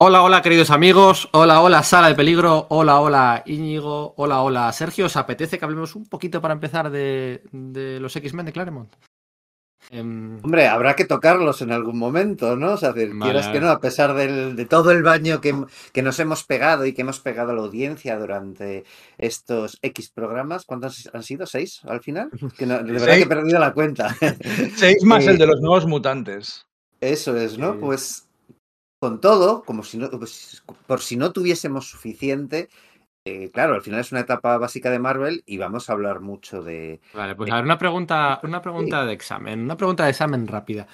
Hola, hola, queridos amigos. Hola, hola, Sala de Peligro. Hola, hola, Íñigo. Hola, hola, Sergio. ¿Os apetece que hablemos un poquito para empezar de, de los X-Men de Claremont? Em, Hombre, habrá que tocarlos en algún momento, ¿no? O sea, Vale, quieras que no, a pesar del- de todo el baño que, que nos hemos pegado y que hemos pegado a la audiencia durante estos X programas, ¿cuántos han sido? ¿Seis al final? Que no- de verdad que he perdido la cuenta. Seis más Eh, el de los nuevos mutantes. Eso es, ¿no? Pues con todo, como si no, pues, por si no tuviésemos suficiente, eh, claro, al final es una etapa básica de Marvel y vamos a hablar mucho de... Vale, pues a ver, una pregunta, una pregunta de examen, una pregunta de examen rápida.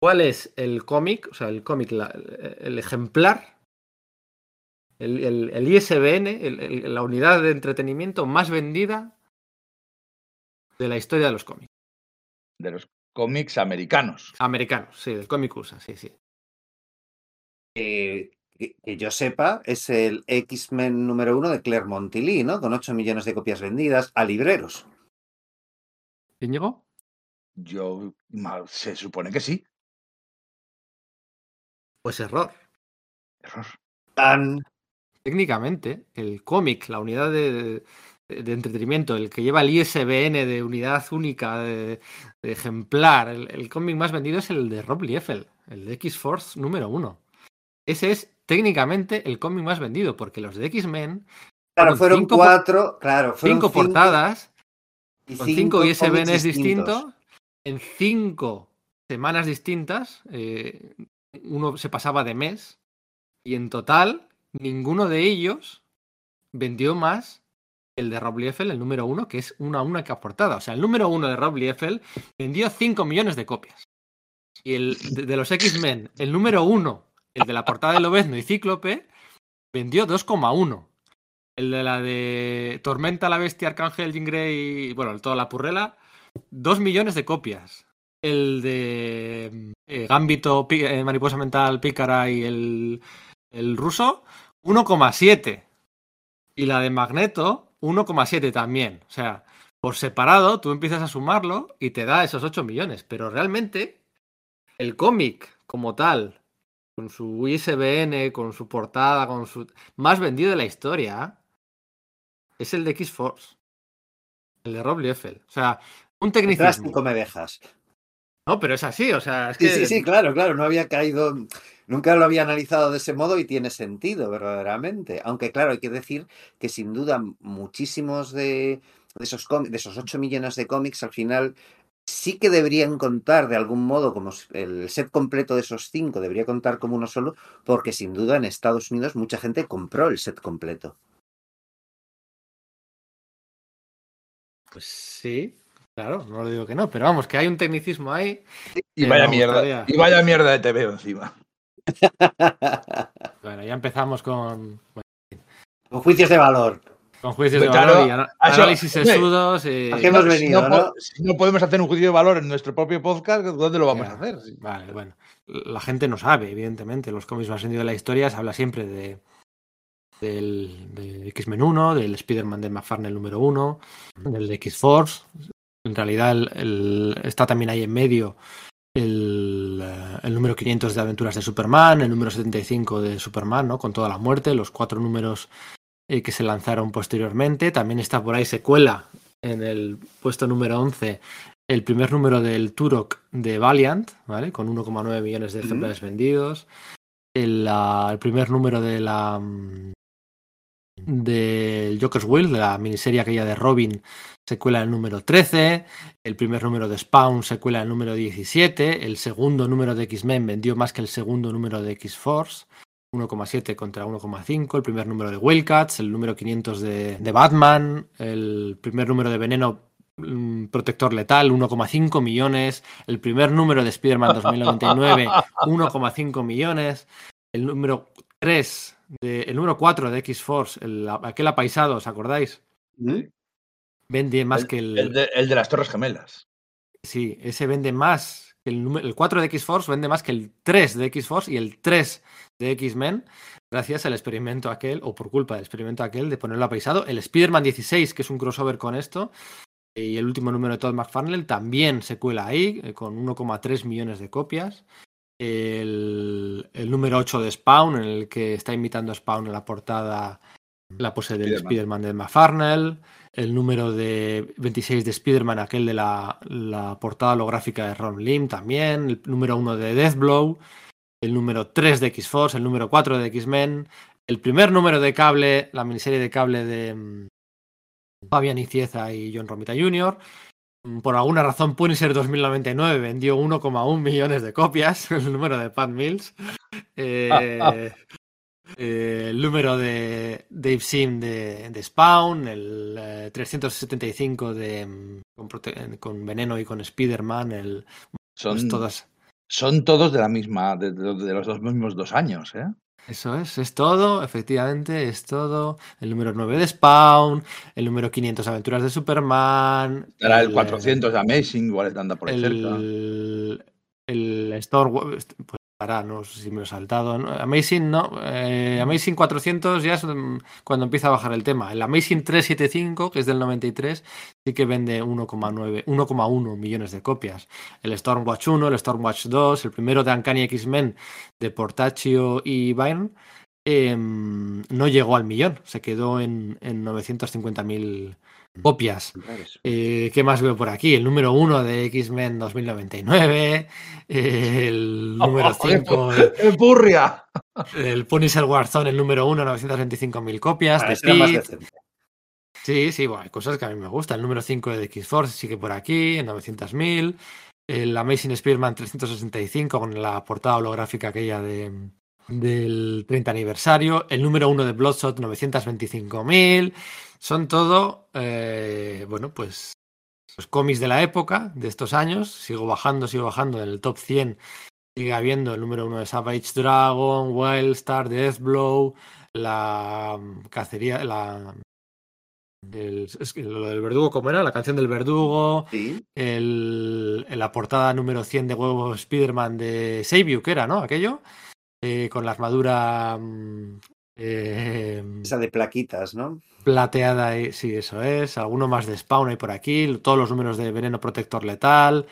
¿Cuál es el cómic, o sea, el cómic, la- el ejemplar, el, el- el ISBN, el- el- la unidad de entretenimiento más vendida de la historia de los cómics? De los cómics americanos. Americanos, sí, del cómic USA, sí, sí. Eh, que, yo sepa, es el X-Men número uno de Claire Montilly, ¿no? Con 8 millones de copias vendidas a libreros. ¿Íñigo? Yo ma- se supone que sí. Pues error. Error. Tan... Técnicamente, el cómic, la unidad de, de- de entretenimiento, el que lleva el ISBN de unidad única, de, de ejemplar, el, el cómic más vendido es el de Rob Liefeld, el de X-Force número uno. Ese es técnicamente el cómic más vendido, porque los de X-Men, Claro, Fueron cinco cuatro, claro, fueron cinco portadas, y con cinco cómics ISBNs distintos, en cinco semanas distintas, eh, uno se pasaba de mes, y en total, ninguno de ellos vendió más el de Rob Liefeld, el número uno, que es una única portada. O sea, el número uno de Rob Liefeld vendió 5 millones de copias. Y el de, de los X-Men, el número uno, el de la portada de Lobezno y Cíclope, vendió 2,1. El de la de Tormenta, la Bestia, Arcángel, Jean Grey y, bueno, toda la purrela, 2 millones de copias. El de eh, Gambito, eh, Mariposa Mental, Pícara y el, el ruso, 1,7. Y la de Magneto, 1,7 también. O sea, por separado, tú empiezas a sumarlo y te da esos 8 millones. Pero realmente, el cómic como tal, con su ISBN, con su portada, con su. más vendido de la historia, es el de X-Force. El de Rob Liefeld. O sea, un tecnicismo. Drástico me dejas. No, pero es así, o sea, es Sí, que. sí, sí, claro, claro, no había caído, nunca lo había analizado de ese modo y tiene sentido verdaderamente. Aunque claro, hay que decir que sin duda muchísimos de, de esos de esos 8 millones de cómics al final sí que deberían contar de algún modo como el set completo de esos 5 debería contar como uno solo, porque sin duda en Estados Unidos mucha gente compró el set completo. Pues sí, claro, no lo digo que no, pero vamos, que hay un tecnicismo ahí. Y vaya mierda. Y vaya mierda de TV encima. Bueno, ya empezamos con, Con juicios de valor. Con juicios de Claro, valor y eso- análisis sesudos. y- ¿a qué hemos Si venido, po- no? Si no podemos hacer un juicio de valor en nuestro propio podcast, ¿dónde lo vamos Ya. a hacer? Sí. Vale, bueno. La gente no sabe, evidentemente. Los cómics más vendidos de la historia se habla siempre de del, de X-Men 1, del Spider-Man de McFarlane número 1, del de X-Force. En realidad el- el- está también ahí en medio el, eh, el número 500 de Aventuras de Superman, el número 75 de Superman, ¿no? Con toda la muerte, los cuatro números eh, que se lanzaron posteriormente. También está por ahí secuela en el puesto número 11 el primer número del Turok de Valiant, ¿vale? Con 1,9 millones de ejemplares vendidos. El, el primer número de la mm, del Joker's Will, de la miniserie aquella de Robin, secuela el número 13. El primer número de Spawn, secuela el número 17. El segundo número de X-Men vendió más que el segundo número de X-Force. 1,7 contra 1,5, el primer número de Wildcats, el número 500 de, de Batman, el primer número de Veneno mm, Protector Letal, 1,5 millones, el primer número de Spider-Man 2099, 1,5 millones, el número 3, de, el número 4 de X-Force, el- aquel apaisado, ¿os acordáis? ¿Mm? Vende más El, que el... el de, el de las Torres Gemelas. Sí, ese vende más que el, el 4 de X-Force vende más que el 3 de X-Force y el 3 de X-Men, gracias al experimento aquel, o por culpa del experimento aquel, de ponerlo apaisado. El Spider-Man 16, que es un crossover con esto, y el último número de Todd McFarlane también se cuela ahí, eh, con 1,3 millones de copias. el, el número 8 de Spawn, en el que está imitando a Spawn en la portada la pose del Spiderman. Spider-Man de McFarnell, el número de 26 de Spider-Man, aquel de la, la portada holográfica de Ron Lim también, el número 1 de Deathblow, el número 3 de X-Force, el número 4 de X-Men, el primer número de cable, la miniserie de cable de mm, Fabián Icieza y John Romita Jr. Mm, Por alguna razón, Punisher 2099 vendió 1,1 millones de copias, el número de Pat Mills. Eh, eh, el número de Dave Sim de, de Spawn, el eh, 375 de, mm, con Veneno y con Spider-Man, el, Son, pues todas. Son todos de la misma, de, los dos mismos dos años, ¿eh? Eso es, es todo, efectivamente, es todo. El número 9 de Spawn, el número 500 Aventuras de Superman. Era el eh, 400 de Amazing, igual anda por ahí cerca. el, el Store, no sé si me lo he saltado. Amazing no, eh, Amazing 400 ya es mm, cuando empieza a bajar el tema. El Amazing 375, que es del 93, sí que vende 1,9, 1,1 millones de copias. El Stormwatch 1, el Stormwatch 2, el primero de Uncanny X-Men de Portaccio y Byrne, eh, no llegó al millón, se quedó en, en 950.000 copias. Eh, ¿Qué más veo por aquí? El número 1 de X-Men 2099, eh, el número ¡Oh, joder, 5, ¡Qué purria! el Punisher Warzone, el número 1, 925.000 copias. Ah, de. Sí, sí, bueno, hay cosas que a mí me gustan. El número 5 de X-Force sigue por aquí, en 900.000. El Amazing Spider-Man 365 con la portada holográfica aquella de, del 30 aniversario. El número 1 de Bloodshot 925.000. Son todo, eh, bueno, pues, pues cómics de la época, de estos años. Sigo bajando, sigo bajando. En el top 100 sigue habiendo el número 1 de Savage Dragon, Wildstar, Deathblow, la mm, cacería, la el- es que lo del verdugo, ¿cómo era? La canción del verdugo, Sí, el, la portada número 100 de huevo Spider-Man de Seibu, que era, ¿no? Aquello, eh, con la armadura mm, eh, esa de plaquitas, ¿no? plateada, y- sí, eso es. Alguno más de Spawn hay por aquí, todos los números de Veneno Protector Letal.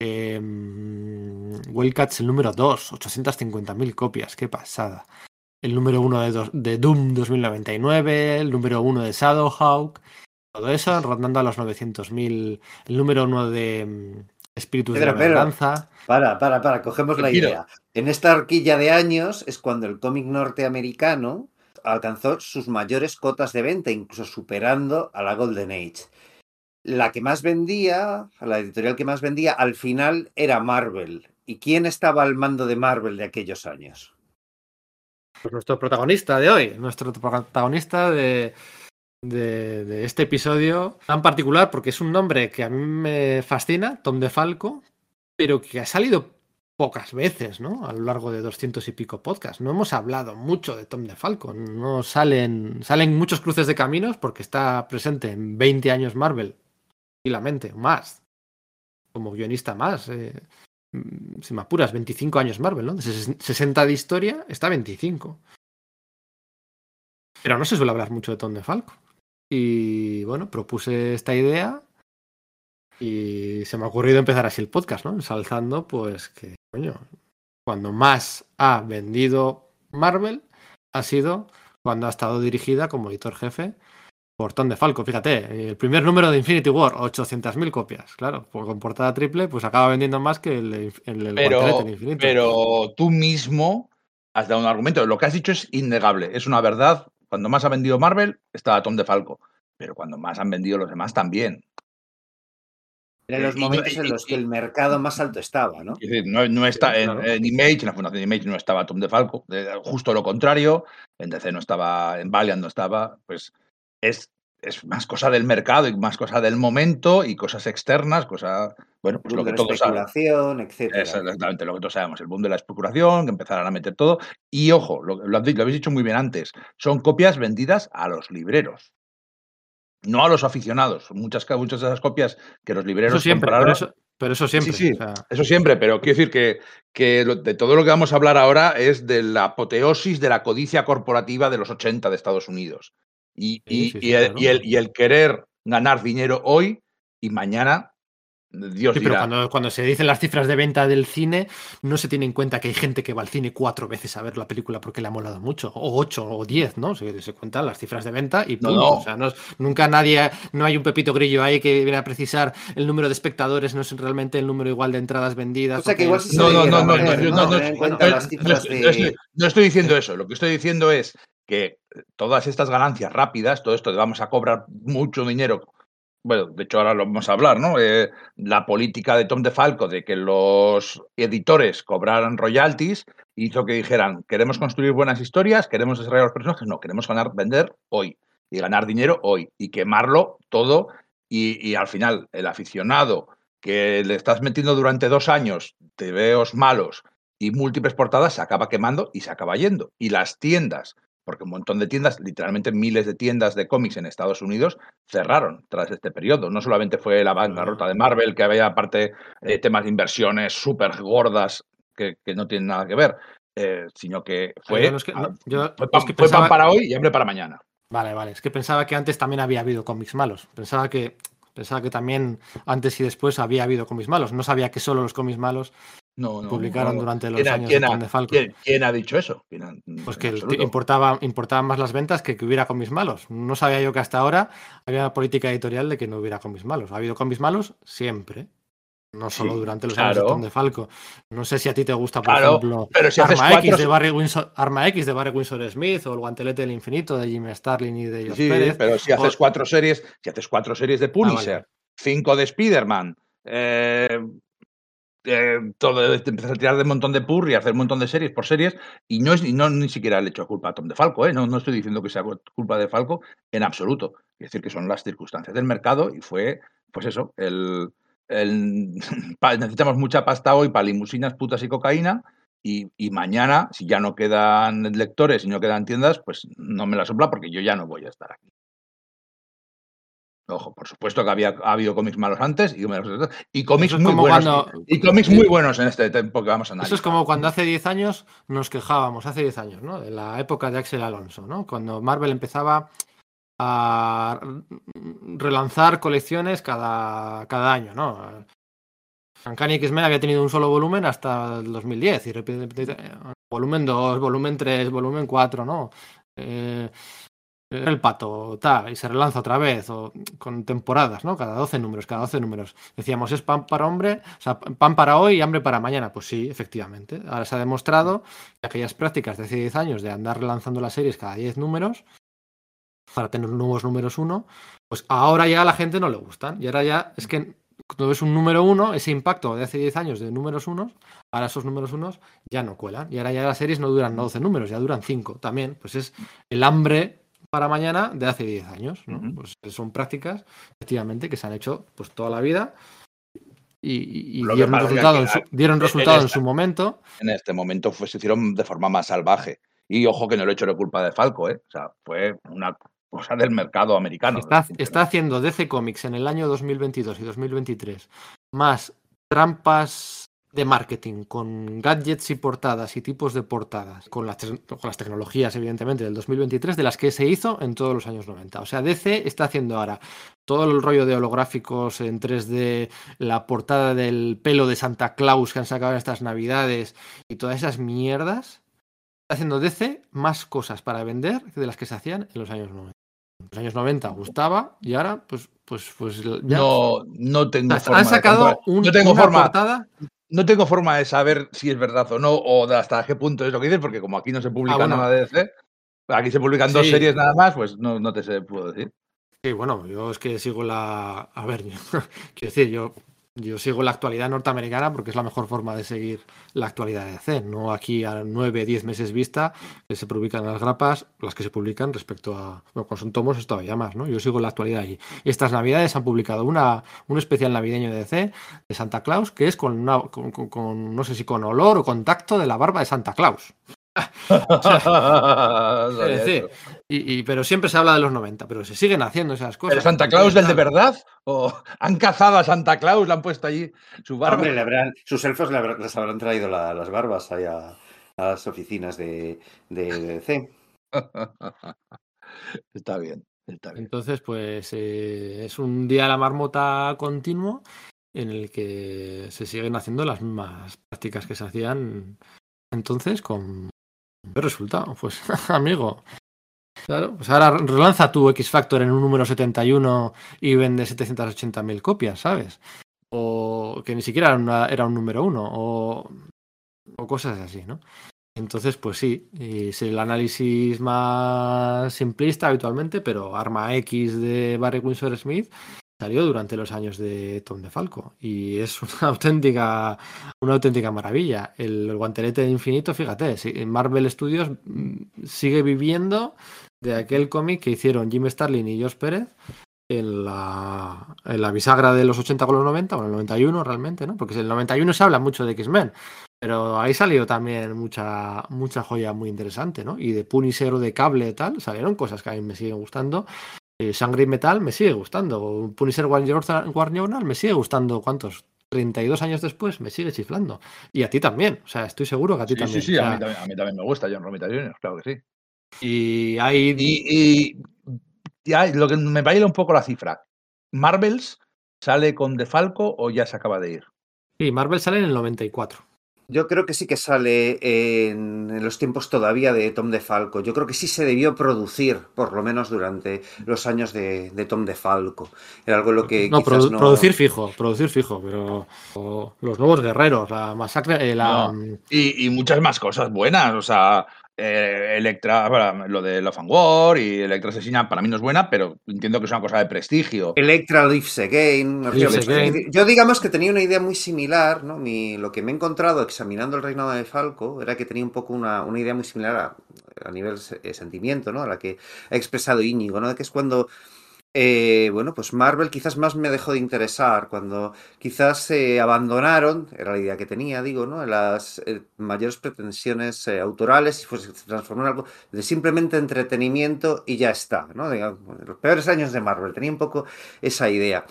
Eh, Wildcats, el número 2, 850.000 copias, qué pasada. El número 1 de, de Doom 2099, el número 1 de Shadowhawk, todo eso, rondando a los 900.000. El número 1 de Espíritus de la. Venganza. Para, para, para, cogemos la idea. En esta horquilla de años es cuando el cómic norteamericano alcanzó sus mayores cotas de venta, incluso superando a la Golden Age. La que más vendía, la editorial que más vendía, al final era Marvel. ¿Y quién estaba al mando de Marvel de aquellos años? Pues nuestro protagonista de hoy, nuestro protagonista de, de, de este episodio tan particular, porque es un nombre que a mí me fascina, Tom DeFalco, pero que ha salido pocas veces, ¿no? A lo largo de doscientos y pico podcasts. No hemos hablado mucho de Tom DeFalco. No salen, salen muchos cruces de caminos porque está presente en 20 años Marvel, tranquilamente, más. Como guionista más. eh, mm, si me apuras, 25 años Marvel, ¿no? De ses- 60 de historia, está 25. Pero no se suele hablar mucho de Tom DeFalco. Y bueno, propuse esta idea y se me ha ocurrido empezar así el podcast, ¿no? Ensalzando, pues que, coño, cuando más ha vendido Marvel ha sido cuando ha estado dirigida como editor jefe por Tom DeFalco. Fíjate, el primer número de Infinity War, 800.000 copias. Claro, por con portada triple, pues acaba vendiendo más que el, de- el, del Pero, guantelete en infinito. pero tú mismo has dado un argumento. Lo que has dicho es innegable, es una verdad. Cuando más ha vendido Marvel, estaba Tom DeFalco. Pero cuando más han vendido los demás también. Eran los Y yo- momentos en los que el mercado más alto estaba, ¿no? Es decir, no, no está Sí, en, claro. en Image, en la fundación Image no estaba Tom DeFalco, de- justo lo contrario, en DC no estaba, en Valiant no estaba, pues es, es más cosa del mercado y más cosa del momento y cosas externas, cosa, bueno, pues lo que la todos especulación, etcétera. Es exactamente lo que todos sabemos, el boom de la especulación, que empezaran a meter todo. Y ojo, lo, lo habéis lo habéis dicho muy bien antes, son copias vendidas a los libreros, no a los aficionados. Muchas, muchas de esas copias que los libreros Eso siempre, compraron, pero eso, pero eso siempre. sí. o sea, eso siempre, pero quiero decir que, que lo- de todo lo que vamos a hablar ahora es de la apoteosis de la codicia corporativa de los 80 de Estados Unidos. Y, Sí, y- sí, y sí, el, claro. y el- y el querer ganar dinero hoy y mañana Dios Sí, pero cuando, cuando se dicen las cifras de venta del cine, no se tiene en cuenta que hay gente que va al cine cuatro veces a ver la película porque le ha molado mucho, o ocho, o diez, ¿no? Se, se cuentan las cifras de venta y No, punto. no. O sea, no es- nunca nadie, no hay un pepito grillo ahí que viene a precisar el número de espectadores, no es realmente el número igual de entradas vendidas. O sea, que igual se No, no, no, no, no, no estoy diciendo eso. Lo que estoy diciendo es que todas estas ganancias rápidas, todo esto de vamos a cobrar mucho dinero. Bueno, de hecho ahora lo vamos a hablar, ¿no? Eh, la política de Tom DeFalco de que los editores cobraran royalties hizo que dijeran, queremos construir buenas historias, queremos desarrollar los personajes, no, queremos ganar, vender hoy y ganar dinero hoy y quemarlo todo y, y al final el aficionado que le estás metiendo durante dos años te veos malos y múltiples portadas se acaba quemando y se acaba yendo. Y las tiendas, porque un montón de tiendas, literalmente miles de tiendas de cómics en Estados Unidos cerraron tras este periodo. No solamente fue la bancarrota de Marvel, que había aparte eh, temas de inversiones súper gordas que, que no tienen nada que ver, eh, sino que fue, Yo no es que- no, yo- fue es pan, que fue pan pensaba- para hoy y hambre para mañana. Vale, vale. Es que pensaba que antes también había habido cómics malos. Pensaba que, pensaba que también antes y después había habido cómics malos. No sabía que solo los cómics malos No, no, publicaron no. durante los ¿Quién ha- años quién de ha- Tom DeFalco. ¿quién, quién ha dicho eso? ¿Quién ha- Pues que importaba, importaban más las ventas que que hubiera cómics malos. No sabía yo que hasta ahora había una política editorial de que no hubiera cómics malos. Ha habido cómics malos siempre. No solo Sí, durante los años de. Tom DeFalco. No sé si a ti te gusta, por Claro, ejemplo, pero si haces Arma, X cuatro- de Barry Windsor, Arma X de Barry Windsor Smith o el Guantelete del Infinito de Jimmy Starlin y de Josh Sí, Pérez. pero si haces o- cuatro series, si haces cuatro series de Punisher, vale. cinco de Spider-Man, eh, eh, todo, te empiezas a tirar de un montón de purri, hacer un montón de series por series, y no es no ni siquiera le echo culpa a Tom de Falco, ¿eh? no, no estoy diciendo que sea culpa de Falco en absoluto. Es decir, que son las circunstancias del mercado y fue, pues eso, el, el necesitamos mucha pasta hoy para limusinas, putas y cocaína. Y, y mañana, si ya no quedan lectores y no quedan tiendas, pues no me la sopla porque yo ya no voy a estar aquí. Ojo, por supuesto que había ha habido cómics malos antes y, y cómics es muy buenos. cuando- Y cómics muy buenos en este tiempo que vamos a analizar. Eso es como cuando hace 10 años nos quejábamos, hace 10 años, ¿no? De la época de Axel Alonso, ¿no? Cuando Marvel empezaba a relanzar colecciones cada, cada año, ¿no? Uncanny X-Men había tenido un solo volumen hasta el 2010 y repite, volumen 2, volumen 3, volumen 4, ¿no? Eh, el pato, tal, y se relanza otra vez, o con temporadas, ¿no? Cada 12 números, cada 12 números. Decíamos, es pan para hombre, o sea, pan para hoy y hambre para mañana. Pues sí, efectivamente. Ahora se ha demostrado que aquellas prácticas de hace 10 años de andar relanzando las series cada 10 números, para tener nuevos números 1, pues ahora ya a la gente no le gustan. Y ahora ya es que cuando ves un número 1, ese impacto de hace 10 años de números 1, ahora esos números 1 ya no cuelan. Y ahora ya las series no duran 12 números, ya duran 5 también. Pues es el hambre para mañana de hace 10 años. ¿no? Pues son prácticas, efectivamente, que se han hecho pues toda la vida y, dieron resultado, en su, dieron resultado en esta- su momento. en este momento fue, se hicieron de forma más salvaje. Y ojo que no lo he hecho de culpa de Falco, ¿eh? O sea, fue una cosa del mercado americano. Está, está haciendo DC Comics en el año 2022 y 2023 más trampas de marketing con gadgets y portadas y tipos de portadas, con las, con las tecnologías, evidentemente, del 2023, de las que se hizo en todos los años 90. O sea, DC está haciendo ahora todo el rollo de holográficos en 3D, la portada del pelo de Santa Claus que han sacado en estas navidades y todas esas mierdas. Está haciendo DC más cosas para vender de las que se hacían en los años 90. En los años 90 gustaba y ahora, pues, pues, pues ya. No, no tengo forma han sacado comprar- un- no tengo una forma, portada. No tengo forma de saber si es verdad o no, o de hasta qué punto es lo que dices, porque como aquí no se publica Ah, bueno. nada de DC, aquí se publican dos series nada más, pues no, no te sé, puedo decir. Sí, bueno, yo es que sigo la. A ver, yo- quiero decir, yo, yo sigo la actualidad norteamericana porque es la mejor forma de seguir la actualidad de DC. No aquí a 9, 10 meses vista que se publican las grapas, las que se publican respecto a. Bueno, cuando son tomos es todavía más, ¿no? Yo sigo la actualidad allí. Estas navidades han publicado una, un especial navideño de DC de Santa Claus que es con, una, con- no sé si con olor o contacto de la barba de Santa Claus. Sabía Es decir, eso. y, y- pero siempre se habla de los 90, pero se siguen haciendo esas cosas. ¿Pero Santa Claus del de verdad? ¿O han cazado a Santa Claus, le han puesto allí su barba? Hombre, le habrán- sus elfos le habrán- les habrán traído la- las barbas ahí a, a las oficinas de, de DC. está bien, está bien. Entonces, pues eh, es un día a la marmota continuo en el que se siguen haciendo las mismas prácticas que se hacían entonces con ¿Qué resultado? Pues, amigo. Claro, pues ahora relanza tu X Factor en un número 71 y vende 780.000 copias, ¿sabes? O que ni siquiera era, un número uno, o, o, cosas así, ¿no? Entonces, pues sí, es el análisis más simplista habitualmente, pero Arma X de Barry Windsor Smith salió durante los años de Tom DeFalco y es una auténtica una auténtica maravilla. El, guantelete de infinito, fíjate, Marvel Studios mm, sigue viviendo de aquel cómic que hicieron Jim Starlin y Josh Pérez en la, en la bisagra de los 80 con los 90, o en el 91 realmente, ¿no? Porque en el 91 se habla mucho de X-Men, pero ahí salió también mucha, mucha joya muy interesante, ¿no? Y de Punisher o de Cable y tal, salieron cosas que a mí me siguen gustando eh, Sangre y Metal me sigue gustando. Punisher War Journal me sigue gustando. ¿Cuántos? 32 años después me sigue chiflando. Y a ti también. O sea, estoy seguro que a ti también. Sí, sí, a, mí también, me gusta John Romita Jr., claro que sí. Y hay. Y, lo que me baila un poco la cifra. ¿Marvels sale con Defalco o ya se acaba de ir? Sí, Marvel sale en el 94. Yo creo que sí que sale en, los tiempos todavía de Tom DeFalco. Yo creo que sí se debió producir, por lo menos durante los años de, Tom DeFalco. Era algo lo que. No, producir fijo, producir fijo, pero. los nuevos guerreros, la masacre. Eh, la... Y, y, muchas más cosas buenas. O sea, eh, Electra, lo de Love and War y Electra Asesina para mí no es buena, pero entiendo que es una cosa de prestigio. Electra Lives Again. Yo digamos que tenía una idea muy similar, ¿no? lo que me he encontrado examinando el reinado de Falco era que tenía un poco una, idea muy similar a, nivel de sentimiento, ¿no? A la que ha expresado Íñigo, ¿no? Que es cuando eh, bueno, pues Marvel quizás más me dejó de interesar cuando quizás se abandonaron, era la idea que tenía, digo, ¿no? Las eh, mayores pretensiones eh, autorales y se transformó en algo de simplemente entretenimiento y ya está, ¿no? los peores años de Marvel, tenía un poco esa idea.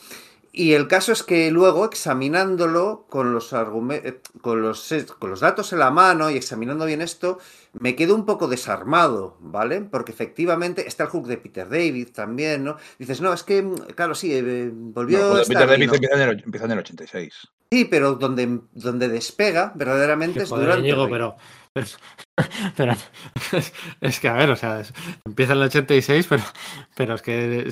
Y el caso es que luego, examinándolo con los, eh, con los, con los datos en la mano y examinando bien esto, me quedo un poco desarmado, ¿vale? Porque efectivamente está el hook de Peter David también, ¿no? Dices, no, es que, mm, claro, sí, eh, volvió... a Peter David empieza, en el, empieza, en el, 86. Sí, pero donde, donde despega verdaderamente es durante... pero, pero, es que, a ver, o sea, empieza en el 86, pero, pero es que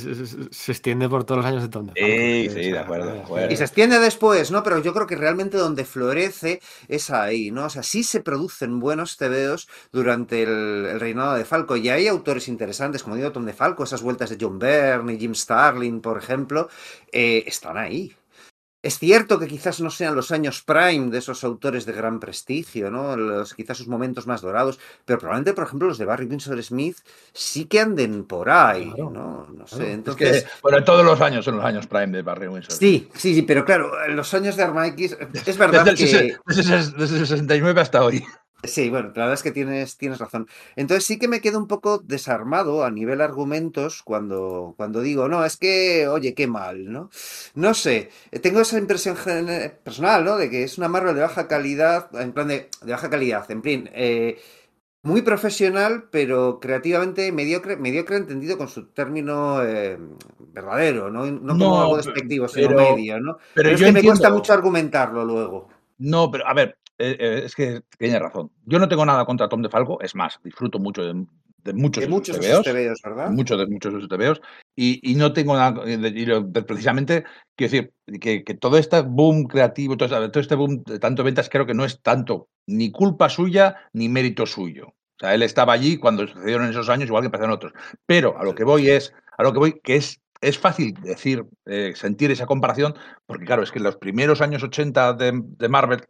se, extiende por todos los años de donde. Sí, sí, de acuerdo, Y se extiende después, ¿no? Pero yo creo que realmente donde florece es ahí, ¿no? O sea, sí se producen buenos tebeos durante el, reinado de Falco. Y hay autores interesantes, como digo, Tom de Falco, esas vueltas de John Byrne y Jim Starlin, por ejemplo, eh, están ahí. Es cierto que quizás no sean los años prime de esos autores de gran prestigio, ¿no? Los, quizás sus momentos más dorados, pero probablemente, por ejemplo, los de Barry Windsor Smith sí que anden por ahí, ¿no? No sé. Entonces, bueno, todos los años son los años prime de Barry Windsor. Sí, sí, sí, pero claro, los años de Arma X, es verdad que... desde el 69 hasta hoy. Sí, bueno, la verdad es que tienes, tienes razón. Entonces sí que me quedo un poco desarmado a nivel argumentos cuando, cuando digo, no, es que, oye, qué mal, ¿no? No sé, tengo esa impresión personal, ¿no? De que es una Marvel de baja calidad, en plan de, baja calidad, en fin, eh, muy profesional, pero creativamente mediocre, mediocre entendido con su término eh, verdadero, ¿no? No como algo despectivo, sino medio, ¿no? Pero, es que me cuesta mucho argumentarlo luego. No, pero a ver, eh, eh, es que tiene razón. Yo no tengo nada contra Tom DeFalco, es más, disfruto mucho de, muchos de muchos TVOs, ¿verdad? Muchos de muchos de sus TVOs, y, y, no tengo nada, precisamente, quiero decir, que, que, todo este boom creativo, todo, todo, este boom de tanto ventas, creo que no es tanto ni culpa suya ni mérito suyo. O sea, él estaba allí cuando sucedieron esos años, igual que empezaron otros. Pero a lo que voy es, a lo que voy, que es es fácil decir, eh, sentir esa comparación, porque claro, es que en los primeros años 80 de, Marvel,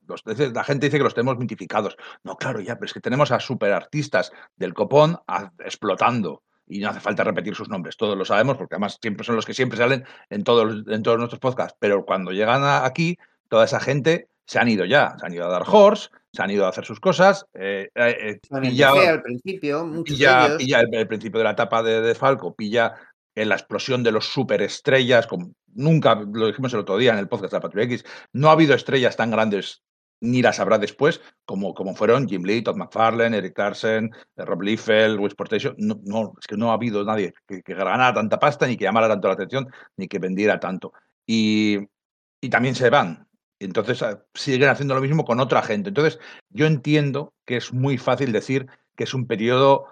la gente dice que los tenemos mitificados. No, claro, ya, pero es que tenemos a superartistas del copón explotando. Y no hace falta repetir sus nombres, todos lo sabemos, porque además siempre son los que siempre salen en todos, en todos nuestros podcasts. Pero cuando llegan aquí, toda esa gente se han ido ya, se han ido a dar horse, se han ido a hacer sus cosas. Eh, eh, pilla, al principio, pilla, pilla el, principio de la etapa de, de Falco, pilla en la explosión de los superestrellas, como nunca lo dijimos el otro día en el podcast de la Patrulla X, no ha habido estrellas tan grandes ni las habrá después, como, como fueron Jim Lee, Todd McFarlane, Eric Larsen, Rob Liefeld, Sportation. No, no, es que no ha habido nadie que, ganara tanta pasta, ni que llamara tanto la atención, ni que vendiera tanto. Y, y también se van. Entonces ah, siguen haciendo lo mismo con otra gente. Entonces yo entiendo que es muy fácil decir que es un periodo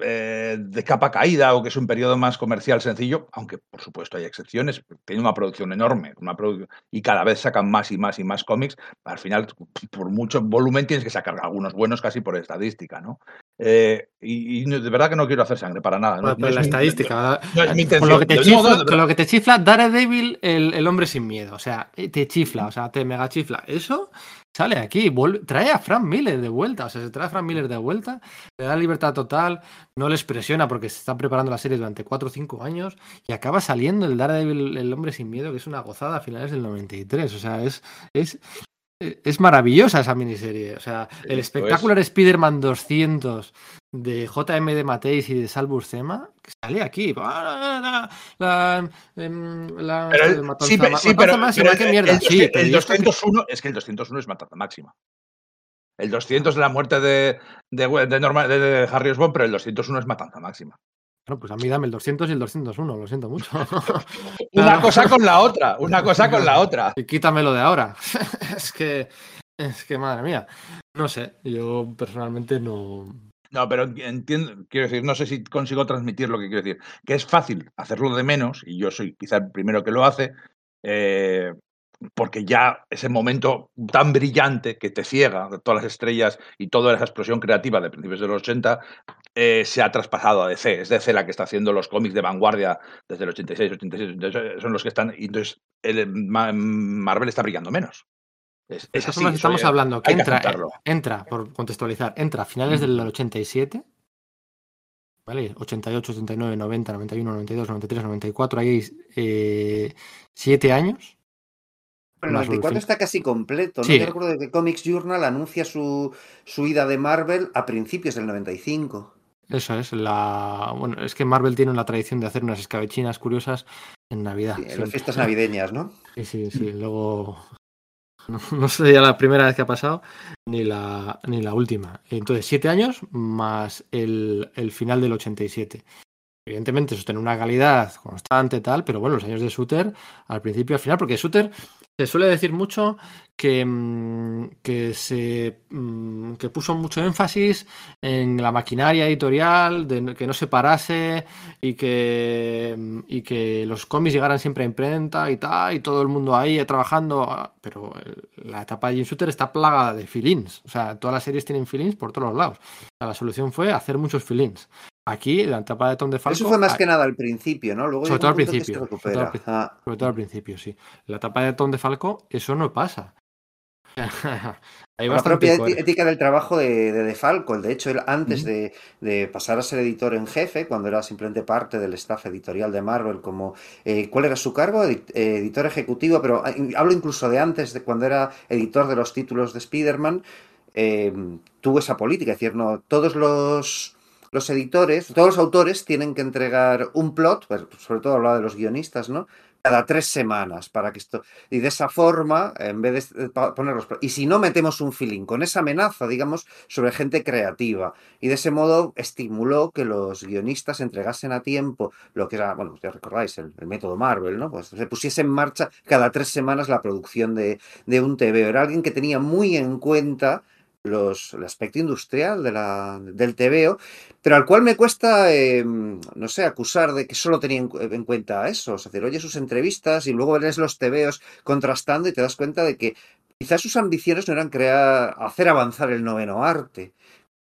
eh, de capa caída o que es un periodo más comercial sencillo, aunque por supuesto hay excepciones, tiene una producción enorme una y cada vez sacan más y más y más cómics, al final por mucho volumen tienes que sacar algunos buenos casi por estadística, ¿no? Eh, y, de verdad que no quiero hacer sangre para nada. No, la estadística. con, lo que te chifla, con lo que te chifla Daredevil, el, el, hombre sin miedo. O sea, te chifla, o sea, te mega chifla. Eso sale aquí, trae a Frank Miller de vuelta. O sea, se trae a Frank Miller de vuelta, le da libertad total, no les presiona porque se están preparando la serie durante 4 o 5 años y acaba saliendo el Daredevil, el hombre sin miedo, que es una gozada a finales del 93. O sea, es, es es maravillosa esa miniserie. O sea, el espectacular Spider-Man 200 de JM de Mateis y de Sal Buscema, que sale aquí. La, la, pero sí, sí, pero, máxima, qué mierda. El, sí, el 201, es que el 201 es matanza máxima. El 200 de la muerte de, de, de, de Harry Osborn, pero el 201 es matanza máxima. Bueno, pues a mí dame el 200 y el 201, lo siento mucho. una cosa con la otra, una cosa con la otra. Y quítamelo de ahora. es que, es que, madre mía. No sé, yo personalmente no. No, pero entiendo, quiero decir, no sé si consigo transmitir lo que quiero decir. Que es fácil hacerlo de menos, y yo soy quizá el primero que lo hace, eh, porque ya ese momento tan brillante que te ciega todas las estrellas y toda esa explosión creativa de principios de los 80 eh, se ha traspasado a DC. Es DC la que está haciendo los cómics de vanguardia desde el 86, 87. Entonces, son los que están. Y entonces el, Marvel está brillando menos. Es, es así, estamos hablando. Que entra, eh, entra, por contextualizar, entra a finales del 87. ¿Vale? 88, 89, 90, 91, 92, 93, 94. Ahí hay 7 años el 94 está casi completo. ¿no? Yo recuerdo que Comics Journal anuncia su, su ida de Marvel a principios del 95. Eso es, la bueno, es que Marvel tiene una tradición de hacer unas escabechinas curiosas en Navidad. en las fiestas navideñas, ¿no? Sí, sí, sí. Luego no, no sería la primera vez que ha pasado, ni la, ni la última. Entonces, siete años más el, el final del 87. Evidentemente, sostener una calidad constante, tal, pero bueno, los años de Shooter, al principio al final, porque Shooter se suele decir mucho que, mm, que se mm, que puso mucho énfasis en la maquinaria editorial, de que no se parase y que, mm, y que los cómics llegaran siempre a imprenta y tal, y todo el mundo ahí trabajando. Ah, pero la etapa de Jim Shooter está plagada de fillings. O sea, todas las series tienen fillings por todos los lados. la solución fue hacer muchos fillings. Aquí, la etapa de Tom de Falco. Eso fue más que nada al principio, ¿no? Luego sobre todo al principio. Ah. Sobre todo, al, principio, sí. La etapa de Tom de Falco, eso no pasa. la propia ética del trabajo de, de, Falco, de hecho, él antes de, pasar a ser editor en jefe, cuando era simplemente parte del staff editorial de Marvel, como eh, ¿cuál era su cargo? editor ejecutivo, pero ah, hablo incluso de antes, de cuando era editor de los títulos de Spider-Man, eh, tuvo esa política, es decir, no, todos los los editores, todos los autores tienen que entregar un plot, pues, sobre todo hablaba de los guionistas, ¿no? Cada tres semanas para que esto. Y de esa forma, en vez de ponerlos. Y si no, metemos un feeling con esa amenaza, digamos, sobre gente creativa. Y de ese modo estimuló que los guionistas entregasen a tiempo lo que era, bueno, ya recordáis, el, método Marvel, ¿no? Pues se pusiese en marcha cada tres semanas la producción de, de un TV. Era alguien que tenía muy en cuenta los, el aspecto industrial del TVO, pero al cual me cuesta, em, no sé, acusar de que solo tenía en, cuenta eso. Es decir, oye sus entrevistas y luego ves los TVOs contrastando y te das cuenta de que quizás sus ambiciones no eran crear, hacer avanzar el noveno arte,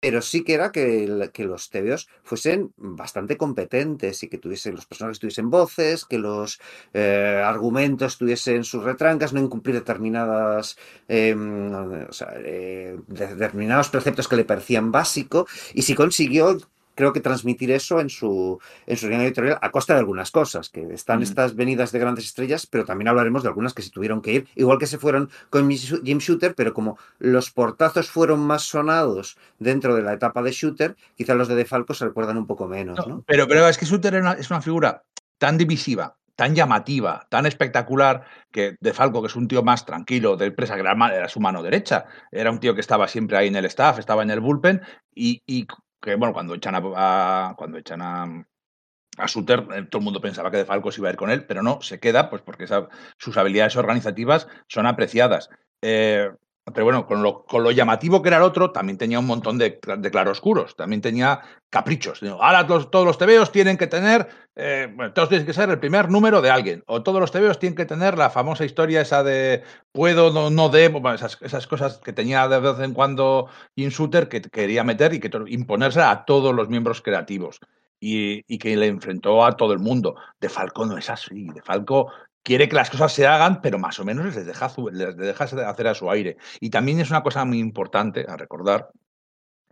pero sí que era que, que los TVOs fuesen bastante competentes y que tuviesen, los personajes tuviesen voces, que los eh, argumentos tuviesen sus retrancas, no incumplir determinadas, em, o sea, eh, determinados preceptos que le parecían básicos, y si consiguió creo que transmitir eso en su, en su línea editorial a costa de algunas cosas, que están mm. estas venidas de grandes estrellas, pero también hablaremos de algunas que se tuvieron que ir, igual que se fueron con Jim Shooter, pero como los portazos fueron más sonados dentro de la etapa de Shooter, quizás los de Defalco se recuerdan un poco menos. ¿no? Pero, pero es que Shooter es una figura tan divisiva, tan llamativa, tan espectacular, que De Falco, que es un tío más tranquilo de empresa, que era, su mano derecha, era un tío que estaba siempre ahí en el staff, estaba en el bullpen, y, y que bueno, cuando echan a, cuando echan a, a Suter, eh, todo el mundo pensaba que De Falco se iba a ir con él, pero no, se queda, pues porque sus habilidades organizativas son apreciadas. Eh, pero bueno, con lo, con lo, llamativo que era el otro, también tenía un montón de, de claroscuros, también tenía caprichos. Ahora todos los tebeos tienen que tener, eh, todos tienen que ser el primer número de alguien, o todos los tebeos tienen que tener la famosa historia esa de puedo, no, no debo, esas, esas, cosas que tenía de vez en cuando Insuter que quería meter y que imponerse a todos los miembros creativos. Y, y, que le enfrentó a todo el mundo. De Falco no es así. De Falco quiere que las cosas se hagan, pero más o menos les deja, les deja hacer a su aire. Y también es una cosa muy importante a recordar,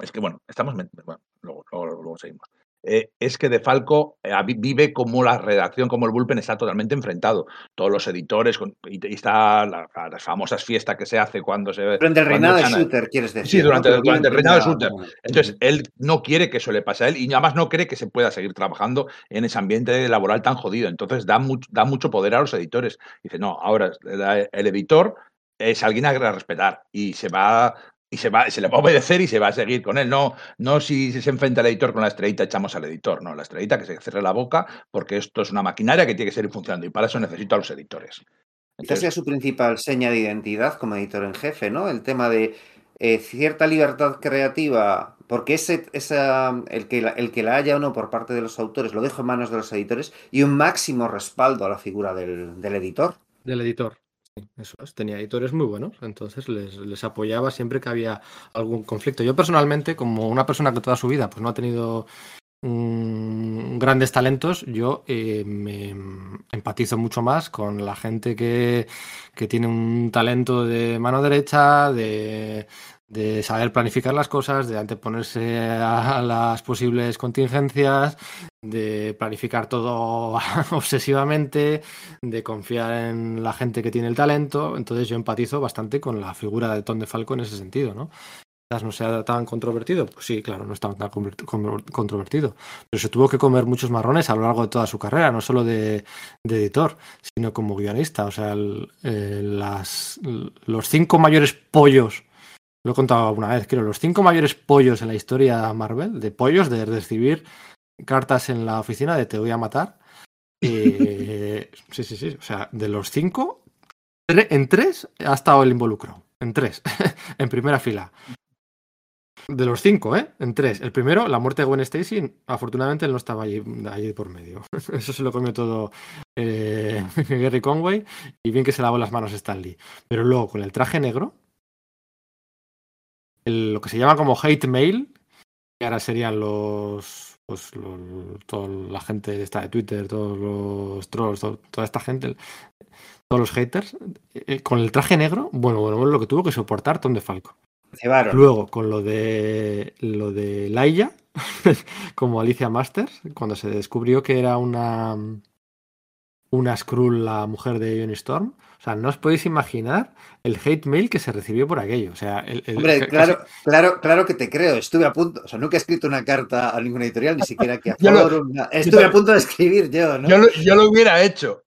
es que, bueno, estamos, bueno, luego, luego seguimos. Eh, es que De Falco eh, vive como la redacción, como el Bullpen está totalmente enfrentado. Todos los editores, y, está la, las famosas fiestas que se hace cuando se... Durante el reinado de Shooter, quieres decir. Sí, durante, el reinado de Shooter. Entonces, él no quiere que eso le pase a él y además no cree que se pueda seguir trabajando en ese ambiente laboral tan jodido. Entonces, da, da mucho poder a los editores. Dice, no, ahora el editor es alguien a respetar y se va y se, va, se le va a obedecer y se va a seguir con él. No, no si se enfrenta el editor con la estrellita, echamos al editor. No, la estrellita que se cierre la boca porque esto es una maquinaria que tiene que seguir funcionando y para eso necesito a los editores. Esta sería su principal seña de identidad como editor en jefe, ¿no? El tema de eh, cierta libertad creativa, porque ese, esa, el, que la, el que la haya o no por parte de los autores lo dejo en manos de los editores y un máximo respaldo a la figura del, del editor. Del editor. Eso tenía editores muy buenos, entonces les, apoyaba siempre que había algún conflicto. Yo personalmente, como una persona que toda su vida pues no ha tenido grandes talentos, yo eh, me empatizo mucho más con la gente que, que tiene un talento de mano derecha, de, de saber planificar las cosas, de anteponerse a las posibles contingencias, de planificar todo obsesivamente, de confiar en la gente que tiene el talento. Entonces yo empatizo bastante con la figura de Tom de Falco en ese sentido, ¿no? Quizás no sea tan controvertido, pues sí, claro, no está tan controvertido, pero se tuvo que comer muchos marrones a lo largo de toda su carrera, no solo de, editor, sino como guionista. O sea, los cinco mayores pollos lo he contado alguna vez, creo, los cinco mayores pollos en la historia Marvel, de pollos, de recibir cartas en la oficina de te voy a matar. sí, sí, sí. O sea, de los cinco, en tres ha estado el involucro. En tres. en primera fila. De los cinco, ¿eh? En tres. El primero, la muerte de Gwen Stacy. Afortunadamente él no estaba allí, allí por medio. Eso se lo comió todo eh, Gary Conway. Y bien que se lavó las manos Stanley. Pero luego, con el traje negro, lo que se llama como hate mail, que ahora serían los, pues, toda la gente esta de Twitter, todos los trolls, toda esta gente, todos los haters, eh, con el traje negro, bueno, bueno, lo que tuvo que soportar Tom de Falco. Luego, con lo de lo de Laia, como Alicia Masters, cuando se descubrió que era una una Skrull, la mujer de Ion Storm. O sea, no os podéis imaginar el hate mail que se recibió por aquello. O sea, el, Hombre, claro, claro, claro que te creo. Estuve a punto, o sea, nunca he escrito una carta a ninguna editorial, ni siquiera que a Forum. Estuve a punto de escribir yo, ¿no? Yo lo, hubiera hecho.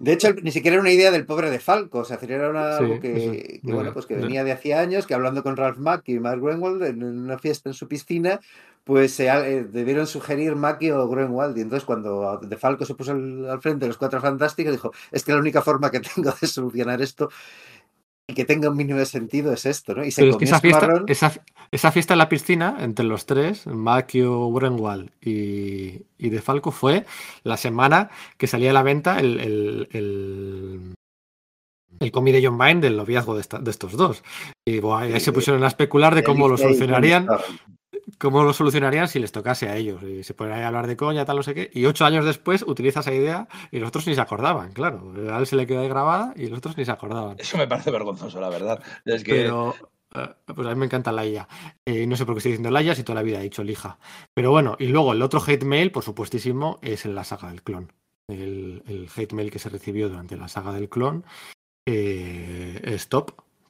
De hecho, ni siquiera era una idea del pobre de Falco. O sea, era una, algo que, bueno, pues que venía de hacía años, que hablando con Ralph Mack y Mark Greenwald en una fiesta en su piscina, pues se eh, debieron sugerir Maki o Greenwald. Y entonces, cuando De Falco se puso al, frente de los cuatro fantásticos, dijo: Es que la única forma que tengo de solucionar esto y que tenga un mínimo de sentido es esto, ¿no? Y se Pero esa, fiesta, esa, fiesta, en la piscina, entre los tres, Makio, Greenwald y, y De Falco, fue la semana que salía a la venta el, el, el, el cómic de John Byrne del noviazgo de, de estos dos. Y ahí se pusieron a especular de cómo lo solucionarían cómo lo solucionarían si les tocase a ellos. Y se ponen a hablar de coña, tal, no sé qué. Y ocho años después utiliza esa idea y los otros ni se acordaban, claro. A él se le quedó ahí grabada y los otros ni se acordaban. Eso me parece vergonzoso, la verdad. Es que... Pero, eh, pues a mí me encanta Laia. Eh, no sé por qué estoy diciendo Laia si toda la vida he dicho Lija. Pero bueno, y luego el otro hate mail, por supuestísimo, es en la saga del clon. El, el hate mail que se recibió durante la saga del clon eh, es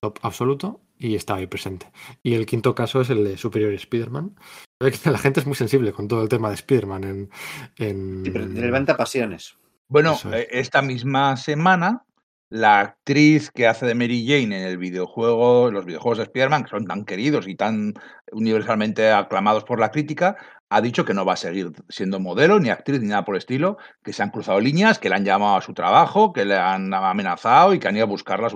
top, absoluto y está ahí presente. Y el quinto caso es el de Superior Spider-Man. La gente es muy sensible con todo el tema de Spider-Man en, en... Sí, pero levanta pasiones. Bueno, eh, esta misma semana la actriz que hace de Mary Jane en el videojuego, los videojuegos de Spider-Man, que son tan queridos y tan universalmente aclamados por la crítica, ha dicho que no va a seguir siendo modelo, ni actriz, ni nada por el estilo, que se han cruzado líneas, que le han llamado a su trabajo, que le han amenazado y que han ido a buscarla,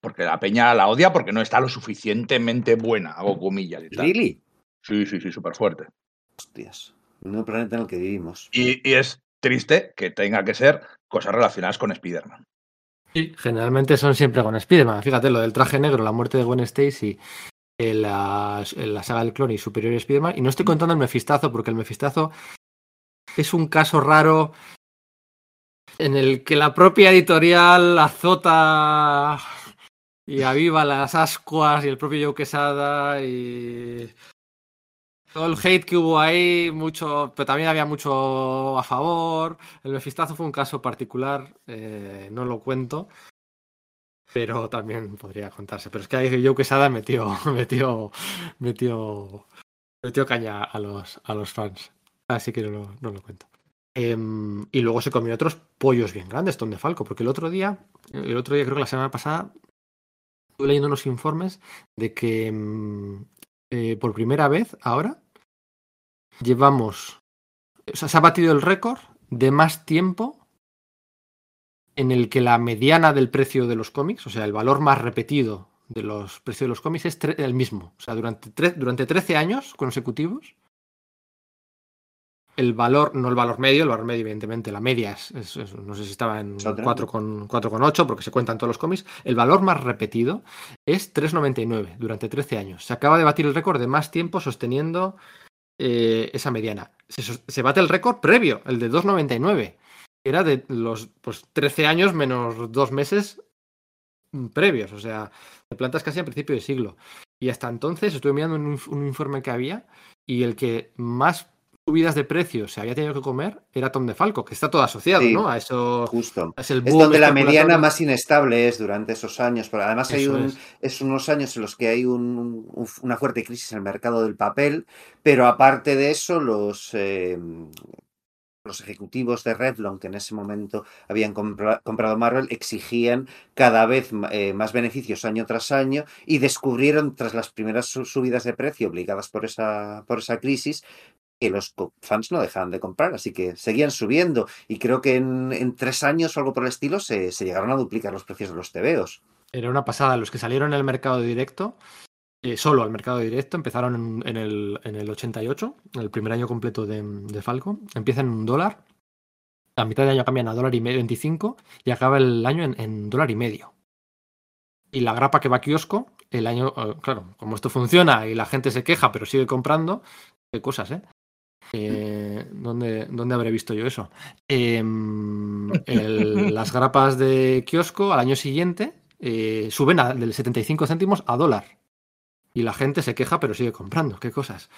porque la peña la odia porque no está lo suficientemente buena, hago comillas y tal. ¿Really? Sí, sí, sí, súper fuerte. Hostias, un planeta en el que vivimos. Y, y es triste que tenga que ser cosas relacionadas con Spider-Man. Sí, generalmente son siempre con Spider-Man. Fíjate, lo del traje negro, la muerte de Gwen Stacy, en la, saga del clon y Superior Spider-Man. Y no estoy contando el Mefistazo, porque el Mefistazo es un caso raro en el que la propia editorial azota y aviva las ascuas y el propio Joe Quesada y todo el hate que hubo ahí, mucho, pero también había mucho a favor. El Mefistazo fue un caso particular, eh, no lo cuento, pero también podría contarse. Pero es que ahí Joe Quesada metió, metió, metió, metió caña a los, a los fans. Así que no lo, cuento. Eh, y luego se comió otros pollos bien grandes, Tom de Falco, porque el otro día, el otro día creo que la semana pasada, estuve leyendo unos informes de que eh, por primera vez ahora llevamos, o sea, se ha batido el récord de más tiempo en el que la mediana del precio de los cómics, o sea, el valor más repetido de los precios de los cómics es el mismo. O sea, durante, durante 13 años consecutivos, el valor, no el valor medio, el valor medio, evidentemente, la media es, es, es no sé si estaba en 4,8 porque se cuentan todos los cómics. El valor más repetido es 3,99 durante 13 años. Se acaba de batir el récord de más tiempo sosteniendo eh, esa mediana. Se, bate el récord previo, el de 2,99. Era de los pues, 13 años menos dos meses previos, o sea, de plantas casi a principio de siglo. Y hasta entonces estuve mirando un informe que había y el que más subidas de precios se había tenido que comer era Tom de Falco, que está todo asociado, Sí, ¿no? A eso. Justo. Es, el Es boom donde la mediana más inestable es durante esos años, pero además hay un, es. es unos años en los que hay un- un- una fuerte crisis en el mercado del papel, pero aparte de eso, los, eh, los ejecutivos de Revlon, que en ese momento habían compra- comprado Marvel, exigían cada vez eh, más beneficios año tras año y descubrieron, tras las primeras su- subidas de precio obligadas por esa, por esa crisis, que los fans no dejaban de comprar, así que seguían subiendo. Y creo que en, tres años o algo por el estilo se, llegaron a duplicar los precios de los TVOs. Era una pasada. Los que salieron el mercado directo, eh, solo al mercado directo, empezaron en, en el, en el 88, el primer año completo de, de Falco. Empiezan en un dólar, a mitad de año cambian a dólar y medio, 25, y acaba el año en, en dólar y medio. Y la grapa que va a kiosco, el año, eh, claro, como esto funciona y la gente se queja pero sigue comprando, qué cosas, ¿eh? Eh, ¿dónde, ¿Dónde habré visto yo eso? El- las grapas de kiosco al año siguiente eh, suben a, del 75 céntimos a dólar. Y la gente se queja, pero sigue comprando. Qué cosas.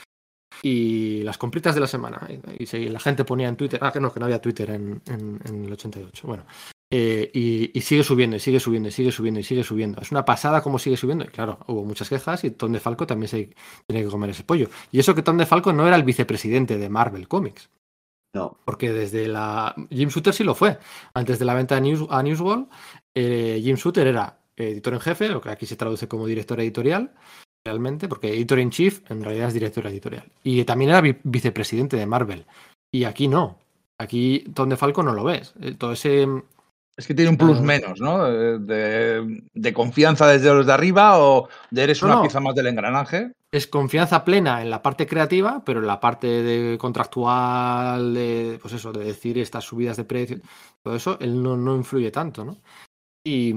Y las compritas de la semana. Y, y la gente ponía en Twitter. Ah, que no, que no había Twitter en, en- en el 88. Bueno. eh, y, y sigue subiendo, y sigue subiendo, y sigue subiendo, y sigue subiendo. Es una pasada cómo sigue subiendo. Y claro, hubo muchas quejas y Tom de Falco también se tiene que comer ese pollo. Y eso que Tom de Falco no era el vicepresidente de Marvel Comics. No, Porque desde la. Jim Shooter sí lo fue. Antes de la venta a, News, a Newswall, eh, Jim Shooter era editor en jefe, lo que aquí se traduce como director editorial, realmente, porque editor in chief en realidad es director editorial. Y también era vi- vicepresidente de Marvel. Y aquí no. Aquí Tom Falco no lo ves. Eh, Todo ese. Es que tiene un plus Ah. menos, ¿no? De, de- confianza desde los de arriba o de eres No, una no. pieza más del engranaje. Es confianza plena en la parte creativa, pero en la parte de contractual, de, pues eso, de decir estas subidas de precio, todo eso, él no, no influye tanto, ¿no? Y, y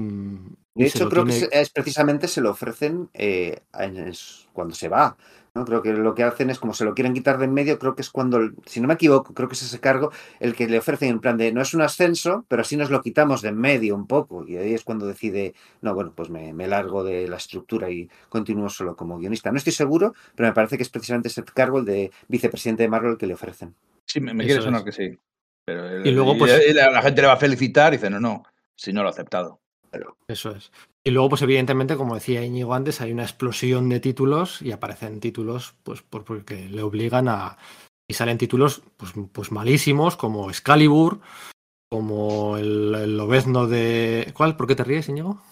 de hecho creo tiene- que es precisamente se lo ofrecen eh, es cuando se va. ¿no? Creo que lo que hacen es como se lo quieren quitar de en medio, creo que es cuando, el- si no me equivoco, creo que es ese cargo el que le ofrecen en plan de no es un ascenso, pero así nos lo quitamos de en medio un poco. Y ahí es cuando decide, no, bueno, pues me, me largo de la estructura y continúo solo como guionista. No estoy seguro, pero me parece que es precisamente ese cargo, el de vicepresidente de Marvel, que le ofrecen. Sí, me, me quiere es. sonar que sí. Pero el- Y luego, pues- y la, la gente le va a felicitar y dice, no, no, si no lo ha aceptado. Eso es. Y luego, pues evidentemente, como decía Íñigo antes, hay una explosión de títulos y aparecen títulos, pues, por- porque le obligan a. Y salen títulos, pues, pues malísimos, como Excalibur, como el, el Lobezno de. ¿Cuál? ¿Por qué te ríes, Íñigo?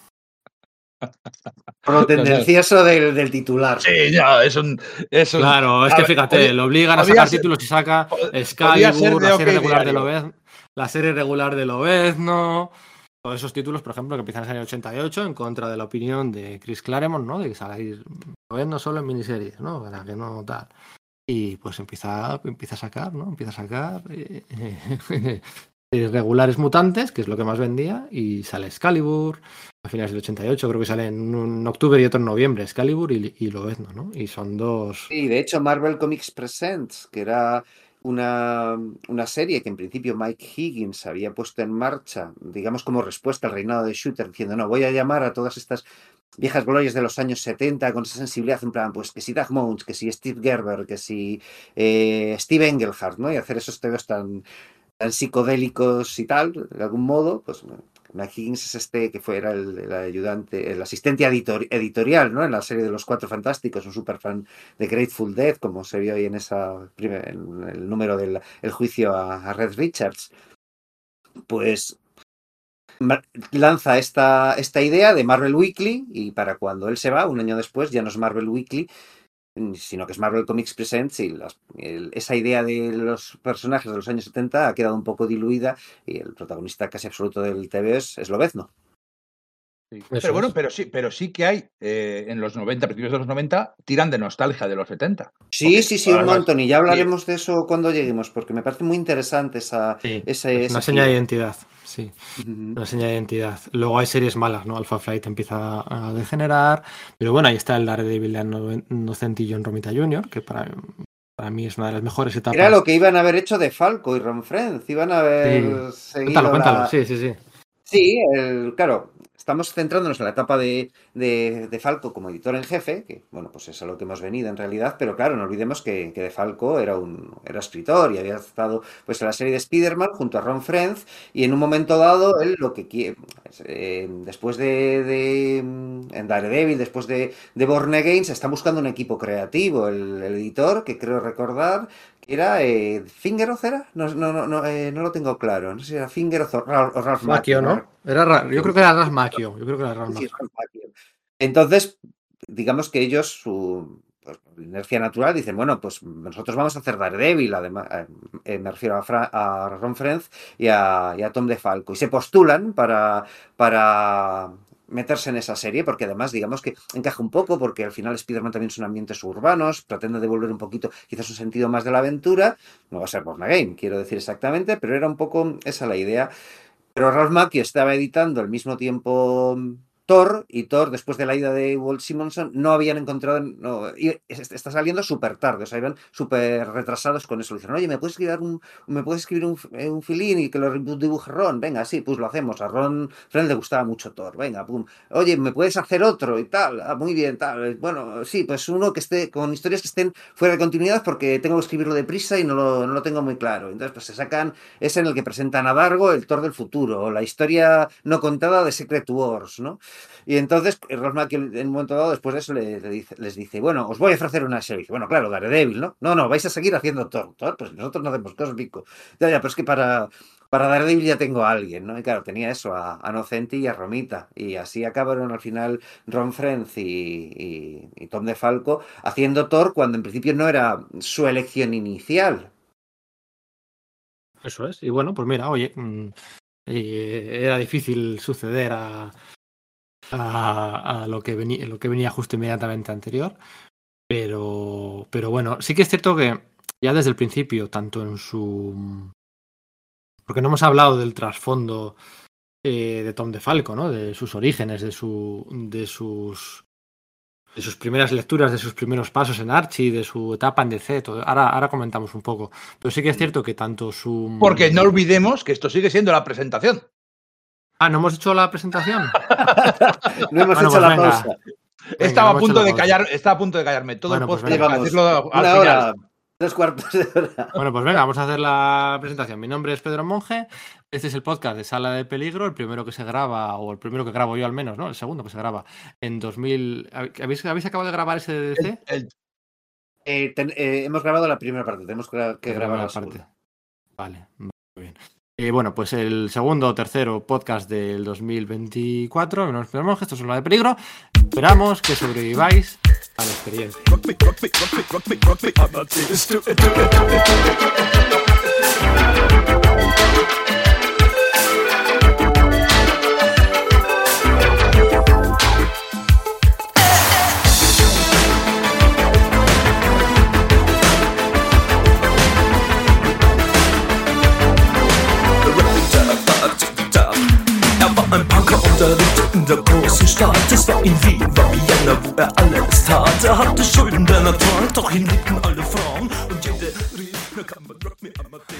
Por lo tendencioso del, del titular. Sí, ya, es un. Es un- Claro, es a que ver, fíjate, podía- lo obligan a sacar ser- títulos y saca podía ser Excalibur, de la serie regular de. Lobezno, la serie regular de Lobezno, todos esos títulos, por ejemplo, que empiezan en el 88 en contra de la opinión de Chris Claremont, ¿no? De que salir Lobezno solo en miniseries, ¿no? Para que no tal. Y pues empieza, empieza a sacar, ¿no? Empieza a sacar eh, regulares mutantes, que es lo que más vendía, y sale Excalibur, a finales del 88, creo que sale en, un octubre y otro en noviembre, Excalibur y, y Lobezno, ¿no? Y son dos... Sí, de hecho, Marvel Comics Presents, que era una, una serie que en principio Mike Higgins había puesto en marcha, digamos como respuesta al reinado de Shooter, diciendo, no, voy a llamar a todas estas viejas glorias de los años 70 con esa sensibilidad, en plan, pues que si Doug Mounts, que si Steve Gerber, que si eh, Steve Engelhardt, ¿no? Y hacer esos temas tan, tan psicodélicos y tal, de algún modo, pues Mike Higgins es este que fue era el, ayudante, el asistente editor- editorial, ¿no? En la serie de los Cuatro Fantásticos, un super fan de Grateful Dead, como se vio ahí en esa el número del el juicio a, a Red Richards. Pues lanza esta, esta idea de Marvel Weekly y para cuando él se va, un año después, ya no es Marvel Weekly, sino que es Marvel Comics Presents y las- el- esa idea de los personajes de los años 70 ha quedado un poco diluida y el protagonista casi absoluto del TV es, Lobezno. Eso Pero bueno, es. pero sí, pero sí que hay eh, en los 90, principios de los 90, tiran de nostalgia de los 70. Sí, Porque, sí, sí, un montón. Y ya hablaremos de eso cuando lleguemos, porque me parece muy interesante esa... Sí, ese- es una ese seña de identidad, sí, una seña de identidad. Luego hay series malas, ¿no? Alpha Flight empieza a degenerar, pero bueno, ahí está el Daredevil de Innocent y John Romita Jr., que para, para mí es una de las mejores etapas. Era lo que iban a haber hecho de Falco y Ron Friends. Iban a haber seguido Cuéntalo, cuéntalo, la- sí, sí, sí. Sí, el- claro, estamos centrándonos en la etapa de, de, Falco como editor en jefe, que bueno, pues es a lo que hemos venido en realidad, pero claro, no olvidemos que, que de Falco era un era escritor y había estado pues en la serie de Spider-Man junto a Ron Frenz y en un momento dado él lo que quiere, eh, después de, de en Daredevil, después de, de Born Again, se está buscando un equipo creativo, el, editor, que creo recordar, era eh, Fingeroth, ¿era? No, no, no, no, eh, no lo tengo claro, no sé si era Fingeroth o, Ra- o Ralph Macchio, ¿no? Era Ra- yo creo que era Ralph Macchio. Yo creo que era Ralph Macchio. Entonces, digamos que ellos, su pues, inercia natural, dicen, bueno, pues nosotros vamos a hacer Daredevil, además, eh, eh, me refiero a, Fra- a Ron Frenz y a, y a Tom DeFalco, y se postulan para, para meterse en esa serie, porque además, digamos que encaja un poco, porque al final Spider-Man también son ambientes urbanos, pretende devolver un poquito, quizás un sentido más de la aventura, no va a ser Born Again, quiero decir exactamente, pero era un poco esa la idea. Pero Ralph Macchio estaba editando al mismo tiempo Thor y Thor, después de la ida de Walt Simonson, no habían encontrado. Y es- está saliendo súper tarde, o sea, iban súper retrasados con eso. Le dijeron, oye, ¿me puedes escribir un, me puedes escribir eh, un filín y que lo dibuje Ron? Venga, sí, pues lo hacemos. A Ron Friend le gustaba mucho Thor, venga, pum. Oye, ¿me puedes hacer otro y tal? Ah, muy bien, tal. Bueno, sí, pues uno que esté con historias que estén fuera de continuidad porque tengo que escribirlo deprisa y no lo, no lo tengo muy claro. Entonces, pues se sacan es en el que presentan a Dargo el Thor del futuro, o la historia no contada de Secret Wars, ¿no? Y entonces Ross Macchio en un momento dado, después de eso, le, dice, les dice, bueno, os voy a ofrecer una serie. Bueno, claro, Daredevil, ¿no? No, no, vais a seguir haciendo Thor. Thor, pues nosotros no hacemos cósmico. Ya, ya, pero es que para, para Daredevil ya tengo a alguien, ¿no? Y claro, tenía eso, a, a Nocenti y a Romita. Y así acabaron al final Ron Frenz y, y, y Tom DeFalco haciendo Thor cuando en principio no era su elección inicial. Eso es. Y bueno, pues mira, oye, mm, eh, era difícil suceder a, a, a lo, que venía, lo que venía justo inmediatamente anterior. Pero, pero bueno, sí que es cierto que ya desde el principio, tanto en su. Porque no hemos hablado del trasfondo eh, de Tom DeFalco, ¿no? De sus orígenes, de, su, de sus. De sus primeras lecturas, de sus primeros pasos en Archie, de su etapa en DC, todo. Ahora, ahora comentamos un poco. Pero sí que es cierto que tanto su. Porque no olvidemos que esto sigue siendo la presentación. Ah, ¿no hemos hecho la presentación? No hemos Bueno, hecho pues la venga. pausa. estaba, a punto de la callar, estaba a punto de callarme todo Bueno, el pues podcast venga, para vamos. decirlo al Una final. hora, tres cuartos de hora. Bueno, pues venga, vamos a hacer la presentación. Mi nombre es Pedro Monge. Este es el podcast de Sala de Peligro, el primero que se graba, o el primero que grabo yo al menos, ¿no? El segundo que se graba en 2000. ¿Habéis, habéis acabado de grabar ese de DC? El- Eh, ten- eh, hemos grabado la primera parte, tenemos que, gra- que La grabar la segunda. parte. Vale, muy bien. Eh, bueno, pues el segundo o tercero podcast del 2024. Nos esperamos esto es una de peligro. Esperamos que sobreviváis a la experiencia.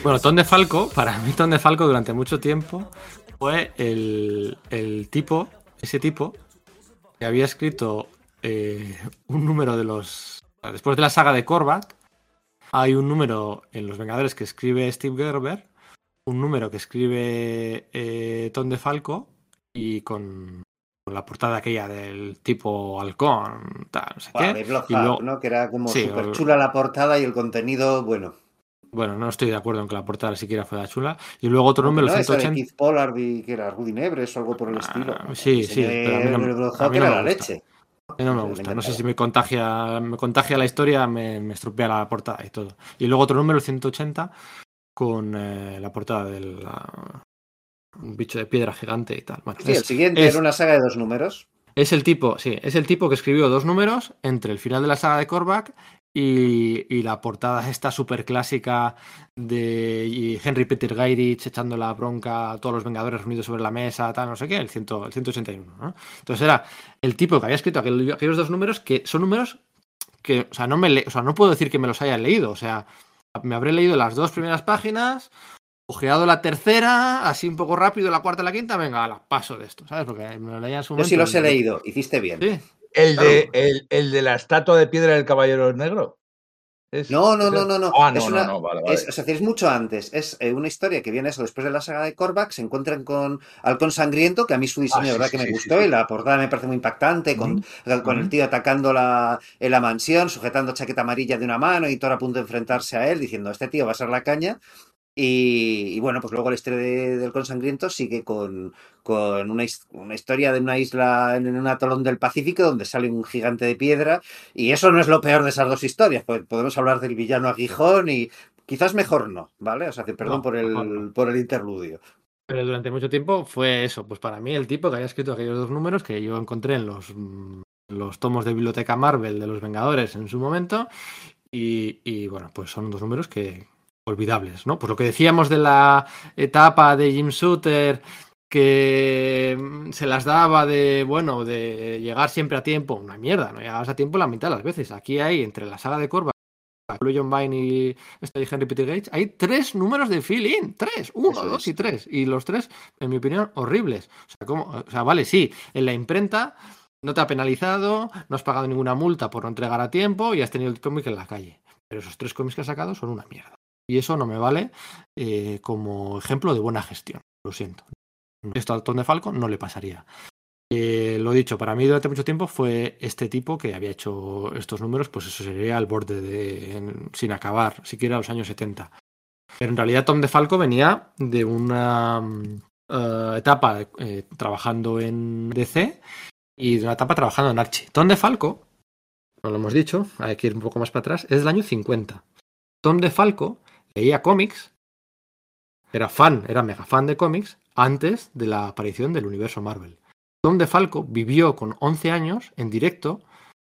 Bueno, Tom de Falco, para mí Tom de Falco durante mucho tiempo fue el, el tipo, ese tipo, que había escrito eh, un número de los... Después de la saga de Korvac, hay un número en Los Vengadores que escribe Steve Gerber, un número que escribe eh, Tom de Falco y con, con la portada aquella del tipo halcón, tal, no sé qué. de y Blofeld, luego- ¿no? Que era como Sí, súper chula la portada y el contenido, bueno. Bueno, no estoy de acuerdo en que la portada siquiera fuera chula. Y luego otro número, ¿no? el Esa de 180. Keith Pollard y que era Rudy Nebres o algo por el Ah, estilo. sí, El sí, diseño pero a mí no a mí no era me la leche. A mí no me gusta. No sé si me contagia, me contagia la historia, me, me estropea la portada y todo. Y luego otro número, el 180, con eh, la portada del ah, un bicho de piedra gigante y tal. Bueno, Sí, es, el siguiente es- era una saga de dos números. es el tipo, sí, es el tipo que escribió dos números entre el final de la saga de Korvac y, y la portada esta súper clásica de Henry Peter Gairich echando la bronca a todos los Vengadores reunidos sobre la mesa, tal, no sé qué, el, 100 el 181. ¿no? Entonces era el tipo que había escrito aquel- aquellos dos números que son números que, o sea, no me o sea, no puedo decir que me los haya leído, o sea, me habré leído las dos primeras páginas, ojeado la tercera, así un poco rápido, la cuarta y la quinta, venga, la paso de esto, ¿sabes? Porque me lo leía en su Yo sí los he leído, hiciste bien. Sí, El, Claro. de, el, el de la estatua de piedra del caballero negro. ¿Es- No, no, es no, no, no. Ah, no, es no, una- no, vale, vale. Es, o sea, es mucho antes. Es eh, una historia que viene eso después de la saga de Korvac. Se encuentran con Halcón Sangriento, que a mí su diseño, Ah, sí, verdad, sí, que me sí, gustó. sí. Y la portada me parece muy impactante, con, con el tío atacando la, en la mansión, sujetando chaqueta amarilla de una mano y Thor a punto de enfrentarse a él, diciendo: Este tío va a ser la caña. Y, y bueno, pues luego la historia de- del Consangriento sigue con, con una, his- una historia de una isla en un atolón del Pacífico donde sale un gigante de piedra. Y eso no es lo peor de esas dos historias. pues podemos hablar del villano aguijón y quizás mejor no, ¿vale? O sea, que perdón No, por, el, no. por el interludio. Pero durante mucho tiempo fue eso, pues para mí el tipo que había escrito aquellos dos números que yo encontré en los, mm, los tomos de Biblioteca Marvel de los Vengadores en su momento. Y, y, bueno, pues son dos números que olvidables, ¿no? Pues lo que decíamos de la etapa de Jim Shooter que mm, se las daba de, bueno, de llegar siempre a tiempo, una mierda, no llegabas a tiempo la mitad de las veces. Aquí hay, entre la saga de Corva, Blue John Vine y este Henry Peter Gates, hay tres números de fill-in, tres, uno, Eso dos es. y tres, y los tres, en mi opinión, horribles. O sea, ¿cómo? O sea, vale, sí, en la imprenta no te ha penalizado, no has pagado ninguna multa por no entregar a tiempo y has tenido el cómic en la calle. Pero esos tres cómics que has sacado son una mierda. Y eso no me vale eh, como ejemplo de buena gestión. Lo siento. Esto al Tom de Falco no le pasaría. Eh, lo dicho, para mí durante mucho tiempo fue este tipo que había hecho estos números, pues eso sería al borde de, sin acabar, siquiera los años 70. Pero en realidad Tom de Falco venía de una mm, eh, etapa eh, trabajando en DC y de una etapa trabajando en Archie. Tom de Falco, no lo hemos dicho, hay que ir un poco más para atrás, es del año 50. Tom de Falco leía cómics, era fan, era mega fan de cómics, antes de la aparición del universo Marvel. Tom de Falco vivió con 11 años en directo,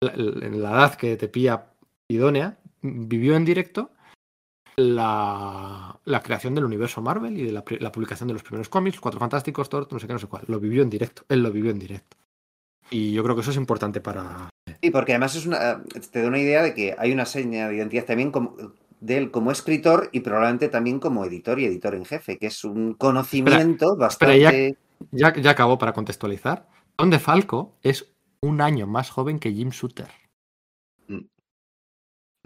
en la edad que te pilla idónea, vivió en directo la, la creación del universo Marvel y de la, la publicación de los primeros cómics, Cuatro Fantásticos, Thor, no sé qué, no sé cuál. Lo vivió en directo, él lo vivió en directo. Y yo creo que eso es importante para... Sí, porque además es una, te da una idea de que hay una seña de identidad también como, de él como escritor y probablemente también como editor y editor en jefe, que es un conocimiento espera, bastante... Ya, ya acabó para contextualizar. Tom de Falco es un año más joven que Jim Shooter.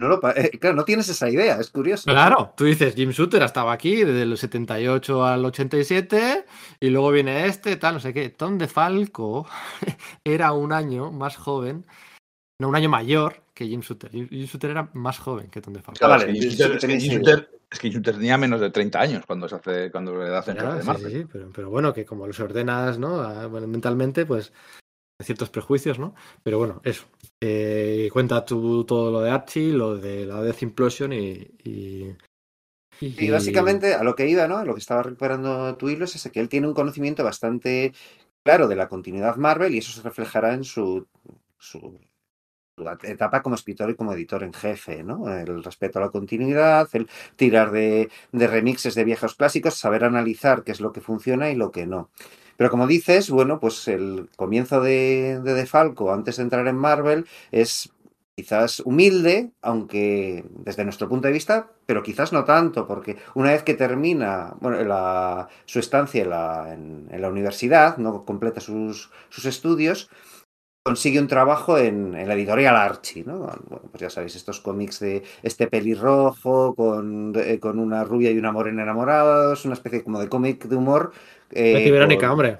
No lo pa- eh, claro, no tienes esa idea, es curioso. Claro, tú dices, Jim Shooter estaba aquí desde el 78 al 87 y luego viene este, tal, no sé qué. Tom de Falco era un año más joven, no, un año mayor que Jim Shooter. Jim Shooter era más joven que Tom de Falco. Ah, Claro, vale, es que Shooter- es que. Shooter- Es que Jun tenía menos de 30 años cuando se hace, cuando le hacen de sí, Marvel. sí, sí, pero, pero bueno, que como los ordenas, ¿no? A- bueno, mentalmente, pues hay ciertos prejuicios, ¿no? Pero bueno, eso. Eh, cuenta tú todo lo de Archie, lo de la Death Implosion y. y, Y básicamente a lo que iba, ¿no? A lo que estaba recuperando tu hilo es ese, que él tiene un conocimiento bastante claro de la continuidad Marvel y eso se reflejará en su, su etapa como escritor y como editor en jefe, ¿no? El respeto a la continuidad, el tirar de, remixes de viejos clásicos, saber analizar qué es lo que funciona y lo que no. Pero como dices, bueno, pues el comienzo de, de Falco antes de entrar en Marvel es quizás humilde, aunque desde nuestro punto de vista, pero quizás no tanto, porque una vez que termina su estancia en la, universidad, no completa sus estudios, consigue un trabajo en, en, la editorial Archie, ¿no? Bueno, pues ya sabéis, estos cómics de este pelirrojo con, de, con una rubia y una morena enamorados, una especie como de cómic de humor. Eh, Betty Verónica, con... hombre.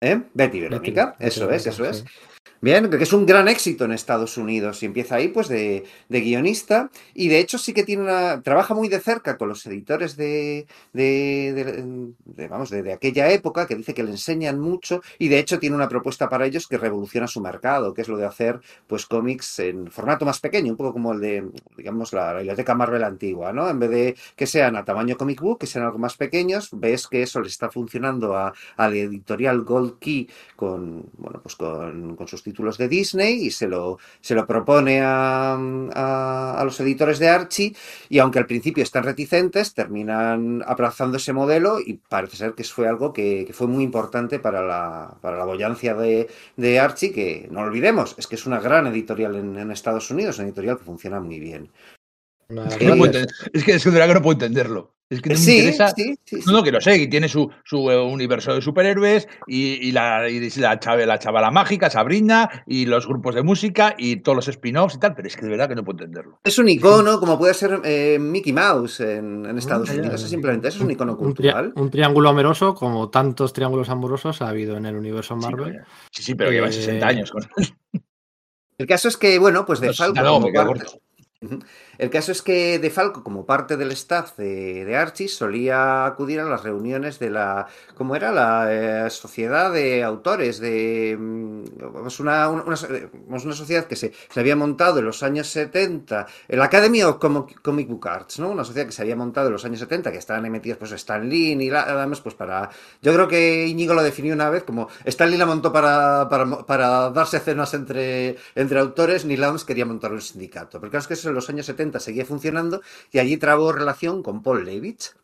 ¿Eh? Betty Verónica, Betty, eso Betty es, eso sí. es. Bien, que es un gran éxito en Estados Unidos y empieza ahí pues de, de, guionista. Y de hecho sí que tiene una trabaja muy de cerca con los editores de, de, de, vamos de, aquella época que dice que le enseñan mucho. Y de hecho tiene una propuesta para ellos que revoluciona su mercado que es lo de hacer pues cómics en formato más pequeño un poco como el de digamos la, biblioteca Marvel antigua no en vez de que sean a tamaño comic book que sean algo más pequeños ves que eso le está funcionando a, a editorial Gold Key con bueno pues con sus títulos de Disney y se lo, se lo propone a, a, los editores de Archie y aunque al principio están reticentes, terminan abrazando ese modelo y parece ser que fue algo que, que fue muy importante para la, para la boyancia de, de, Archie, que no olvidemos, es que es una gran editorial en, en Estados Unidos, una editorial que funciona muy bien. Es que, no puedo entender- es que es que de verdad que no puedo entenderlo. Es que no me interesa. sí, sí, sí. No, no, que lo sé, y tiene su, su eh, universo de superhéroes y, y la, y la, chave- la chavala mágica, Sabrina, y los grupos de música y todos los spin-offs y tal, pero es que de verdad que no puedo entenderlo. Es un icono, como puede ser eh, Mickey Mouse en, en Estados ya, ya, Unidos. ya. Es simplemente eso, es un icono cultural. un triángulo amoroso, como tantos triángulos amorosos ha habido en el universo Marvel. Sí, sí, pero lleva Eh, 60 años con El caso es que, bueno, pues de No, Falco. no, El caso es que De Falco, como parte del staff de, Archie, solía acudir a las reuniones de la. ¿Cómo era? La eh, Sociedad de Autores de. pues una, una, una- sociedad que se, se había montado en los años 70, el Academy of Comic, Book Arts, ¿no? Una sociedad que se había montado en los años 70, que estaban ahí metidos pues Stan Lee y la- además pues para... Yo creo que Íñigo lo definió una vez como Stan Lee la montó para, para, para darse cenas entre, entre autores, ni Lams quería montar un sindicato. Claro es que eso en los años 70 seguía funcionando y allí trabó relación con Paul Levitz.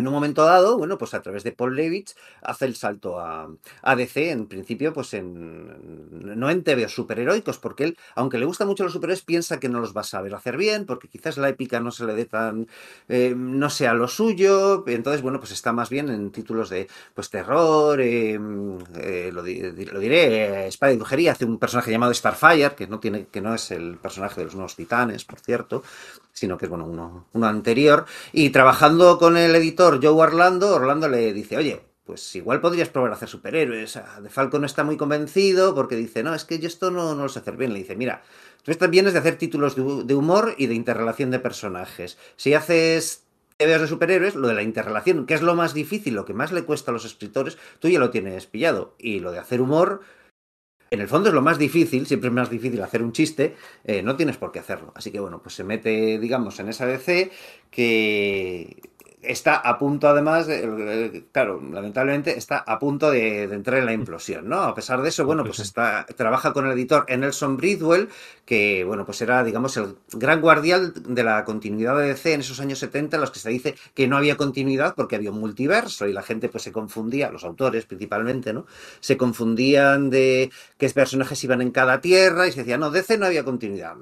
En un momento dado, bueno, pues a través de Paul Levitz hace el salto a, a DC, en principio, pues en, no en TVO superheroicos, porque él, aunque le gustan mucho los superhéroes, piensa que no los va a saber hacer bien, porque quizás la épica no se le dé tan, eh, no sea lo suyo, entonces, bueno, pues está más bien en títulos de, pues, terror, eh, eh, lo, di- lo diré, espada y brujería, hace un personaje llamado Starfire, que no, tiene, que no es el personaje de los nuevos titanes, por cierto, sino que es, bueno, uno, uno anterior, y trabajando con el editor Joe Orlando, Orlando le dice, oye, pues igual podrías probar a hacer superhéroes. De Falco no está muy convencido porque dice, no, es que yo esto no, no lo sé hacer bien. Le dice, mira, tú estás vienes de hacer títulos de humor y de interrelación de personajes. Si haces TVOs de superhéroes, lo de la interrelación, que es lo más difícil, lo que más le cuesta a los escritores, tú ya lo tienes pillado. Y lo de hacer humor, en el fondo es lo más difícil, siempre es más difícil hacer un chiste, eh, no tienes por qué hacerlo. Así que bueno, pues se mete, digamos, en esa DC que está a punto además, de, claro, lamentablemente está a punto de, de entrar en la implosión, ¿no? A pesar de eso, bueno, pues está, trabaja con el editor Nelson Bridwell, que, bueno, pues era, digamos, el gran guardián de la continuidad de DC en esos años 70, en los que se dice que no había continuidad porque había un multiverso y la gente pues se confundía, los autores principalmente, ¿no? Se confundían de qué personajes iban en cada tierra y se decía, no, DC no había continuidad.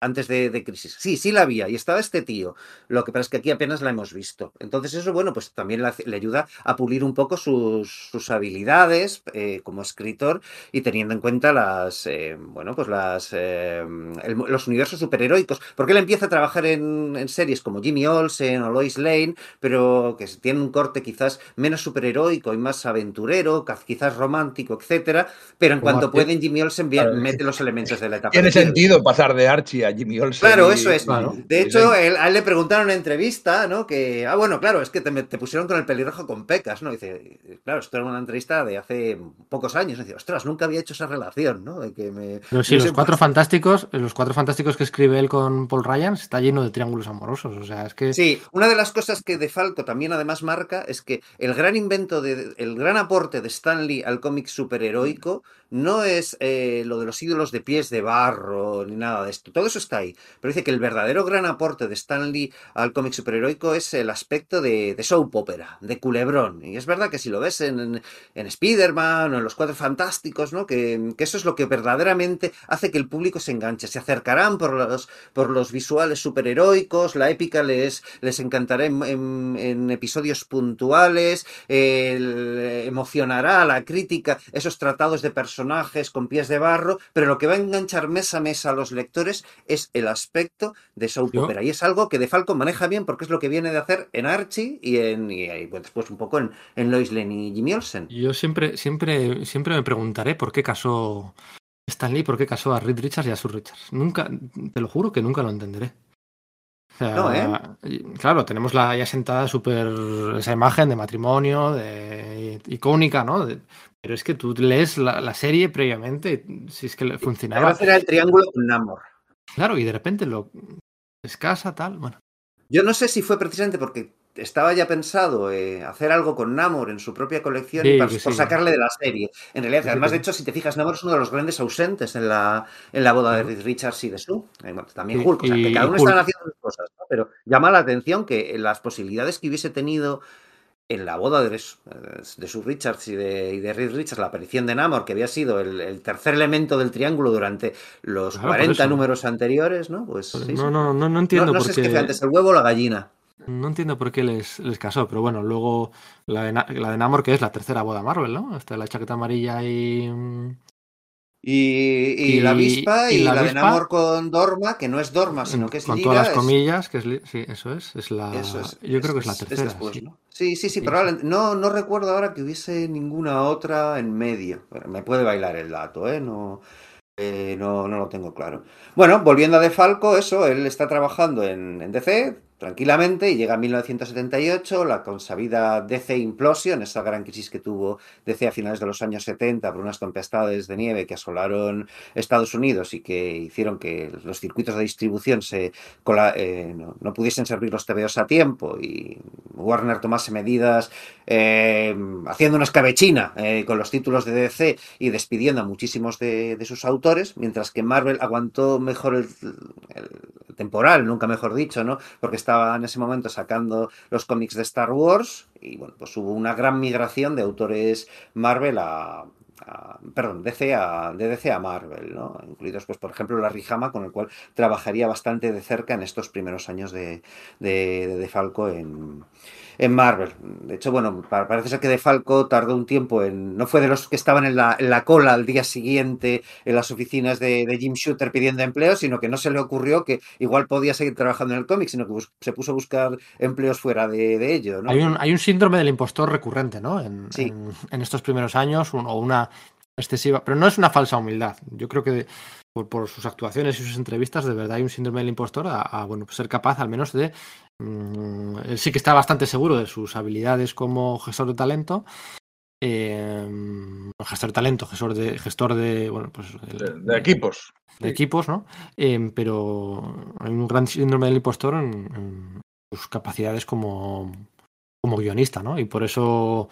Antes de, de Crisis. Sí, sí la había. Y estaba este tío. Lo que pasa es que aquí apenas la hemos visto. Entonces eso, bueno, pues también le, ayuda a pulir un poco sus, sus habilidades eh, como escritor y teniendo en cuenta las, eh, bueno, pues las, eh, el- los universos superheroicos. Porque él empieza a trabajar en, en series como Jimmy Olsen o Lois Lane, pero que tiene un corte quizás menos superheroico y más aventurero, quizás romántico, etcétera. Pero en Como cuanto Archie. puede, en Jimmy Olsen bien, mete los elementos de la etapa. Tiene sentido pasar de Archie a Jimmy Olsen. Claro, y- eso es. Claro. De y- hecho, él- a él le preguntaron en entrevista, ¿no? Que, ah, bueno, claro, es que te, me- te pusieron con el pelirrojo con pecas, ¿no? Dice, claro, esto era una entrevista de hace pocos años. Dice, ostras, nunca había hecho esa relación, ¿no? De que me, Pero sí, los sé- cuatro fantásticos, los cuatro fantásticos que escribe él con Paul Ryan está lleno de triángulos amorosos. O sea, es que Sí, una de las cosas que De Falco también además marca es que el gran invento, de, el gran aporte de Stan Lee al cómic superheroico no es eh, lo de los ídolos de pies de barro ni nada de esto. Todo eso está ahí. Pero dice que el verdadero gran aporte de Stan Lee al cómic superheroico es el aspecto de, soap opera, de culebrón. Y es verdad que si lo ves en, en, Spider-Man o en los Cuatro Fantásticos, ¿no? Que, eso es lo que verdaderamente hace que el público se enganche. Se acercarán por los, por los visuales superheroicos, la épica les, les encantará en, episodios puntuales, emocionará a la crítica esos tratados de personajes con pies de barro, pero lo que va a enganchar mes a mes a los lectores es el aspecto de soap Yo- opera. Y es algo que De Falco maneja bien porque es lo que viene de hacer en Archie y, en, y, y, pues, después un poco en, en Lois Lane y Jimmy Olsen. yo siempre, siempre, siempre me preguntaré por qué casó Stan Lee, por qué casó a Reed Richards y a Sue Richards. Nunca, te lo juro que nunca lo entenderé. O sea, No, ¿eh? Claro, tenemos la ya sentada súper esa imagen de matrimonio, de icónica, ¿no? De- pero es que tú lees la, la serie previamente, si es que funcionaba. gracia era el triángulo con Namor. Claro, y de repente lo escasa, tal. Bueno, Yo no sé si fue precisamente porque estaba ya pensado eh, hacer algo con Namor en su propia colección Sí, y para, por sí. sacarle de la serie. En realidad, además, de hecho, si te fijas, Namor es uno de los grandes ausentes en la, en la boda de Richards y de Sue. Eh, también Hulk, o sea, que cada uno están haciendo sus cosas, ¿no? pero llama la atención que las posibilidades que hubiese tenido en la boda de, de Sue Richards y de, y de Reed Richards, la aparición de Namor, que había sido el, el tercer elemento del triángulo durante los Claro, por 40 eso. números anteriores, ¿no? Pues sí, no, no, no, no No, entiendo no por sé qué. fue antes, el huevo o la gallina. No entiendo por qué les, les casó, pero bueno, luego la de, la de Namor, que es la tercera boda Marvel, ¿no? Está la chaqueta amarilla y. mm, Y, y la avispa y, y la la, de avispa- Namor con Dorma, que no es Dorma, sino que es con Lira, todas las es- comillas, que es. Sí, eso es. Es la. eso es- yo creo que es la tercera. después, sí. ¿no? Sí, sí, sí, probablemente. No, no recuerdo ahora que hubiese ninguna otra en medio. Me puede bailar el dato, ¿eh? No, eh, no, no lo tengo claro. Bueno, volviendo a De Falco, eso, él está trabajando en, en DC tranquilamente y llega a 1978, la consabida DC Implosion, esa gran crisis que tuvo DC a finales de los años 70 por unas tempestades de nieve que asolaron Estados Unidos y que hicieron que los circuitos de distribución se eh, no, no pudiesen servir los TVOs a tiempo y Warner tomase medidas eh, haciendo una escabechina eh, con los títulos de DC y despidiendo a muchísimos de, de sus autores, mientras que Marvel aguantó mejor el temporal, nunca mejor dicho, ¿no? Porque estaba en ese momento sacando los cómics de Star Wars y bueno, pues hubo una gran migración de autores Marvel a, perdón, DC a, de DC a Marvel, ¿no? Incluidos, pues, por ejemplo, Larry Hama, con el cual trabajaría bastante de cerca en estos primeros años de, de Falco en, en Marvel. De hecho, bueno, pa- parece ser que De Falco tardó un tiempo en. No fue de los que estaban en la, en la cola al día siguiente en las oficinas de, de Jim Shooter pidiendo empleo, sino que no se le ocurrió que igual podía seguir trabajando en el cómic, sino que se puso a buscar empleos fuera de, de ello, ¿no? Hay, un, hay un síndrome del impostor recurrente, ¿no? En, Sí. en, en estos primeros años, un- o una excesiva. Pero no es una falsa humildad. Yo creo que de- por, por sus actuaciones y sus entrevistas, de verdad hay un síndrome del impostor a, a, bueno, pues ser capaz al menos de. mm, él sí que está bastante seguro de sus habilidades como gestor de talento. eh, gestor de talento, gestor de, gestor de, bueno, pues, De, de equipos. de equipos, ¿no? Em, pero hay un gran síndrome del impostor en, en sus capacidades como, como guionista, ¿no? Y por eso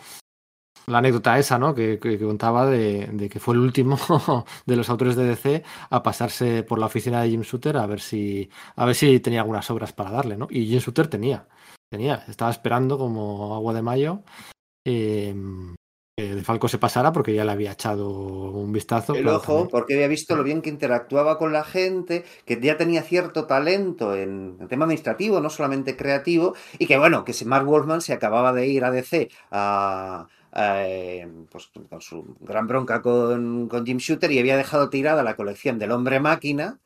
la anécdota esa, ¿no? Que, que- que contaba de, de que fue el último de los autores de DC a pasarse por la oficina de Jim Shooter a ver si a ver si tenía algunas obras para darle, ¿no? Y Jim Shooter tenía, tenía, estaba esperando como agua de mayo. em, que De Falco se pasara porque ya le había echado un vistazo. El ojo, también. porque había visto lo bien que interactuaba con la gente, que ya tenía cierto talento en el tema administrativo, no solamente creativo, y que bueno, que si Mark Wolfman se acababa de ir a DC a, eh, pues, con su gran bronca con, con Jim Shooter y había dejado tirada la colección del hombre máquina,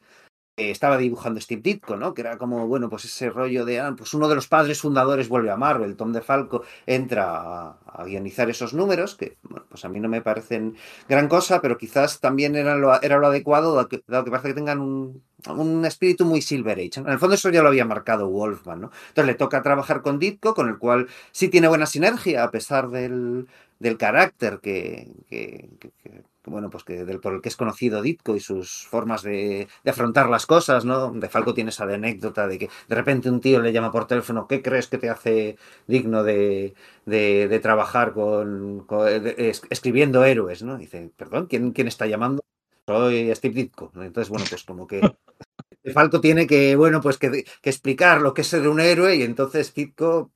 estaba dibujando Steve Ditko, ¿no? Que era como, bueno, pues ese rollo de, ah, pues uno de los padres fundadores vuelve a Marvel, Tom DeFalco entra a, guionizar esos números, que, bueno, pues a mí no me parecen gran cosa, pero quizás también era lo, era lo adecuado, dado que, dado que parece que tengan un, un espíritu muy Silver Age. En el fondo eso ya lo había marcado Wolfman, ¿no? Entonces le toca trabajar con Ditko, con el cual sí tiene buena sinergia, a pesar del, del carácter que, que- que- bueno, pues que del, por el que es conocido Ditko y sus formas de, de afrontar las cosas, ¿no? De Falco tiene esa anécdota de que de repente un tío le llama por teléfono, ¿qué crees que te hace digno de, de, de trabajar con, con- de- es- escribiendo héroes, ¿no? Dice, perdón, ¿quién, quién está llamando? Soy Steve Ditko. Entonces, bueno, pues como que Falco tiene que, bueno, pues que, que explicar lo que es ser un héroe y entonces Ditko,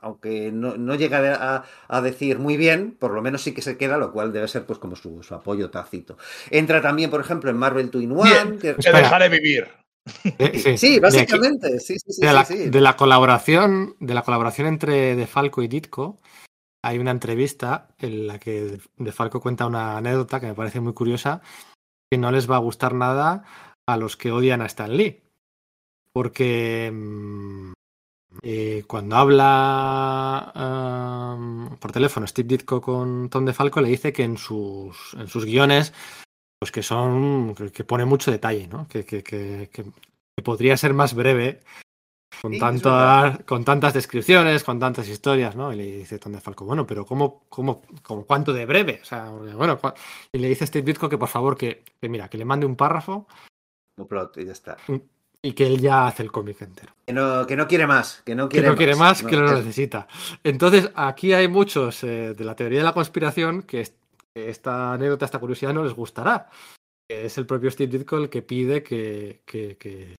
aunque no, no llega a, a decir muy bien, por lo menos sí que se queda, lo cual debe ser pues como su, su apoyo tácito. Entra también, por ejemplo, en Marvel Twin One. Bien, que- Te dejaré vivir. Eh, sí, Sí, de aquí- básicamente, sí, sí, sí, de, la, sí. de la colaboración de la colaboración entre De Falco y Ditko hay una entrevista en la que De Falco cuenta una anécdota que me parece muy curiosa que no les va a gustar nada a los que odian a Stan Lee porque mm, eh, cuando habla um, por teléfono Steve Ditko con Tom De Falco le dice que en sus en sus guiones pues que son que, que pone mucho detalle no que, que, que, podría ser más breve con, Sí, tantas, con tantas descripciones, con tantas historias, ¿no? Y le dice Tom de Falco, bueno, pero ¿cómo, cómo, cómo cuánto de breve? O sea, bueno, y le dice a Steve Ditko que por favor que, que mira, que le mande un párrafo Un plot, y ya está. Y que él ya hace el cómic entero. Que no, que no quiere más, que no Que quiere no quiere más, que no lo es- necesita. Entonces, aquí hay muchos eh, de la teoría de la conspiración que, es- que esta anécdota, esta curiosidad no les gustará. Que es el propio Steve Ditko el que pide que, que, que-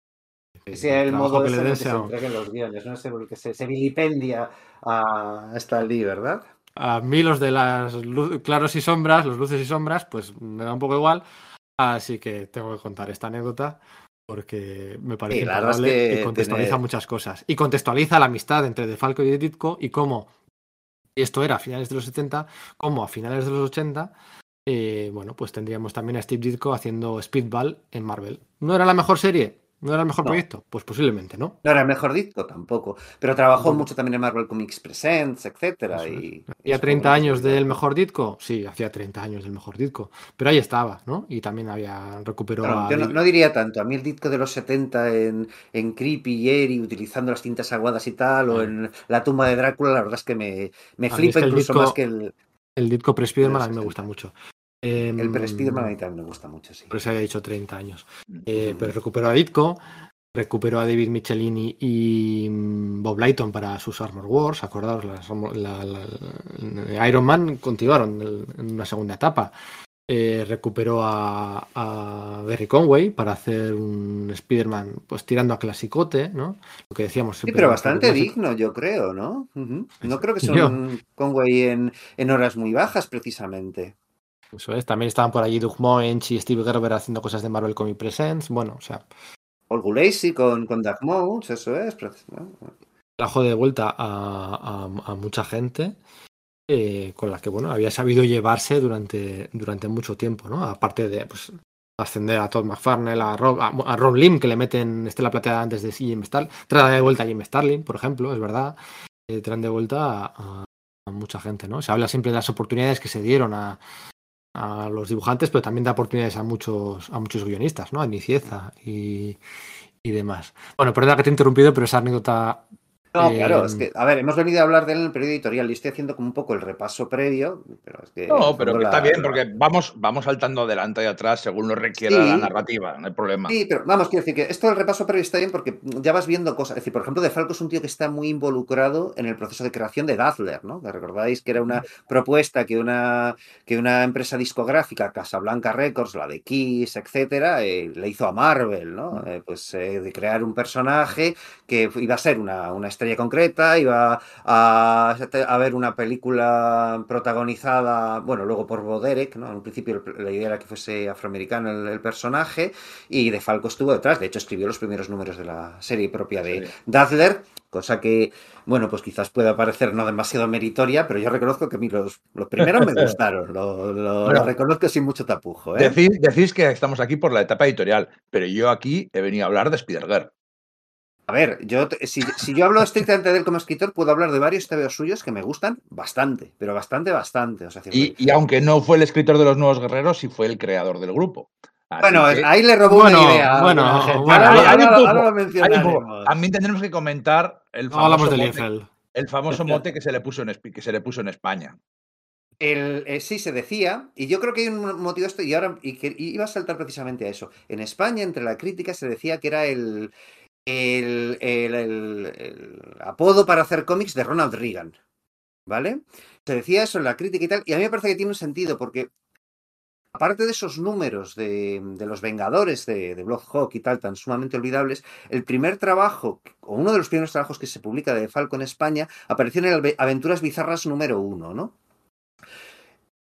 Que sea el modo que ese le den que se los guiones, no es el que se, se vilipendia a Stan Lee, ¿verdad? A mí los de las claros y sombras, los luces y sombras, pues me da un poco igual. Así que tengo que contar esta anécdota porque me parece Sí, es que y contextualiza muchas cosas. Y contextualiza la amistad entre De Falco y Ditko y cómo y esto era a finales de los 70, cómo a finales de los 80, eh, bueno, pues tendríamos también a Steve Ditko haciendo Speedball en Marvel. ¿No era la mejor serie? ¿No era el mejor No. proyecto? Pues posiblemente, ¿no? No era el mejor disco tampoco, pero trabajó mucho también en Marvel Comics Presents, etcétera. Es. Y, ¿Hacía eso 30 fue años del mejor disco? Sí, hacía 30 años del mejor disco. Pero ahí estaba, ¿no? Y también había recuperó Claro, a yo no, no diría tanto. A mí el disco de los 70 en, en Creepy y Eri, utilizando las tintas aguadas y tal, o Ah. en La tumba de Drácula, la verdad es que me, me flipa es que el incluso disco- más que el, El disco pre-Spiderman a mí me 60. gusta mucho. Em, el Pre Spiderman. A mí también me gusta mucho, sí. Por eso había dicho 30 años. Mm. Eh, pero recuperó a Ditko, recuperó a David Michelini y mm, Bob Lighton para sus Armor Wars. Acordaos, las Armor- la- la- la- Iron Man continuaron en una segunda etapa. Eh, recuperó a, a Barry Conway para hacer un Spider-Man pues tirando a clasicote, ¿no? Lo que decíamos Sí, pero bastante digno, yo creo, ¿no? No creo que sea un Conway en, en horas muy bajas, precisamente. Eso es. También estaban por allí Doug Moench y Steve Gerber haciendo cosas de Marvel Comic Presents. Bueno, o sea, Paul Gulacy con, con Doug Mouse, eso es. trajo de vuelta a, a- a mucha gente eh, con la que bueno había sabido llevarse durante, durante mucho tiempo, ¿no? Aparte de pues, ascender a Todd McFarlane, a Rob, a, a Rob Lim, que le meten Estela Plateada antes de Jim Starlin, trae de vuelta a Jim Starlin, por ejemplo, es verdad. Eh, traen de vuelta a, a- a mucha gente, ¿no? Se habla siempre de las oportunidades que se dieron a, a los dibujantes, pero también da oportunidades a muchos, a muchos guionistas, ¿no? A Nicieza y, y demás. Bueno, perdona que te he interrumpido, pero esa anécdota No, Eh, claro, es que, a ver, hemos venido a hablar de él en el periodo editorial y estoy haciendo como un poco el repaso previo, pero es que... No, pero que la- está bien, la- porque vamos, vamos saltando adelante y atrás según lo requiera Sí. la narrativa, no hay problema. Sí, pero vamos, quiero decir que esto del repaso previo está bien porque ya vas viendo cosas. Es decir, por ejemplo, De Falco es un tío que está muy involucrado en el proceso de creación de Dazzler, ¿no? Que recordáis que era una propuesta que una, que una empresa discográfica, Casablanca Records, la de Kiss, etcétera, eh, le hizo a Marvel, ¿no? Eh, pues eh, de crear un personaje que iba a ser una, una estrella concreta, iba a, a ver una película protagonizada, bueno, luego por Bo Derek, ¿no? En un principio la idea era que fuese afroamericano el, el personaje y De Falco estuvo detrás, de hecho escribió los primeros números de la serie propia de Sí. Dazzler, cosa que, bueno, pues quizás pueda parecer no demasiado meritoria, pero yo reconozco que a mí los, los primeros me gustaron, lo, lo- Bueno. lo reconozco sin mucho tapujo. ¿eh? Decís, decís que estamos aquí por la etapa editorial, pero yo aquí he venido a hablar de Spider-Girl. A ver, yo si, si yo hablo estrictamente de él como escritor, puedo hablar de varios TVOs suyos que me gustan bastante, pero bastante, bastante. O sea, Y, y aunque no fue el escritor de los Nuevos Guerreros, sí fue el creador del grupo. Así bueno, que- ahí le robó Bueno, una idea. bueno, ahora. También tendremos que comentar el No hablamos famoso, del mote, Liefeld. el famoso mote que se le puso en, que se le puso en España. El, eh, sí, se decía, y yo creo que hay un motivo esto, y ahora y que iba a saltar precisamente a eso. En España, entre la crítica, se decía que era el, el, apodo para hacer cómics de Ronald Reagan. ¿Vale? Se decía eso en la crítica y tal, y a mí me parece que tiene un sentido, porque aparte de esos números de, los Vengadores de, de Blood Hawk y tal, tan sumamente olvidables, el primer trabajo, o uno de los primeros trabajos que se publica de Falco en España, apareció en el Ave- Aventuras Bizarras número uno, ¿no?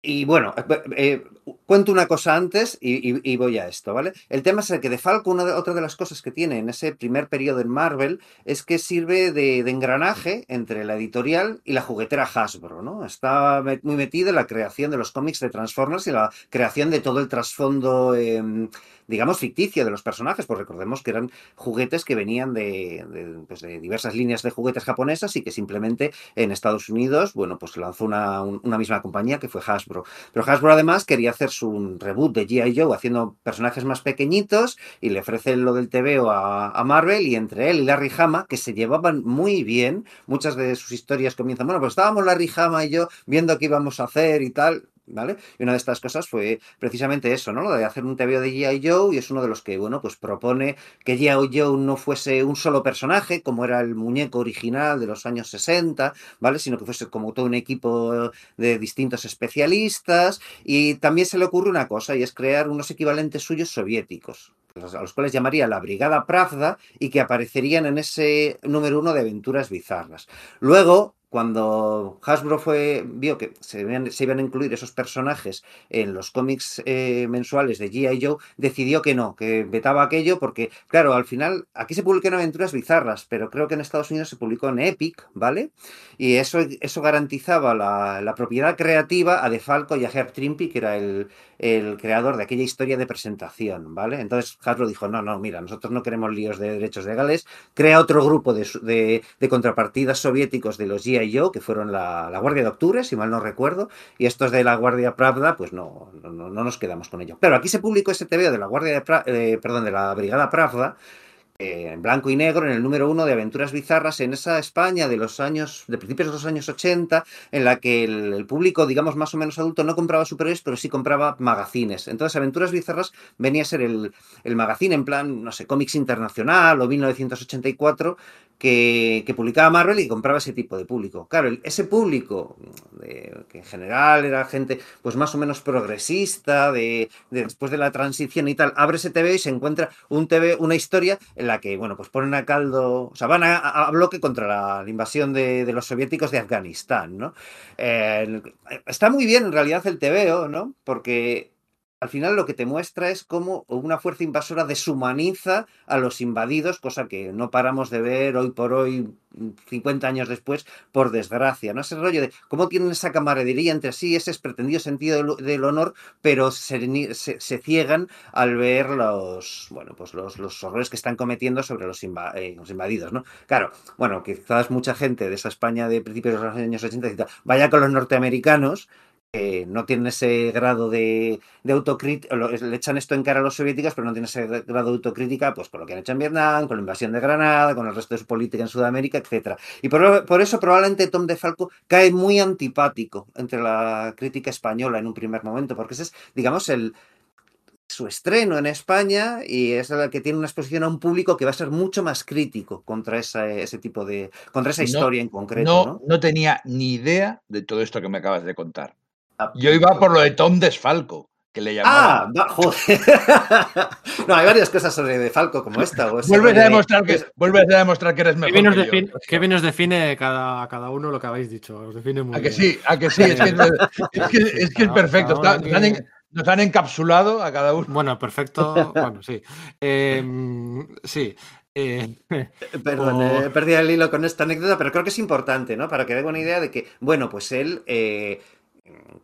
Y bueno, eh, eh, cuento una cosa antes y, voy a esto, ¿vale? El tema es el que de Falco, una de, otra de las cosas que tiene en ese primer periodo en Marvel es que sirve de, de engranaje entre la editorial y la juguetera Hasbro, ¿no? Está muy metido en la creación de los cómics de Transformers y la creación de todo el trasfondo, em, digamos, ficticio de los personajes, pues recordemos que eran juguetes que venían de, de, pues, de diversas líneas de juguetes japonesas y que simplemente en Estados Unidos, bueno, pues lanzó una, un- una misma compañía que fue Hasbro. Pero Hasbro además quería hacer su reboot de G.I. Joe haciendo personajes más pequeñitos y le ofrece lo del TVO a, a Marvel y entre él y Larry Hama, que se llevaban muy bien, muchas de sus historias comienzan, bueno, pues estábamos Larry Hama y yo viendo qué íbamos a hacer y tal. Y una de estas cosas fue precisamente eso, ¿no? Lo de hacer un TVO de G.I. Joe y es uno de los que, bueno, pues propone que G.I. Joe no fuese un solo personaje, como era el muñeco original de los años 60, ¿vale? Sino que fuese como todo un equipo de distintos especialistas. Y también se le ocurre una cosa, y es crear unos equivalentes suyos soviéticos, a los cuales llamaría la Brigada Pravda y que aparecerían en ese número uno de aventuras bizarras. Luego, cuando Hasbro fue, vio que se iban, a incluir esos personajes en los cómics eh, mensuales de G.I. Joe, decidió que no, que vetaba aquello porque, claro, al final, aquí se publican aventuras bizarras, pero creo que en Estados Unidos se publicó en Epic, ¿vale? Y eso, eso garantizaba la, propiedad creativa a DeFalco y a Herb Trimpe, que era el, el creador de aquella historia de presentación, ¿vale? Entonces Hasbro dijo, no, no, mira, nosotros no queremos líos de derechos legales, crea otro grupo de, de, de contrapartidas soviéticos de los G.I. Joe, que fueron la, la Guardia de Octubre, si mal no recuerdo, y estos de la Guardia Pravda, pues no, no, no- no nos quedamos con ello. Pero aquí se publicó ese TVO de la Guardia de Pra- eh, perdón, de la Brigada Pravda, eh, en blanco y negro, en el número uno de Aventuras Bizarras, en esa España de los años, de principios de los años 80, en la que el, público, digamos, más o menos adulto, no compraba superhéroes, pero sí compraba magazines. Entonces, Aventuras Bizarras venía a ser el, el magazine en plan, no sé, cómics internacional o 1984, que, publicaba Marvel y compraba ese tipo de público. Claro, ese público, que en general era gente pues más o menos progresista, de, de después de la transición y tal, abre ese TV y se encuentra un TV, una historia en la que, bueno, pues ponen a caldo, o sea, van a, bloque contra la, invasión de, de los soviéticos de Afganistán, ¿no? Eh, está muy bien en realidad el TVO, ¿no? Porque al final lo que te muestra es cómo una fuerza invasora deshumaniza a los invadidos, cosa que no paramos de ver hoy por hoy, 50 años después, por desgracia, ¿no? Ese rollo de cómo tienen esa camaradería entre sí, ese pretendido sentido del, honor, pero se, se- ciegan al ver los, bueno, pues los, los horrores que están cometiendo sobre los, eh, los invadidos, ¿no? Claro, bueno, quizás mucha gente de esa España de principios de los años 80 dice, vaya con los norteamericanos, que no tienen ese grado de, de autocrítica, le echan esto en cara a los soviéticos, pero no tienen ese grado de autocrítica, pues con lo que han hecho en Vietnam, con la invasión de Granada, con el resto de su política en Sudamérica, etcétera. Y por, por eso probablemente Tom DeFalco cae muy antipático entre la crítica española en un primer momento, porque ese es, digamos, el su estreno en España y es la que tiene una exposición a un público que va a ser mucho más crítico contra esa, ese tipo de, contra esa No, historia en concreto, No, ¿no? no tenía ni idea de todo esto que me acabas de contar. Ah, Yo iba por lo de Tom Desfalco, que le Ah, llamaban. va- joder. no, hay varias cosas sobre De Falco como esta. o vuelves, a de- demostrar que, vuelves a demostrar que eres mejor. os que yo. define, os define cada, cada uno lo que habéis dicho. Os define muy ¿A que bien. sí? ¿A que sí? Es que es, es que, es que es perfecto. Está- nos, han, en- que- nos han encapsulado a cada uno. Bueno, perfecto. Bueno, sí. Eh, sí. Eh, Perdón, o- he perdido el hilo con esta anécdota, pero creo que es importante, ¿no? Para que den una idea de que, bueno, pues él eh,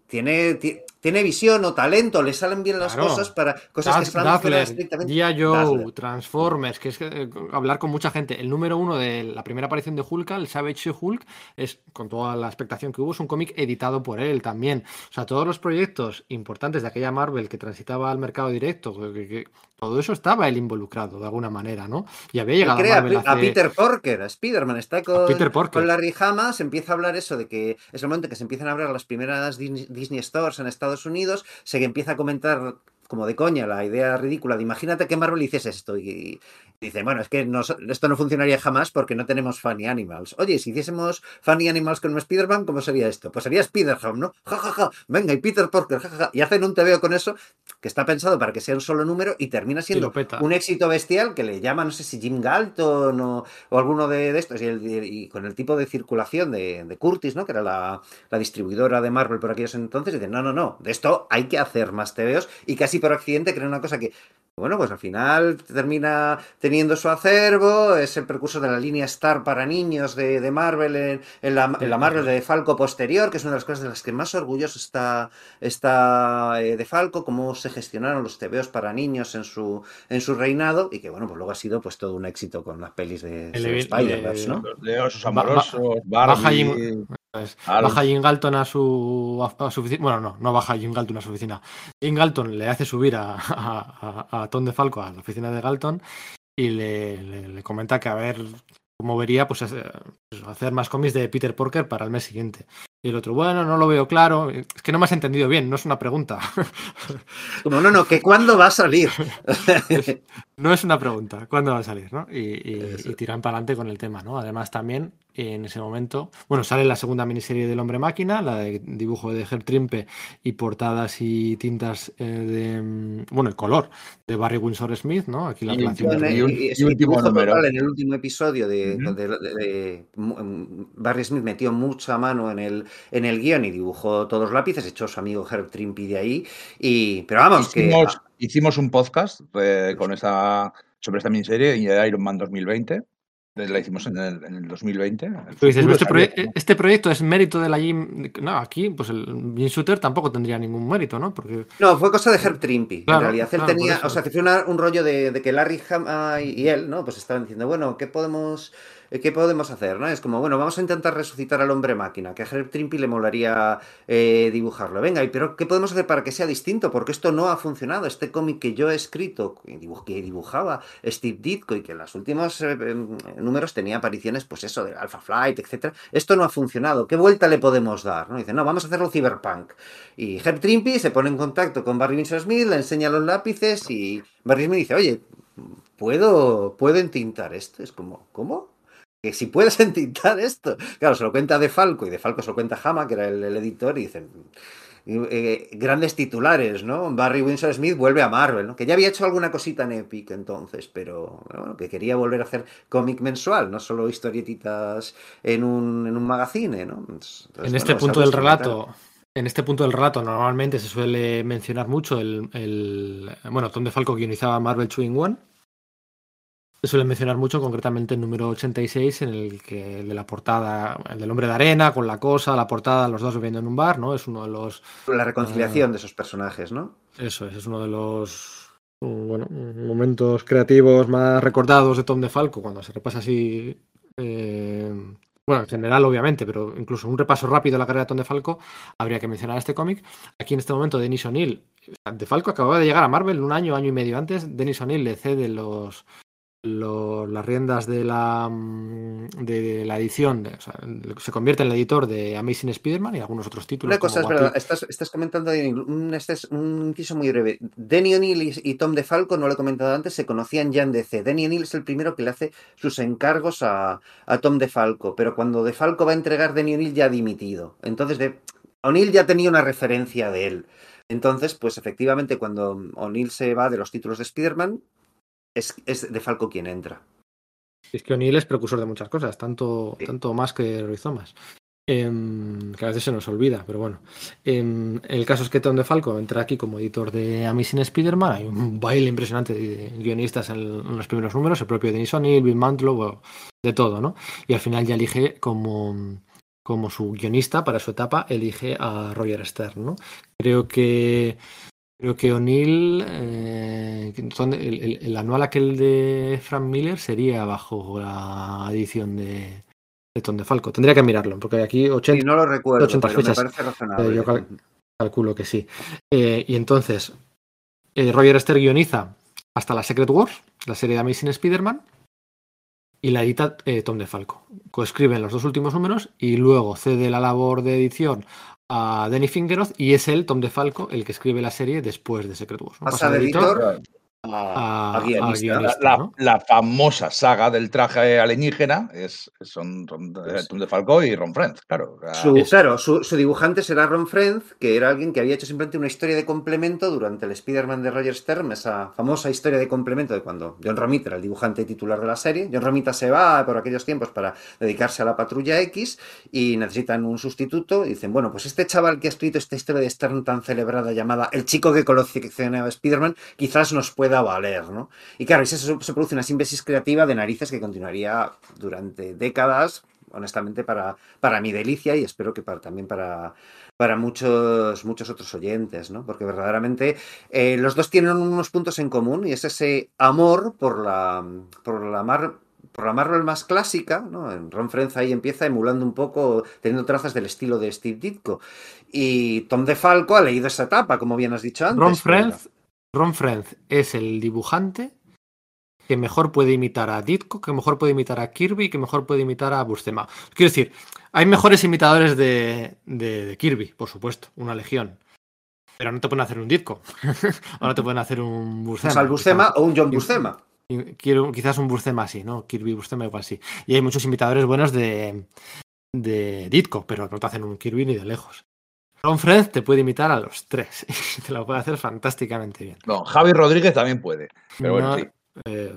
tiene, ti- tiene visión o talento, le salen bien las Claro. cosas para cosas que están Dazzler, estrictamente. G.I. Joe. Transformers, que es eh, hablar con mucha gente. El número uno de la primera aparición de Hulk, el Savage Hulk, es, con toda la expectación que hubo, es un cómic editado por él también. O sea, todos los proyectos importantes de aquella Marvel que transitaba al mercado directo, que- todo eso estaba él involucrado de alguna manera, ¿no? Y había llegado a crea a, Pi- a hace- Peter Porker, a Spider-Man, está con, Peter con Larry Hama, se empieza a hablar eso de que es el momento en que se empiezan a abrir las primeras Dis- Disney Stores en Estados Unidos, se empieza a comentar como de coña la idea ridícula de imagínate que Marvel hiciese esto y dice, bueno, es que esto no funcionaría jamás porque no tenemos Funny Animals. Oye, si hiciésemos Funny Animals con un Spider-Man, ¿cómo sería esto? Pues sería Spider-Ham, ¿no? Ja, ja, ja, venga, y Peter Porker, ja, ja, ja. Y hacen un TVO con eso que está pensado para que sea un solo número y termina y siendo un éxito bestial que le llama, no sé si Jim Galton o, o alguno de, de estos, y, el- y con el tipo de circulación de, de Curtis, ¿no? que era la, la distribuidora de Marvel por aquellos entonces, dicen, no, no, no, de esto hay que hacer más TVOs, y casi por accidente crean una cosa que, bueno, pues al final termina teniendo su acervo, es el precursor de la línea Star para niños de, de Marvel en, en la, en la Marvel de Falco posterior, que es una de las cosas de las que más orgulloso está, está eh, de Falco, cómo se gestionaron los TVOs para niños en su, en su reinado, y que bueno, pues luego ha sido pues todo un éxito con las pelis de, de eh, ¿no? Los amorosos, baja Jim- Pues, baja Jim Galton a su, a, su oficina. Bueno, no, no baja Jim Galton a su oficina. Jim Galton le hace subir a, a, Tom DeFalco a la oficina de Galton y le, le- le comenta que a ver cómo vería pues, hacer pues, hacer más cómics de Peter Porker para el mes siguiente. Y el otro, bueno, no lo veo claro. Es que no me has entendido bien, no es una pregunta. Como, no, no, que cuándo va a salir. No es una pregunta, ¿cuándo va a salir? ¿no? Y, y- y tiran para adelante con el tema, ¿no? Además, también en ese momento, bueno, sale la segunda miniserie del Hombre Máquina, la de dibujo de Herb Trimpe y portadas y tintas eh, de. mm, Bueno, el color de Barry Windsor Smith, ¿no? Aquí la Y relación. Entre- y un- Y- y- dibujo número. total, en el último episodio de, Ujú. de- de- de- mm, Barry Smith metió mucha mano en el, en el guion y dibujó todos los lápices, echó su amigo Herb Trimpe de ahí. Y, pero vamos, que hicimos, hicimos un podcast eh, con esa, sobre esta miniserie y Iron Man 2020. La hicimos en el, en el 2020. El Tú dices, futuro este, proye- este proyecto es mérito de la Jim. No, aquí, pues el Jim Shooter tampoco tendría ningún mérito, ¿no? Porque No, fue cosa de Herb Trimpe. Claro, en realidad, él claro, tenía, o sea, que fue una- un rollo de, de que Larry Hama y, y él, ¿no? Pues estaban diciendo, bueno, ¿qué podemos, ¿qué podemos hacer? ¿no? Es como, bueno, vamos a intentar resucitar al hombre máquina, que a Herb Trimpe le molaría eh, dibujarlo. Venga, ¿y pero qué podemos hacer para que sea distinto? Porque esto no ha funcionado. Este cómic que yo he escrito, que dibu- que dibujaba Steve Ditko y que en los últimos eh, em, números tenía apariciones, pues eso, de Alpha Flight, etcétera. Esto no ha funcionado. ¿Qué vuelta le podemos dar? ¿no? Dice, no, vamos a hacerlo cyberpunk. Y Herb Trimpe se pone en contacto con Barry Windsor Smith, le enseña los lápices y Barry Smith dice, oye, ¿puedo, ¿puedo entintar esto? Es como, ¿cómo? Que si puedes entintar esto. Claro, se lo cuenta De Falco y De Falco se lo cuenta Hama, que era el, el editor, y dicen, eh, grandes titulares, ¿no? Barry Windsor Smith vuelve a Marvel, ¿no? Que ya había hecho alguna cosita en Epic entonces, pero bueno, que quería volver a hacer cómic mensual, no solo historietitas en un, en un magazine, ¿no? Entonces, en este bueno, punto del relato, en este punto del relato normalmente se suele mencionar mucho el, el- bueno, Tom DeFalco guionizaba Marvel 2 in One. Se suele mencionar mucho, concretamente el número 86, en el que el de la portada, el del hombre de arena, con la cosa, la portada, los dos bebiendo en un bar, ¿no? Es uno de los, La reconciliación de esos personajes, ¿no? eso es, es uno de los, mm, bueno, momentos creativos más recordados de Tom DeFalco, cuando se repasa así, eh, bueno, en general obviamente, pero incluso un repaso rápido de la carrera de Tom DeFalco, habría que mencionar este cómic. Aquí en este momento Denis O'Neill, DeFalco acababa de llegar a Marvel un año, año y medio antes, Denis O'Neill le cede los, las riendas de la, mm, de la edición, de- o sea, se convierte en el editor de Amazing Spider-Man y algunos otros títulos. Una cosa es verdad, estás, estás comentando un, este es un muy breve. Denny O'Neill y, y Tom DeFalco, no lo he comentado antes, se conocían ya en DC. Denny O'Neill es el primero que le hace sus encargos a, a Tom DeFalco, pero cuando DeFalco va a entregar, Denny O'Neill ya ha dimitido. Entonces, de, O'Neill ya tenía una referencia de él. Entonces, pues efectivamente, cuando O'Neill se va de los títulos de Spider-Man, es, es DeFalco quien entra. Es que O'Neill es precursor de muchas cosas, tanto, Sí. tanto más que Roy Thomas. Em, que a veces se nos olvida, pero bueno. Em, el caso es que Tom DeFalco entra aquí como editor de Amazing Spider-Man. Hay un baile impresionante de guionistas en, los primeros números, el propio Denis O'Neill, Bill Mantlo, de todo, ¿no? Y al final ya elige como, como su guionista para su etapa, elige a Roger Stern, ¿no? Creo que creo que O'Neill, eh, el, el- el anual aquel de Frank Miller sería bajo la edición de, de Tom DeFalco. Tendría que mirarlo, porque aquí 80, Sí, no lo recuerdo, 80 pero me parece razonable. Eh, yo cal- calculo que sí. Eh, y entonces, Roger Stern guioniza hasta la Secret Wars, la serie de Amazing Spider-Man, y la edita Tom DeFalco. Coescriben los dos últimos números y luego cede la labor de edición a Danny Fingeroth y es él, Tom DeFalco, el que escribe la serie después de Secret Wars. ¿no? Pasa de editor. A, a- a guionista. a guionista. La, ¿no? la famosa saga del traje alienígena es, son, son de- Tom DeFalco y Ron Friends, claro. Su, claro, su, su dibujante será Ron Frenz, que era alguien que había hecho simplemente una historia de complemento durante el Spider-Man de Roger Stern, esa famosa historia de complemento de cuando John Romita era el dibujante titular de la serie. John Romita se va por aquellos tiempos para dedicarse a la Patrulla X y necesitan un sustituto. Y dicen, bueno, pues este chaval que ha escrito esta historia de Stern tan celebrada llamada El chico que coleccionaba a Spider-Man, quizás nos pueda valer, ¿no? Y claro, se, se produce una síntesis creativa de narices que continuaría durante décadas, honestamente, para, para mi delicia y espero que para, también para, para muchos, muchos otros oyentes, ¿no? Porque verdaderamente eh, los dos tienen unos puntos en común y es ese amor por la, por la mar- por la Marvel más clásica, ¿no? En Ron Frenz ahí empieza emulando un poco, teniendo trazas del estilo de Steve Ditko. Y Tom DeFalco ha leído esa etapa, como bien has dicho antes. Ron Frenz, Ron Frenz es el dibujante que mejor puede imitar a Ditko, que mejor puede imitar a Kirby y que mejor puede imitar a Bustema. Quiero decir, hay mejores imitadores de, de- de Kirby, por supuesto, una legión. Pero no te pueden hacer un Ditko. o no te pueden hacer un Bustema. Buscema quizás. o un John Buscema. Y Quiero, quizás un Bustema así, ¿no? Kirby, Bustema igual sí. Y hay muchos imitadores buenos de, de Ditko, pero no te hacen un Kirby ni de lejos. Ron Frenz te puede imitar a los tres. y te lo puede hacer fantásticamente bien. no, Javi Rodríguez también puede. Pero bueno, No, sí. eh,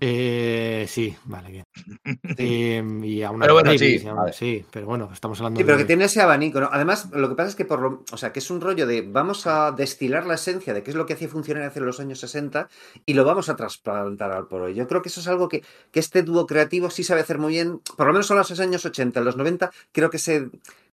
eh, sí, vale, bien. Eh, y a una Pero bueno, Davis, sí, y a un- vale. sí, pero bueno, estamos hablando Sí, pero de- que tiene ese abanico, ¿no? Además, lo que pasa es que por lo, o sea, que es un rollo de vamos a destilar la esencia de qué es lo que hacía funcionar hace los años 60 y lo vamos a trasplantar al por hoy. Yo creo que eso es algo que, que este dúo creativo sí sabe hacer muy bien, por lo menos son los años 80, en los 90 creo que se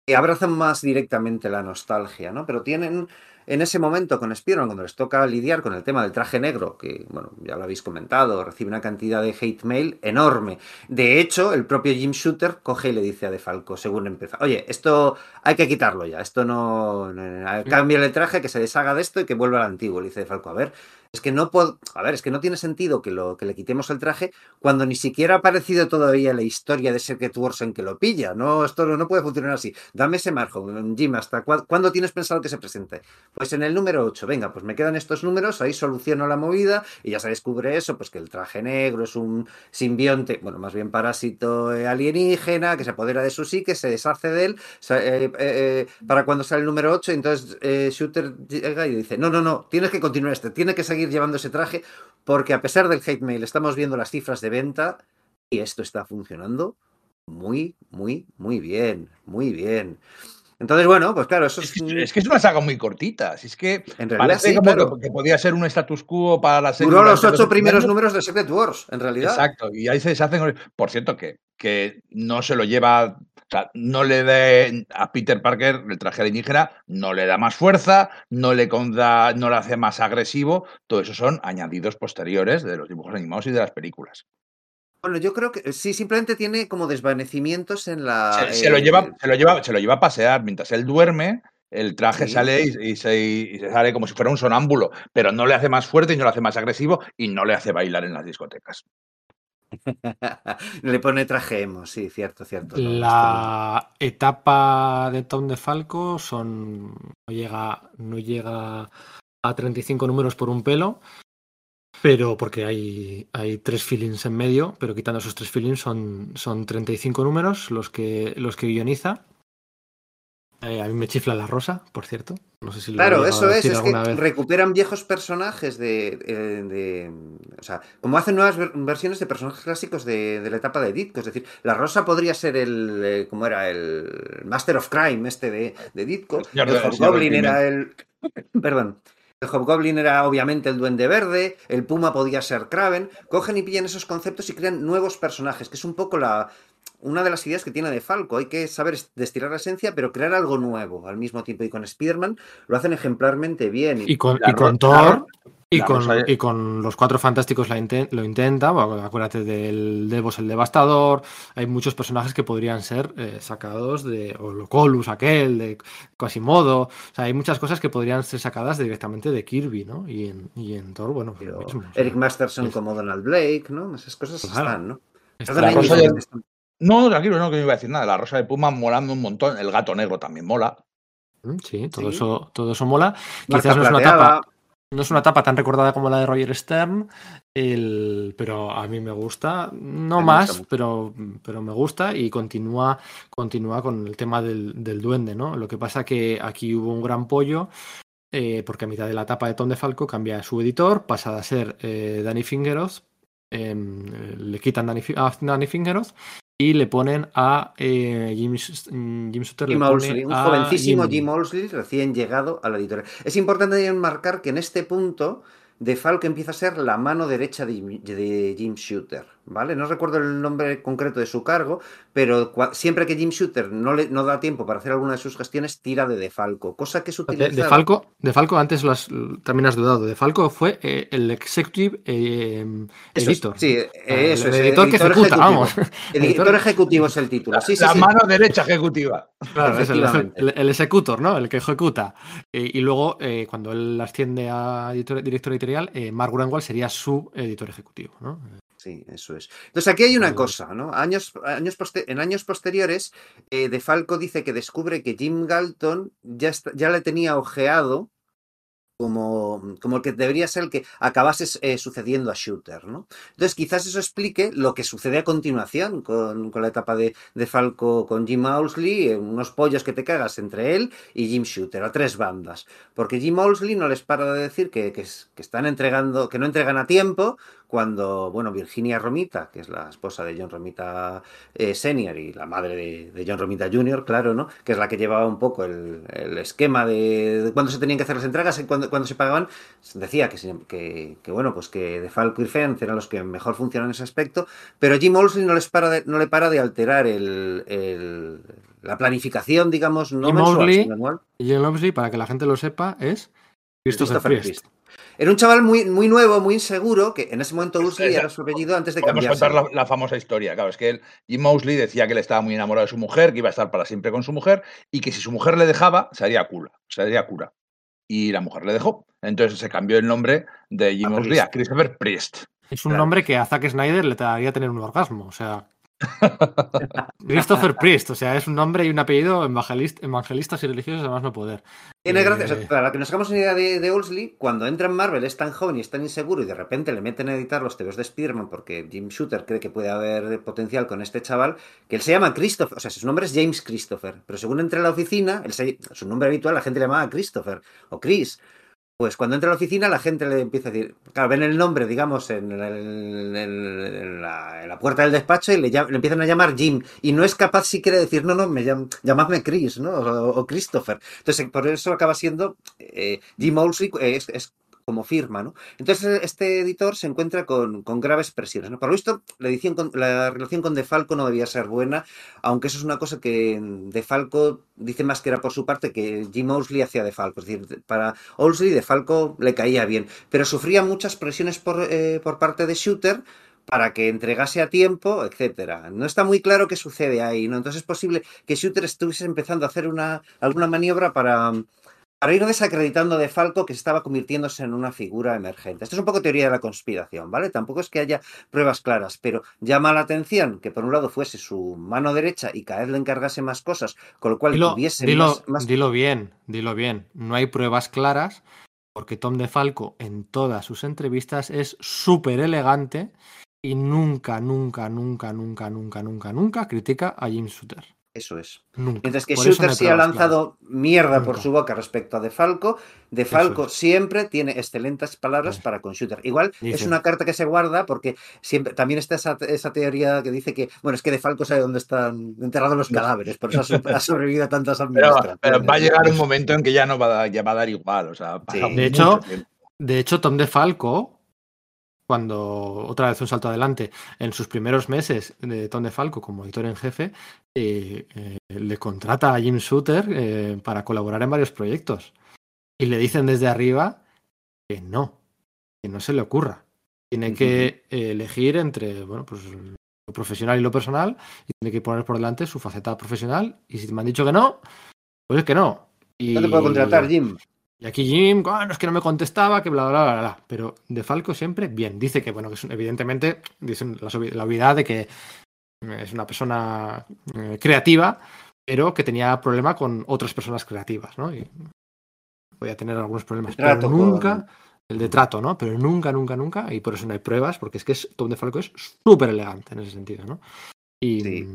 abrazan más directamente la nostalgia, ¿no? Pero tienen en ese momento con Spider-Man, cuando les toca lidiar con el tema del traje negro, que, bueno, ya lo habéis comentado, recibe una cantidad de hate mail enorme. De hecho, el propio Jim Shooter coge y le dice a DeFalco, según empieza, oye, esto hay que quitarlo ya, esto no... no- no- Cambia el traje, que se deshaga de esto y que vuelva al antiguo. Le dice DeFalco, a ver, es que no puedo... A ver, es que no tiene sentido que, lo, que le quitemos el traje cuando ni siquiera ha aparecido todavía la historia de Secret Wars en que lo pilla. No, esto no, no puede funcionar así. Dame ese margen, Jim, ¿hasta cuándo tienes pensado que se presente? Pues en el número 8, venga, pues me quedan estos números, ahí soluciono la movida y ya se descubre eso, pues que el traje negro es un simbionte, bueno, más bien parásito eh, alienígena, que se apodera de su psique, se deshace de él, eh, eh, para cuando sale el número 8, entonces Shooter llega y dice, no, no, no, tienes que continuar este, tiene que seguir llevando ese traje, porque a pesar del hate mail estamos viendo las cifras de venta y esto está funcionando muy, muy, muy bien, muy bien. Entonces, bueno, pues claro, eso Es es... que, es que es una saga muy cortita. Si es que En realidad parece sí, como claro. que, que podía ser un status quo para la serie. Duró los ocho primeros números de Secret Wars, en realidad. Exacto, y ahí se deshacen. Por cierto, que, que no se lo lleva. O sea, no le dé a Peter Parker el traje alienígena, no le da más fuerza, no le, conda- no le hace más agresivo. Todo eso son añadidos posteriores de los dibujos animados y de las películas. Bueno, yo creo que sí, simplemente tiene como desvanecimientos en la. Se, se lo eh, lleva, se, lo lleva, se lo lleva a pasear mientras él duerme. El traje Sí. sale y, y se, y se sale como si fuera un sonámbulo, pero no le hace más fuerte y no le hace más agresivo y no le hace bailar en las discotecas. Le pone traje emo, sí, cierto, cierto. no, La etapa de Tom DeFalco son no llega no llega a 35 números por un pelo, pero porque hay, hay tres feelings en medio, pero quitando esos tres feelings son, son 35 números los que los que guioniza. Eh, a mí me chifla la rosa, por cierto. No sé si lo he Claro, eso es, es que vez. recuperan viejos personajes de, eh, de- O sea, como hacen nuevas ver- versiones de personajes clásicos de, de la etapa de Ditko. Es decir, la Rosa podría ser el. eh, ¿Cómo era? El Master of Crime este de, de Ditko. El El Hobgoblin era el. Perdón. El Hobgoblin era obviamente el Duende Verde, el Puma podía ser Kraven. Cogen y pillan esos conceptos y crean nuevos personajes, que es un poco la, una de las ideas que tiene de Falco. Hay que saber est- destilar la esencia, pero crear algo nuevo al mismo tiempo. Y con Spider-Man lo hacen ejemplarmente bien. Y con, y con Thor y con, y con los cuatro fantásticos la inten- lo intenta. bueno, acuérdate del Devos el Devastador. Hay muchos personajes que podrían ser eh, sacados de. O Locolus, aquel, de Quasimodo. O sea, hay muchas cosas que podrían ser sacadas directamente de Kirby, ¿no? Y en, y en Thor, bueno, pues lo Pero mismo, o sea, Eric Masterson es- como Donald Blake, ¿no? Esas cosas Claro. están, ¿no? está La Rosa y No, tranquilo, no, que no iba a decir nada. La rosa de Puma molando un montón. El gato negro también mola. Mm, Sí, todo, Sí. Eso, todo eso mola. Marca Quizás no es una etapa. No es una etapa tan recordada como la de Roger Stern, el- pero a mí me gusta, no me más, gusta pero, pero me gusta y continúa, continúa con el tema del, del duende, ¿no? Lo que pasa que aquí hubo un gran pollo, eh, porque a mitad de la etapa de Tom DeFalco cambia su editor, pasa a ser eh, Danny Fingeroth, em, eh, le quitan Danny, a Danny Fingeroth y le ponen a eh, Jim, S- Jim le Jim pone un a jovencísimo Jim- Jim Owsley recién llegado a la editorial. Es importante también marcar que en este punto de Falco empieza a ser la mano derecha de, Jim- de Jim Shooter, ¿vale? No recuerdo el nombre concreto de su cargo, pero siempre que Jim Shooter no le no da tiempo para hacer alguna de sus gestiones, tira de DeFalco, cosa que es De, utilizada... de Falco, de Falco antes lo has- también has dudado. De Falco fue eh, el executive eh, Eso editor. sí, eh, eso el es. editor que ejecuta, ejecutivo. vamos. Editor ejecutivo es el título. Sí, sí, la sí. mano derecha ejecutiva. Claro, es el, el, el executor, ¿no? El que ejecuta. Y luego, eh, cuando él asciende a editor- director editorial, eh, Mark Grunwald sería su editor ejecutivo, ¿no? Sí, eso es. Entonces aquí hay una cosa, ¿no? Años, años en años posteriores, eh, De Falco dice que descubre que Jim Galton ya, está- ya le tenía ojeado como, como el que debería ser el que acabase eh, sucediendo a Shooter, ¿no? Entonces quizás eso explique lo que sucede a continuación con, con la etapa de, de Falco con Jim Owsley, eh, unos pollos que te cagas entre él y Jim Shooter, a tres bandas. Porque Jim Owsley no les para de decir que, que están entregando, que no entregan a tiempo, cuando, bueno, Virginia Romita, que es la esposa de John Romita eh, Senior y la madre de, de John Romita Jr., claro, ¿no? Que es la que llevaba un poco el, el esquema de, de cuándo se tenían que hacer las entregas y cuándo, cuándo se pagaban, decía que, que, que, bueno, pues que de Falco y Fence eran los que mejor funcionan en ese aspecto, pero Jim Olsen no, les para de- no le para de alterar el, el- la planificación, digamos, no Jim mensual, sino anual. Y Jim para que la gente lo sepa, es Christopher, Christopher Priest. Priest. Era un chaval muy, muy nuevo, muy inseguro, que en ese momento Esa- era su apellido antes de cambiarse. contar la, la famosa historia. Claro, es que él, Jim Mosley decía que él estaba muy enamorado de su mujer, que iba a estar para siempre con su mujer y que si su mujer le dejaba, se haría cura. Se haría cura. Y la mujer le dejó. Entonces se cambió el nombre de Jim A Mosley a. Christopher Priest. Es un Claro. nombre que a Zack Snyder le daría tener un orgasmo. O sea. Christopher Priest, o sea, es un nombre y un apellido evangelist- evangelistas y religiosos, además no poder. Tiene gracia, o sea, Eh, para que nos hagamos una idea de, de cuando entra en Marvel es tan joven y es tan inseguro y de repente le meten a editar los TVs de Spider-Man porque Jim Shooter cree que puede haber potencial con este chaval, que él se llama Christopher, o sea, su nombre es James Christopher, pero según entra a la oficina, él se- su nombre habitual la gente le llamaba Christopher o Chris. Pues cuando entra a la oficina la gente le empieza a decir, claro, ven el nombre, digamos, en, la, puerta del despacho y le, empiezan a llamar Jim. Y no es capaz siquiera de decir, no, no, me llam- llamadme Chris, ¿no? O, Christopher. Entonces, por eso acaba siendo eh, Jim Owsley, eh, es como firma, ¿no? Entonces, este editor se encuentra con, con graves presiones, ¿no? Por lo visto, la, edición con- la relación con De Falco no debía ser buena, aunque eso es una cosa que De Falco dice más que era por su parte que Jim Owsley hacía De Falco. Es decir, para Owsley De Falco le caía bien, pero sufría muchas presiones por, eh, por parte de Shooter para que entregase a tiempo, etcétera. No está muy claro qué sucede ahí, ¿no? Entonces es posible que Shooter estuviese empezando a hacer una, alguna maniobra para, para ir desacreditando de Falco que estaba convirtiéndose en una figura emergente. Esto es un poco teoría de la conspiración, ¿vale? Tampoco es que haya pruebas claras, pero llama la atención que por un lado fuese su mano derecha y cada vez le encargase más cosas, con lo cual Dilo, tuviese dilo- más, más- dilo bien, dilo bien. No hay pruebas claras porque Tom DeFalco en todas sus entrevistas es súper elegante y nunca, nunca, nunca, nunca, nunca, nunca, nunca critica a Jim Shooter. Eso es. Nunca. Mientras que Por Shooter sí ha lanzado mierda por su boca respecto a De Falco. De Falco es. siempre tiene excelentes palabras para con Shooter. Igual es una carta que se guarda porque siempre también está esa, esa teoría que dice que, bueno, es que De Falco sabe dónde están enterrados los cadáveres, por eso ha, so- ha sobrevivido a tantas administraciones. pero va a llegar un momento en que ya no va a dar, ya va a dar igual. O sea, Sí. De hecho, tiempo. De hecho, Tom DeFalco, cuando otra vez un salto adelante, en sus primeros meses de Tom DeFalco como editor en jefe, eh, eh, le contrata a Jim Shooter eh, para colaborar en varios proyectos. Y le dicen desde arriba que no, que no se le ocurra. Tiene que elegir entre bueno, pues, lo profesional y lo personal y tiene que poner por delante su faceta profesional. Y si me han dicho que no, pues es que no. Y... No te puedo contratar, Jim. Y aquí Jim, "Ah, no es que no me contestaba, que bla, bla, bla, bla. Pero de Falco siempre bien. Dice que, bueno, que es un- evidentemente, dicen la, la obviedad de que es una persona eh, creativa, pero que tenía problema con otras personas creativas, ¿no? Y podía tener algunos problemas. Trato pero nunca, el de trato, ¿no? Pero nunca, nunca, nunca, y por eso no hay pruebas, porque es que es, Tom de Falco es súper elegante en ese sentido, ¿no? Y, Sí.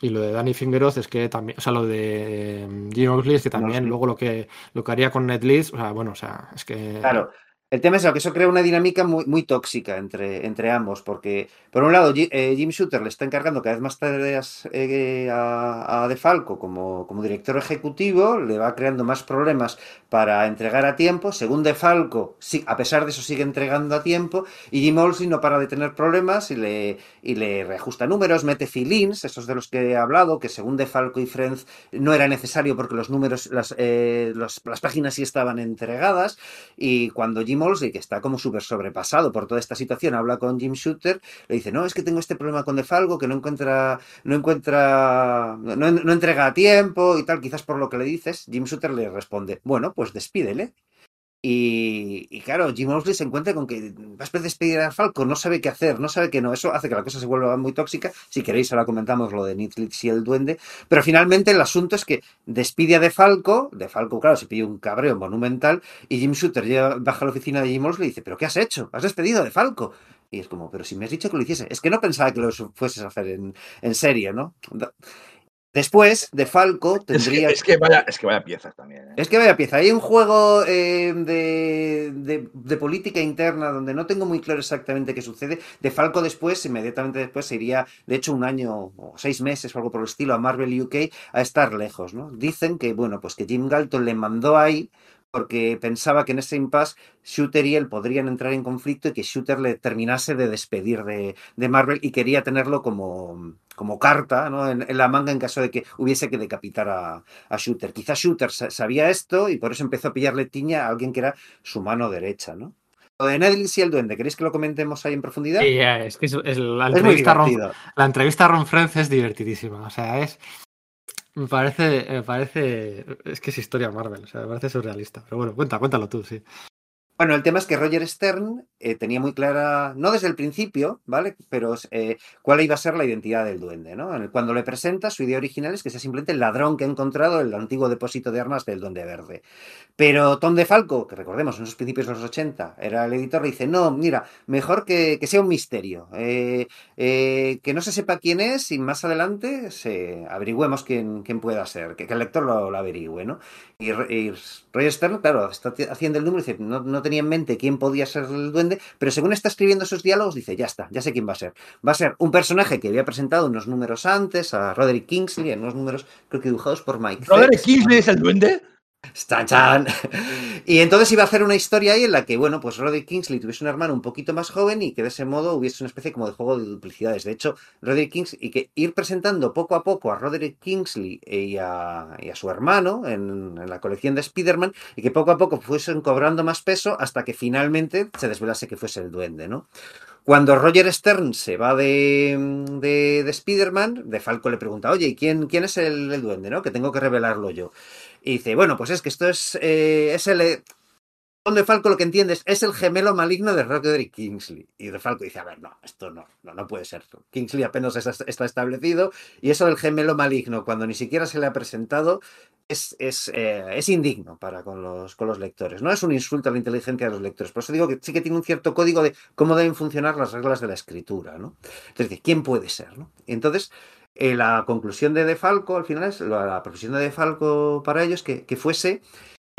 y lo de Danny Fingeroth es que también, o sea, lo de mm, Jim Oxley es que también luego lo que, lo que haría con NetList, o sea, bueno, o sea, es que... Claro. El tema es que eso crea una dinámica muy, muy tóxica entre, entre ambos, porque por un lado eh, Jim Shooter le está encargando cada vez más tareas eh, a, a De Falco como, como director ejecutivo, le va creando más problemas para entregar a tiempo, según De Falco, sí, a pesar de eso sigue entregando a tiempo, y Jim Olsen no para de tener problemas y le, y le reajusta números, mete fill-ins, esos de los que he hablado, que según De Falco y Friends no era necesario porque los números, las, eh, los- las páginas sí estaban entregadas, y cuando Jim Olsey, que está como súper sobrepasado por toda esta situación, habla con Jim Shooter, le dice, no, es que tengo este problema con DeFalco, que no encuentra, no encuentra, no, no entrega a tiempo y tal, quizás por lo que le dices, Jim Shooter le responde, bueno, pues despídele. Y, claro, Jim Owsley se encuentra con que vas a despedir a Falco, no sabe qué hacer, no sabe qué no. Eso hace que la cosa se vuelva muy tóxica. Si queréis, ahora comentamos lo de Netflix y el duende. Pero finalmente el asunto es que despide a De Falco. De Falco, claro, se pide un cabreo monumental. Y Jim Shooter baja a la oficina de Jim Owsley y dice: ¿Pero qué has hecho? ¿Has despedido a De Falco? Y es como, pero si me has dicho que lo hiciese. Es que no pensaba que lo fueses a hacer en, en serio, ¿no? Después, De Falco Es que, tendría. es que vaya, es que vaya piezas también. ¿eh? Es que vaya pieza, hay un juego eh, de, de- de política interna donde no tengo muy claro exactamente qué sucede. De Falco después, inmediatamente después, se iría, de hecho, un año o seis meses o algo por el estilo a Marvel UK a estar lejos, ¿no? Dicen que, bueno, pues que Jim Galton le mandó ahí porque pensaba que en ese impasse Shooter y él podrían entrar en conflicto y que Shooter le terminase de despedir de, de Marvel y quería tenerlo como, como carta ¿no? en, en la manga en caso de que hubiese que decapitar a, a Shooter. Quizás Shooter sa- sabía esto y por eso empezó a pillarle tiña a alguien que era su mano derecha, ¿no? Lo de Nedlis y el duende, ¿queréis que lo comentemos ahí en profundidad? Sí, ya, es que es, es la, es entrevista Ron, la entrevista a Ron Frenz es divertidísima. O sea, es. Me parece, me parece. Es que es historia Marvel, o sea, me parece surrealista. Pero bueno, cuenta, cuéntalo tú, sí. Bueno, el tema es que Roger Stern eh, tenía muy clara, no desde el principio, ¿vale? Pero eh, cuál iba a ser la identidad del duende, ¿no? Cuando le presenta, su idea original es que sea simplemente el ladrón que ha encontrado el antiguo depósito de armas del duende verde. Pero Tom DeFalco, que recordemos, en sus principios de los 80, era el editor, le dice, no, mira, mejor que, sea un misterio, eh, que no se sepa quién es y más adelante se averigüemos quién, pueda ser, que, el lector lo, lo averigüe, ¿no? Y, Ro- y Roger Stern, claro, está haciendo el número y dice, no, no tenía en mente quién podía ser el duende, pero según está escribiendo sus diálogos, dice, ya está, ya sé quién va a ser. Va a ser un personaje que había presentado unos números antes, a Roderick Kingsley, en unos números, creo que dibujados por Mike. ¿Roderick. Kingsley es el duende? ¡Chan, chan! Y entonces iba a hacer una historia ahí en la que, bueno, pues Roderick Kingsley tuviese un hermano un poquito más joven y que de ese modo hubiese una especie como de juego de duplicidades. De hecho, Roderick Kingsley, y que ir presentando poco a poco a Roderick Kingsley y a, a su hermano en, la colección de Spider-Man y que poco a poco fuesen cobrando más peso hasta que finalmente se desvelase que fuese el duende, ¿no? Cuando Roger Stern se va de, de, de Spider-Man, de Falco le pregunta, oye, ¿y quién, quién es el, el duende, no? Que tengo que revelarlo yo. Y dice, bueno, pues es que esto es, eh, es el... eh, Tom de Falco lo que entiendes es el gemelo maligno de Roderick Kingsley. Y de Falco dice, a ver, no, esto no, no, no puede ser. Kingsley apenas está, establecido y eso del gemelo maligno, cuando ni siquiera se le ha presentado, es, es, eh, es indigno para con los, con los lectores. No es un insulto a la inteligencia de los lectores. Por eso digo que sí que tiene un cierto código de cómo deben funcionar las reglas de la escritura, ¿no? Entonces, ¿quién puede ser? ¿no? Y entonces, eh, la conclusión de De Falco, al final, es la, la profesión de De Falco para ellos, que, que fuese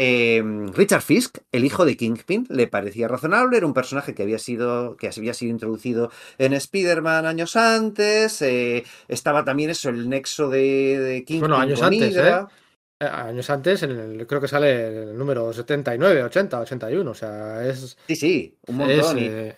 eh, Richard Fisk, el hijo de Kingpin, le parecía razonable, era un personaje que había sido, que había sido introducido en Spider-Man años antes, eh, estaba también eso, el nexo de, de Kingpin Bueno, años con antes, Hydra. Eh, Años antes, en el, creo que sale el número 79, 80, 81. O sea, es. Sí, sí, un Es, montón. y- eh,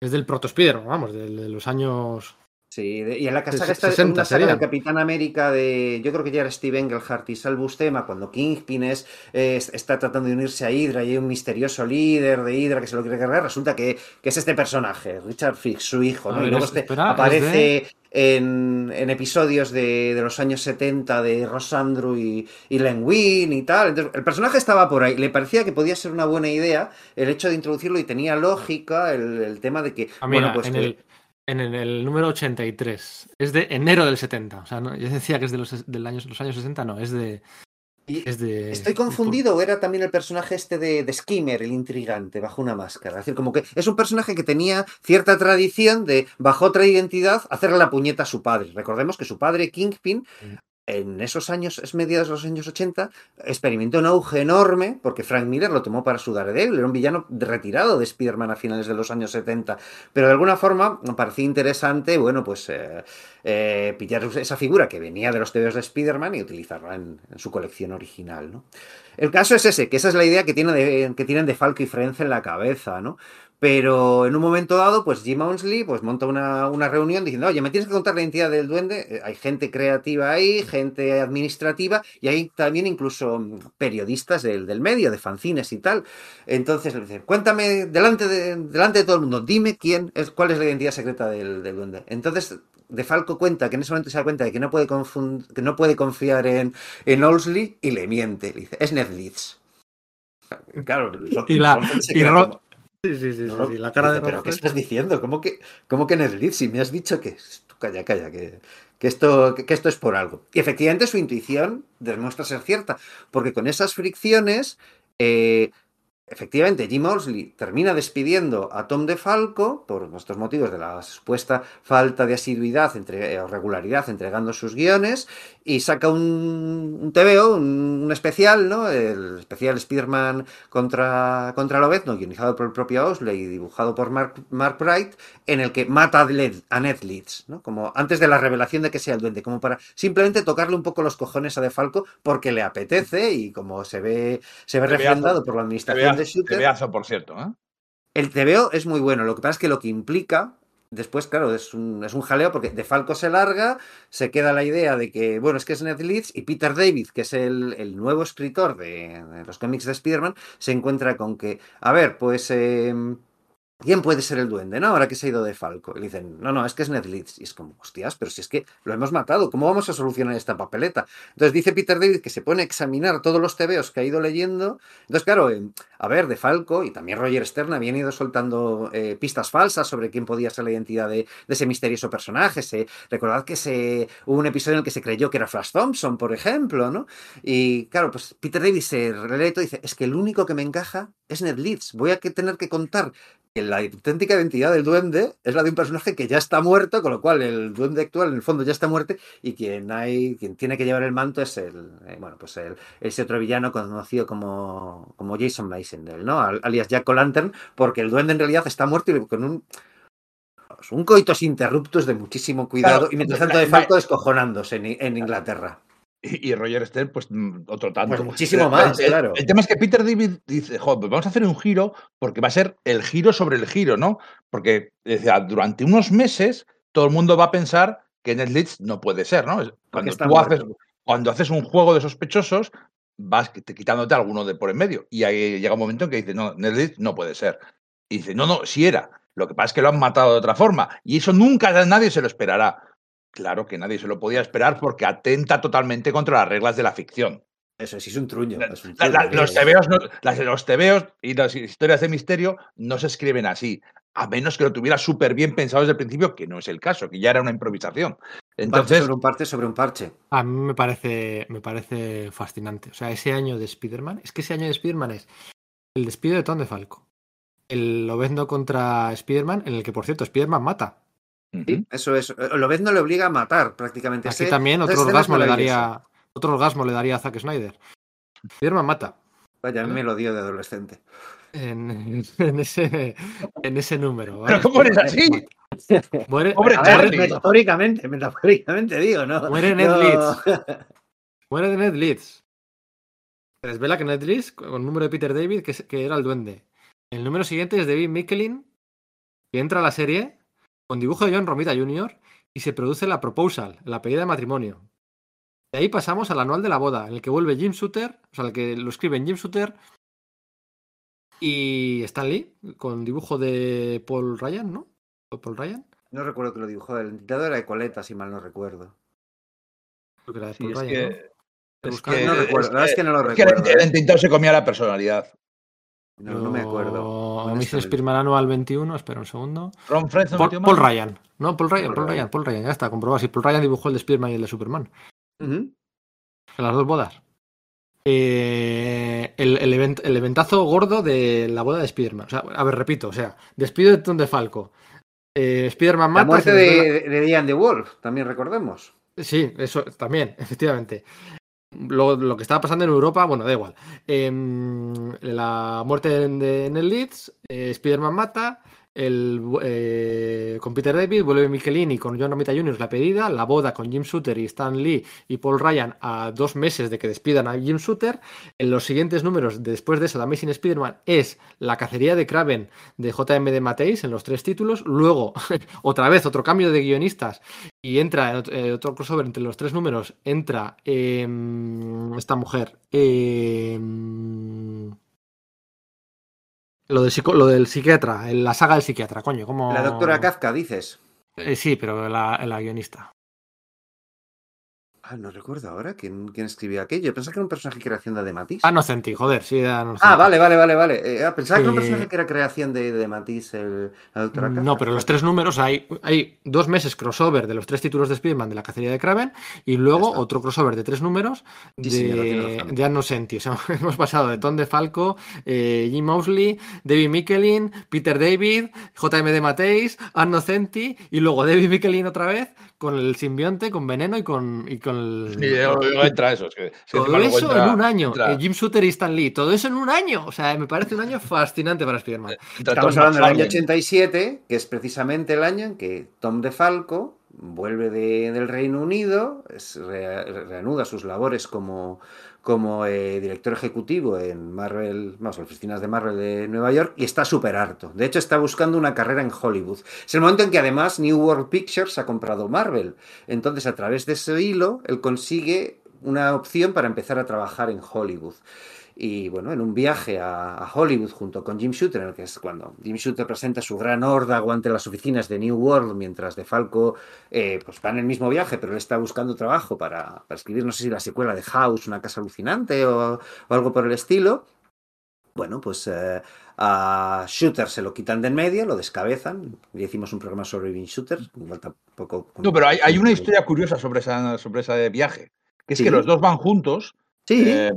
es del proto Spider-Man, vamos, de, de los años. Sí, de- y en la casa Se- está 60 una del. Capitán América de, yo creo que ya era Steve Englehart y Sal Buscema, cuando Kingpin es, es- está tratando de unirse a Hydra y hay un misterioso líder de Hydra que se lo quiere cargar, resulta que, que es este personaje, Richard Fisk, su hijo, ¿no? y luego es- este espera, aparece en, en episodios de, de los años 70 de Ross Andrew y, y Len Wein y tal. Entonces, el personaje estaba por ahí, le parecía que podía ser una buena idea el hecho de introducirlo y tenía lógica el, el tema de que, Ah, mira, bueno, pues en, que- el, en el, el número 83. Es de enero del 70. O sea, no, yo decía que es de los, del año, los años 60, no, es de. y- Es de ¿Estoy confundido o era también el personaje este de, de Skimmer, el intrigante, bajo una máscara? Es decir, como que es un personaje que tenía cierta tradición de, bajo otra identidad, hacerle la puñeta a su padre. Recordemos que su padre, Kingpin. En esos años, es mediados de los años 80, experimentó un auge enorme porque Frank Miller lo tomó para su Daredevil. Era un villano retirado de Spider-Man a finales de los años 70. Pero de alguna forma me parecía interesante, bueno, pues eh, eh, pillar esa figura que venía de los TVOs de Spider-Man y utilizarla en, en su colección original, ¿no? El caso es ese, que esa es la idea que, tiene de- que tienen de Falco y Frenz en la cabeza, ¿no? Pero en un momento dado, pues Jim Onsley pues, monta una, una reunión diciendo, oye, me tienes que contar la identidad del duende. Eh, Hay gente creativa ahí, gente administrativa y hay también incluso periodistas del, del medio, de fanzines y tal. Entonces le dice, cuéntame delante de, delante de todo el mundo, dime quién es, cuál es la identidad secreta del, del duende. Entonces De Falco cuenta que en ese momento se da cuenta de que no puede, que no puede confiar en, en Owlsley y le miente. Le dice, es Ned Leeds. Claro, Y la- y Ro- como- Sí, sí, sí, sí, no, sí, La cara de ¿Pero qué estás diciendo? ¿Cómo que, cómo que Ned Leeds? Si me has dicho que... Calla, calla, que, que, esto, que, que esto es por algo. Y efectivamente su intuición demuestra ser cierta, porque con esas fricciones... eh, Efectivamente, Jim Owsley termina despidiendo a Tom DeFalco por estos motivos de la supuesta falta de asiduidad entre, o regularidad entregando sus guiones y saca un, un TVO, un, un especial, ¿no? El especial Spider-Man contra, contra Lobezno, guionizado por el propio Owsley y dibujado por Mark, Mark Wright, en el que mata a, Ned Leeds, ¿no? Como antes de la revelación de que sea el duende, como para simplemente tocarle un poco los cojones a DeFalco porque le apetece y como se ve, se ve refrendado por la administración de Shooter. veazo, por cierto. ¿eh? El TVO es muy bueno, lo que pasa es que lo que implica, después, claro, es un, es un jaleo porque De Falco se larga, se queda la idea de que, bueno, es que es Ned Leeds y Peter David, que es el, el nuevo escritor de, de los cómics de Spider-Man, se encuentra con que, a ver, pues... eh, ¿Quién puede ser el duende, no? Ahora que se ha ido de Falco. Y dicen, no, no, es que es Ned Leeds. Y es como, hostias, pero si es que lo hemos matado, ¿cómo vamos a solucionar esta papeleta? Entonces dice Peter David que se pone a examinar todos los tebeos que ha ido leyendo. Entonces, claro, eh, a ver, de Falco y también Roger Stern habían ido soltando eh, pistas falsas sobre quién podía ser la identidad de, ese misterioso personaje. Se, recordad que se, hubo un episodio en el que se creyó que era Flash Thompson, por ejemplo, ¿no? Y claro, pues Peter David se relee todo y dice, es que el único que me encaja es Ned Leeds. Voy a tener que contar que la auténtica identidad del duende es la de un personaje que ya está muerto, con lo cual el duende actual en el fondo ya está muerto y quien hay quien tiene que llevar el manto es el eh, bueno pues el, ese otro villano conocido como, como Jason Meisendel, ¿no? Al- alias Jack O'Lantern, porque el duende en realidad está muerto y con un un coitos interruptos de muchísimo cuidado Claro, y mientras tanto de Falco descojonándose en, en Inglaterra. Y, Roger Stern, pues mm, otro tanto. Pues muchísimo más, el, claro. El tema es que Peter David dice, joder, pues vamos a hacer un giro porque va a ser el giro sobre el giro, ¿no? Porque decía, durante unos meses todo el mundo va a pensar que Ned Leeds no puede ser, ¿no? Cuando tú haces, cuando haces un juego de sospechosos, vas quit- quitándote alguno de por en medio. Y ahí llega un momento en que dice, no, Ned Leeds no puede ser. Y dice, no, no, sí era. Lo que pasa es que lo han matado de otra forma. Y eso nunca nadie se lo esperará. Claro que nadie se lo podía esperar porque atenta totalmente contra las reglas de la ficción. Eso sí es un truño. es un La- la- truño, los, tebeos no- las- los tebeos y las historias de misterio no se escriben así, a menos que lo tuviera súper bien pensado desde el principio, que no es el caso, que ya era una improvisación. Parche Entonces, sobre un parche sobre un parche. A mí me parece, me parece fascinante. O sea, ese año de Spider-Man, es que ese año de Spider-Man es el despido de Tom de Falco, el Lobezno contra Spider-Man, en el que, por cierto, Spider-Man mata. Sí, eso es. Lobez no le obliga a matar prácticamente. Aquí Ese- también otro orgasmo le daría. Otro orgasmo le daría a Zack Snyder. Spiderman mata. Vaya, a mí me lo dio de adolescente. En, en ese, en ese número. Pero ¿vale? ¿cómo eres así? Muere, ver, Charlie. metafóricamente, metafóricamente digo, ¿no? Muere Ned No. Leeds. muere de Ned Leeds. Se desvela que Ned Leeds, con el número de Peter David, que era el duende. El número siguiente es David Mickelin, que entra a la serie con dibujo de John Romita Jr. y se produce la proposal, la pedida de matrimonio. De ahí pasamos al anual de la boda, en el que vuelve Jim Shooter, o sea, el que lo escriben Jim Shooter y Stan Lee, con dibujo de Paul Ryan, ¿no? ¿O Paul Ryan? No recuerdo que lo dibujó. El intentador era de coleta, si mal no recuerdo. Creo que era de Sí, Paul es Ryan, que, ¿no? es que- No recuerdo, la verdad es que no lo es que el- recuerdo, el ¿eh? se comía la personalidad. No, no me acuerdo. Se honestamente. Spiderman Anual 21, espera un segundo. Ron Fred no Paul? Ryan. No, Paul Ryan, Paul Paul Ryan. Ryan, Paul Ryan, ya está, comprobado. Si Paul Ryan dibujó el de Spiderman y el de Superman. En las dos bodas. Eh, el, el, event- el eventazo gordo de la boda de Spiderman. O sea, a ver, repito, o sea, despido de Tom de Falco. Eh, Spiderman La mata. muerte se desvela- de, de Diane the Wolf, también recordemos. Sí, eso también, efectivamente. Lo, lo que estaba pasando en Europa, bueno, da igual. Em, la muerte de, de Ned Leeds, eh, Spider-Man mata, eh, con Peter David, vuelve Michelini con John Romita Jr. la pedida, la boda con Jim Shooter y Stan Lee y Paul Ryan a dos meses de que despidan a Jim Shooter. En los siguientes números, después de eso, de Amazing Spider-Man, es la cacería de Kraven de JM de Mateis en los tres títulos. Luego, otra vez, otro cambio de guionistas y entra eh, otro crossover entre los tres números, entra em, esta mujer. Lo, del psico- lo del psiquiatra, la saga del psiquiatra, coño, como... La doctora Kafka, dices. Eh, sí, pero la, la guionista. Ah, no recuerdo ahora quién, quién escribió aquello. Pensaba que era un personaje creación de, de Matisse. Ah, Nocenti, joder, sí, era Nocenti. Ah, vale, vale, vale, vale. Eh, ah, pensaba que era un Eh, personaje que era creación de, de Matisse, el, la doctora Kafka. No, pero los tres números hay, hay dos meses crossover de los tres títulos de Spider-Man de la cacería de Kraven y luego otro crossover de tres números Sí, de, de Anno Senti. O sea, hemos pasado de Tom DeFalco, eh, Jim Mosley, David Michelin, Peter David, JM de Mateis, Anno Senti y luego David Michelin otra vez con el simbionte, con Veneno y con, y con el... Y luego- luego entra eso. Es que, es que Todo eso entra- en un año. entra- Eh, Jim Shooter y Stan Lee. Todo eso en un año. O sea, me parece un año fascinante para Spider-Man. entra Estamos Tom hablando del año McFarlane. 87, que es precisamente el año en que Tom DeFalco vuelve de- del Reino Unido, es- re- reanuda sus labores como, como eh, director ejecutivo en Marvel, vamos, oficinas de Marvel de Nueva York, y está súper harto. De hecho, está buscando una carrera en Hollywood. Es el momento en que además New World Pictures ha comprado Marvel. Entonces, a través de ese hilo, él consigue una opción para empezar a trabajar en Hollywood. Y bueno, en un viaje a, a Hollywood junto con Jim Shooter, en el que es cuando Jim Shooter presenta su gran órdago ante las oficinas de New World, mientras De Falco eh, pues va en el mismo viaje, pero él está buscando trabajo para, para escribir, no sé si la secuela de House, Una casa alucinante o, o algo por el estilo. Bueno, pues eh, a Shooter se lo quitan de en medio, lo descabezan. Ya hicimos un programa sobre Jim Shooter. tampoco- No, pero hay, hay una historia curiosa sobre, esa, sobre ese viaje. Que es Sí. que los dos van juntos. Sí, eh,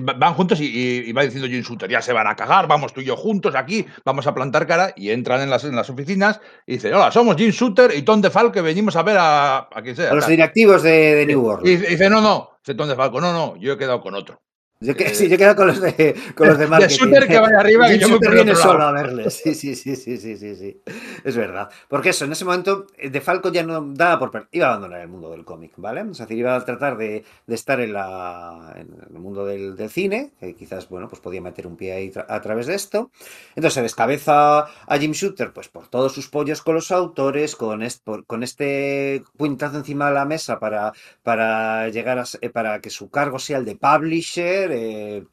van juntos y, y- y va diciendo Jim Shooter, ya se van a cagar, vamos tú y yo juntos aquí, vamos a plantar cara y entran en las, en las oficinas y dicen, hola, somos Jim Shooter y Tom DeFalco que venimos a ver a, a quien sea. a los tal". directivos de, de New World. Y dice, dice, no, no, dice Tom DeFalco, no, no, yo he quedado con otro. Yo, que, Eh, sí, yo quedo con los de, con los de marketing. Que vaya arriba, que yo me viene solo a verles. Sí, sí, sí, sí, sí, sí, sí. Es verdad. Porque eso, en ese momento, eh, De Falco ya no daba por... Iba a abandonar el mundo del cómic, ¿vale? Es decir, iba a tratar de, de estar en, la, en el mundo del, del cine, que quizás, bueno, pues podía meter un pie ahí tra- a través de esto. Entonces se descabeza a Jim Shooter, pues por todos sus pollos con los autores, con, est- por- con este puñetazo encima de la mesa para, para llegar a, eh, para que su cargo sea el de publisher, eh,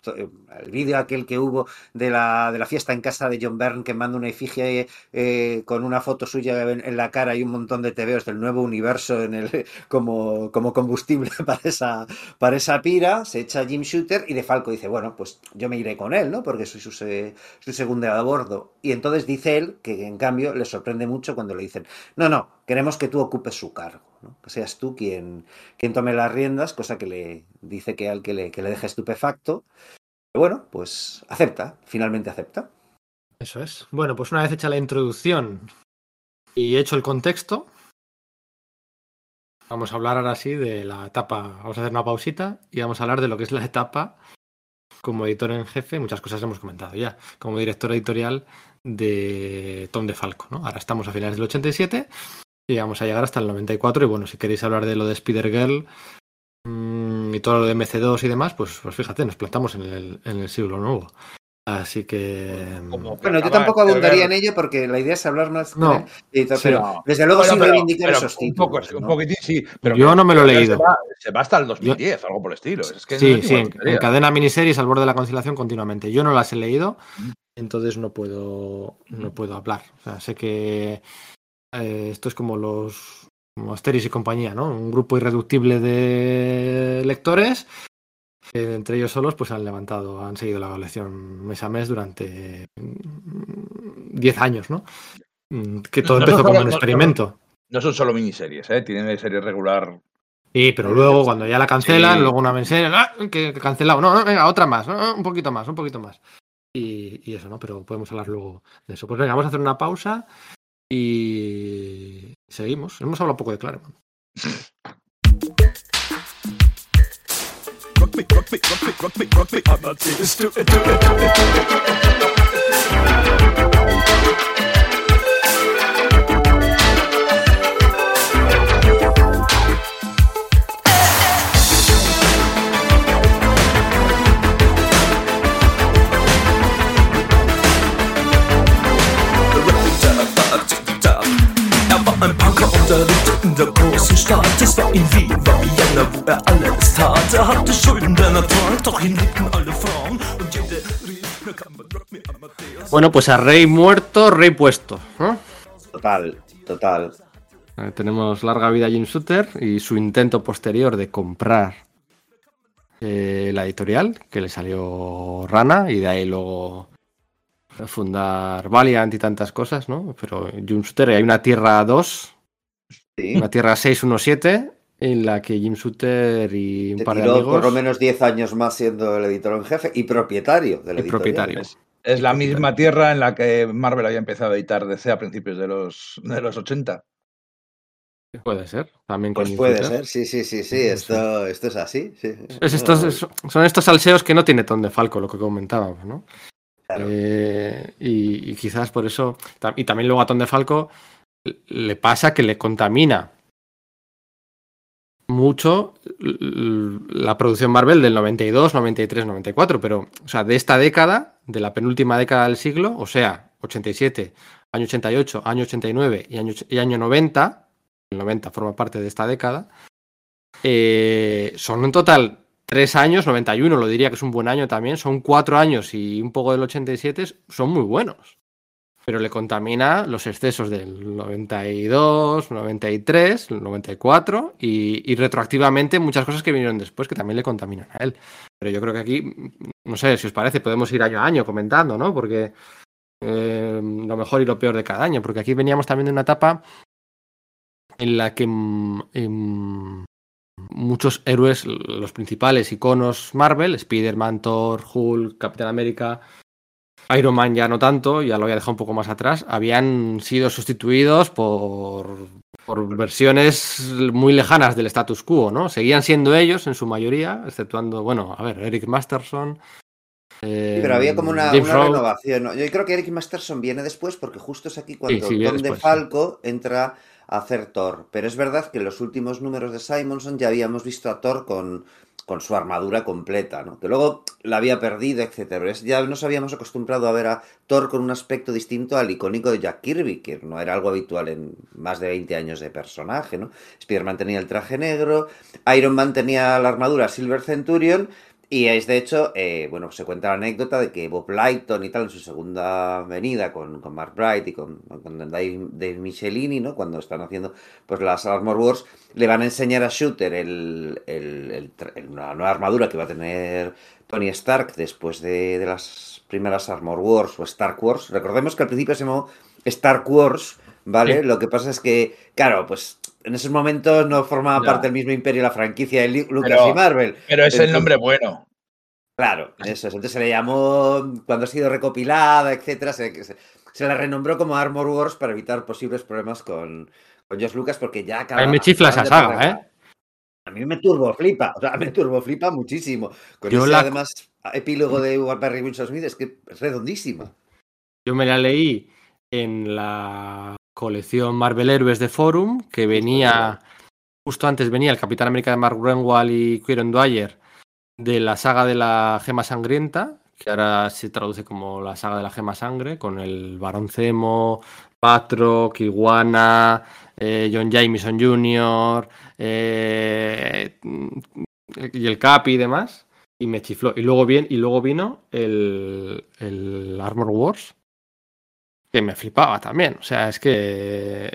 el vídeo aquel que hubo de la, de la fiesta en casa de John Byrne que manda una efigie eh, con una foto suya en, la cara y un montón de TVOs del nuevo universo en el, como, como combustible para esa, para esa pira, se echa Jim Shooter y De Falco dice, bueno, pues yo me iré con él, ¿no? Porque soy su, su segundo a bordo. Y entonces dice él que en cambio le sorprende mucho cuando le dicen, no, no, queremos que tú ocupes su cargo, Que seas tú quien, quien tome las riendas, cosa que le dice que al que le, que le deja estupefacto. Pero bueno, pues acepta, finalmente acepta. Eso es. Bueno, pues una vez hecha la introducción Y hecho el contexto, vamos a hablar ahora sí de la etapa. Vamos a hacer una pausita y vamos a hablar de lo que es la etapa como editor en jefe. Muchas cosas hemos comentado ya. Como director editorial de Tom de Falco. ¿no? Ahora estamos a finales del 87 y vamos a llegar hasta el 94. Y bueno, si queréis hablar de lo de Spider-Girl mm, y todo lo de MC2 y demás, pues, pues fíjate, nos plantamos en el, en el siglo nuevo. Así que. Como Bueno, yo tampoco abundaría en ello porque la idea es hablar más No. con Sí, pero no. desde luego Bueno, sí pero- reivindicar pero esos un poco, títulos. un ¿no? poquitín, sí. Pero Yo no me lo he se leído. va, se va hasta el 2010, algo por el estilo. Es que no Sí, es sí, en, en cadena miniseries al borde de la conciliación continuamente. Yo no las he leído, Mm. entonces no puedo, no puedo hablar. O sea, sé que eh, esto es como los como Asteris y compañía, ¿no? Un grupo irreductible de lectores que entre ellos solos pues han levantado, han seguido la colección mes a mes durante mm, 10 años, ¿no? Mm, Que todo No, empezó no, como no, un experimento. No son solo miniseries, ¿eh? tienen serie regular. Sí, pero luego cuando ya la cancelan, Sí. luego una mensaje, ¡ah! que, que cancelado, no, no, venga, otra más, ¿no? un poquito más, un poquito más. Y, y eso, ¿no? Pero podemos hablar luego de eso. Pues venga, vamos a hacer una pausa y seguimos. Hemos hablado un poco de Claremont. Ein Punker und er lebte in der großen Stadt. Es war in Wien, war Vienna, wo er alles tat. Er hatte Schulden, denn er trank, doch ihn liebten alle Frauen. Und jede rief, na kann man rock me Amadeus. Bueno, pues a rey muerto, rey puesto. ¿no? Total, total. Eh, tenemos larga vida a Jim Shooter y su intento posterior de comprar eh, la editorial, que le salió rana, y de ahí luego fundar Valiant y tantas cosas, ¿no? Pero Jim Shooter, hay una Tierra 2, Sí. una Tierra 617, en la que Jim Shooter y un par de tiró amigos... por lo menos 10 años más siendo el editor en jefe y propietario del Y editorial. propietario. Es, es la misma tierra en la que Marvel había empezado a editar DC a principios de los, de los 80. Puede ser, también con Pues puede ser, sí, sí, sí, sí. Esto, esto es así. sí. Es estos, es- son estos salseos que no tiene Tom de Falco, lo que comentábamos, ¿no? Eh, y, quizás por eso. Y también luego a Tom de Falco le pasa que le contamina mucho la producción Marvel del 92, 93, 94. Pero, o sea, de esta década, de la penúltima década del siglo, o sea, 87, año 88, año 89 y año, y año 90, el 90 forma parte de esta década, eh, son en total tres años, 91 lo diría que es un buen año también, son cuatro años y un poco del 87 son muy buenos. Pero le contamina los excesos del 92, 93, 94 y, y retroactivamente muchas cosas que vinieron después que también le contaminan a él. Pero yo creo que aquí, no sé si os parece, podemos ir año a año comentando, ¿no? Porque eh, lo mejor y lo peor de cada año, porque aquí veníamos también de una etapa en la que mm, em, muchos héroes, los principales iconos Marvel, Spider-Man, Thor, Hulk, Capitán América, Iron Man ya no tanto, ya lo había dejado un poco más atrás, habían sido sustituidos por, por versiones muy lejanas del status quo, ¿no? Seguían siendo ellos en su mayoría, exceptuando, bueno, a ver, Eric Masterson. Sí, pero había como una, Rhodes. renovación. ¿no? Yo creo que Eric Masterson viene después porque justo es aquí cuando sí, Tom sí. Falco entra hacer Thor. Pero es verdad que en los últimos números de Simonson ya habíamos visto a Thor con, con su armadura completa. Que luego la había perdido, es- ya nos habíamos acostumbrado a ver a Thor con un aspecto distinto al icónico de Jack Kirby, que no era algo habitual en más de 20 años de personaje, ¿no? Spider-Man tenía el traje negro, Iron Man tenía la armadura Silver Centurion, y es de hecho, eh, bueno, se cuenta la anécdota de que Bob Lighton y tal, en su segunda venida con, con Mark Bright y con, con Dave, Dave Michelini, ¿no? Cuando están haciendo pues las Armor Wars, le van a enseñar a Shooter el, el- una nueva armadura que va a tener Tony Stark después de, de las primeras Armor Wars o Stark Wars. Recordemos que al principio se llamó Stark Wars, ¿vale? Sí. Lo que pasa es que, claro, pues en esos momentos no formaba Ya. parte del mismo imperio la franquicia de Lu- Lucas Pero- y Marvel. Pero es el Entonces- nombre bueno. Claro, eso es. Entonces se le llamó, cuando ha sido recopilada, etcétera, se, se- se la renombró como Armor Wars para evitar posibles problemas con, con Josh Lucas, porque ya A acaba. mí me chifla esa saga. ¿eh? A mí me turbo flipa, o sea, me turbo flipa muchísimo. Con Yo ese, la- además, epílogo de Barry Wilson Smith es que es redondísima. Yo me la leí en la colección Marvel Héroes de Forum, que venía, justo antes venía el Capitán América de Mark Renwall y Kieron Dwyer de la saga de la Gema Sangrienta, que ahora se traduce como la saga de la Gema Sangre, con el Barón Zemo, Patroc, Iguana, eh, John Jameson Jr., eh, y el Capi y demás. Y me chifló. Y luego, bien, y luego vino el, el Armor Wars, que me flipaba también. O sea, es que.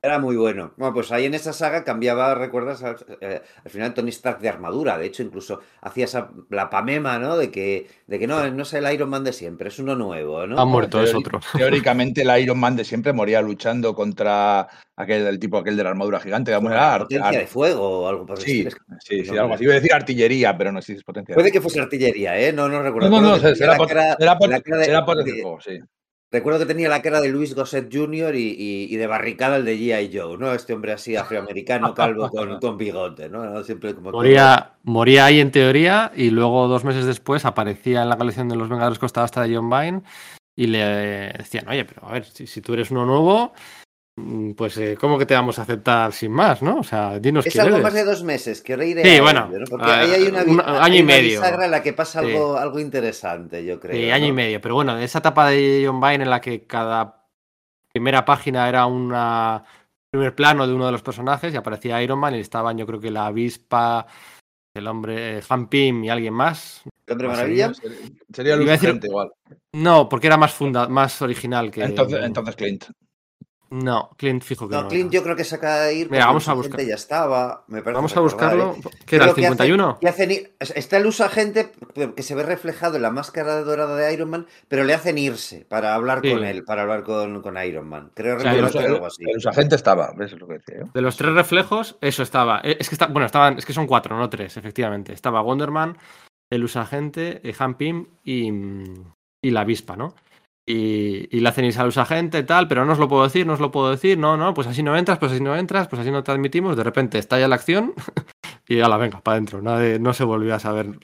Era muy bueno. Bueno, pues ahí en esa saga cambiaba, recuerdas, al, eh, al final Tony Stark de armadura. De hecho, incluso hacía esa, la pamema, ¿no? De que, de que no, no es el Iron Man de siempre, es uno nuevo, ¿no? Ha muerto, es otro. Teóricamente el Iron Man de siempre moría luchando contra aquel del tipo aquel de la armadura gigante. La era ar- potencia ar- de fuego o algo por el Sí, que sí, sí, no, algo así. Iba a decir artillería, pero no existe potencia. Puede que fuese artillería, ¿eh? No, no recuerdo. No, no, no, será, será de- será potencia de- de fuego, sí. Recuerdo que tenía la cara de Luis Gosset Jr. y, y- y de barricada el de G.I. Joe, ¿no? Este hombre así afroamericano, calvo, con, con bigote, ¿no? Siempre como Moría, moría ahí en teoría y luego dos meses después aparecía en la colección de los Vengadores Costa hasta de John Byrne y le decían, oye, pero a ver, si, si tú eres uno nuevo, pues eh, ¿cómo que te vamos a aceptar sin más, no? O sea, dinos Es quién algo eres. más de dos meses, que ahora iré Sí, bueno, ello, ¿no? Porque ah, ahí hay una, un año hay y una medio. bisagra en la que pasa Sí. algo, algo interesante, yo creo. Sí, año y medio. Pero bueno, de esa etapa de John Byrne en la que cada primera página era una primer plano de uno de los personajes y aparecía Iron Man y estaban yo creo que la avispa, el hombre, eh, Han Pym y alguien más. El Hombre Maravilla. Sería- Sería decir- igual. No, porque era más funda, más original que. Entonces, entonces Clint. No, Clint fijo que no. No, Clint era. yo creo que se acaba de ir. Mira, porque vamos a buscar. gente ya estaba, me parece Vamos a buscarlo. ¿Qué era el Creo que hace- 51? Y hacen ir- está el usa gente que se ve reflejado en la máscara dorada de Iron Man, pero le hacen irse para hablar Sí. con él, para hablar con, con Iron Man. Creo O sea, que era algo así. El usagente estaba, lo que decía. De los tres reflejos, eso estaba. Eh, Es que está, bueno, estaban, es que son cuatro, no tres, efectivamente. Estaba Wonderman, el usagente, eh, Han Pym y, mm, y la avispa, ¿no? Y, y le hacen irse al usagente, tal, pero no os lo puedo decir, no os lo puedo decir, no, no, pues así no entras, pues así no entras, pues así no te admitimos. De repente estalla la acción y la venga, para adentro. Nadie- no se volvió a saber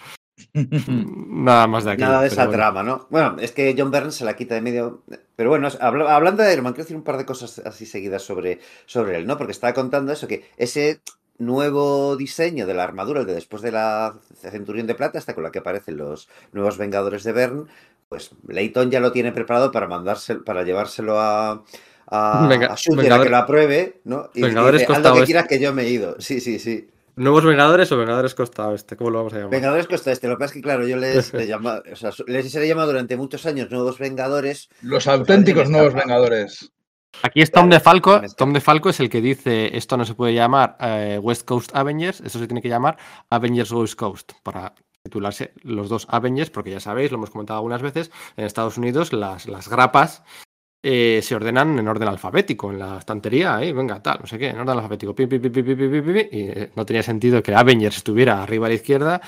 nada más de aquí. Nada de esa bueno. trama, ¿no? Bueno, es que John Byrne se la quita de medio. Pero bueno, hablando de Iron Man, quiero decir un par de cosas así seguidas sobre, sobre él, ¿no? Porque estaba contando eso, que ese nuevo diseño de la armadura, el de después de la Centurión de Plata, hasta con la que aparecen los nuevos Vengadores de Byrne, pues Leighton ya lo tiene preparado para mandarse, para llevárselo a. A, Venga- a Shooter a Vengador- que lo apruebe, ¿no? Y Vengadores dice, haz Costa lo que Oeste". quieras que yo me he ido. Sí, sí, sí. ¿Nuevos Vengadores o Vengadores Costa Oeste? ¿Cómo lo vamos a llamar? Vengadores Costa Este, lo que pasa es que, claro, yo les, les, llama- o sea, les he llamado durante muchos años Nuevos Vengadores. Los auténticos nuevos. Vengadores. Aquí es Tom DeFalco. Tom DeFalco es el que dice esto no se puede llamar eh, West Coast Avengers, esto se tiene que llamar Avengers West Coast para titularse los dos Avengers, porque ya sabéis, lo hemos comentado algunas veces, en Estados Unidos las, las grapas eh, se ordenan en orden alfabético, en la estantería, ahí, venga, tal, no sé qué, en orden alfabético, pi, pi, pi, y eh, no tenía sentido que Avengers estuviera arriba a la izquierda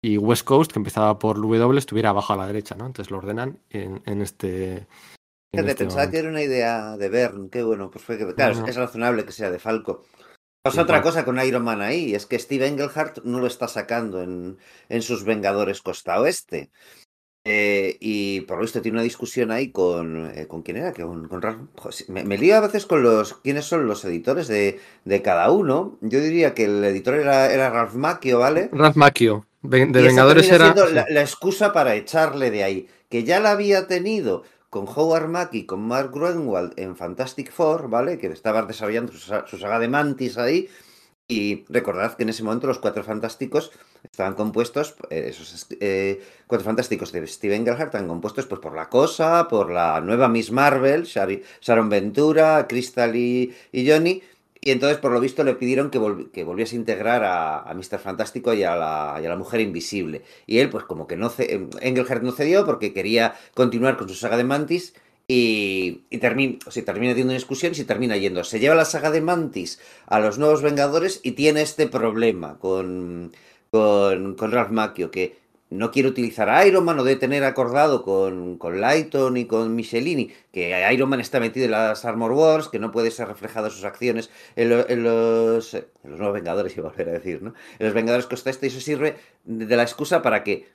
y West Coast, que empezaba por W, estuviera abajo a la derecha, ¿no? Entonces lo ordenan en, en este... En este pensaba que era una idea de Bern, qué bueno, pues fue que, claro, es razonable que sea de Falco, Pasa otra cosa con Iron Man ahí, es que Steve Englehart no lo está sacando en, en sus Vengadores Costa Oeste. Eh, y por lo visto tiene una discusión ahí con. eh, ¿Con quién era? Con, con me, me lío a veces con los. ¿Quiénes son los editores de, de cada uno? Yo diría que el editor era, era Ralph Macchio, ¿vale? Ralph Macchio, de Vengadores era. la excusa para echarle de ahí. Que ya la había tenido con Howard Mackie, con Mark Gruenwald en Fantastic Four, ¿vale? Que estaba desarrollando su, sa- su saga de Mantis ahí. Y recordad que en ese momento los cuatro fantásticos estaban compuestos, eh, esos eh, cuatro fantásticos de Steven Englehart estaban compuestos pues, por la Cosa, por la nueva Miss Marvel, Sharon Ventura, Crystal y Johnny. Y entonces, por lo visto, le pidieron que, que volviese a integrar a, a Mr. Fantástico y a, la, a la Mujer Invisible. Y él, pues como que no ce- Engelhardt no cedió porque quería continuar con su saga de Mantis y, y termina, termina teniendo una discusión y se termina yendo. Se lleva la saga de Mantis a los nuevos Vengadores y tiene este problema con, con, con Ralph Macchio, que no quiere utilizar a Iron Man o de tener acordado con, con Lighton y con Michelini que Iron Man está metido en las Armor Wars, que no puede ser reflejado sus acciones en, en los, en los nuevos Vengadores, iba a volver a decir, ¿no? En los Vengadores Costa Este, y eso sirve de la excusa para que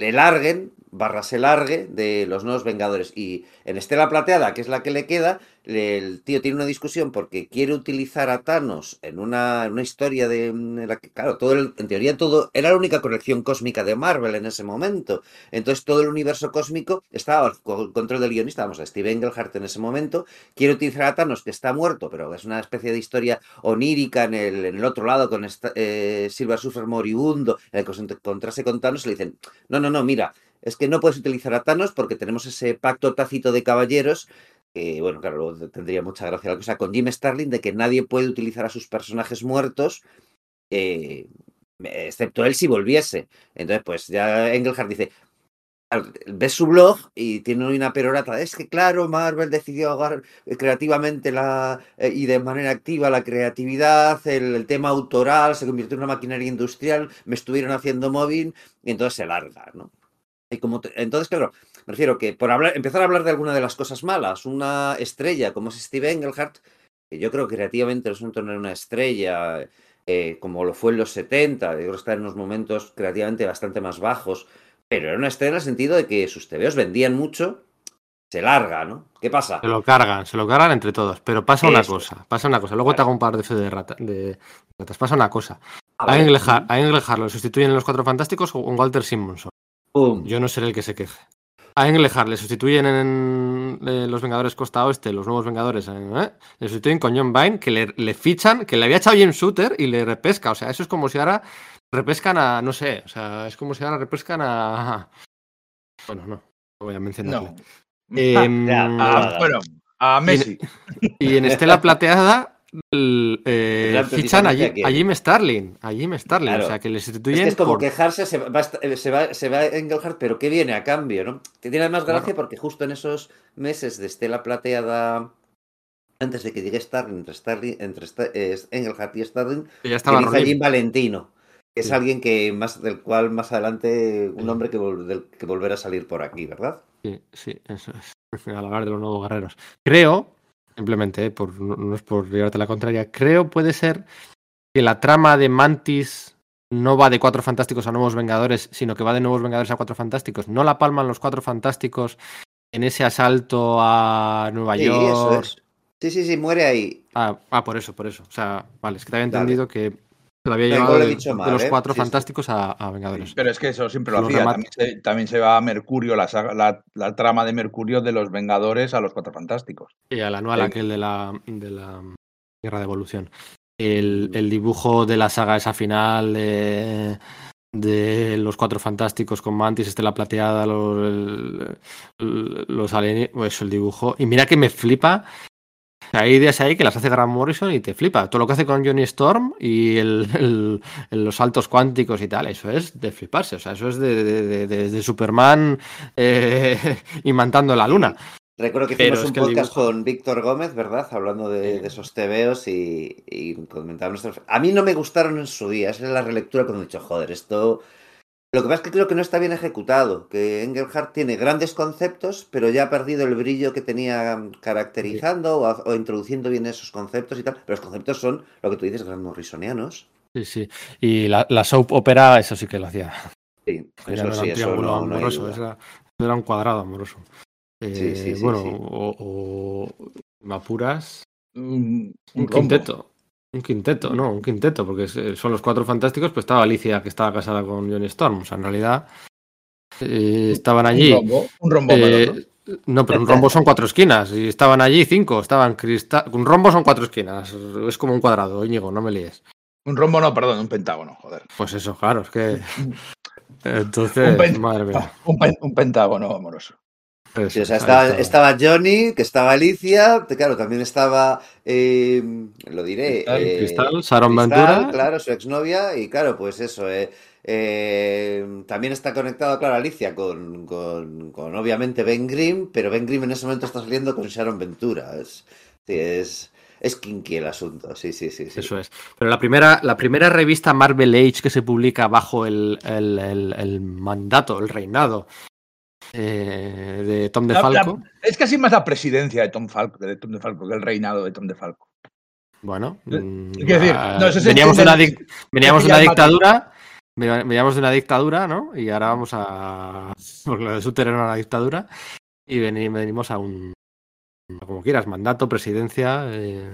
le larguen, barra se largue, de los nuevos Vengadores. Y en Estela Plateada, que es la que le queda, el tío tiene una discusión porque quiere utilizar a Thanos en una, una historia de en la que, claro, todo el- en teoría todo era la única colección cósmica de Marvel en ese momento. Entonces todo el universo cósmico estaba bajo control del guionista, vamos, a Steve Englehart en ese momento. Quiere utilizar a Thanos, que está muerto, pero es una especie de historia onírica en el, en el otro lado con esta- eh, Silver Surfer moribundo, en el que se encontrase con Thanos, le dicen, no, no, no, mira, es que no puedes utilizar a Thanos porque tenemos ese pacto tácito de caballeros que, bueno, claro, luego tendría mucha gracia la cosa con Jim Starlin de que nadie puede utilizar a sus personajes muertos eh, excepto él si volviese. Entonces, pues ya Engelhardt dice, ves su blog y tiene una perorata. Es que, claro, Marvel decidió ahogar eh, creativamente la, eh, y de manera activa la creatividad, el, el tema autoral, se convirtió en una maquinaria industrial, me estuvieron haciendo móvil y entonces se larga, ¿no? Y como entonces, claro, me refiero que por hablar, empezar a hablar de alguna de las cosas malas, una estrella como es Steve Engelhardt, que yo creo que creativamente resulta no era una estrella, eh, como lo fue en los 70, yo creo que está en unos momentos creativamente bastante más bajos, pero era una estrella en el sentido de que sus TVOs vendían mucho, se larga, ¿no? ¿Qué pasa? Se lo cargan, se lo cargan entre todos. Pero pasa una Eso cosa, pasa una cosa. Luego te Claro. hago un par de fe de, rata, de ratas. Pasa una cosa. A A Engelhardt, lo sustituyen en los Cuatro Fantásticos con Walter Simonson. Yo no seré el que se queje. A Engelhardt le sustituyen en eh, Los Vengadores Costa Oeste, los nuevos Vengadores, eh, le sustituyen con John Vine, que le, le fichan, que le había echado James Shooter y le repesca. O sea, eso es como si ahora repescan a, no sé, o sea, es como si ahora repescan a... Bueno, no, no voy a mencionarle. No. Em, Ya, A, nada. bueno, a Messi. y en Estela Plateada el, eh, fichan a, Jim- a a Jim Starlin, a Jim Starlin, Claro. o sea, que le Es sustituyen que es como por- quejarse, se va, a- se, va, se va Engelhardt, pero ¿qué viene a cambio? ¿no? Que tiene más gracia porque justo en esos meses de Estela Plateada, antes de que llegue Starling, entre, Starling, entre eh, Engelhardt y Starling, que ya estaba a Ronin. Jim Valentino, que es Sí. alguien que más del cual más adelante, un hombre que, vol- del que volverá a salir por aquí, ¿verdad? Sí, sí, eso es. Al hablar de los nuevos guerreros. Creo, simplemente, eh, por, no, no es por llevarte la contraria, creo puede ser que la trama de Mantis no va de Cuatro Fantásticos a Nuevos Vengadores, sino que va de Nuevos Vengadores a Cuatro Fantásticos. No la palman los Cuatro Fantásticos en ese asalto a Nueva Sí, York. eso es. Sí, sí, sí, muere ahí. Ah, ah, por eso, por eso. O sea, vale, es que te había Dale. entendido que se lo había No, llevado igual lo he de, dicho de mal, los ¿eh? Cuatro Sí, sí. Fantásticos a, a Vengadores. Pero es que eso siempre lo hacía. También se, también se va a Mercurio, la, saga- la, la trama de Mercurio de los Vengadores a los Cuatro Fantásticos. Y al anual Sí. aquel de la, de la Guerra de Evolución. El, el dibujo de la saga esa final de, de los Cuatro Fantásticos con Mantis, Estela Plateada, los, los alienígenas, pues el dibujo. Y mira que me flipa. Hay ideas ahí que las hace Grant Morrison y te flipa. Todo lo que hace con Johnny Storm y el, los saltos cuánticos y tal, eso es de fliparse. O sea, eso es de, de- de- Superman eh, imantando la luna. Recuerdo que Pero hicimos es un que podcast dibujo- con Víctor Gómez, ¿verdad? Hablando de, Sí. de esos TVOs y, y comentábamos. A mí no me gustaron en su día, esa es la relectura cuando he dicho, joder, esto. Lo que pasa es que creo que no está bien ejecutado, que Engelhardt tiene grandes conceptos, pero ya ha perdido el brillo que tenía caracterizando o, o introduciendo bien esos conceptos y tal. Pero los conceptos son, lo que tú dices, gran morrisonianos. Sí, sí. Y la, la soap opera, eso sí que lo hacía. Sí, eso era sí, un eso triángulo no, amoroso, era, era un cuadrado amoroso. Eh, Sí, sí, sí, bueno, sí. o, o me apuras, Un, un quinteto. Un quinteto, no, un quinteto, porque es- son los cuatro fantásticos, pues estaba Alicia que estaba casada con Johnny Storm. O sea, en realidad eh, estaban allí. Un rombo, un rombo eh, melón, ¿no? no, pero un rombo son cuatro esquinas. Y estaban allí cinco. Estaban cristal. Un rombo son cuatro esquinas. Es como un cuadrado, Íñigo, no me líes. Un rombo, no, perdón, un pentágono, joder. Pues eso, claro, es que. Entonces, Un madre mía. Un pentágono amoroso. Eso, Sí, o sea, ahí estaba, Johnny, que estaba Alicia, claro, también estaba, eh, lo diré, Cristal, eh, Cristal, Sharon Cristal, Ventura. claro, su exnovia, y claro, pues eso, eh, eh, también está conectado, claro, Alicia con, con, con, obviamente Ben Grimm, pero Ben Grimm en ese momento está saliendo con Sharon Ventura. Es, sí, es, es kinky el asunto, sí, sí, sí. sí. Eso es. Pero la primera, la primera revista Marvel Age que se publica bajo el, el- el- el mandato, el reinado eh, de Tom La- la- DeFalco. es casi más la presidencia de Tom Falco, de Tom DeFalco que el reinado de Tom DeFalco. Bueno, mm, Quiero decir, ah, no, eso se veníamos de una, dic- veníamos de una dictadura, ve- veníamos de una dictadura, ¿no? Y ahora vamos a. Porque lo de Suter era una dictadura. Y veni- venimos a un. Como quieras, mandato, presidencia, eh,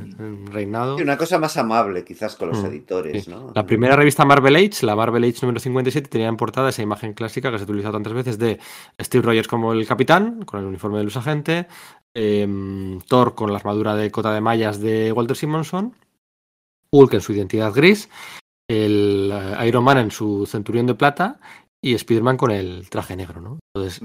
reinado. Y Una cosa más amable, quizás, con los Mm, editores, sí. ¿no? La primera revista Marvel Age, la Marvel Age número 57, tenía en portada esa imagen clásica que se ha utilizado tantas veces de Steve Rogers como el capitán, con el uniforme de luz agente, em, Thor con la armadura de cota de mallas de Walter Simonson, Hulk en su identidad gris, el eh, Iron Man en su centurión de plata y Spider-Man con el traje negro, ¿no? Entonces,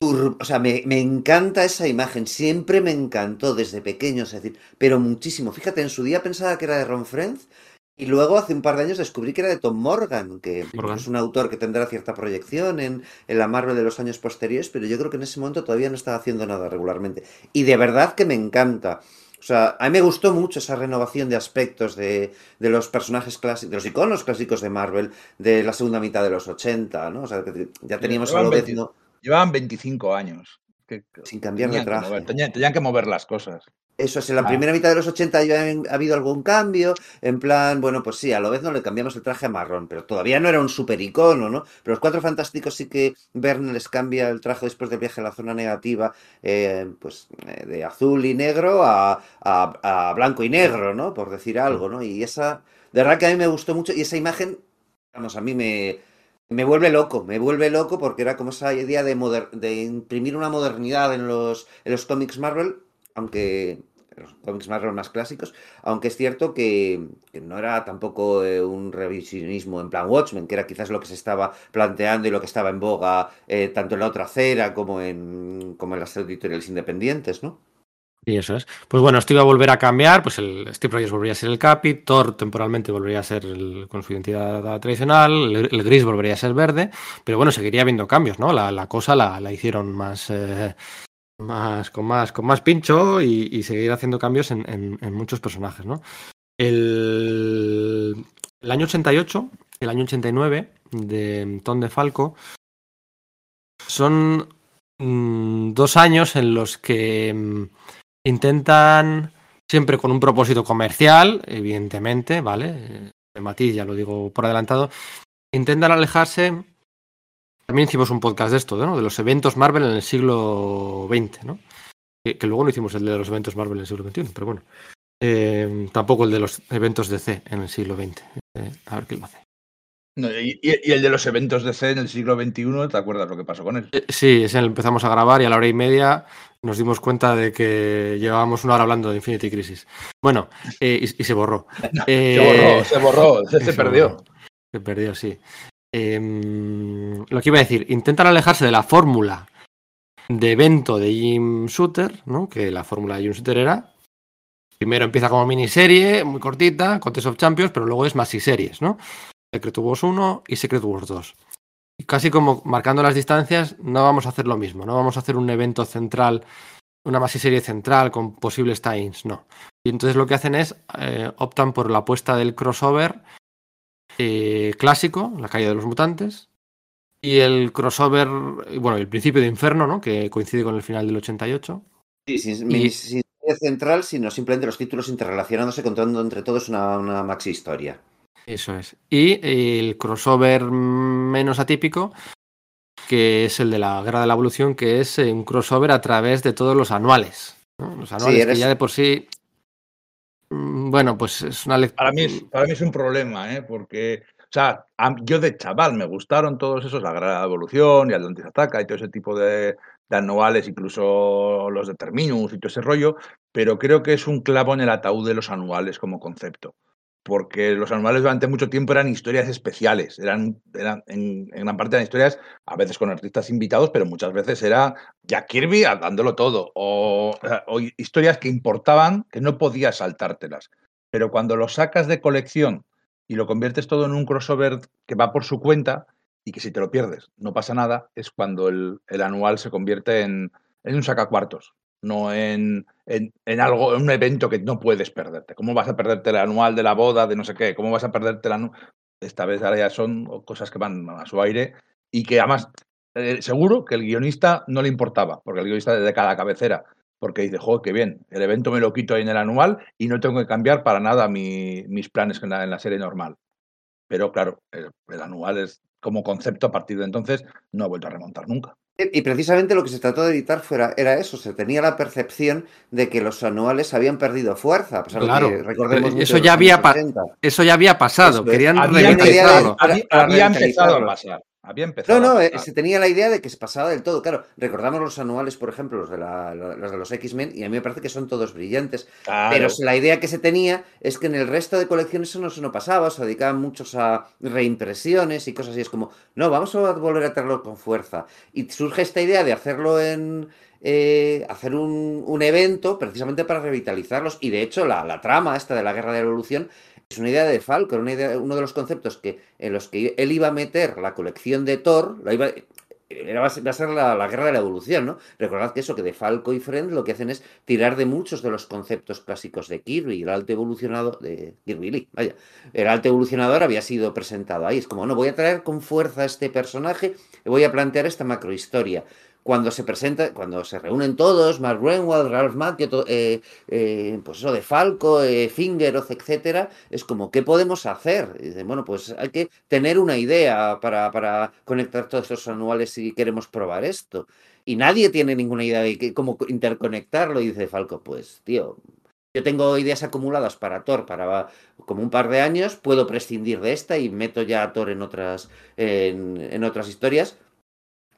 tur- o sea, me, me encanta esa imagen, siempre me encantó desde pequeño, es decir, pero muchísimo. Fíjate, en su día pensaba que era de Ron Frenz y luego hace un par de años descubrí que era de Tom Morgan, que Morgan. es un autor que tendrá cierta proyección en, en la Marvel de los años posteriores, pero yo creo que en ese momento todavía no estaba haciendo nada regularmente. Y de verdad que me encanta. O sea, a mí me gustó mucho esa renovación de aspectos de, de los personajes clásicos, de los iconos clásicos de Marvel de la segunda mitad de los 80, ¿no? O sea, que ya teníamos a llevan Lobezno Llevaban 25 años. Que- sin cambiar de que traje. mover, tenían- tenían que mover las cosas. Eso es, en la Ah. primera mitad de los 80 ya ha habido algún cambio, en plan, bueno, pues sí, a lo vez no le cambiamos el traje a marrón, pero todavía no era un super icono, ¿no? Pero los Cuatro Fantásticos sí que Verne les cambia el traje después del viaje a la zona negativa, eh, pues eh, de azul y negro a, a- a blanco y negro, ¿no? Por decir algo, ¿no? Y esa, de verdad que a mí me gustó mucho y esa imagen, vamos, a mí me, me vuelve loco, me vuelve loco porque era como esa idea de, de imprimir una modernidad en los, en los cómics Marvel, aunque los cómics Marvel más clásicos, aunque es cierto que, que no era tampoco eh, un revisionismo en plan Watchmen, que era quizás lo que se estaba planteando y lo que estaba en boga eh, tanto en la otra acera como en, como en las editoriales independientes, ¿no? Y eso es. Pues bueno, esto iba a volver a cambiar, pues el Steve Rogers volvería a ser el Capi, Thor temporalmente volvería a ser el- con su identidad tradicional, el, gris volvería a ser verde, pero bueno, seguiría habiendo cambios, ¿no? La, la cosa la, la hicieron más, eh, más, con más, con más pincho y, seguir haciendo cambios en, en- muchos personajes, ¿no? El, el año 88, el año 89 de Tom DeFalco son mm, dos años en los que mm, intentan, siempre con un propósito comercial, evidentemente, ¿vale? Eh, El matiz, ya lo digo por adelantado, intentan alejarse. También hicimos un podcast de esto, ¿no? De los eventos Marvel en el siglo XX, ¿no? Que, que luego no hicimos el de los eventos Marvel en el siglo XXI, pero bueno. Eh, tampoco el de los eventos DC en el siglo XX. Eh, a ver quién lo hace. No, y, el de los eventos de C en el siglo XXI, ¿te acuerdas lo que pasó con él? Eh, Sí, ese empezamos a grabar y a la hora y media nos dimos cuenta de que llevábamos una hora hablando de Infinity Crisis. Bueno, eh, y, y se borró. Se Eh, borró, se borró, se, se se perdió. borró. Se perdió, sí. Em, lo que iba a decir, intentan alejarse de la fórmula de evento de Jim Shooter, ¿no? Que la fórmula de Jim Shooter era. Primero empieza como miniserie, muy cortita, Contest of Champions, pero luego es series, ¿no? Secret Wars 1 y Secret Wars 2. Casi como marcando las distancias, no vamos a hacer lo mismo, no vamos a hacer un evento central, una serie central con posibles tie-ins, no. Y entonces lo que hacen es, eh, optan por la apuesta del crossover eh, clásico, La calle de los mutantes, y el crossover, bueno, el principio de Inferno, ¿no? Que coincide con el final del 88. Sí, sin, Y- sin central, sino simplemente los títulos interrelacionándose, contando entre todos una, una maxi historia. Eso es. Y el crossover menos atípico, que es el de la Guerra de la Evolución, que es eh, un crossover a través de todos los anuales. ¿no? Los anuales eres- que ya de por sí. mm, Bueno, pues es una lectura. Para mí, es, para mí es un problema, ¿eh? porque, o sea, a- yo de chaval me gustaron todos esos, la Gran Evolución y Atlantis Ataca y todo ese tipo de, de anuales, incluso los de Terminus y todo ese rollo, pero creo que es un clavo en el ataúd de los anuales como concepto. Porque los anuales durante mucho tiempo eran historias especiales, eran, en, gran parte eran historias, a veces con artistas invitados, pero muchas veces era Jack Kirby dándolo todo, o, historias que importaban, que no podías saltártelas. Pero cuando lo sacas de colección y lo conviertes todo en un crossover que va por su cuenta y que si te lo pierdes no pasa nada, es cuando el, el anual se convierte en, en un sacacuartos. No en, en, en algo, en un evento que no puedes perderte. ¿Cómo vas a perderte el anual de la boda, de no sé qué? ¿Cómo vas a perderte anual? Esta vez ahora ya son cosas que van a su aire y que además eh, seguro que el guionista no le importaba, porque el guionista de cada cabecera, porque dice, joder, qué bien, el evento me lo quito en el anual y no tengo que cambiar para nada mi- mis planes en la, en la serie normal. Pero claro, el, el anual es como concepto a partir de entonces no ha vuelto a remontar nunca. Y precisamente lo que se trató de evitar fuera, era eso, se tenía la percepción de que los anuales habían perdido fuerza, a pesar Claro, de que recordemos eso ya había años pa- 80. Eso ya había pasado, Eso querían Había Había empezado, a pasar. Había empezado No, no, a eh, se tenía la idea de que se pasaba del todo. Claro, recordamos los anuales, por ejemplo, los de, la- los, de los X-Men, y a mí me parece que son todos brillantes. Claro. Pero la idea que se tenía es que en el resto de colecciones eso no, eso no pasaba, se dedicaban muchos a reimpresiones y cosas así. Es como, no, vamos a volver a traerlo con fuerza. Y surge esta idea de hacerlo en. eh, hacer un, un evento precisamente para revitalizarlos. Y de hecho, la, la trama esta de la guerra de la evolución es una idea de Falco, una idea, uno de los conceptos que, en los que él iba a meter la colección de Thor, la iba, era, va a ser, la guerra de la evolución, ¿no? Recordad que eso, que de Falco y Friend lo que hacen es tirar de muchos de los conceptos clásicos de Kirby, el alto evolucionado, de Kirby Lee, vaya, el alto evolucionador había sido presentado ahí, es como, no, voy a traer con fuerza a este personaje y voy a plantear esta macrohistoria. Cuando se presenta, cuando se reúnen todos, Mark Renwald, Ralph Macchio, eh, eh, pues eso de Falco, eh, Fingeroth, etcétera, es como, ¿qué podemos hacer? Y bueno, pues hay que tener una idea para, para conectar todos estos anuales si queremos probar esto. Y nadie tiene ninguna idea de cómo interconectarlo. Y dice Falco, pues, tío, yo tengo ideas acumuladas para Thor para como un par de años, puedo prescindir de esta y meto ya a Thor en otras, en, en otras historias.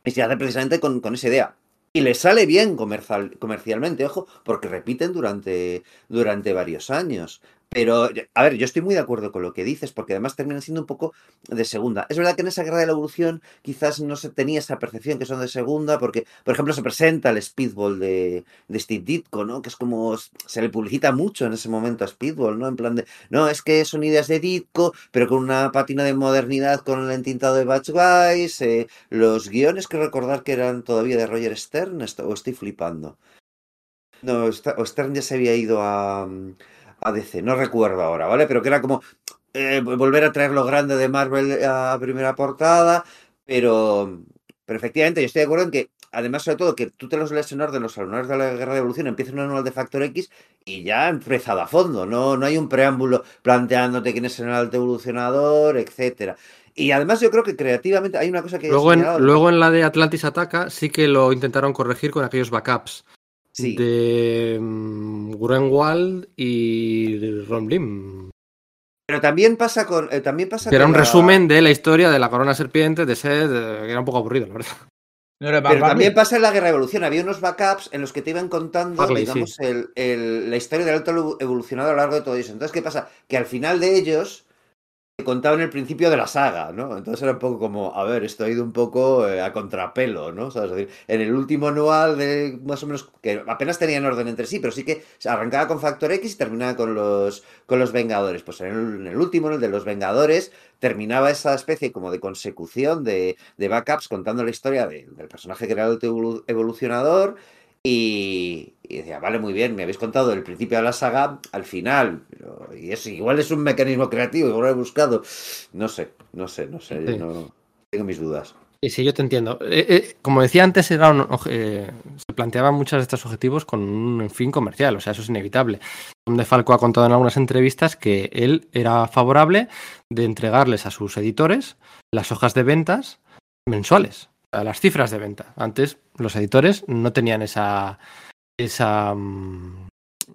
Y se hace precisamente con, con esa idea. Y le sale bien comercial, comercialmente, ojo, porque repiten durante, durante varios años. Pero, a ver, yo estoy muy de acuerdo con lo que dices, porque además terminan siendo un poco de segunda. Es verdad que en esa guerra de la evolución quizás no se tenía esa percepción que son de segunda, porque, por ejemplo, se presenta el Speedball de, de Steve Ditko, ¿no? Que es como, se le publicita mucho en ese momento a Speedball, ¿no? En plan de, no, es que son ideas de Ditko, pero con una patina de modernidad con el entintado de Batch eh, los guiones que recordar que eran todavía de Roger Stern, o estoy flipando. No, o Stern ya se había ido a, a DC, no recuerdo ahora, ¿vale? Pero que era como eh, volver a traer lo grande de Marvel a primera portada, pero, pero efectivamente yo estoy de acuerdo en que, además, sobre todo, que tú te los lees en orden, los anuales de la Guerra de Evolución, empieza un anual de Factor X y ya empezado a fondo, no, no hay un preámbulo planteándote quién es el alto evolucionador, etcétera. Y además yo creo que creativamente hay una cosa que Luego en, luego en la de Atlantis Ataca sí que lo intentaron corregir con aquellos backups Sí. de mm, Grunwald y Ron Lim. Pero también pasa con. eh, también pasa Que era un la- resumen de la historia de la corona serpiente de Sed, que era un poco aburrido, la verdad. ¿No era Pero también pasa en la Guerra de Evolución. Había unos backups en los que te iban contando, Farley, digamos, el- el- la historia del alto evolucionado a lo largo de todo eso. Entonces, ¿qué pasa? Que al final de ellos te contaban el principio de la saga, ¿no? Entonces era un poco como, a ver, esto ha ido un poco eh, a contrapelo, ¿no? Es decir, en el último anual de más o menos, que apenas tenían orden entre sí, pero sí que arrancaba con Factor X y terminaba con los, con los Vengadores. Pues en el, en último, en el de los Vengadores, terminaba esa especie como de consecución de, de backups contando la historia de- del personaje que era el evolu- evolucionador y, y decía, vale, muy bien, me habéis contado el principio de la saga al final, pero, y eso igual es un mecanismo creativo, igual lo he buscado, no sé, no sé, no sé, Sí. no, tengo mis dudas. Y sí, yo te entiendo. Eh, eh, como decía antes, era un eh, se planteaban muchos de estos objetivos con un fin comercial, o sea, eso es inevitable. Tom de Falco ha contado en algunas entrevistas que él era favorable de entregarles a sus editores las hojas de ventas mensuales, sea, las cifras de venta. Antes los editores no tenían esa, esa, mm,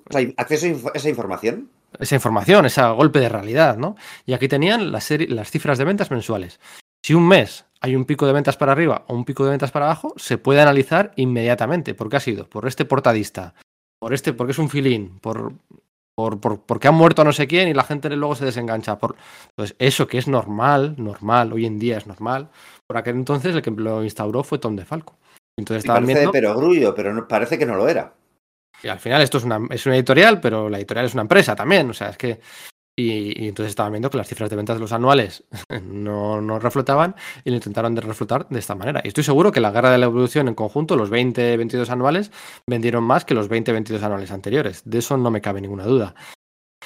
O sea, acceso a esa información. esa información, ese golpe de realidad, ¿no? Y aquí tenían las, las cifras de ventas mensuales. Si un mes hay un pico de ventas para arriba o un pico de ventas para abajo, se puede analizar inmediatamente. ¿Por qué ha sido? Por este portadista, por este, porque es un filín, por, por, por- porque ha muerto no sé quién y la gente luego se desengancha. Por, pues eso que es normal, normal, hoy en día es normal. Por aquel entonces el que lo instauró fue Tom de Falco. Entonces parece pero no- parece que no lo era. y al final esto es una, es una editorial, pero la editorial es una empresa también. O sea, es que Y, y entonces estaban viendo que las cifras de ventas de los anuales no, no reflotaban y lo intentaron de reflotar de esta manera. Y estoy seguro que la guerra de la evolución en conjunto, los 20-22 anuales, vendieron más que los 20-22 anuales anteriores. De eso no me cabe ninguna duda.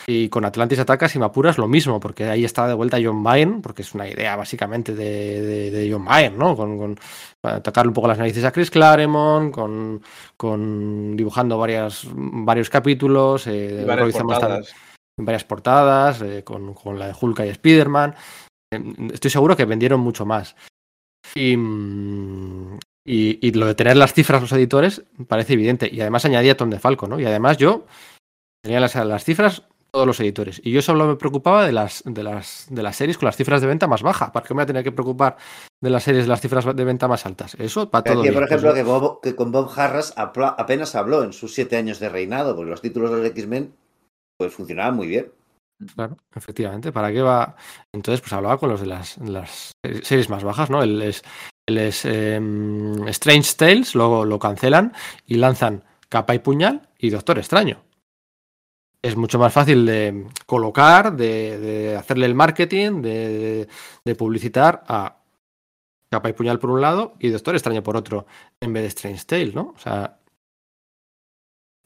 Y con Atlantis Atacas y Mapuras lo mismo, porque ahí está de vuelta John Byrne, porque es una idea básicamente de, de, de John Byrne, ¿no? Con, con atacarle un poco las narices a Chris Claremont, con, con dibujando varias, varios capítulos, eh, Y varias portadas. varias portadas, eh, con, con la de Hulk y Spider-Man. Eh, Estoy seguro que vendieron mucho más. Y, mm, y, y lo de tener las cifras los editores parece evidente. Y además añadía Tom de Falco, ¿no? Y además yo tenía las, las cifras todos los editores. Y yo solo me preocupaba de las, de las, de las series con las cifras de venta más bajas. ¿Para qué me voy a tener que preocupar de las series de las cifras de venta más altas? Eso para todo. Por ejemplo, que, Bob- que con Bob Harras apenas habló en sus siete años de reinado, porque los títulos de los X-Men pues funcionaban muy bien. Claro, efectivamente. ¿Para qué va? Entonces, pues hablaba con los de las, series más bajas, ¿no? El, es, el es, em, Strange Tales, luego lo cancelan y lanzan Capa y Puñal y Doctor Extraño. Es mucho más fácil de colocar, de, de hacerle el marketing, de, de publicitar a Capa y Puñal por un lado y Doctor Extraño por otro, en vez de Strange Tales, ¿no? O sea,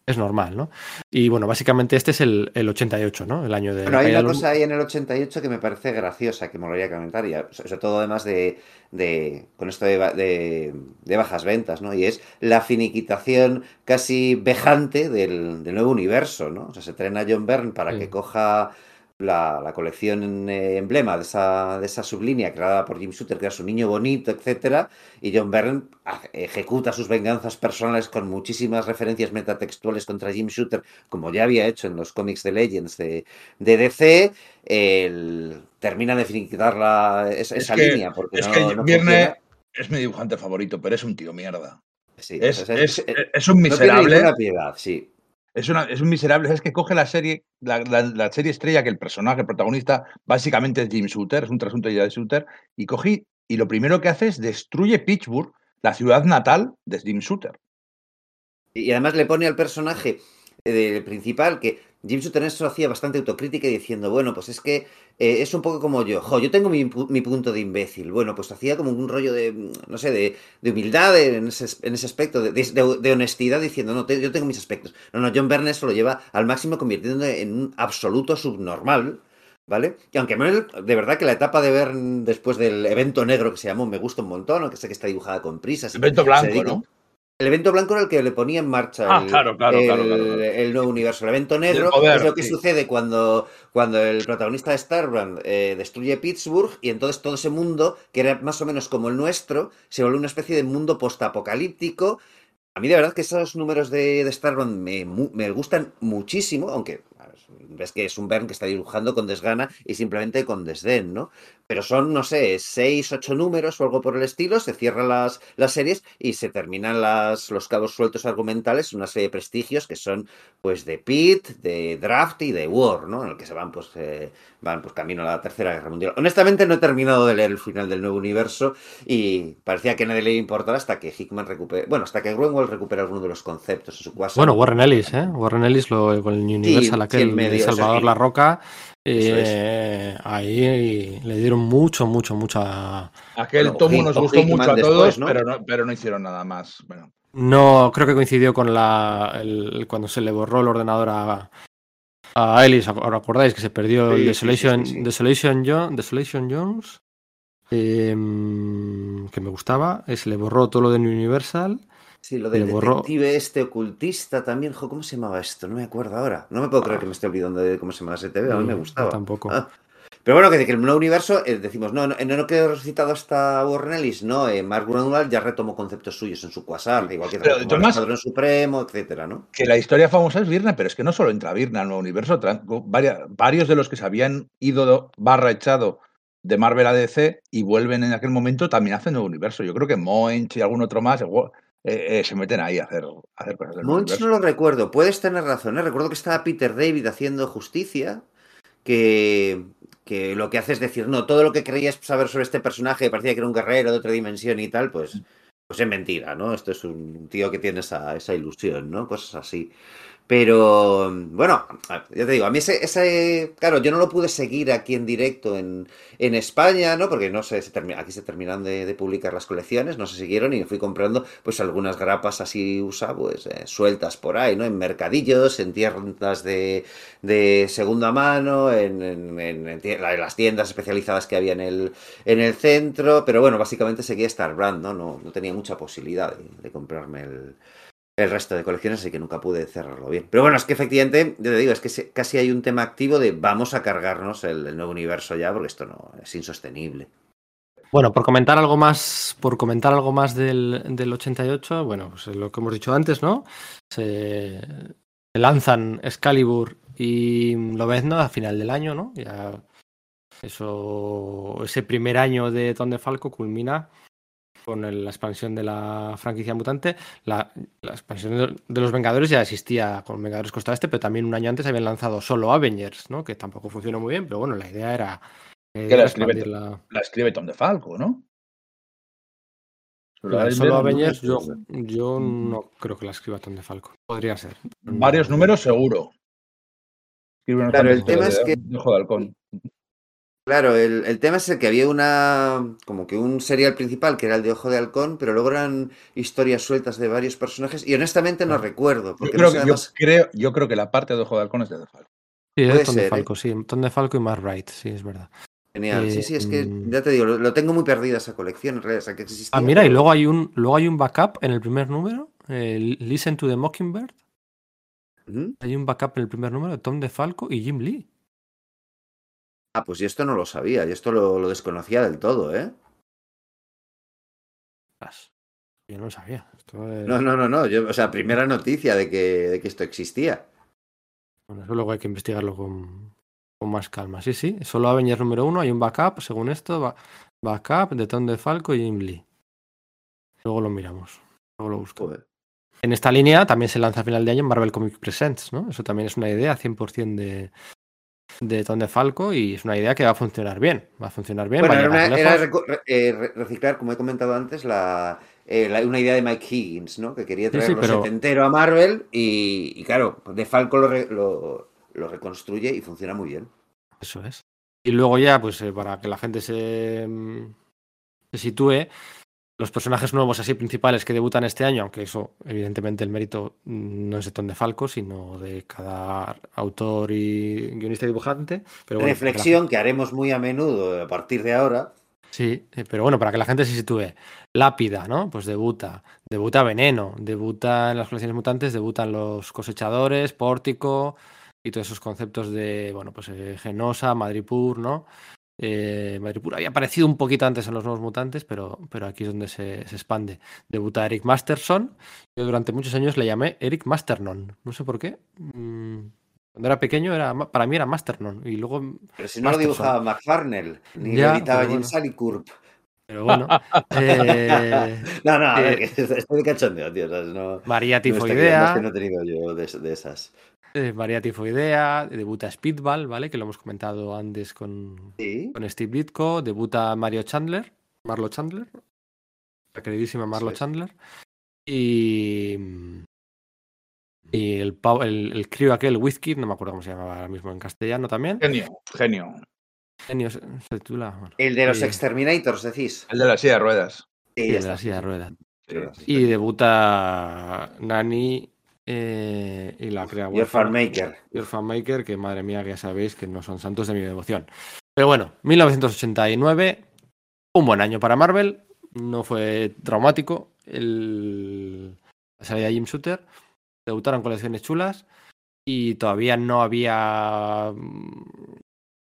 es normal, ¿no? Y bueno, básicamente este es el, el 88, ¿no? El año de. Bueno, hay una cosa ahí en el 88 que me parece graciosa, que me molaría comentar, y sobre todo además de, de- con esto de, de- de bajas ventas, ¿no? Y es la finiquitación casi vejante del, del nuevo universo, ¿no? O sea, se traen a John Byrne para Sí. que coja la, la colección eh, emblema de esa, de esa sublínea creada por Jim Shooter, que era su niño bonito, etcétera, y John Byrne ejecuta sus venganzas personales con muchísimas referencias metatextuales contra Jim Shooter, como ya había hecho en los cómics de Legends de, de DC, el- termina de finiquitar la, esa, Es esa que- línea, porque Es no, que no Viernes es mi dibujante favorito, pero es un tío mierda. Sí, Es, es, un no tiene miserable. piedad, sí. Es, una, es un miserable. Es que coge la serie, la, la- serie estrella, que el personaje, el protagonista, básicamente es Jim Shooter, es un trasunto ya de Shooter, y cogí, y lo primero que hace es destruye Pittsburgh, la ciudad natal de Jim Shooter. Y además le pone al personaje eh, principal que Jim Shooter en eso hacía bastante autocrítica y diciendo, bueno, pues es que eh, es un poco como yo, jo, yo tengo mi, mi punto de imbécil. Bueno, pues hacía como un rollo de, mm, no sé, de, de humildad en ese, en ese aspecto, de, de- de honestidad, diciendo, no, te- yo tengo mis aspectos. No, no, John Byrne eso lo lleva al máximo convirtiendo en un absoluto subnormal. ¿Vale? Y aunque de verdad que la etapa de Byrne después del evento negro que se llamó me gusta un montón, aunque sé que está dibujada con prisas. Evento se blanco, dedica- ¿no? El evento blanco era el que le ponía en marcha Ah, el, claro, claro, el- claro, claro, claro. el nuevo universo. El evento negro poder, es lo que sí. sucede cuando, cuando el protagonista de Starbrand eh, destruye Pittsburgh y entonces todo ese mundo, que era más o menos como el nuestro, se vuelve una especie de mundo postapocalíptico. A mí de verdad que esos números de, de Starbrand me, me gustan muchísimo, aunque ves que es un Bern que está dibujando con desgana y simplemente con desdén, ¿no? Pero son, no sé, seis, ocho números o algo por el estilo, se cierran las, las series y se terminan las, los cabos sueltos argumentales, una serie de prestigios que son pues de Pit, de Draft y de War, ¿no? En el que se van pues, eh, van pues camino a la Tercera Guerra Mundial. Honestamente no he terminado de leer el final del nuevo universo y parecía que a nadie le iba a importar hasta que Hickman recupere, bueno, hasta que Greenwald recupera alguno de los conceptos en su cuasa. Bueno, Warren Ellis, ¿eh? Warren Ellis lo, con el Universal, sí, aquel medio, de o sea, Salvador La Roca. Eh, ahí le dieron mucho, mucho, mucha. Aquel Bueno, tomo nos gustó Hickman mucho a después, todos, ¿no? pero, no, pero no hicieron nada más. Bueno, No, creo que coincidió con la el- cuando se le borró el ordenador a, a Ellis. ¿Os acordáis que se perdió el Sí, sí, Desolation, sí, sí. Desolation, Jo- Desolation Jones? em, que me gustaba. Se le borró todo lo de Universal. Sí, lo del borró- detective este ocultista también, jo, ¿cómo se llamaba esto? No me acuerdo ahora. No me puedo creer que me esté olvidando de cómo se llama ese TV, a mí me gustaba. Tampoco. Ah. Pero bueno, que, que el nuevo universo, eh, decimos, no, no, no, no quedó resucitado hasta Warren Ellis, no, eh, Mark Grunwald ya retomó conceptos suyos en su Quasar, igual que Pero, todas el Supremo, etcétera, ¿no? que la historia famosa es Virne, pero es que no solo entra Virne al nuevo universo, tra- varia- varios de los que se habían ido barra echado de Marvel a DC y vuelven en aquel momento también hacen nuevo universo. Yo creo que Moench y algún otro más eh, eh, se meten ahí a hacer, a hacer cosas universo. no lo recuerdo, puedes tener razón, ¿eh? recuerdo que estaba Peter David haciendo justicia, que, que lo que hace es decir, no, todo lo que creías saber sobre este personaje parecía que era un guerrero de otra dimensión y tal, pues, pues es mentira, ¿no? Esto es un tío que tiene esa, esa ilusión, ¿no? Cosas así. Pero bueno, ya te digo, a mí ese, ese, claro, yo no lo pude seguir aquí en directo en, en España, ¿no? Porque no sé, se aquí se terminan de, publicar las colecciones, no se siguieron y fui comprando pues algunas grapas así USA, pues eh, sueltas por ahí, ¿no? En mercadillos, en tiendas de, de segunda mano, en las tiendas especializadas que había en el, en el centro, pero bueno, básicamente seguía Star Brand, ¿no? No, no tenía mucha posibilidad de, de comprarme el, el resto de colecciones, así que nunca pude cerrarlo bien. Pero bueno, es que efectivamente, yo te digo, es que casi hay un tema activo de vamos a cargarnos el, nuevo universo ya, porque esto no es insostenible. Bueno, por comentar algo más, por comentar algo más del, del 88, bueno, pues es lo que hemos dicho antes, ¿no? Se, lanzan Excalibur y Lobezno a final del año, ¿no? Ya eso, ese primer año de Ton de Falco culmina con el- la expansión de la franquicia mutante. La, la expansión de, de los Vengadores ya existía con Vengadores Costa Este, pero también un año antes habían lanzado solo Avengers, ¿no? Que tampoco funcionó muy bien, pero bueno, la idea era, eh, Que la escribe- la- La escribe Tom de Falco, ¿no? La solo Avengers, yo, yo no creo que la escriba Tom de Falco. Podría ser. Varios No. números seguro. Escribe Claro, el tema de- es que- de Halcón. Claro, el, el tema es el que había una, como que un serial principal que era el de Ojo de Halcón, pero luego eran historias sueltas de varios personajes y honestamente no Ah. recuerdo, Yo creo, no sé que, yo, creo, yo creo que la parte de Ojo de Halcón es de De Falco. Sí, es puede Tom de ¿eh? Falco, sí. Tom de Falco y Mark Wright, sí, es verdad. Genial. Sí, sí, es que Eh, ya te digo, lo, lo tengo muy perdida esa colección, en realidad, o sea, que existía. Ah, mira, y luego hay un, luego hay un backup en el primer número. eh, Listen to the Mockingbird. Hay un backup en el primer número de Tom de Falco y Jim Lee. Ah, pues yo esto no lo sabía, yo esto lo, lo desconocía del todo, ¿eh? Yo no lo sabía. Esto es- No, no, no, no, yo, o sea, primera noticia de que, de que esto existía. Bueno, eso luego hay que investigarlo con, con más calma. Sí, sí. Solo Avengers número uno. Hay un backup, según esto. ba- backup de Tom de Falco y Jim Lee. Luego lo miramos. Luego lo busco. Joder. En esta línea también se lanza a final de año Marvel Comic Presents, ¿no? Eso también es una idea 100% de, de Tom de Falco y es una idea que va a funcionar bien. Va a funcionar bien. Bueno, va era, eh, re- reciclar, como he comentado antes, la, eh, la- una idea de Mike Higgins, ¿no? Que quería Sí, traer sí, pero- setentero a Marvel y, y claro, de Falco lo, re- lo, lo reconstruye y funciona muy bien. Eso es. Y luego ya, pues eh, para que la gente se, mm, se sitúe, los personajes nuevos así principales que debutan este año, aunque eso evidentemente el mérito no es de Tom de Falco, sino de cada autor y guionista y dibujante. Pero bueno, la Reflexión que haremos muy a menudo a partir de ahora. Sí, eh, pero bueno, para que la gente se sitúe. Lápida, ¿no? Pues debuta. Debuta Veneno. Debuta en las colecciones mutantes, debutan los cosechadores, Pórtico y todos esos conceptos de, bueno, pues eh, Genosa, Madripur, ¿no? Eh, Madripur había aparecido un poquito antes en los nuevos mutantes, pero, pero aquí es donde se, se expande. Debuta Eric Masterson. Yo durante muchos años le llamé Eric Masternon. No sé por qué. Mm, Cuando era pequeño, era, para mí era Masternon. Y luego Pero si no lo dibujaba McFarnell, ni Ya, lo editaba Jim bueno. Salicourp. Pero bueno. eh, No, no, a ver, Eh, estoy de cachondeo, tío. No, María no aquí, Tifoidea. que no he tenido yo de, de esas. Eh, María Tifoidea. Debuta Speedball, ¿vale? Que lo hemos comentado antes con, Sí. con Steve Ditko. Debuta Mario Chandler. Marlo Chandler. La queridísima Marlo. Chandler. Y. Y el, pau- el, el crío aquel, Wizkid, no me acuerdo cómo se llamaba ahora mismo en castellano también. Genio, genio. Genio se, se titula. bueno, El de los. Exterminators, decís. El de la silla de ruedas. Sí, el de la silla de ruedas. Sí. Y debuta Nani eh, y la crea Your huérfana. Farm Maker. Your Fanmaker, que madre mía, que ya sabéis que no son santos de mi devoción. Pero bueno, 1989, un buen año para Marvel, no fue traumático. El... La salida de Jim Shooter, debutaron colecciones chulas y todavía no había, mm,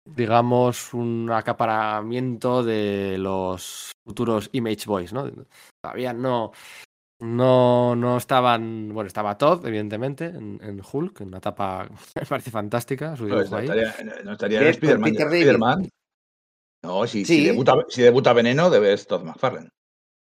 digamos, un acaparamiento de los futuros Image Boys, ¿no? Todavía no, no, no estaban. Bueno, estaba Todd, evidentemente, en, en Hulk, en una etapa me parece fantástica. Su No, dibujo ahí. estaría, no estaría en Spider-Man. Peter David. Spider-Man. No, si, si Sí. debuta, si debuta Veneno, debe ser Todd McFarlane.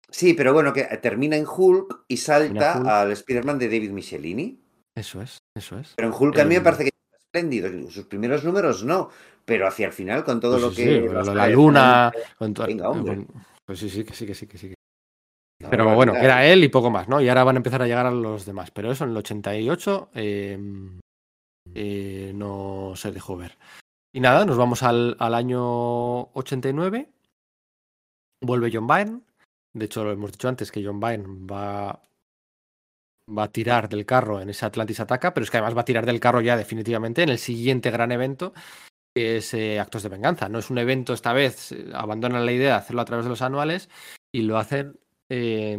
Sí, pero bueno, que termina en Hulk y salta Hulk. al Spider-Man de David Michelini. Eso es, eso es. Pero en Hulk a mí me Eh, parece que es espléndido. Sus primeros números no, pero hacia el final con todo Pues lo sí, que. sí, lo las de la luna. con to- Venga, hombre. con- Pues sí, sí, que sí, que sí, que sí. Pero bueno, era él y poco más, ¿no? Y ahora van a empezar a llegar a los demás. Pero eso en el 88 eh, eh, no se dejó ver. Y nada, nos vamos al, al año 89. Vuelve John Byrne. De hecho, lo hemos dicho antes que John Byrne va, va a tirar del carro en ese Atlantis Ataca, pero es que además va a tirar del carro ya definitivamente en el siguiente gran evento, que es eh, Actos de Venganza. No es un evento esta vez, eh, abandonan la idea de hacerlo a través de los anuales y lo hacen, eh,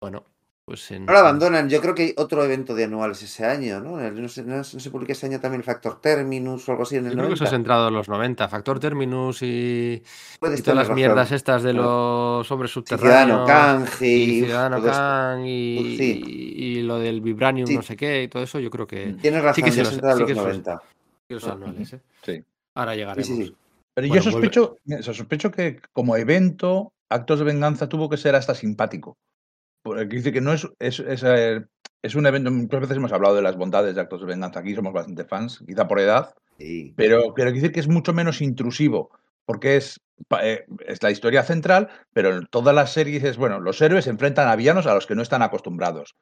bueno, pues en... No lo abandonan. Yo creo que hay otro evento de anuales ese año, ¿no? No se, no, se publica ese año también el Factor Terminus o algo así en el Yo creo que eso 90. es entrado en los 90, Factor Terminus y, todas las mierdas estas de los hombres Ciudadano subterráneos. Y Ciudadano. Khan y, Sí. y lo del Vibranium, Sí. no sé qué, y todo eso, yo creo que Tienes razón, que se los- se entra en sí los los- 90. que los anuales, ¿eh? Sí. Ahora Sí, llegaremos. sí, sí. Pero Bueno, yo sospecho, sospecho que como evento, Actos de Venganza tuvo que ser hasta simpático. Porque dice que no es, es, es, eh, es un evento, muchas veces hemos hablado de las bondades de Actos de Venganza aquí, somos bastante fans, quizá por edad, Sí. pero quiero decir que es mucho menos intrusivo, porque es, eh, es la historia central, pero en todas las series es, bueno, los héroes se enfrentan a villanos a los que no están acostumbrados.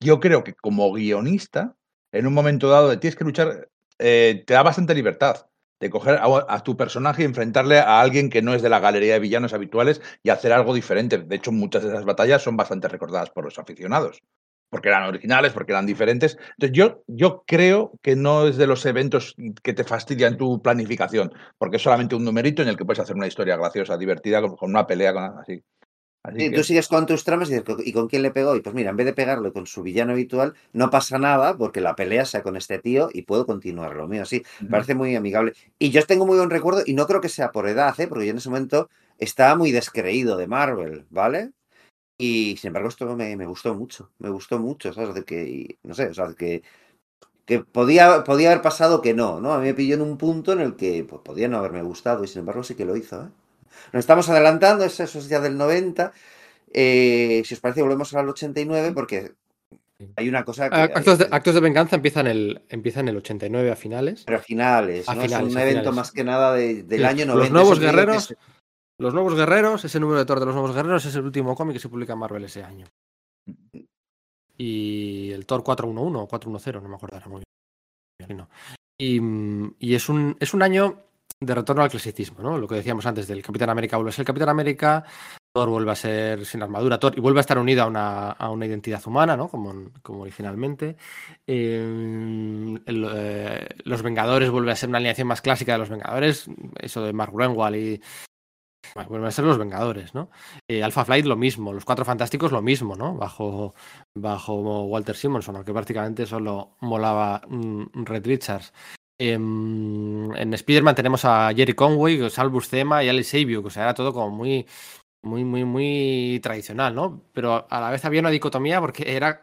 Yo creo que como guionista, en un momento dado tienes que luchar, eh, te da bastante libertad de coger a, tu personaje y enfrentarle a alguien que no es de la galería de villanos habituales y hacer algo diferente. De hecho, muchas de esas batallas son bastante recordadas por los aficionados, porque eran originales, porque eran diferentes. Entonces, yo, yo creo que no es de los eventos que te fastidian tu planificación, porque es solamente un numerito en el que puedes hacer una historia graciosa, divertida, con, con una pelea, con, así. Así Sí, que- tú sigues con tus tramas y dices, ¿y con quién le pegó? Y pues mira, en vez de pegarle con su villano habitual, no pasa nada porque la pelea sea con este tío y puedo continuar lo mío. Sí, me parece muy amigable. Y yo tengo muy buen recuerdo y no creo que sea por edad, ¿eh? porque yo en ese momento estaba muy descreído de Marvel, ¿vale? Y sin embargo esto me, me gustó mucho, me gustó mucho, ¿sabes? De que, no sé, o sea, que, que podía, podía haber pasado que no, ¿no? A mí me pilló en un punto en el que pues, podía no haberme gustado y sin embargo sí que lo hizo, ¿eh? Nos estamos adelantando, eso, es ya del 90. Eh, si os parece, volvemos al 89 porque hay una cosa que... Ah, Actos de, actos de venganza empieza en, el, empieza en el 89 a finales. Pero a finales, A ¿no? finales, es un evento finales. más que nada de- del Sí, año los 90. nuevos es un libro que guerreros, se- Los Nuevos Guerreros, ese número de Thor de los Nuevos Guerreros es el último cómic que se publica en Marvel ese año. Y el Thor 411 o 410, no me acuerdo ahora muy bien. Y, mm, y es, un, es un año de retorno al clasicismo, ¿no? Lo que decíamos antes del Capitán América vuelve a ser el Capitán América, Thor vuelve a ser sin armadura, Thor y vuelve a estar unido a una, a una identidad humana, ¿no? Como, como originalmente. El, eh, los Vengadores vuelve a ser una alineación más clásica de los Vengadores, eso de Mark Gruenwald y bueno, vuelven a ser los Vengadores, ¿no? Eh, Alpha Flight lo mismo, los Cuatro Fantásticos lo mismo, ¿no? Bajo, bajo Walter Simonson, aunque prácticamente solo molaba mm, Red Richards. Em, en Spider-Man tenemos a Jerry Conway, Salvus Zema y Alice Saviuk, o sea, era todo como muy, muy, muy, muy tradicional, ¿no? Pero a la vez había una dicotomía porque era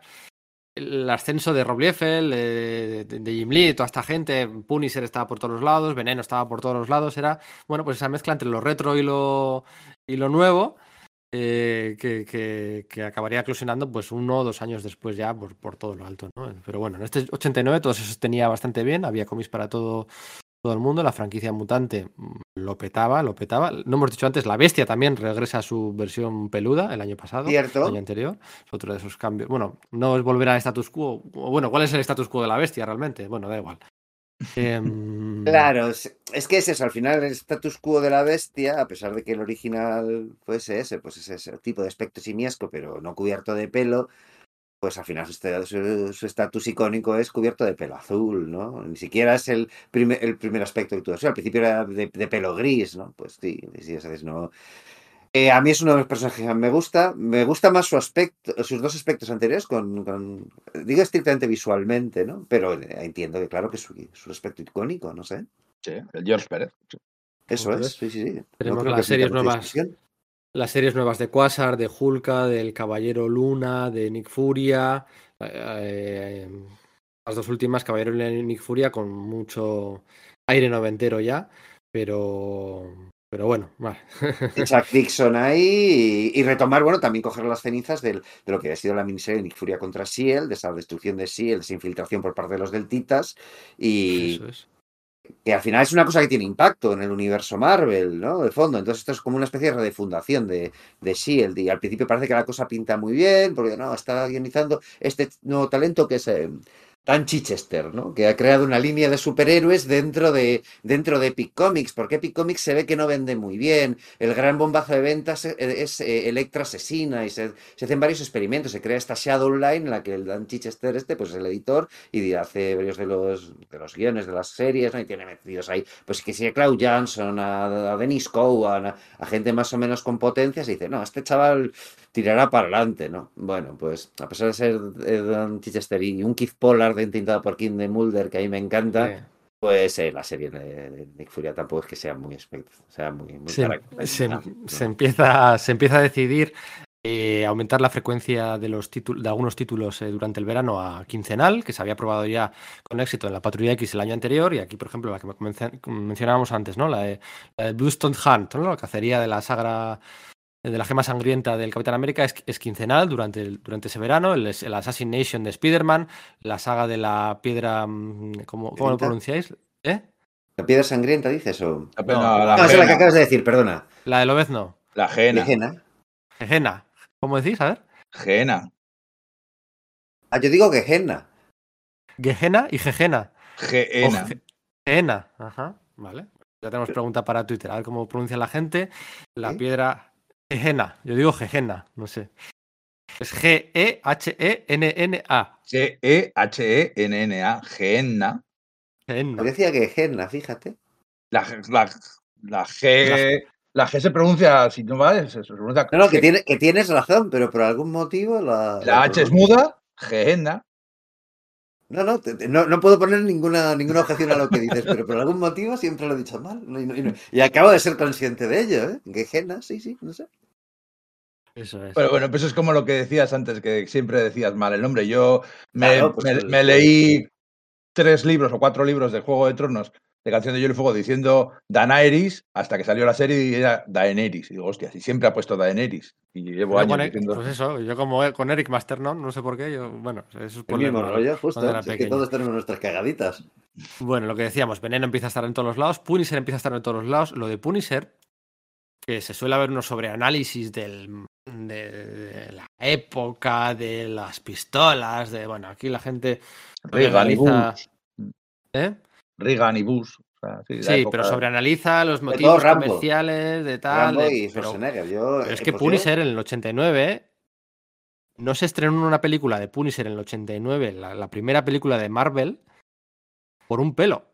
el ascenso de Rob Liefeld, de Jim Lee, toda esta gente, Punisher estaba por todos los lados, Veneno estaba por todos los lados, era, bueno, pues esa mezcla entre lo retro y lo, y lo nuevo, eh, que, que- que acabaría eclosionando pues uno o dos años después ya por, por todo lo alto, ¿no? Pero bueno, en este 89 todo se sostenía bastante bien, había cómics para todo, todo el mundo, la franquicia mutante mm, lo petaba, lo petaba. No hemos dicho antes, la bestia también regresa a su versión peluda el año pasado, el Cierto. año anterior, es otro de esos cambios. Bueno, no es volver al status quo, bueno, ¿cuál es el status quo de la bestia realmente? Bueno, da igual. Em, Claro, es, que es eso, al final el status quo de la bestia, a pesar de que el original fuese ese, pues es ese tipo de aspecto simiesco, pero no cubierto de pelo, pues al final su esta- su su estatus icónico es cubierto de pelo azul, ¿no? Ni siquiera es el primer, el primer aspecto que tú Al principio era de, de pelo gris, ¿no? Pues sí, sí, sabes, no. Eh, a mí es uno de los personajes que me gusta. Me gusta más su aspecto, sus dos aspectos anteriores, con, con- digo estrictamente visualmente, ¿no? Pero eh, entiendo que claro que es su, su aspecto icónico, no sé. Sí, el George Pérez. sí. Eso es, sí, sí, sí. tenemos las series nuevas. discusión. las series nuevas de Quasar, de Hulka, del Caballero Luna, de Nick Furia. eh, las dos últimas, Caballero Luna y Nick Furia, con mucho aire noventero ya, pero, pero bueno, vale. de Chuck Dixon ahí y, y retomar, bueno, también coger las cenizas del- de lo que ha sido la miniserie de Nick Furia contra Shield, de esa destrucción de Shield, esa infiltración por parte de los deltitas y Eso es. que al final es una cosa que tiene impacto en el universo Marvel, ¿no? De fondo. Entonces esto es como una especie de fundación de, de Shield. Y al principio parece que la cosa pinta muy bien, porque no, está guionizando este nuevo talento que es eh, Dan Chichester, ¿no? Que ha creado una línea de superhéroes dentro de, dentro de Epic Comics, porque Epic Comics se ve que no vende muy bien. El gran bombazo de ventas es, es, eh, Electra Asesina y se, hacen varios experimentos. Se crea esta Shadowline en la que el Dan Chichester este, pues es el editor y hace varios de los, de los guiones de las series, ¿no? Y tiene metidos ahí, pues que si a Cloud Johnson, a, a Dennis Cowan, a, a, gente más o menos con potencias, y dice, no, este chaval tirará para adelante, ¿no? Bueno, pues a pesar de ser eh, Dan Chichester y un Keith Pollard intentado por Kim de Mulder, que a mí me encanta, sí. pues eh, la serie de, de, Nick Furia tampoco es que sea muy sea muy, muy se, se, no. se, empieza, se empieza a decidir eh, aumentar la frecuencia de, los de algunos títulos eh, durante el verano a quincenal, que se había probado ya con éxito en la Patrulla X el año anterior, y aquí, por ejemplo, la que mencionábamos antes, ¿no? La de, la de Bluestone Hunt, ¿no? la cacería de la sagra de la gema sangrienta del Capitán América es, es quincenal durante, el, durante ese verano, el, el Assassination de Spider-Man, la saga de la piedra, mm, ¿cómo, ¿cómo lo pronunciáis? ¿Eh? ¿La piedra sangrienta dices o...? La, no, la no es la que acabas de decir, perdona. La de Lobezno. La Gena. Gena. Gena. ¿Cómo decís? A ver. Gena. Ah, yo digo Gehenna. Gehenna y Gegena. Gehenna. Gehenna, ajá, vale. Ya tenemos pregunta para Twitter, a ver cómo pronuncia la gente. La piedra Gehena, yo digo Gehena, no sé. Es E G-E-H-E-N-N-A. G-E-H-E-N-N-A. Gehenna. Yo decía que Gehenna, fíjate. La, la, la G. La G se pronuncia, si no vale, se pronuncia. No, no, que, tiene, que tienes razón, pero por algún motivo la. La, la H es muda, Gehenna. No, no, te, no, no, puedo poner ninguna, ninguna objeción a lo que dices, pero por algún motivo siempre lo he dicho mal. Y, y, y acabo de ser consciente de ello, ¿eh? Gehenna, sí, sí, no sé. Eso es. Pero bueno, pues es como lo que decías antes, que siempre decías mal el nombre. Yo me, claro, pues me, el... me leí tres libros o cuatro libros de Juego de Tronos de Canción de Hielo y Fuego diciendo Daenerys hasta que salió la serie y era Daenerys. Y digo, hostia, si siempre ha puesto Daenerys. Y llevo yo años con, diciendo... Pues eso, yo como con Eric Masternon, no sé por qué, yo, bueno, eso es por el mismo rollo, justo, es que todos tenemos nuestras cagaditas. Bueno, lo que decíamos, Veneno empieza a estar en todos los lados, Punisher empieza a estar en todos los lados. Lo de Punisher, que se suele haber unos sobreanálisis del, de, de, la época, de las pistolas, de, bueno, aquí la gente... Reagan y Bush. ¿Eh? Reagan y Bush. O sea, sí, sí pero sobreanaliza los motivos de comerciales, de tal. De, y pero, Yo, pero es que Punisher en el 89 no se estrenó una película de Punisher en el 89, la, la, primera película de Marvel, por un pelo.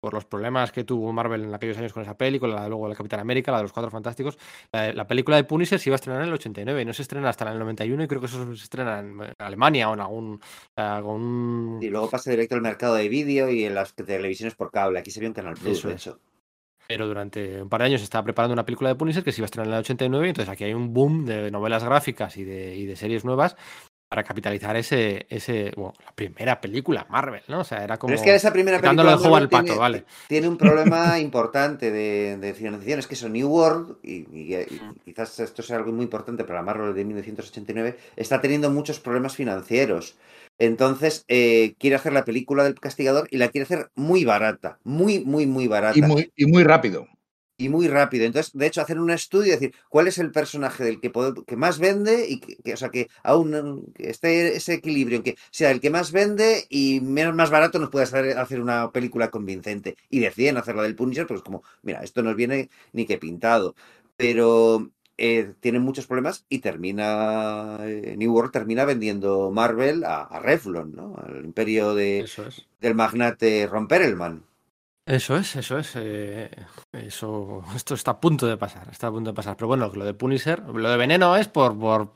Por los problemas que tuvo Marvel en aquellos años con esa película, la, luego la Capitán América, la de los Cuatro Fantásticos. La, la, película de Punisher se iba a estrenar en el 89 y no se estrena hasta en el 91 y creo que eso se estrena en Alemania o en algún... algún... Y luego pasa directo al mercado de vídeo y en las televisiones por cable. Aquí sería un canal Plus, eso de es. Pero durante un par de años se estaba preparando una película de Punisher que se iba a estrenar en el 89 y entonces aquí hay un boom de novelas gráficas y de, y de series nuevas para capitalizar ese, ese bueno, la primera película Marvel, ¿no? O sea, era como. Pero es que esa primera película. el juego al pato, tiene, vale. Tiene un problema importante de, de, financiación, es que eso, New World, y, y, y, quizás esto sea algo muy importante para Marvel de 1989, está teniendo muchos problemas financieros. Entonces, eh, quiere hacer la película del castigador y la quiere hacer muy barata, muy, muy, muy barata. Y muy, y muy rápido y muy rápido. Entonces, de hecho, hacer un estudio y decir cuál es el personaje del que, puede, que más vende y que, que, o sea, que aún que esté ese equilibrio, que sea el que más vende y menos más barato nos puede hacer, hacer una película convincente. Y deciden hacerla del Punisher, pues como, mira, esto no viene ni que pintado. Pero eh, tienen muchos problemas y termina eh, New World termina vendiendo Marvel a, a Revlon, ¿no? Al imperio de, es. del magnate Ron Perelman. Eso es, eso es. Eh, eso, esto está a punto de pasar, está a punto de pasar. Pero bueno, lo de Punisher, lo de Veneno es por, por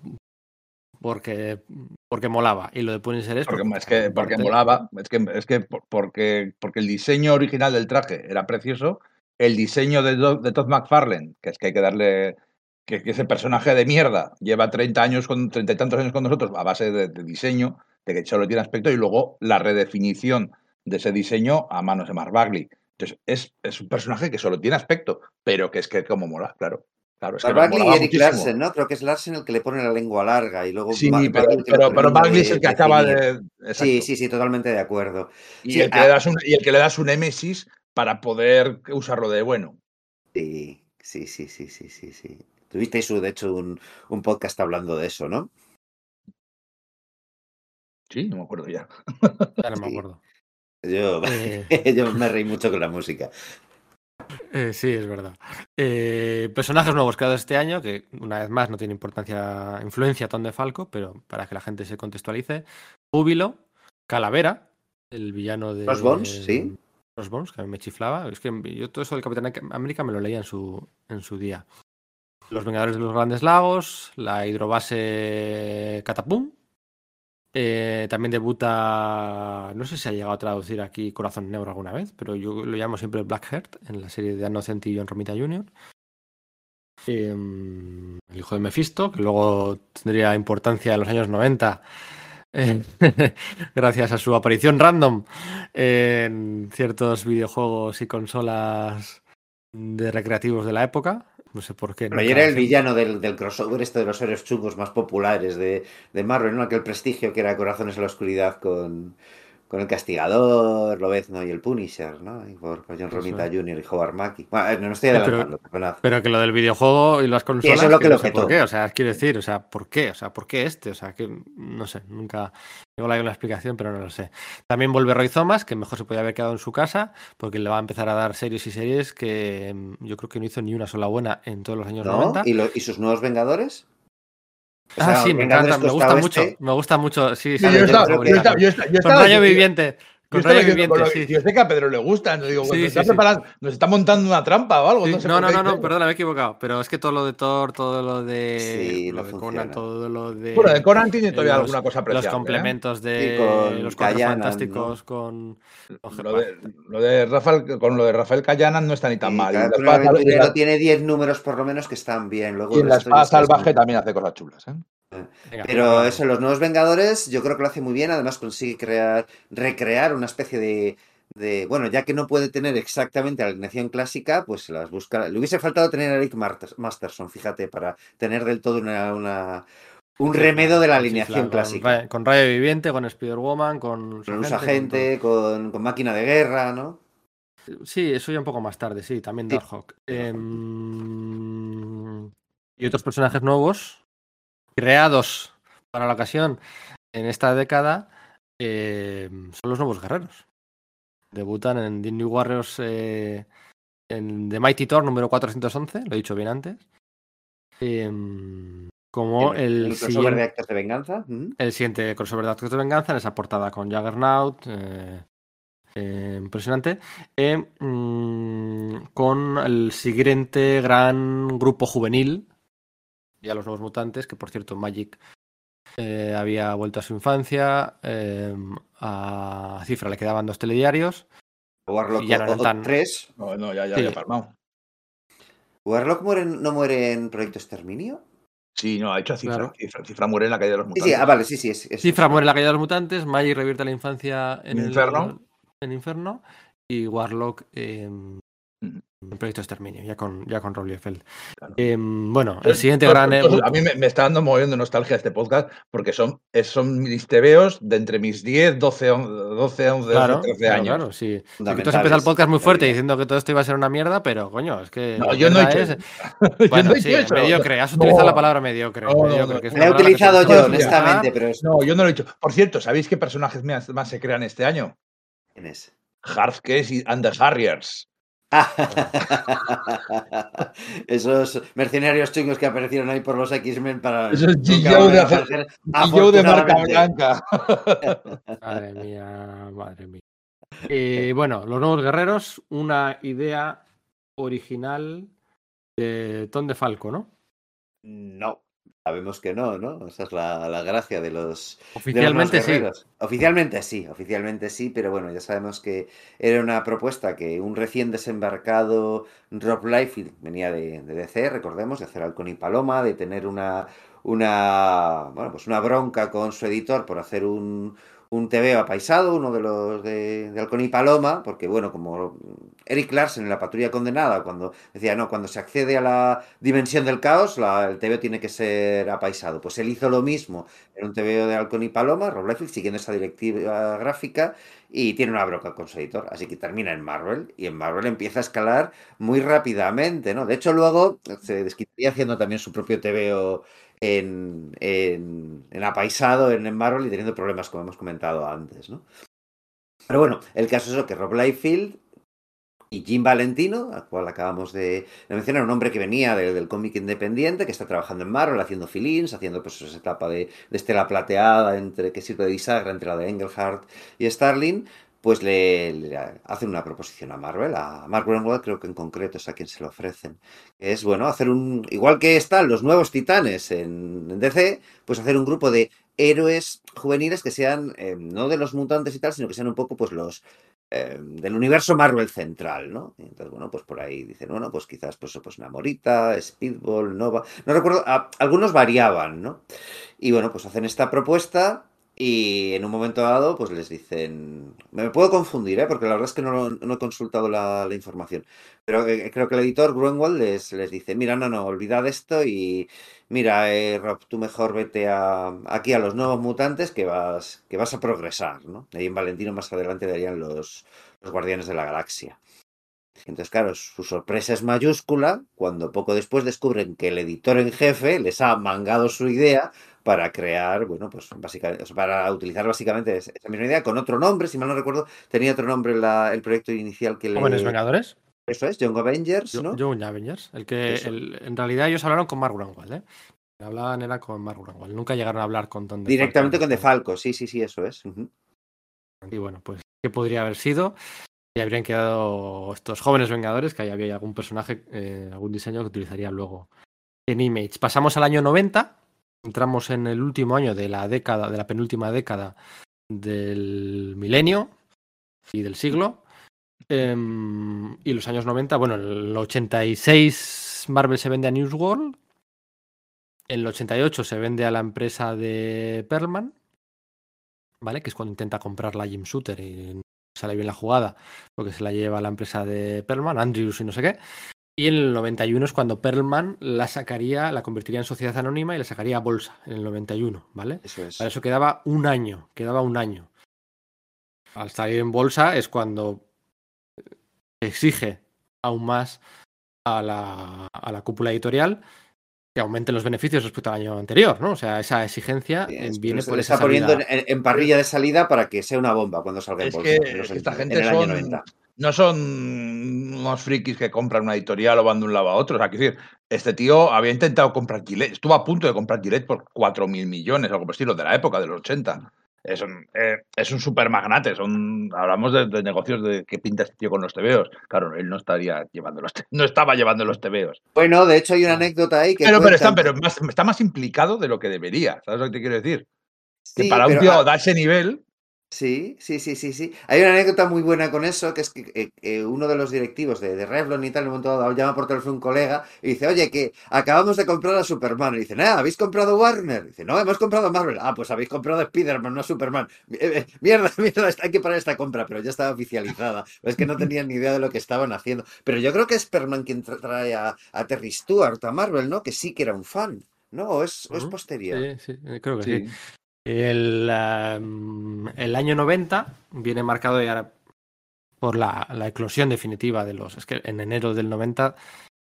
porque porque molaba y lo de Punisher es porque, porque es que porque molaba, es que es que porque porque el diseño original del traje era precioso, el diseño de, de Todd McFarlane, que es que hay que darle que, que, ese personaje de mierda lleva 30 años con 30 y tantos años con nosotros a base de, de diseño, de que solo tiene aspecto y luego la redefinición de ese diseño a manos de Mark Bagley. Entonces, es, es, un personaje que solo tiene aspecto, pero que es que como mola, claro. Claro, es que Bagley y Eric muchísimo. Larsen, ¿no? Creo que es Larsen el que le pone la lengua larga y luego. Sí, pero, pero, pero Bagley es el que acaba de. Exacto. Sí, sí, sí, totalmente de acuerdo. Y, sí, el que le das un, y el que le das un Némesis para poder usarlo de bueno. Sí, sí, sí, sí, sí, sí, sí. Tuvisteis, de hecho, un, un podcast hablando de eso, ¿no? Sí, no me acuerdo ya. Ya no me Sí. Yo, Eh, yo me reí mucho con la música. eh, sí, es verdad. Eh, personajes nuevos creados este año, que una vez más no tiene importancia, influencia Tom de Falco, pero para que la gente se contextualice. Júbilo, Calavera, el villano de. Crossbones, sí. Crossbones, que a mí me chiflaba. Es que yo todo eso del Capitán América me lo leía en su, en su día. Los Vengadores de los Grandes Lagos, la hidrobase Catapum. Eh, también debuta, no sé si ha llegado a traducir aquí Corazón Negro alguna vez, pero yo lo llamo siempre Blackheart en la serie de Innocent y John Romita Jr. Eh, el hijo de Mephisto, que luego tendría importancia en los años 90 eh, gracias a su aparición random en ciertos videojuegos y consolas de recreativos de la época. No sé por qué. Pero ayer era el villano del, del crossover, este de los héroes chungos más populares de, de Marvel, ¿no? Aquel prestigio que era Corazones en la Oscuridad con, con el Castigador, Lobezno y el Punisher, ¿no? Y por, por John Romita. Jr. y Howard Mackie. Bueno, no estoy pero- adelantando, perdonad. Pero que lo del videojuego y las consolas. eso es lo que no lo sé petó. ¿Por qué? O sea, quiero decir, o sea, ¿por qué? O sea, ¿por qué este? O sea, que no sé, nunca. Igual hay una explicación, pero no lo sé. También vuelve Roy Thomas, que mejor se podía haber quedado en su casa, porque le va a empezar a dar series y series que mm, yo creo que no hizo ni una sola buena en todos los años ¿No? 90. ¿Y, lo- ¿Y sus nuevos Vengadores? O Ah, sea, sí, me encanta, me Costa gusta mucho. Oeste, Me gusta mucho. Sí, sí, yo estaba- yo estaba- yo estaba- yo Con estaba Viviente. Yo Con lo- sí. Yo sé que a Pedro le gustan. Digo, Sí, nos, sí, está sí. preparando- nos está montando una trampa o algo. Sí, no sé no, no, no, perdona, me he equivocado. Pero es que todo lo de Thor, todo lo de. Sí, lo de Conan, todo lo de. Bueno, de Conan tiene todavía los- alguna cosa Los apreciable. ¿eh? complementos de Sí, con los cuatro Callanan, fantásticos con. con Lo de, lo de Rafael, con lo de Rafael Callanan no está ni tan mal. Cada la tiene 10 números por lo menos que están bien. Luego y en la espada salvaje también hace cosas chulas. ¿eh? Venga, Pero eso, los nuevos Vengadores, yo creo que lo hace muy bien. Además, consigue crear, recrear una especie de, de- Bueno, ya que no puede tener exactamente la alineación clásica, pues las busca. Le hubiese faltado tener a Eric Masterson, fíjate, para tener del todo una, una- un Sí, remedo de la alineación clásica. Con Rayo Viviente, con Spider-Woman, con. Con un Agente, con, con máquina de guerra, ¿no? Sí, eso ya un poco más tarde, sí, también Sí. Darkhawk. Em, y otros personajes nuevos, creados para la ocasión en esta década, em, son los nuevos guerreros. Debutan en The New Warriors eh, en The Mighty Thor número 411, lo he dicho bien antes. Em, como En el, crossover siguiente, de actos de venganza. ¿Mm? el siguiente crossover de Actos de Venganza, en esa portada con Juggernaut. eh, eh, impresionante. eh, mm, con el siguiente gran grupo juvenil, ya los nuevos mutantes, que por cierto, Magic eh, había vuelto a su infancia. eh, a Cifra le quedaban dos telediarios. Warlock Y ya no tan- 3. No, no, ya, ya Sí. había palmado. ¿Warlock muere, en- no muere en Proyecto Exterminio? Sí, no, ha hecho a Cifra. Claro. Cifra, Cifra muere en la caída de los Sí, mutantes. sí, ah, vale, sí, sí. Es, es- Cifra muere en la caída de los mutantes. Magic revierte la infancia en En el Inferno. en Inferno. Y Warlock en Proyecto Exterminio, ya con, ya con Rob Liefeld. Claro. Em, bueno, el siguiente Entonces, gran. eh, entonces, a mí me, me está dando moviendo nostalgia este podcast porque son, es- son mis tebeos de entre mis 10, 12, 11, 12, 11, Claro, 13 claro, años. claro, sí. Sí, que tú has empezado el podcast muy fuerte vida. diciendo que todo esto iba a ser una mierda, pero coño, es que. No, yo no he hecho es- Yo Bueno, no he sí, dicho eso. mediocre. Has No. utilizado la palabra mediocre. No, no, mediocre, no. que es La he utilizado yo, honestamente, pero es... No, yo no lo he dicho. Por cierto, ¿sabéis qué personajes más, más se crean este año? ¿Quién es? Hearthcase y and the Harriers. Esos mercenarios chungos que aparecieron ahí por los X-Men para. Eso es nunca G.I. volver de hacer- de marca blanca. Madre mía, madre mía. Eh, bueno, los nuevos guerreros, una idea original de Tom de Falco, ¿no? No, sabemos que no, ¿no? Esa es la, la gracia de los, de los Oficialmente sí. Oficialmente sí, oficialmente sí, pero bueno, ya sabemos que era una propuesta que un recién desembarcado Rob Liefeld venía de, de DC, recordemos, de hacer Halcón y Paloma, de tener una, una, bueno, pues una bronca con su editor por hacer un, un TVO apaisado, uno de los de, de Halcón y Paloma, porque bueno, como Eric Larsen en la patrulla condenada, cuando decía, no, cuando se accede a la dimensión del caos, el TVO tiene que ser apaisado. Pues él hizo lo mismo en un TVO de Halcón y Paloma, Rob siguiendo esa directiva gráfica, y tiene una broca con su editor. Así que termina en Marvel, y en Marvel empieza a escalar muy rápidamente, ¿no? De hecho, luego se desquitaría haciendo también su propio TVO en, en, en apaisado en, Marvel y teniendo problemas, como hemos comentado antes, ¿no? Pero bueno, el caso es eso, que Rob Liefeld y Jim Valentino, al cual acabamos de, mencionar, un hombre que venía de- del cómic independiente, que está trabajando en Marvel, haciendo fill-ins, haciendo pues esa etapa de, de estela plateada entre que sirve de bisagra entre la de Engelhardt y Starling, pues le, hacen una proposición a Marvel, a Mark Greenwald creo que en concreto es a quien se lo ofrecen. Es, bueno, hacer un, igual que están los nuevos titanes en, DC, pues hacer un grupo de héroes juveniles que sean eh, no de los mutantes y tal, sino que sean un poco pues los eh, del universo Marvel central, ¿no? Entonces, bueno, pues por ahí dicen, bueno, pues quizás pues, pues Namorita, Speedball, Nova, no recuerdo, algunos variaban, ¿no? Y bueno, pues hacen esta propuesta y en un momento dado pues les dicen, me puedo confundir, ¿eh? Porque la verdad es que no, no he consultado la, información, pero eh, creo que el editor Grunwald les, les dice, mira, no, no, olvidad esto y mira, eh, Rob, tú mejor vete a, aquí a los nuevos mutantes que vas, que vas a progresar, ¿no? Ahí en Valentino más adelante darían los, los Guardianes de la Galaxia. Entonces, claro, su sorpresa es mayúscula cuando poco después descubren que el editor en jefe les ha mangado su idea para crear, bueno, pues básicamente, o sea, para utilizar básicamente esa misma idea con otro nombre, si mal no recuerdo, tenía otro nombre la- el proyecto inicial que le... Jóvenes Vengadores, Eso es, Young Avengers, ¿no? Young Avengers. El que el- en realidad ellos hablaron con Mark Grunwald, ¿eh? Hablaban era con Mark Grunwald. Nunca llegaron a hablar con DeFalco. Directamente con DeFalco, sí, sí, sí, eso es. Y bueno, pues, ¿qué podría haber sido? Y habrían quedado estos jóvenes Vengadores, que ahí había algún personaje, eh, algún diseño que utilizaría luego en Image. Pasamos al año 90, entramos en el último año de la década, de la penúltima década del milenio y del siglo. Em, y los años 90, bueno, en el 86 Marvel se vende a News World. En el 88 se vende a la empresa de Perlman, ¿vale? Que es cuando intenta comprarla Jim Shooter y sale bien la jugada porque se la lleva a la empresa de Perlman, Andrews y no sé qué. Y en el 91 es cuando Perlman la sacaría, la convertiría en sociedad anónima y la sacaría a bolsa en el 91, ¿vale? Eso es. Para eso quedaba un año, quedaba un año. Al salir en bolsa es cuando exige aún más a la, a la cúpula editorial que aumenten los beneficios respecto al año anterior, ¿no? O sea, esa exigencia Sí, eh, viene por esa está poniendo en, en parrilla de salida para que sea una bomba cuando salga en Es bolsa. que, en los- es que esta en gente el año son, 90. No son unos frikis que compran una editorial o van de un lado a otro. O sea, decir, este tío había intentado comprar Gillette, estuvo a punto de comprar Gillette por 4.000 millones, algo por estilo, de la época, de los 80. Es un, eh, es un super magnate, son, hablamos de, de negocios de que pinta este tío con los tebeos. Claro, él no estaría llevando los no estaba llevando los tebeos. Bueno, de hecho hay una anécdota ahí que Pero, pero, está, pero más- está más implicado de lo que debería. ¿Sabes lo que te quiero decir? Que para un tío ah, da ese nivel, Sí, sí, sí, sí, sí. Hay una anécdota muy buena con eso, que es que eh, eh, uno de los directivos de, de Revlon y tal, en un momento dado, llama por teléfono un colega y dice, oye, que acabamos de comprar a Superman. Y dice, nada, ¿habéis comprado Warner? Y dice, no, hemos comprado Marvel. Ah, pues habéis comprado Spider-Man, no a Superman. Eh, eh, Mierda, mierda, hay que parar esta compra, pero ya estaba oficializada. Es que no tenían ni idea de lo que estaban haciendo. Pero yo creo que es Superman quien tra- trae a, a Terry Stewart a Marvel, ¿no? Que sí que era un fan, ¿no? ¿O es, es posterior? Sí, sí, creo que sí. sí. El, año 90 viene marcado ya por la, eclosión definitiva de los. Es que en enero del 90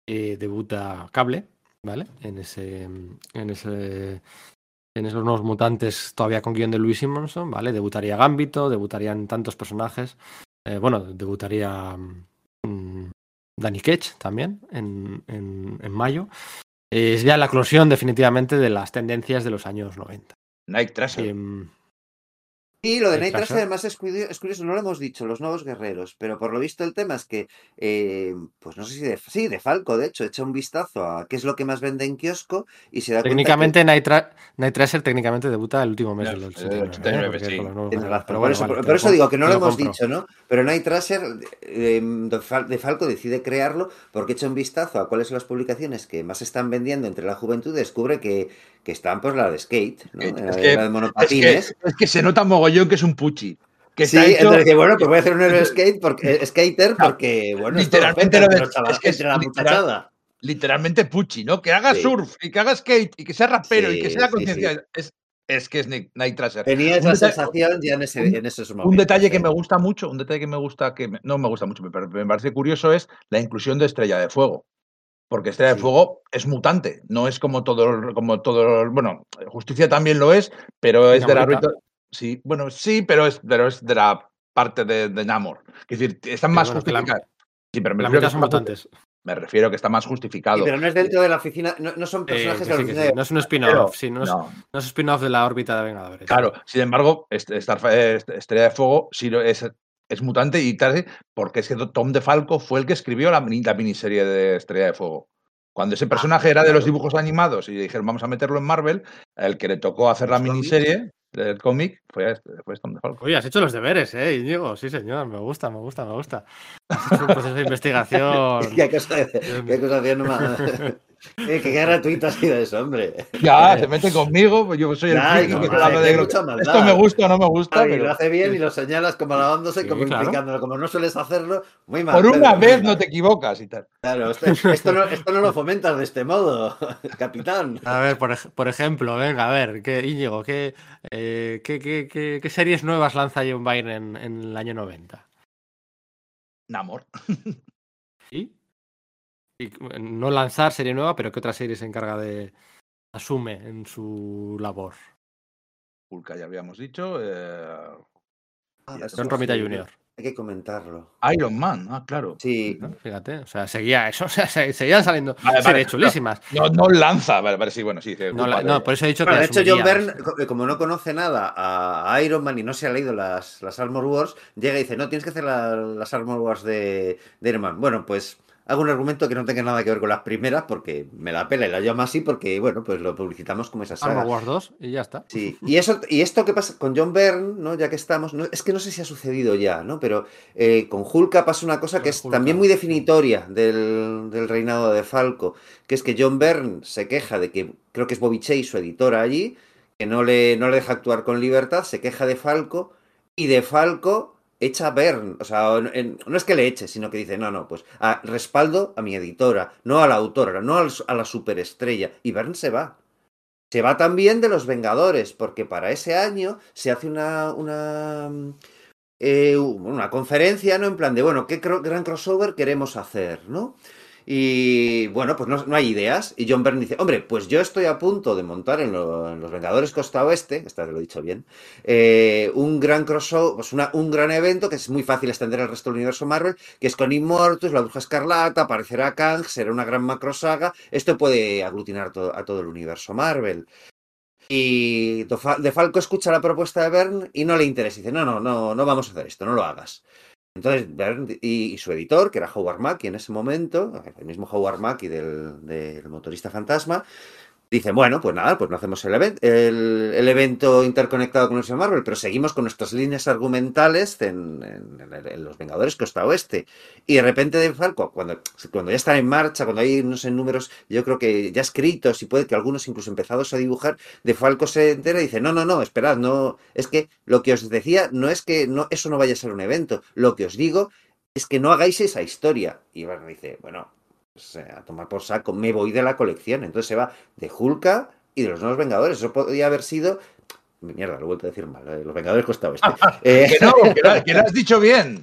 eh, debuta Cable, ¿vale? En ese. En ese. En esos nuevos mutantes todavía con guion de Louis Simonson, ¿vale? Debutaría Gambito, debutarían tantos personajes. Eh, bueno, debutaría mm, Danny Ketch también en, en, en mayo. Es ya la eclosión definitivamente de las tendencias de los años 90. Nike Tracer. Em, Y lo de Night Tracer. además es curioso, es curioso, no lo hemos dicho, los nuevos guerreros, pero por lo visto el tema es que, eh, pues no sé si de, sí, de Falco, de hecho, echa un vistazo a qué es lo que más vende en kiosco y se da técnicamente Night, Tra- Night Tracer técnicamente debuta el úlimo mes del el 89. 89, ¿eh? Sí. por bueno, eso, vale, por- te por lo eso com- digo que no lo hemos dicho, ¿no? Pero Night Tracer eh, de Fal- de Falco decide crearlo porque echa un vistazo a cuáles son las publicaciones que más están vendiendo entre la juventud y descubre que, que están pues la de skate, ¿no? Es La, que- de- la de Es que, monopatines. es que se nota mogollón mogollón que es un puchi. Que Sí, hecho- entonces dice, bueno, pues voy a hacer un héroe skate porque, eh, skater porque, bueno, Literalmente lo es que es entre la literal- muchachada. literalmente puchi, ¿no? Que haga Sí. surf y que haga skate y que sea rapero y que sea sí, conciencia. Es, es que es Night Tracer. Tenía esa detalle- sensación ya en, ese, un- en esos momentos. Un detalle que ¿eh? me gusta mucho, un detalle que me gusta, que me- no me gusta mucho, pero me parece curioso es la inclusión de Estrella de Fuego. Porque Estrella de. Fuego es mutante, no es como todo, como todo, bueno, Justicia también lo es, pero es de la Namorita. árbitro- Sí, bueno, sí, pero es, pero es de la parte de, de Namor. Es decir, están más bueno, la-. Sí, pero me La refiero, que mitad son está más- mutantes. me refiero que está más Sí, justificado. pero no es dentro de la oficina, no, no son Eh, personajes de la sí, oficina sí. de No es un spin-off, sí, no es, no, no es spin-off de la órbita de Vengadores. Claro, sin embargo, eh, Estrella de Fuego sí es, es mutante y tal, porque es que Tom DeFalco fue el que escribió la, la miniserie de Estrella de Fuego. Cuando ese personaje era de los dibujos animados y dijeron vamos a meterlo en Marvel, el que le tocó hacer la cómics. miniserie del cómic fue, fue Tom DeFalco. Oye, has hecho los deberes, ¿eh, Íñigo? Sí, señor, me gusta, me gusta, me gusta. Has hecho un proceso de investigación. ¿Qué cosa, qué acusación más? Eh, qué gratuito ha sido eso, hombre. Ya, se mete conmigo, pues yo soy el friki no, que que de maldad. esto me gusta o no me gusta, Ay, pero lo hace bien y lo señalas como alabándose, Sí, como claro. implicándolo. Como no sueles hacerlo, muy mal. por una vez no te equivocas y tal. Claro, esto, esto no, esto no lo fomentas de este modo, capitán. A ver, por, por ejemplo, venga, a ver, ¿qué, Íñigo, ¿qué, eh, qué, qué- qué- qué series nuevas lanza John Byrne en, en el año 90? Namor. ¿Sí? Y, eh, no lanzar serie nueva, pero ¿qué otra serie se encarga de. asume en su labor? Hulka ya habíamos dicho. eh, Ah, John Romita Jr. Hay que comentarlo. Iron Man, ah, claro. Sí, ¿no? Fíjate, o sea, seguía eso, o sea, se- seguían saliendo Vale, chulísimas. No, no lanza, vale, vale, sí, bueno, sí. No, ocupa la- de- no, por eso he dicho Bueno, de que. hecho, John. Byrne, co- como no conoce nada a Iron Man y no se ha leído las, las Armor Wars, llega y dice, no, tienes que hacer la- las Armor Wars de, de Iron Man. Bueno, pues hago un argumento que no tenga nada que ver con las primeras porque me la pela y la llamo así porque, bueno, pues lo publicitamos como esa saga. Wars 2 y ya está. Sí, y eso, y esto que pasa con John Byrne, ¿no? Ya que estamos, no- es que no sé si ha sucedido ya, ¿no? Pero eh, con Hulka pasa una cosa que es Hulka, también muy definitoria del, del reinado de Falco, que es que John Byrne se queja de que, creo que es Bobby Chase, su editora allí, que no le, no le deja actuar con libertad, se queja de Falco, y de Falco echa a Byrne, o sea, en- no es que le eche, sino que dice, no, no, pues a, respaldo a mi editora, no a la autora, no a la superestrella, y Byrne se va. Se va también de los Vengadores, porque para ese año se hace una, una, eh, una conferencia, ¿no? En plan de, bueno, ¿qué gran crossover queremos hacer, ¿no? Y bueno, pues no, no hay ideas. Y John Byrne dice, hombre, pues yo estoy a punto de montar en, lo- en los Vengadores Costa Oeste, esta lo he dicho bien, eh, un gran crossover, pues un gran evento que es muy fácil extender al resto del universo Marvel, que es con Immortus, la Bruja Escarlata, aparecerá Kang, será una gran macrosaga. Esto puede aglutinar a todo el universo Marvel. Y De Falco escucha la propuesta de Byrne y no le interesa. Dice, no, no, no, no vamos a hacer esto, no lo hagas. Entonces, y, y su editor, que era Howard Mackie en ese momento, el mismo Howard Mackie del, del motorista fantasma, dicen, bueno, pues nada, pues no hacemos el, event- el, evento interconectado con el universo Marvel, pero seguimos con nuestras líneas argumentales en, en- en- Los Vengadores Costa Oeste. Y de repente de Falco, cuando, cuando ya están en marcha, cuando hay, no sé, números, yo creo que ya escritos y puede que algunos incluso empezados a dibujar, de Falco se entera y dice, no, no, no, esperad, no, es que lo que os decía no es que no, eso no vaya a ser un evento, lo que os digo es que no hagáis esa historia. Y Byrne dice, bueno, pues, eh, a tomar por saco, me voy de la colección. Entonces se va de Hulka y de los nuevos Vengadores. Eso podría haber sido... Mierda, lo he vuelto a decir mal. eh, Los Vengadores Costa Oeste. Eh, Que no, que lo, que lo has dicho bien.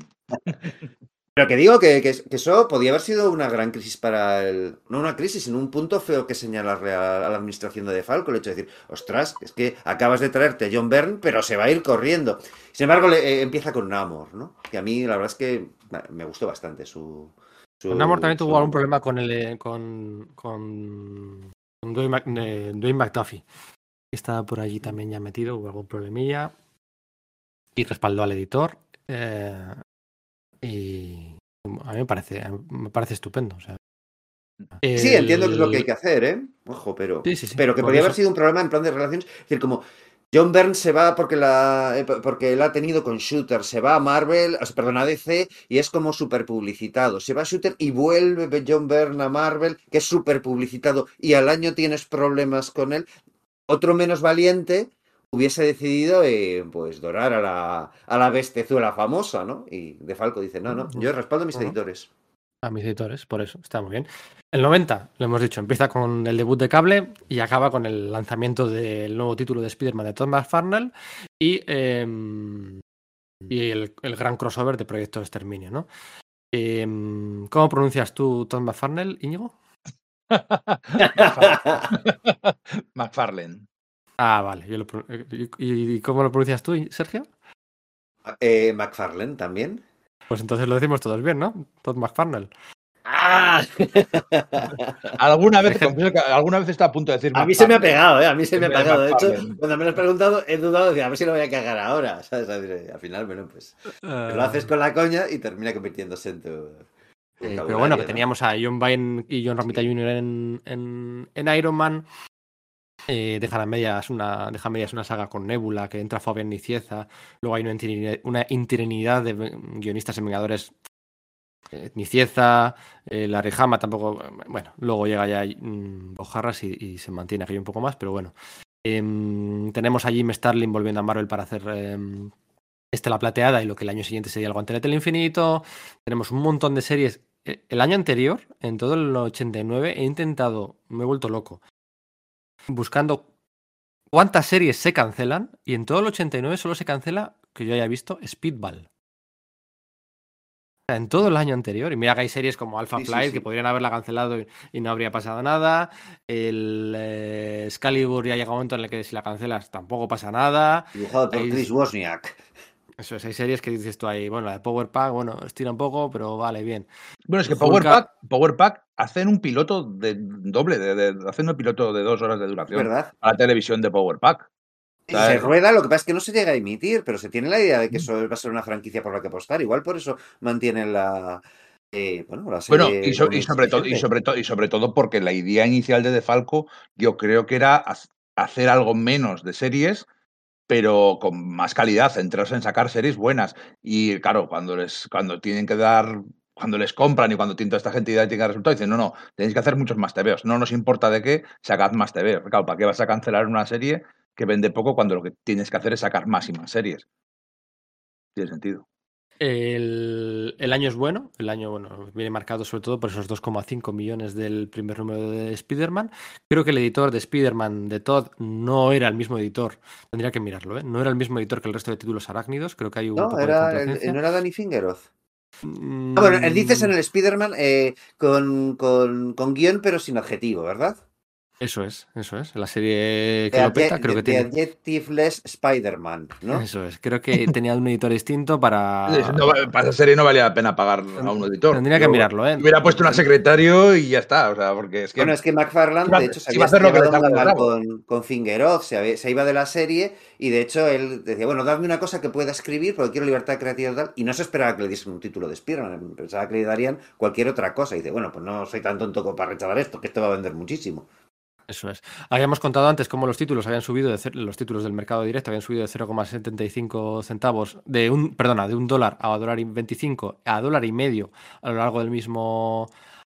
pero que digo que, que- que eso podía haber sido una gran crisis para el. No una crisis, sino un punto feo que señalarle a, a la administración de De Falco. El hecho de decir, ostras, es que acabas de traerte a John Byrne, pero se va a ir corriendo. Sin embargo, le- eh, empieza con Namor, ¿no? Que a mí la verdad es que me gustó bastante su. Su Namor también tuvo su- algún problema con el eh, con con, con Dwayne, Mac- eh, Dwayne McDuffie. que Estaba por allí también ya metido, hubo algún problemilla. Y respaldó al editor. eh, y a mí me parece, me parece estupendo. o sea. Sí, entiendo que es lo que hay que hacer, ¿eh? Ojo, pero. Sí, sí, sí. Pero que podría haber sido un problema en plan de relaciones. Es decir, como John Byrne se va porque la eh, porque él ha tenido con Shooter, se va a Marvel, o sea, perdón, a DC y es como súper publicitado. Se va a Shooter y vuelve John Byrne a Marvel, que es súper publicitado, y al año tienes problemas con él. Otro menos valiente hubiese decidido eh, pues dorar a la, a la bestezuela famosa, ¿no? Y De Falco dice, no, no, yo respaldo a mis editores. A mis editores, por eso, está muy bien. El 90, lo hemos dicho, empieza con el debut de cable y acaba con el lanzamiento del nuevo título de Spider-Man de Todd McFarlane y, em, y el, el gran crossover de Proyecto Exterminio, ¿no? Em, ¿Cómo pronuncias tú Todd McFarlane, Íñigo? McFarlane. Ah, vale. yo lo pro- ¿Y, y cómo lo pronuncias tú, Sergio? Eh, McFarlane también. Pues entonces lo decimos todos bien, ¿no? Todd McFarlane. ¡Ah! Alguna vez, confieso que alguna vez está a punto de decir A mí se me ha pegado, ¿eh? A mí se me ha pegado. De hecho, cuando me lo has preguntado, he dudado de a ver si lo voy a cagar ahora. ¿sabes? Al final, bueno, pues lo haces con la coña y termina convirtiéndose en tu. Eh, pero bueno, que ¿no? teníamos a John Byrne y John Romita Jr. En, en, en Iron Man. Eh, dejan a medias una, deja a medias una saga con Nebula, que entra Fabián Nicieza. Luego hay una, interinidad- una interinidad de guionistas en Vengadores. Eh, Nicieza, eh, Larry Hama tampoco. Bueno, luego llega ya mm, Bojarras y, se mantiene aquello un poco más, pero bueno. Em, tenemos a Jim Starlin volviendo a Marvel para hacer em, Estela Plateada y lo que el año siguiente sería el Guantelete del Infinito. Tenemos un montón de series. Eh, El año anterior, en todo el 89, he intentado, me he vuelto loco, buscando cuántas series se cancelan y en todo el 89 solo se cancela, que yo haya visto, Speedball. En todo el año anterior. Y mira que hay series como Alpha Sí, Flight sí. que podrían haberla cancelado y, y no habría pasado nada. El eh, Excalibur ya llega un momento en el que si la cancelas tampoco pasa nada. Dibujado por Chris Wozniak. Eso es, hay series que dices tú ahí, bueno, la de Power Pack, bueno, estira un poco, pero vale, bien. Bueno, es que Hulka- Power Pack, Power Pack hacen un piloto de doble, de, de- hacen un piloto de dos horas de duración ¿Verdad? a la televisión de Power Pack. Se rueda, lo que pasa es que no se llega a emitir, pero se tiene la idea de que eso va a ser una franquicia por la que apostar. Igual por eso mantienen la. eh, bueno, la serie. Bueno, y, so- y con sobre todo, y, sobre todo, y sobre todo porque la idea inicial de De Falco, yo creo que era hacer algo menos de series, pero con más calidad, centrarse en sacar series buenas. Y claro, cuando les, cuando tienen que dar, cuando les compran y cuando tiene toda esta gente y dar resultados, dicen, no, no, tenéis que hacer muchos más TVOs. No nos importa de qué, sacad más TV. Claro, ¿para qué vas a cancelar una serie que vende poco cuando lo que tienes que hacer es sacar más y más series? Tiene sentido. El, el año es bueno, el año bueno, viene marcado sobre todo por esos 2,5 millones del primer número de Spider-Man. Creo que el editor de Spider-Man de Todd no era el mismo editor, tendría que mirarlo, ¿eh? no era el mismo editor que el resto de títulos arácnidos, creo que hay un No, poco de era, el- no era Danny Fingeroth. Mm, Ah, bueno, él dices en el Spider-Man eh, con, con, con guion, pero sin adjetivo, ¿verdad? Eso es, eso es, la serie que The lo peta, creo que the tiene... Adjectiveless Spider-Man, ¿no? Eso es, creo que tenía un editor distinto para... No para esa serie no valía la pena pagar a un editor. Tendría que mirarlo, ¿eh? Hubiera puesto una secretario y ya está. O sea, porque es que. Bueno, es que McFarlane, Iba- de hecho, se iba a había hacer lo que con, con Fingeroth, se, había- se iba de la serie y de hecho él decía, bueno, dadme una cosa que pueda escribir porque quiero libertad creativa y tal. Y no se esperaba que le diesen un título de Spider-Man, pensaba que le darían cualquier otra cosa. Y dice, bueno, pues no soy tan tonto como para rechazar esto, que esto va a vender muchísimo. Eso es. Habíamos contado antes cómo los títulos habían subido de los títulos del mercado directo habían subido de 0,75 centavos de un perdona de un dólar a dólar y 25 a dólar y medio a lo largo del mismo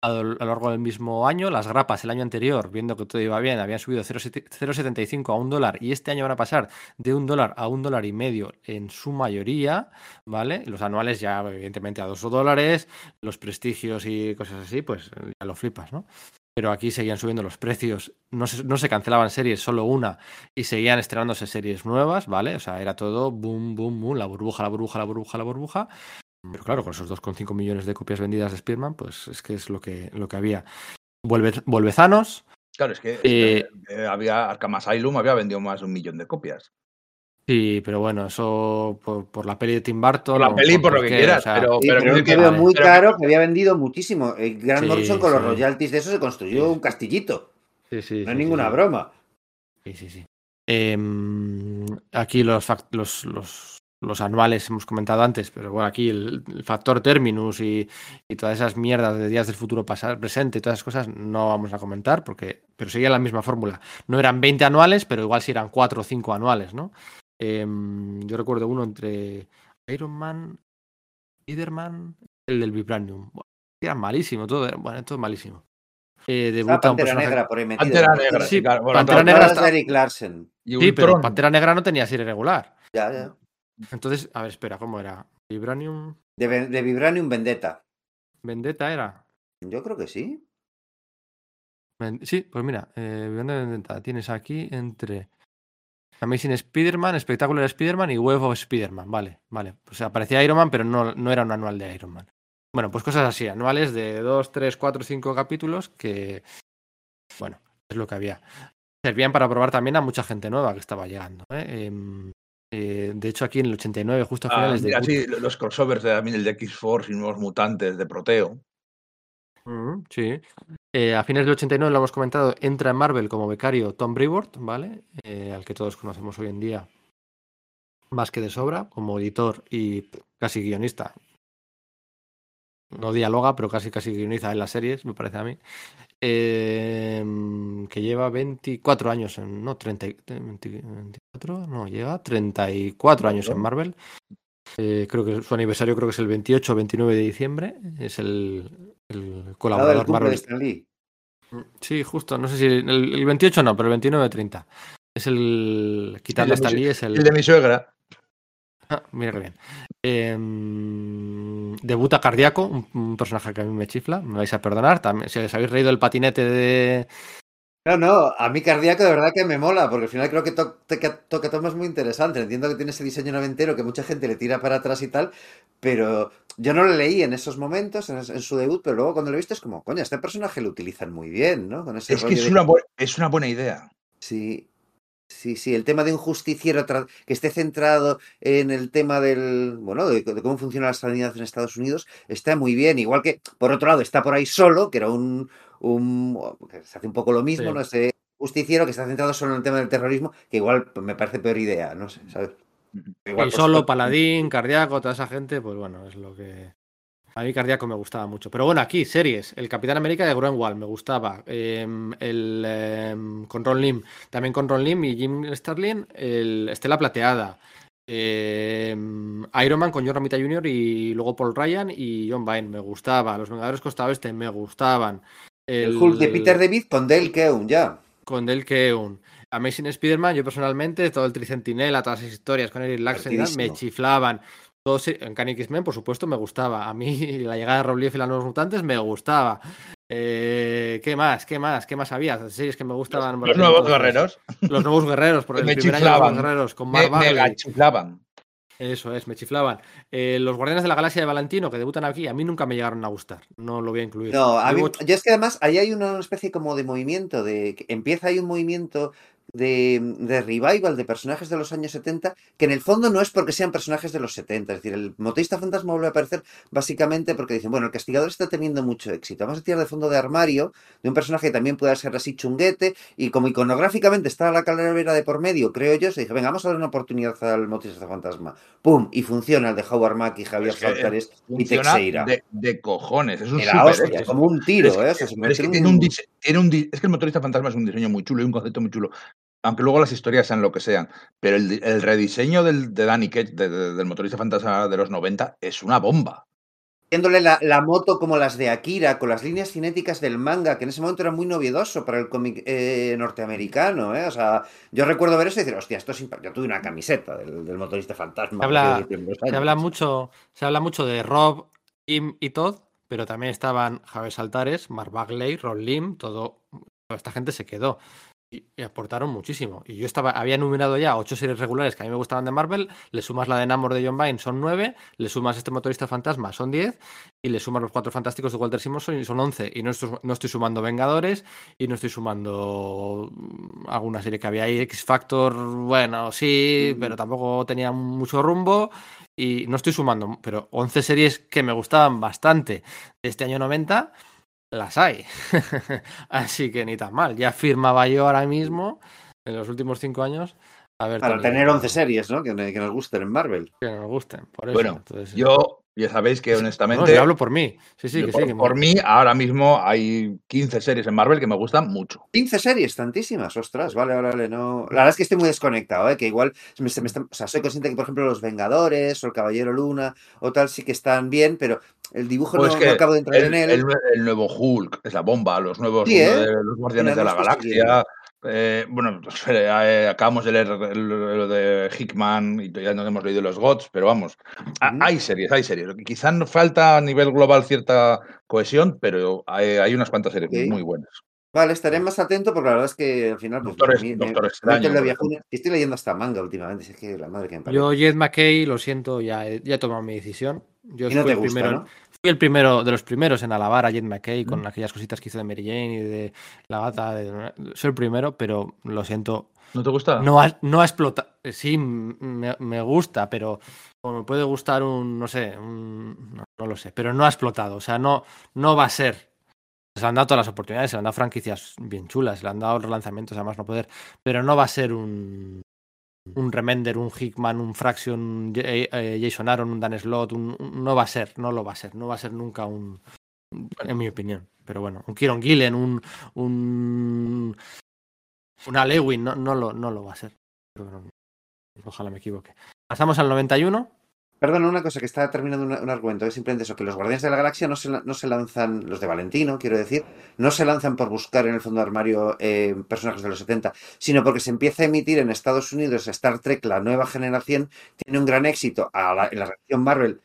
a lo largo del mismo año. Las grapas el año anterior, viendo que todo iba bien, habían subido 0,7 0,75 a un dólar y este año van a pasar de un dólar a un dólar y medio en su mayoría, ¿vale? Los anuales ya evidentemente a dos dólares, los prestigios y cosas así, pues ya lo flipas, ¿no? Pero aquí seguían subiendo los precios, no se, no se cancelaban series, solo una, y seguían estrenándose series nuevas, ¿vale? O sea, era todo boom, boom, boom, la burbuja, la burbuja, la burbuja, la burbuja. Pero claro, con esos 2,5 millones de copias vendidas de Spearman, pues es que es lo que, lo que había. Vuelve, vuelve Thanos, Claro, es que Eh, eh, había Arkham Asylum había vendido más de un millón de copias. Sí, pero bueno, eso por, por la peli de Tim Burton. Por la o peli, por lo que quieras, o sea, pero, Sí, un TVO vale, muy pero- caro que había vendido muchísimo. El Grant Sí, Morrison con los sí. royalties de eso se construyó Sí. un castillito. sí, sí, No sí, es ninguna sí. broma. Sí, sí, sí. Em, aquí los, los, los, los anuales hemos comentado antes, pero bueno, aquí el, el factor terminus y, y todas esas mierdas de días del futuro pasado, presente y todas esas cosas no vamos a comentar, porque, pero seguía la misma fórmula. No eran 20 anuales, pero igual sí eran 4 o 5 anuales, ¿no? Em, yo recuerdo uno entre Iron Man, Spiderman, el del Vibranium. Bueno, era malísimo, todo, era- bueno, todo malísimo. eh, debuta un Pantera personaje. Negra por ahí metido. Pantera Negra, Sí, claro. Bueno, Pantera Negra está- de Eric Larsen. y Sí, pero. Pantera Negra no tenía serie regular. Ya, ya. Entonces, a ver, espera, ¿cómo era? Vibranium De, de Vibranium Vendetta. Vendetta era. Yo creo que sí. Sí, pues mira, eh, Vibranium Vendetta tienes aquí entre Amazing Spider-Man, Spectacular Spider-Man y Web of Spider-Man. Vale, vale. Sea, aparecía Iron Man, pero no, no era un anual de Iron Man. Bueno, pues cosas así, anuales de 2, 3, 4, 5 capítulos que, bueno, es lo que había. Servían para probar también a mucha gente nueva que estaba llegando. ¿eh? Em, eh, de hecho, aquí en el 89, justo a Ah, finales de sí, los crossovers de, también el de X-Force y Nuevos Mutantes de Proteo. Mm, Sí. Eh, a fines del 89, lo hemos comentado, entra en Marvel como becario Tom Brevoort, ¿vale? Eh, al que todos conocemos hoy en día más que de sobra, como editor y casi guionista. No dialoga, pero casi casi guioniza en las series, me parece a mí. Eh, que lleva 24 años en. No, 30, y- 20 24, no, llega 34 años en Marvel. Eh, creo que su aniversario creo que es el 28 o 29 de diciembre. Es el, el colaborador de Marvel. Stan Lee. Sí, justo. No sé si el, el 28 no, pero el 29-30. Es el. De a Stan Lee, es el. El de mi suegra. Ah, mira qué bien. Em, debuta Cardíaco, un, un personaje que a mí me chifla. Me vais a perdonar. También, si os habéis reído el patinete de. No, no, a mí cardíaco de verdad que me mola, porque al final creo que to- toca, temas muy interesantes. Entiendo que tiene ese diseño noventero que mucha gente le tira para atrás y tal, pero yo no lo leí en esos momentos, en, en su debut, pero luego cuando lo he visto es como, coño, este personaje lo utilizan muy bien, ¿no? Con ese Es que es de- una, es una buena idea. Sí, sí, sí, el tema de un justiciero que esté centrado en el tema del, bueno, de, de cómo funciona la sanidad en Estados Unidos, está muy bien. Igual que, por otro lado, está por ahí solo, que era un, un que se hace un poco lo mismo, Sí. ¿no? Ese justiciero que está centrado solo en el tema del terrorismo, que igual me parece peor idea, no sé, ¿sabes? Igual, y pues, solo, pues, Paladín, Cardíaco, toda esa gente, pues bueno, es lo que. A mí Cardíaco me gustaba mucho. Pero bueno, aquí, series. El Capitán América de Groenwald me gustaba. Em, el, em, con Ron Lim. También con Ron Lim y Jim Starlin. El Estela Plateada. em, Iron Man con John Romita Jr. y luego Paul Ryan y John Byrne. Me gustaba. Los Vengadores Costa Oeste me gustaban. El Hulk de Peter David con Dale Keown, ya. Con Del Keown. Amazing Spider-Man, yo personalmente, todo el Tricentinela, todas esas historias con Eric Larsen me chiflaban. Todos, en Can X-Men, por supuesto, me gustaba. A mí la llegada de Rob Liefeld y los nuevos mutantes me gustaba. Eh, ¿Qué más? ¿Qué más? ¿Qué más había? Series que me gustaban. Los nuevos entonces. guerreros Los nuevos guerreros, por Que el me primer año de los guerreros, con me, Mark me Bagley. chiflaban. Eso es, me chiflaban. Eh, los Guardianes de la Galaxia de Valentino, que debutan aquí, a mí nunca me llegaron a gustar. No lo voy a incluir. No, a mí, yo es que además ahí hay una especie como de movimiento, de que empieza ahí un movimiento de, de revival de personajes de los años 70, que en el fondo no es porque sean personajes de los 70, es decir, el motorista fantasma vuelve a aparecer básicamente porque dicen, bueno, el castigador está teniendo mucho éxito, vamos a tirar de fondo de armario de un personaje que también pueda ser así chunguete, y como iconográficamente está la calavera de por medio, creo yo, se dije, venga, vamos a dar una oportunidad al motorista fantasma, ¡pum! Y funciona el de Howard Mack y Javier Es que, Saltares y Teixeira. de, de cojones. Es un super hostia, éxito. como un tiro, ¿eh? es O sea, es que tiene un tiene un es que el motorista fantasma es un diseño muy chulo y un concepto muy chulo. Aunque luego las historias sean lo que sean. Pero el, el rediseño del, de Danny Cage, de- de- del motorista fantasma de los 90, es una bomba. Viéndole la, la moto como las de Akira, con las líneas cinéticas del manga, que en ese momento era muy novedoso para el cómic eh, norteamericano, ¿eh? O sea, yo recuerdo ver eso y decir, hostia, esto es impa-". Yo tuve una camiseta del, del motorista fantasma. Se habla- Se habla mucho, se habla mucho de Rob, Im y Todd, pero también estaban Javier Saltares, Mark Bagley, Ron Lim, todo, toda esta gente se quedó y, y aportaron muchísimo. Y yo estaba, había enumerado ya ocho series regulares que a mí me gustaban de Marvel, le sumas la de Namor de John Byrne, son nueve, le sumas este motorista fantasma, son diez, y le sumas los cuatro fantásticos de Walter Simonson y son once. Y no estoy, no estoy sumando Vengadores y no estoy sumando mm, alguna serie que había ahí, X Factor, bueno, sí, Mm. pero tampoco tenía mucho rumbo y no estoy sumando, pero 11 series que me gustaban bastante de este año 90, las hay. Así que ni tan mal. Ya firmaba yo ahora mismo, en los últimos 5 años, a ver Para tener 11 series, ¿no? Que, que nos gusten en Marvel. Que nos gusten. Por eso. Bueno, Entonces, Yo, ya sabéis que no, honestamente, yo hablo por mí. Sí, sí, que por, sí. que por mí, ahora mismo hay 15 series en Marvel que me gustan mucho. 15 series, tantísimas, ostras, vale, vale, vale, no. La verdad es que estoy muy desconectado, ¿eh? que igual me- se me está- o sea, soy consciente que, por ejemplo, los Vengadores o el Caballero Luna o tal sí que están bien, pero el dibujo Pues no, que no acabo de entrar el, en él. el nue- el nuevo Hulk es la bomba, los nuevos Sí, ¿eh? de los Guardianes de la. Galaxia. eh, bueno, pues, eh, acabamos de leer lo de Hickman y ya nos hemos leído los GOTS, pero vamos, hay series, hay series. Quizás nos falta a nivel global cierta cohesión, pero hay, hay unas cuantas series muy buenas. Vale, estaré más atento porque la verdad es que al final. Pues, Doctor, me- me Extraño, estoy leyendo hasta manga últimamente. si Es que la madre que me. Yo, Jed McKay, lo siento, ya he, ya he tomado mi decisión. Yo y no te gusta, primero, ¿no? Fui el primero de los primeros en alabar a Jed McKay con Mm. aquellas cositas que hizo de Mary Jane y de la gata. de- soy el primero, pero lo siento. ¿No te gusta? No ha, no ha explotado. Sí, m- me, me gusta, pero me puede gustar un, no sé, un- no, no lo sé, pero no ha explotado. O sea, no, no va a ser. Se le han dado todas las oportunidades, se le han dado franquicias bien chulas, se le han dado relanzamientos a más no poder, pero no va a ser un, un Remender, un Hickman, un Fraction, un J- eh, Jason Aaron, un Dan Slot, un- no va a ser, no lo va a ser, no va a ser nunca un, en mi opinión. Pero bueno, un Kieron Gillen, un, un una Lewin, no, no, lo, no lo va a ser. Ojalá me equivoque. Pasamos al 91. Perdón, una cosa que está terminando un, argumento, es simplemente eso, que los Guardianes de la Galaxia no se, no se lanzan, los de Valentino, quiero decir, no se lanzan por buscar en el fondo armario eh, personajes de los 70, sino porque se empieza a emitir en Estados Unidos Star Trek, la nueva generación, tiene un gran éxito a la, en la reacción Marvel.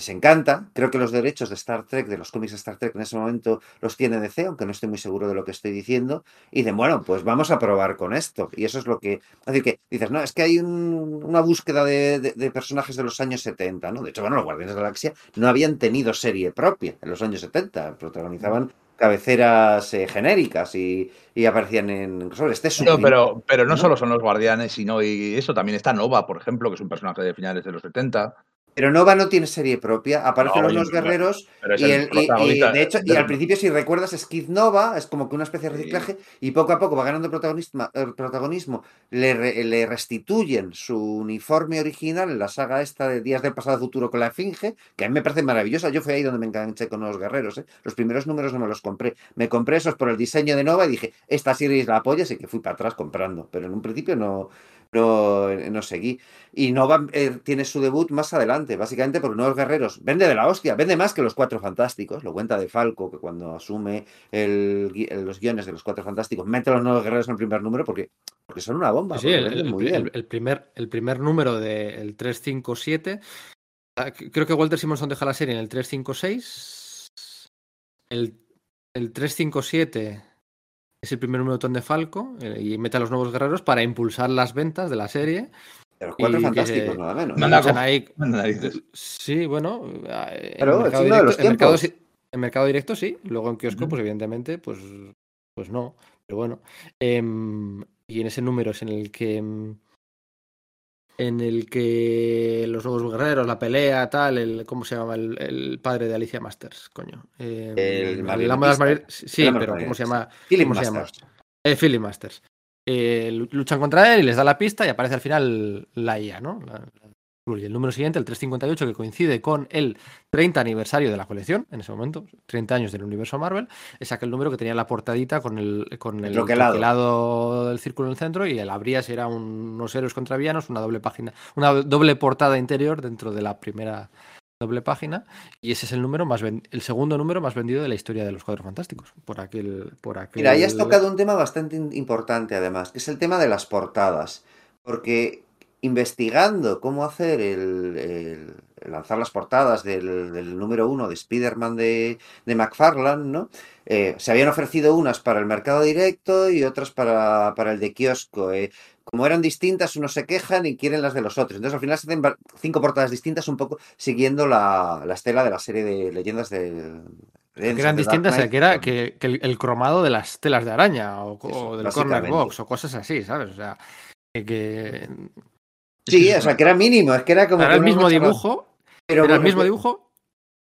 Les encanta, creo que los derechos de Star Trek, de los cómics de Star Trek en ese momento los tiene DC, aunque no estoy muy seguro de lo que estoy diciendo, y dicen, bueno, pues vamos a probar con esto. Y eso es lo que, es decir, que dices, no, es que hay un- una búsqueda de, de- de personajes de los años 70, ¿no? De hecho, bueno, los Guardianes de la Galaxia no habían tenido serie propia en los años 70, protagonizaban cabeceras eh, genéricas y, y aparecían en... Sobre este es No, pero, pero no ¿no? solo son los guardianes, sino y eso también está Nova, por ejemplo, que es un personaje de finales de los 70. Pero Nova no tiene serie propia, aparecen No, los guerreros y, el el- y- de hecho, y al principio, si recuerdas, es Kid Nova, es como que una especie de reciclaje, y poco a poco va ganando protagonismo, eh, protagonismo. Le, re- le restituyen su uniforme original en la saga esta de Días del Pasado Futuro con la Esfinge, que a mí me parece maravillosa. Yo fui ahí donde me enganché con los guerreros. ¿eh? Los primeros números no me los compré. Me compré esos por el diseño de Nova y dije, esta serie es la polla, así que fui para atrás comprando. Pero en un principio no, no, no seguí. Y Nova eh, tiene su debut más adelante, básicamente porque Nuevos Guerreros vende de la hostia, vende más que los Cuatro Fantásticos. Lo cuenta de Falco, que cuando asume el gui- el- los guiones de los Cuatro Fantásticos, mete a los Nuevos Guerreros en el primer número porque, porque son una bomba. Sí, el, muy bien. el primer, el primer número del 357. ah, Creo que Walter Simonson deja la serie en el 356. El, el 357 es el primer número de Falco eh, y mete a los nuevos guerreros para impulsar las ventas de la serie. De los Cuatro Fantásticos, se- nada menos. Con- ahí-. Sí, bueno. eh, en es mercado uno de los directo- en mercado tiempos. sí- en mercado directo sí, luego en kiosco, pues evidentemente, pues, pues no. Pero bueno. Em, y en ese número es en el que. En el que los nuevos guerreros, la pelea, tal, el, ¿cómo se llama? El, el padre de Alicia Masters, coño. Em, El el marionetas- Sí, El pero ¿cómo se llama? Philip ¿Cómo se llama? Masters. Eh, Philip Masters. Eh, lu- luchan contra él y les da la pista y aparece al final la IA, ¿no? La- la- y el número siguiente, el 358, que coincide con el 30 aniversario de la colección, en ese momento, 30 años del universo Marvel, es aquel número que tenía la portadita con el, con el troquelado. del círculo en el centro y el abría si era un- unos héroes contra villanos, una doble página, una doble portada interior dentro de la primera doble página y ese es el número más el segundo número más vendido de la historia de los cuadros fantásticos por aquel por aquel Mira, ahí has tocado un tema bastante importante además, que es el tema de las portadas. Porque investigando cómo hacer el, lanzar las portadas del, del número uno de Spider-Man de, de McFarlane, ¿no? Eh, se habían ofrecido unas para el mercado directo y otras para, para el de kiosco. eh. Como eran distintas, unos se quejan y quieren las de los otros. Entonces al final se hacen cinco portadas distintas, un poco siguiendo la, la estela de la serie de leyendas del... que eran distintas, que era que, que el, el cromado de las telas de araña o, Eso, o del corner box o cosas así, ¿sabes? O sea, que Sí, o sea, que era mínimo, es que era como... era el mismo dibujo, pero era el mismo dibujo,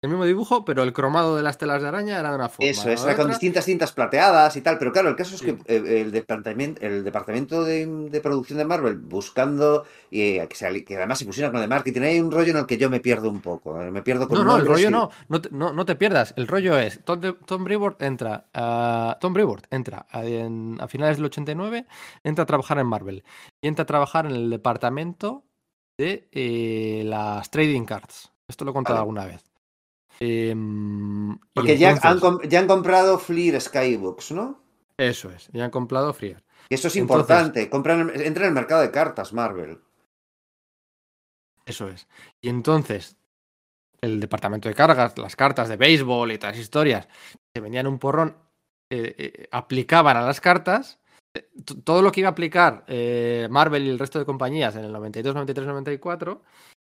el mismo dibujo, pero el cromado de las telas de araña era de una forma. Eso, es, con otra. distintas cintas plateadas y tal, pero claro, el caso es Sí. que eh, el departamento, el departamento de, de producción de Marvel buscando y que, se ali- que además se pusieron con el de marketing, hay un rollo en el que yo me pierdo un poco, eh, me pierdo con No, no, el rollo y- no, no te, no, no te pierdas. El rollo es, Tom, Tom Brevoort entra, Tom Brevoort entra a, en- a finales del 89, entra a trabajar en Marvel y entra a trabajar en el departamento de eh, las trading cards. Esto lo he contado Vale. alguna vez. Em, Porque ya, han, entonces- com- ya han comprado Fleer Skybooks, ¿no? Eso es, ya han comprado Freer. Y eso es Entonces- importante. Compran, entra en el mercado de cartas, Marvel. Eso es. Y entonces, el departamento de cargas, las cartas de béisbol y las historias, se vendían un porrón, eh, eh, aplicaban a las cartas. eh, Todo lo que iba a aplicar eh, Marvel y el resto de compañías en el 92, 93, 94,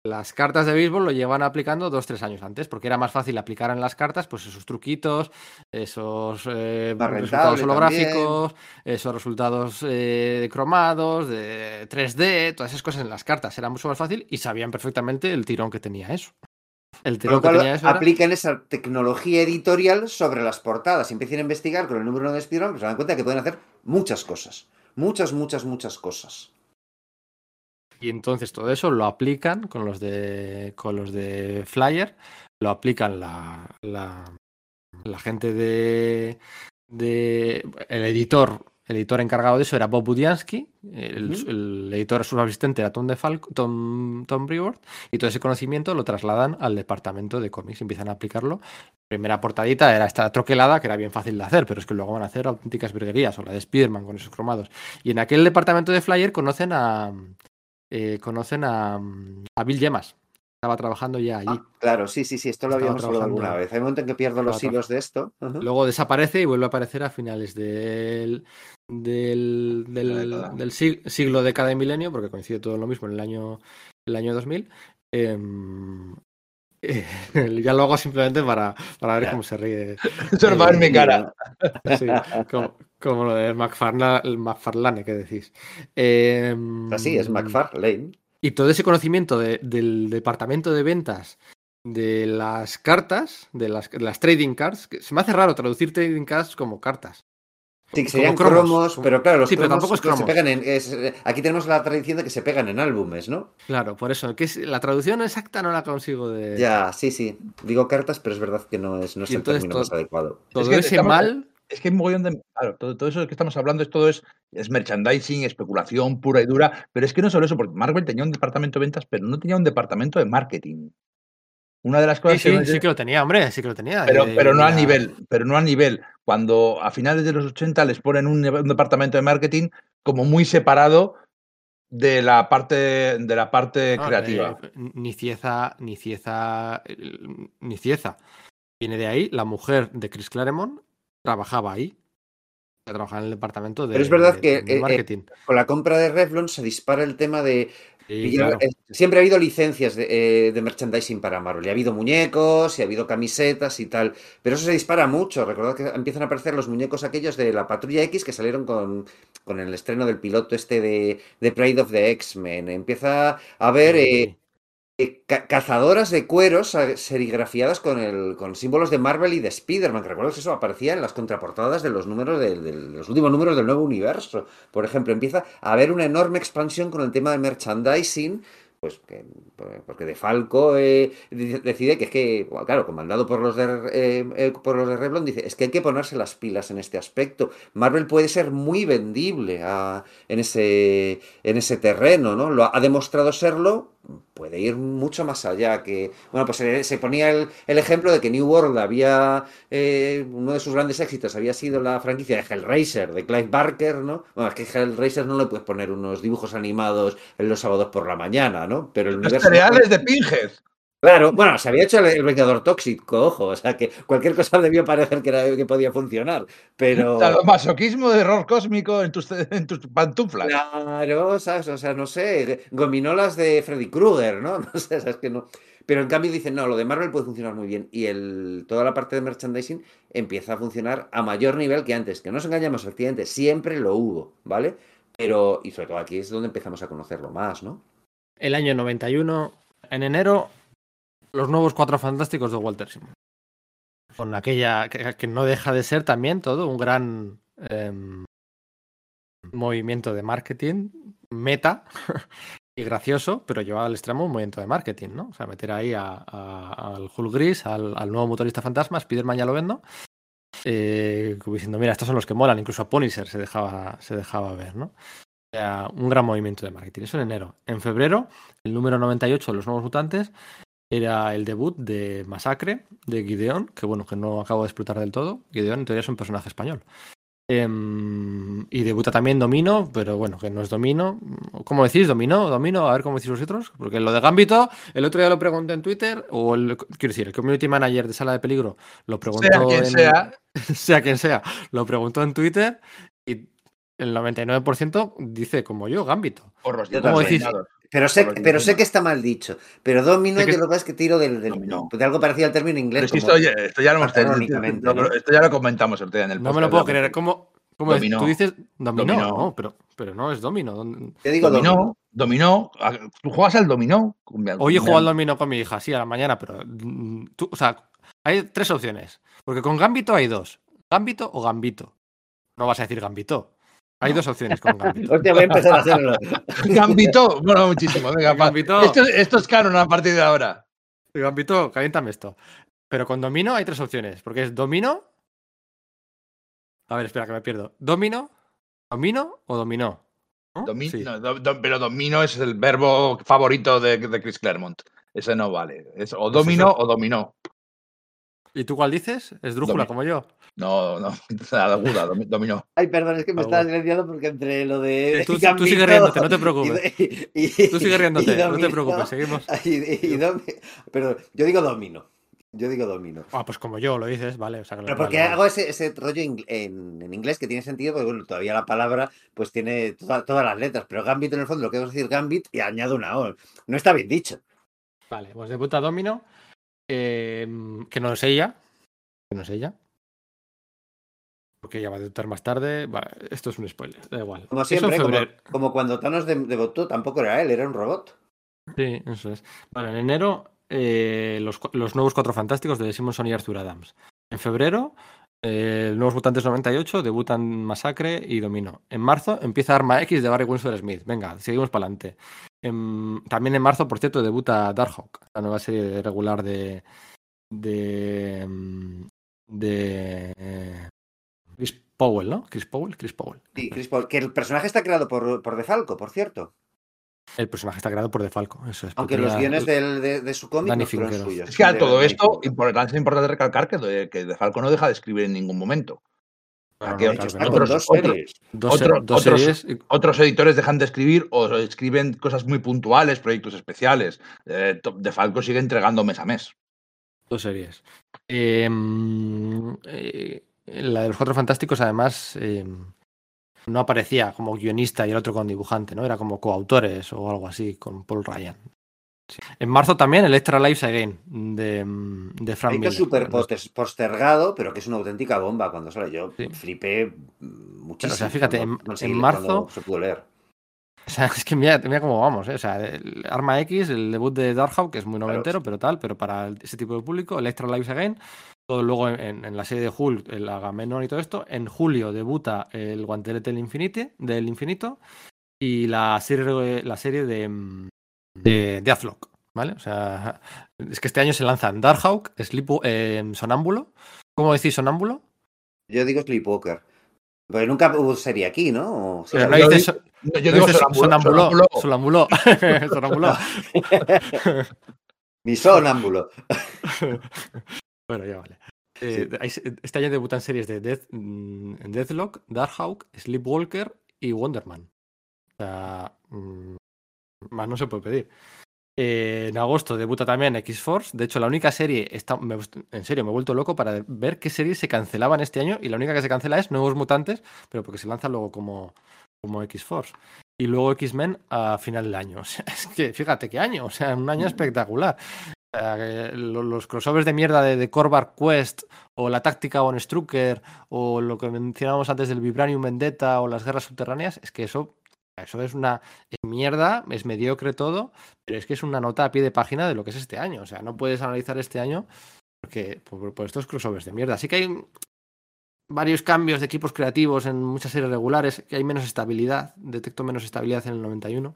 las cartas de béisbol lo llevan aplicando dos, tres años antes, porque era más fácil aplicar en las cartas pues esos truquitos, esos eh, resultados holográficos, esos resultados eh, cromados, de 3D, todas esas cosas en las cartas. Era mucho más fácil y sabían perfectamente el tirón que tenía eso. El Con tirón lo que cual, tenía eso era- aplican esa tecnología editorial sobre las portadas. Y empiezan a investigar con el número uno de Spider-Man, pues se dan cuenta que pueden hacer muchas cosas. Muchas, muchas, muchas cosas. Y entonces todo eso lo aplican con los de con los de Flyer, lo aplican la, la, la gente de, de el editor, el editor encargado de eso era Bob Budiansky, el, el editor subasistente era Tom, de Falco, Tom, Tom Brevoort, y todo ese conocimiento lo trasladan al departamento de cómics, empiezan a aplicarlo. Primera portadita era esta troquelada, que era bien fácil de hacer, pero es que luego van a hacer auténticas virguerías, o la de Spiderman con esos cromados. Y en aquel departamento de Flyer conocen a, eh, conocen a, a Bill Yemas. Estaba trabajando ya allí. Ah, claro, sí, sí, sí, esto lo habíamos hablado alguna vez. Hay un momento en que pierdo los hilos de esto. Luego desaparece y vuelve a aparecer a finales del, del, La del, década. del sig- siglo, década y milenio, porque coincide todo lo mismo en el año, el año 2000. Em, eh, ya lo hago simplemente para, para ver Ya. cómo se ríe. Eso no va a ver mi cara. Sí, como, como lo de McFarlane, el McFarlane que decís. Em, Así es, McFarlane. Y todo ese conocimiento de- del departamento de ventas de las cartas, de las, de las trading cards, que se me hace raro traducir trading cards como cartas. Sí, que como serían cromos, cromos, pero claro, los Sí, pero cromos tampoco es que se cromos. pegan en. es- aquí tenemos la tradición de que se pegan en álbumes, ¿no? Claro, por eso, que es, la traducción exacta no la consigo de Ya, sí, sí. Digo cartas, pero es verdad que no es, no es el término todo- más adecuado. todo que ese estamos- mal. Es que hay un mogollón de. Claro, todo, todo eso que estamos hablando es todo es, es merchandising, especulación pura y dura. Pero es que no solo eso, porque Marvel tenía un departamento de ventas, pero no tenía un departamento de marketing. Una de las Sí, cosas sí, que. sí que lo tenía, hombre, sí que lo tenía. pero, pero no a la- nivel, pero no a nivel. Cuando a finales de los 80 les ponen un, un departamento de marketing como muy separado de la parte de la parte no, creativa. eh, ni Cieza, ni Cieza, ni Cieza. Viene de ahí, la mujer de Chris Claremont trabajaba ahí. Trabajaba en el departamento de, Pero es verdad de- que, de eh, eh. Con la compra de Revlon se dispara el tema de. Sí, pillar- claro. eh, siempre ha habido licencias de, eh, de merchandising para Marvel. Y ha habido muñecos, y ha habido camisetas y tal. Pero eso se dispara mucho. Recordad que empiezan a aparecer los muñecos aquellos de la Patrulla X que salieron con, con el estreno del piloto este de, de Pride of the X-Men. Empieza a haber. Sí. Eh, ca- cazadoras de cueros serigrafiadas con, el, con símbolos de Marvel y de Spider-Man. Recuerdo que eso aparecía en las contraportadas de los números del- del- de los últimos números del nuevo universo. Por ejemplo, empieza a haber una enorme expansión con el tema de merchandising. Pues que, porque De Falco eh, de- decide que es que, claro, comandado por los de, eh, eh, por los de Revlon, dice, es que hay que ponerse las pilas en este aspecto. Marvel puede ser muy vendible a- en, ese, en ese terreno, ¿no? Lo ha demostrado serlo, puede ir mucho más allá que... Bueno, pues se, se ponía el, el ejemplo de que New World había... eh, uno de sus grandes éxitos había sido la franquicia de Hellraiser, de Clive Barker, ¿no? Bueno, es que Hellraiser no le puedes poner unos dibujos animados en los sábados por la mañana, ¿no? Pero el Los universo... cereales de Pinhead. Claro, bueno, se había hecho el, el Vengador Tóxico, ojo, o sea que cualquier cosa debió parecer que, era, que podía funcionar, pero... Masoquismo de error cósmico en tus, en tus pantuflas. Claro, ¿sabes? O sea, no sé, gominolas de Freddy Krueger, ¿no? No sé, ¿sabes que no? Pero en cambio dicen, no, lo de Marvel puede funcionar muy bien. Y el, toda la parte de merchandising empieza a funcionar a mayor nivel que antes. Que no nos engañamos, efectivamente, siempre lo hubo, ¿vale? Pero, y sobre todo aquí es donde empezamos a conocerlo más, ¿no? El año 91, en enero, los nuevos Cuatro Fantásticos de Walter Simon. Con aquella que, no deja de ser también todo un gran em, movimiento de marketing, meta y gracioso, pero llevado al extremo un movimiento de marketing, ¿no? O sea, meter ahí a- al Hulk Gris, al, nuevo motorista fantasma, Spiderman ya lo vendo. eh, diciendo, mira, estos son los que molan, incluso a Punisher se dejaba, se dejaba ver, ¿no? Un gran movimiento de marketing. Eso en enero. En febrero, el número 98 de los nuevos mutantes. Era el debut de Masacre, de Gideon, que bueno, que no acabo de explotar del todo. Gideon en teoría es un personaje español. Em, y debuta también Domino, pero bueno, que no es Domino. ¿Cómo decís? ¿Domino? ¿Domino? A ver cómo decís vosotros. Porque lo de Gambito, el otro día lo pregunté en Twitter, o el, quiero decir, el community manager de Sala de Peligro lo preguntó Sea quien en- sea. sea quien sea, lo preguntó en Twitter y el 99% dice como yo, Gambito. Porros Yo ¿Cómo decís? Pero sé, pero sé que está mal dicho. Pero domino, Sé que- yo lo que pasa es que tiro del, del- Dominó. de algo parecido al término inglés. Pero si como- esto, ya- esto ya lo hemos no, ¿no? esto ya lo comentamos el otro día en el No me lo podcast, puedo creer. ¿Cómo, cómo es? Dominó. Tú dices dominó, Dominó. no, pero, pero no es domino. ¿Dónde- Yo digo Dominó, dominó. ¿Tú juegas al dominó? Hoy he jugado al dominó con mi hija, sí, a la mañana, pero mm, tú, o sea, hay tres opciones. Porque con Gambito hay dos. Gambito o Gambito. No vas a decir Gambito. Hay dos opciones con Gambito. Hostia, voy a empezar a hacerlo. Gambito, bueno, muchísimo. Venga, Gambito. Esto, esto es canon a partir de ahora. Gambito, caliéntame esto. Pero con domino hay tres opciones. Porque es domino. A ver, espera que me pierdo. ¿Domino? ¿Domino o dominó? ¿No? Domi- Sí. no, do- do- pero domino es el verbo favorito de, de Chris Claremont. Ese no vale. Es o domino o dominó. ¿Y tú cuál dices? Es drújula como yo. No, no, domi- dominó. Ay, perdón, es que me Ah, estaba silenciando porque entre lo de. Tú- tú Gambito sigue riéndote, no te preocupes. y- y- Tú sigue riéndote, y no te preocupes, seguimos. y- y domi- pero yo digo domino. Yo digo domino. Ah, pues como yo lo dices, vale. O sea, que lo- Pero porque vale, vale. hago ese, ese rollo ing- en, en inglés que tiene sentido, porque bueno, todavía la palabra pues tiene toda- todas las letras, pero Gambit en el fondo lo que es decir Gambit y añado una O. No está bien dicho. Vale, pues debuta Domino. Eh, que no es ella. Que no es ella. Porque ella va a debutar más tarde. Vale, esto es un spoiler, da igual. Como siempre, como, cuando Thanos de- debutó, tampoco era él, era un robot. Sí, eso es. En enero, eh, los, los nuevos Cuatro Fantásticos de Simonson y Arthur Adams. En febrero, eh, Nuevos Mutantes 98 debutan Masacre y Domino. En marzo empieza Arma X de Barry Winsor Smith. Venga, seguimos para adelante. También en marzo, por cierto, debuta Darkhawk, la nueva serie regular de. de. mm, de. eh, Chris Powell, ¿no? Chris Powell, Chris Powell. Sí, Chris Paul, que el personaje está creado por, por Defalco, por cierto. El personaje está creado por Defalco, eso es. Aunque los guiones del- de, de su cómic no fueron suyos. Es que a todo esto, es importante recalcar que que de Falco no deja de escribir en ningún momento. Que claro otros- dos otros-. Dos, dos series editores dejan de escribir o escriben cosas muy puntuales, proyectos especiales. Eh, de Falco sigue entregando mes a mes. Dos series. Eh, mm, eh, la de los Cuatro Fantásticos, además, eh, no aparecía como guionista y el otro con dibujante, ¿no? Era como coautores o algo así con Paul Ryan. Sí. En marzo también el Extra Lives Again de, mm, de Frank Miller. súper postergado, pero que es una auténtica bomba cuando sale. Yo Sí. flipé mm, muchísimo. o sea, fíjate, en- marzo- se pudo leer. O sea, es que mira, mira cómo vamos, ¿eh? O sea, el Arma X, el debut de Darkhawk, que es muy noventero, pero tal, pero para ese tipo de público, el Extra Lives Again, todo luego en, en la serie de Hulk, el Agamenón y todo esto. En julio debuta el Guantelete del, Infinite, del Infinito y la serie, la serie de, de Deathlock, ¿vale? O sea, es que este año se lanzan Darkhawk, Sleep, eh, Sonámbulo. ¿Cómo decís Sonámbulo? Yo digo Sleepwalker. Pero nunca hubo serie aquí, ¿no? O sea, Pero no yo dices, yo no digo sonámbulo, Sonámbulo. sonámbulo. Mi sonámbulo. Bueno, ya vale. Eh, este año debutan series de Death, mm, Deathlock, Darkhawk, Sleepwalker y Wonderman. O sea, mm, más no se puede pedir. Eh, en agosto debuta también X-Force. De hecho, la única serie, está, en serio, me he vuelto loco para ver qué series se cancelaban este año y la única que se cancela es Nuevos Mutantes, pero porque se lanza luego como, como X-Force. Y luego X-Men a final del año. O sea, es que fíjate qué año, o sea, un año espectacular. Los crossovers de mierda de, de Korvac Quest o la táctica Von Strucker o lo que mencionábamos antes del Vibranium Vendetta o las guerras subterráneas, es que eso, eso es una mierda, es mediocre todo, pero es que es una nota a pie de página de lo que es este año. O sea, no puedes analizar este año porque por, por estos crossovers de mierda. Así que hay varios cambios de equipos creativos en muchas series regulares, que hay menos estabilidad, detecto menos estabilidad en el 91.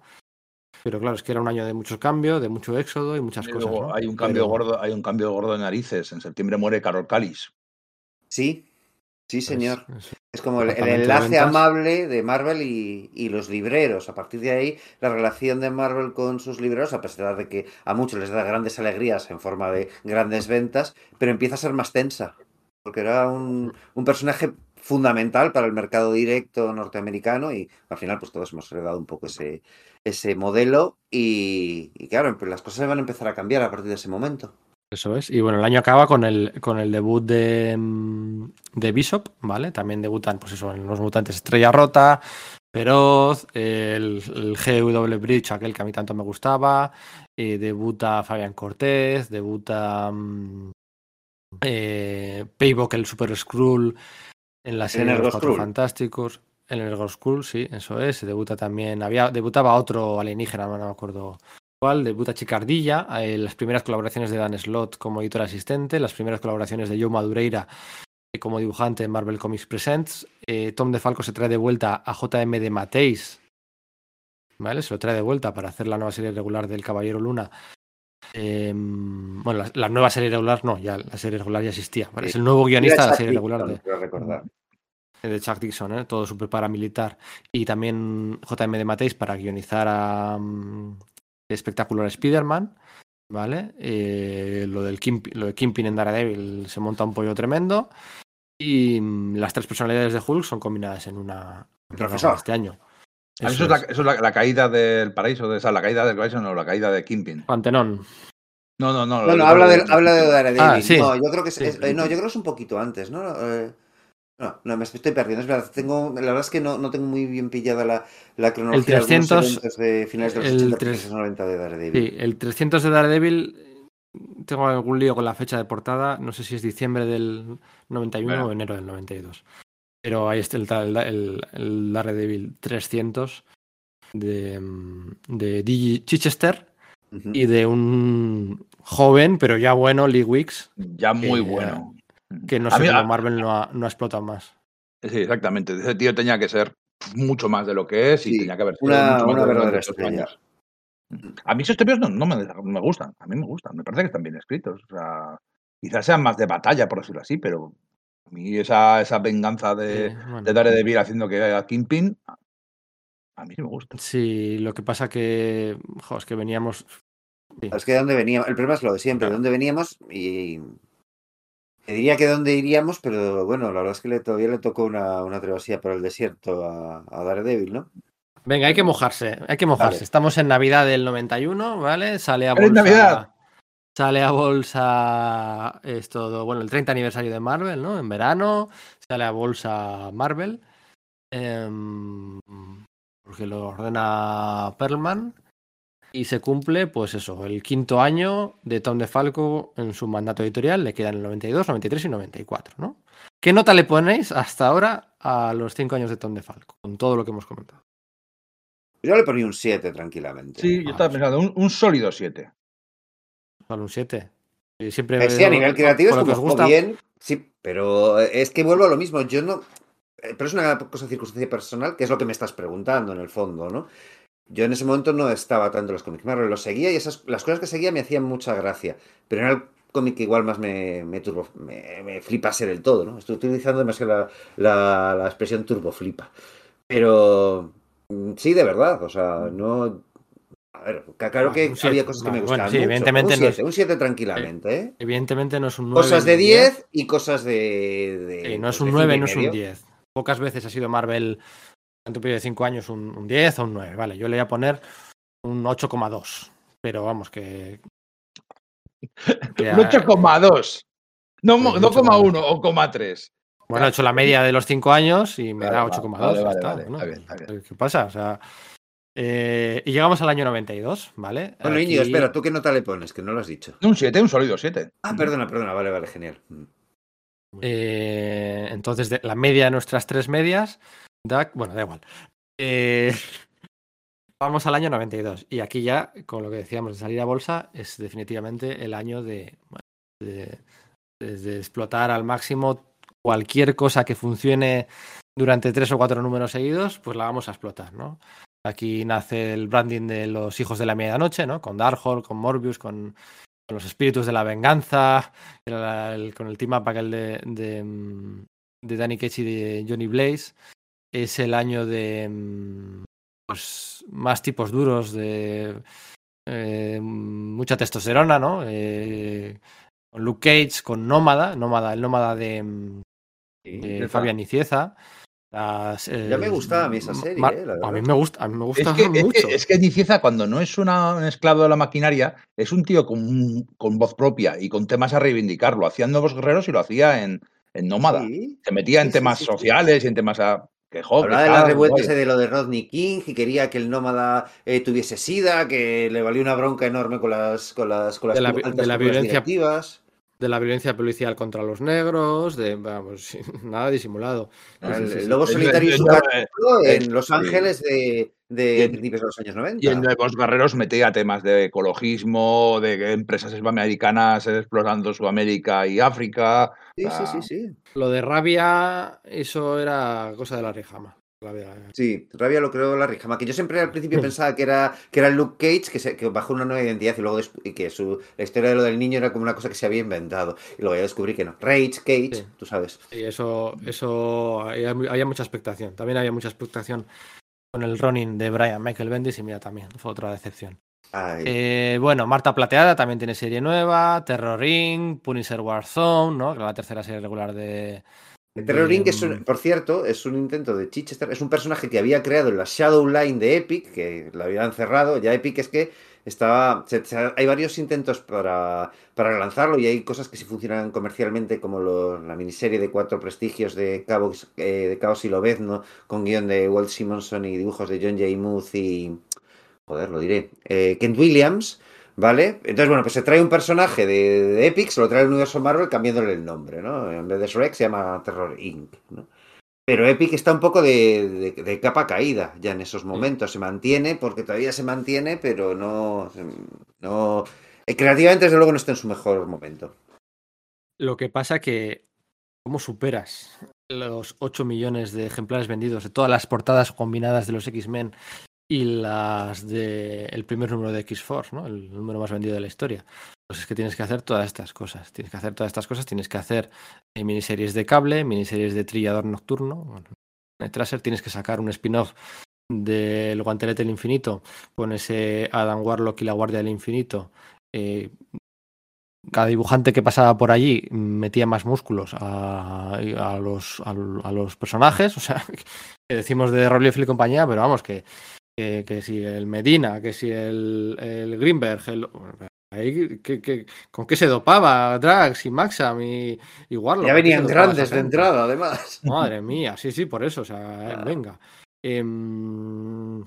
Pero claro, es que era un año de muchos cambios, de mucho éxodo y muchas Y cosas. luego ¿no? hay un cambio Pero- gordo, hay un cambio gordo de narices. En septiembre muere Carol Callis. Sí. Sí, señor. Es- es- Es como el, el Departamento de enlace amable de Marvel y, y los libreros. A partir de ahí, la relación de Marvel con sus libreros, a pesar de que a muchos les da grandes alegrías en forma de grandes ventas, pero empieza a ser más tensa. Porque era un, un personaje fundamental para el mercado directo norteamericano y al final pues todos hemos heredado un poco ese, ese modelo y, y claro, pues las cosas van a empezar a cambiar a partir de ese momento. Eso es. Y bueno, el año acaba con el, con el debut de, mm, de Bishop, ¿vale? También debutan, pues eso, en los mutantes Estrella Rota, Feroz, el, el GW Bridge, aquel que a mí tanto me gustaba. eh, debuta Fabián Cortés, debuta mm, eh, el Super Skrull, en la serie de los Cuatro. Fantásticos. En el Ergo Skrull, sí, eso es. Debuta también, había, debutaba otro alienígena, no me acuerdo debuta Chicardilla, eh, las primeras colaboraciones de Dan Slott como editor asistente, las primeras colaboraciones de Joe Madureira eh, como dibujante en Marvel Comics Presents. Eh, Tom DeFalco se trae de vuelta a JM de Mateis, ¿vale? Se lo trae de vuelta para hacer la nueva serie regular del Caballero Luna. Eh, bueno, la, la nueva serie regular no, ya la serie regular ya existía. ¿vale? Es el nuevo guionista de la serie regular recordar. de Chuck Dixon, ¿eh? todo súper paramilitar. Y también JM de Mateis para guionizar a mm, Espectacular Spider-Man. ¿Vale? Eh, lo, del lo de Kimpin en Daredevil se monta un pollo tremendo. Y mm, las tres personalidades de Hulk son combinadas en una Profesor. este año. Eso Eso, es, la, es. eso es la, la caída del paraíso, de esa, la caída del paraíso, no, la caída de Kimpin. Pantenón. No, no, no. No, no, lo- habla lo- de, habla de Daredevil. Ah, sí. No, yo creo que es, Sí. es- eh, no, yo creo que es un poquito antes, ¿no? Eh, no, no, me estoy perdiendo. Es verdad, tengo, la verdad es que no, no tengo muy bien pillada la, la cronología El 300, de finales de los el 80, tres- principios de los 90 de Daredevil. Sí, el 300 de Daredevil. Tengo algún lío con la fecha de portada. No sé si es diciembre del 91 Bueno. o enero del 92. Pero ahí está el, el, el, el Daredevil 300 de, mm, de Digi Chichester y de un joven, pero ya bueno, Lee Wicks, Ya muy bueno. Que no sé cómo Marvel no ha, no ha explotado más. Sí, exactamente. Ese tío tenía que ser mucho más de lo que es y Sí, tenía que haber sido una- mucho más una de verdadera estrella. A mí esos tebeos no, no me, no me gustan, a mí me gustan, me parece que están bien escritos. O sea, quizás sean más de batalla, por decirlo así, pero a mí esa, esa venganza de, Eh, bueno. de Daredevil haciendo que a Kingpin, a- mí sí me gusta. Sí, lo que pasa que, jo, es que veníamos. sí. Es que de dónde veníamos, el problema es lo de siempre, de dónde veníamos y te diría que dónde iríamos, pero bueno, la verdad es que le, todavía le tocó una, una travesía por el desierto a, a Daredevil, ¿no? Venga, hay que mojarse, hay que mojarse. Vale. Estamos en Navidad del 91, ¿vale? Sale a ¡Feliz bolsa. Navidad! Sale a bolsa es todo, bueno, el 30 aniversario de Marvel, ¿no? En verano sale a bolsa Marvel. em, porque lo ordena Perlman. Y se cumple, pues eso, el quinto año de Tom DeFalco en su mandato editorial. Le quedan el 92, 93 y 94, ¿no? ¿Qué nota le ponéis hasta ahora a los cinco años de Tom DeFalco? Con todo lo que hemos comentado. Yo le ponía un 7 tranquilamente. Sí, yo estaba pensando, un, un sólido 7. Solo un 7. Y siempre Eh, sí, a nivel creativo es como que os "Jo, gusta. bien, sí, pero es que vuelvo a lo mismo. Yo no. eh, Pero es una cosa de circunstancia personal, que es lo que me estás preguntando en el fondo, ¿no? Yo en ese momento no estaba tanto en los cómics Marvel, los seguía y esas, las cosas que seguía me hacían mucha gracia, pero era el cómic que igual más me, me, turbo, me, me flipase del todo, ¿no? Estoy utilizando demasiado la, la, la expresión turbo flipa. Pero mm, sí, de verdad, o sea, no. A ver, claro que había cosas que me bueno, gustaban. sí, mucho, evidentemente un no es- 7, un 7 tranquilamente, ¿eh? Evidentemente no es un 9. Cosas de un 10 y cosas de. de Sí, no es un de 9, cinco y no es un medio. 10. Pocas veces ha sido Marvel, en tu periodo de 5 años, un, un 10 o un 9. Vale, yo le voy a poner un 8,2. Pero vamos, que. que, Un ah, 8,2. No, un no 8,2. coma 1 o coma 3. Bueno, he hecho la media de los 5 años y me Vale, da vale, 8,2. vale, vale, está, vale, bueno, está bien, está bien. ¿Qué pasa? O sea. eh, y llegamos al año 92, ¿vale? Bueno, Íñigo, Aquí- espera, ¿tú qué nota le pones? Que no lo has dicho. Un 7, un sólido 7. Ah, perdona, perdona, vale, vale, genial. Eh, entonces, la media de nuestras tres medias da. Bueno, da igual. Eh, vamos al año 92. Y aquí ya, con lo que decíamos de salir a bolsa, es definitivamente el año de, explotar al máximo cualquier cosa que funcione durante tres o cuatro números seguidos, pues la vamos a explotar, ¿no? Aquí nace el branding de los hijos de la medianoche, ¿no? Con Darkhold, con Morbius, con los espíritus de la venganza, el- el- con el team up aquel de, de, mm, de Danny Cage y de Johnny Blaze. Es el año de mm, pues, más tipos duros, de eh, mucha testosterona, ¿no? Eh, con Luke Cage, con Nómada, Nómada, el Nómada de, mm, de Fabián Nicieza. Las, Ya me eh, gustaba a mí esa serie, Mar- eh, la a mí me gusta, a mí me Es gusta que, es, mucho. que, es que Nicieza, cuando no es una- un esclavo de la maquinaria, es un tío con, con voz propia y con temas a reivindicar. Lo hacía en Nuevos Guerreros y lo hacía en, en Nómada. Sí. Se metía en Sí, temas sí, sí. sociales y en temas a. Que joder, Hablaba de la tal, revuelta guay. ese de lo de Rodney King y quería que el nómada eh, tuviese sida, que le valió una bronca enorme con las, con las, con las De la de violencia- directivas. De la violencia policial contra los negros, de vamos, nada disimulado. El, lobo solitario en Los sí. Ángeles de, de Y en- principios de los años 90. Y en Nuevos Guerreros metía temas de ecologismo, de que empresas americanas explorando Sudamérica y África. Sí, sí, Ah. sí, sí. Lo de rabia, eso era cosa de la rejama. Rabia. Sí, Rabia lo creó la Rijama, que yo siempre al principio pensaba que era, que era Luke Cage, que, se, que bajó una nueva identidad y luego y que su, la historia de lo del niño era como una cosa que se había inventado. Y luego ya descubrí que no. Rage Cage, Sí. tú sabes. Y eso, eso había, mucha expectación. También había mucha expectación con el running de Brian Michael Bendis y mira también, fue otra decepción. Eh, bueno, Marta Plateada también tiene serie nueva, Terror Ring, Punisher Warzone, ¿no? Que es la tercera serie regular de. Terror Inc. es un- mm, por cierto, es un intento de Chichester. Es un personaje que había creado en la Shadowline de Epic, que la habían cerrado. Ya Epic es que estaba. se- se- hay varios intentos para, para lanzarlo y hay cosas que sí funcionan comercialmente, como lo- la miniserie de cuatro prestigios de Caos, eh, de Caos y Lobezno, con guion de Walt Simonson y dibujos de John J. Muth y. Joder, lo diré. eh, Kent Williams. ¿Vale? Entonces, bueno, pues se trae un personaje de, de Epic, se lo trae al universo Marvel cambiándole el nombre, ¿no? En vez de Shrek se llama Terror Inc., ¿no? Pero Epic está un poco de, de- de capa caída ya en esos momentos. Se mantiene porque todavía se mantiene, pero no. no eh, creativamente, desde luego, no está en su mejor momento. Lo que pasa que, ¿cómo superas los 8 millones de ejemplares vendidos de todas las portadas combinadas de los X-Men y las del primer número de X-Force, ¿no? El número más vendido de la historia. Pues es que tienes que hacer todas estas cosas. Tienes que hacer todas estas cosas. Tienes que hacer eh, miniseries de cable, miniseries de trillador nocturno. Bueno, en Tracer tienes que sacar un spin-off del guantelete del infinito con ese Adam Warlock y la Guardia del Infinito. Eh, cada dibujante que pasaba por allí metía más músculos a, a los, a, los personajes. O sea, que decimos de Relief y compañía, pero vamos, que, que, que si el Medina, que si el, el Greenberg, el, ahí, que, que, ¿con qué se dopaba Drax y Maxam y, y Warlock? Ya ¿Con qué se venían grandes de entrada, además. Madre mía, sí, sí, por eso, o sea, eh, venga. Em, eh,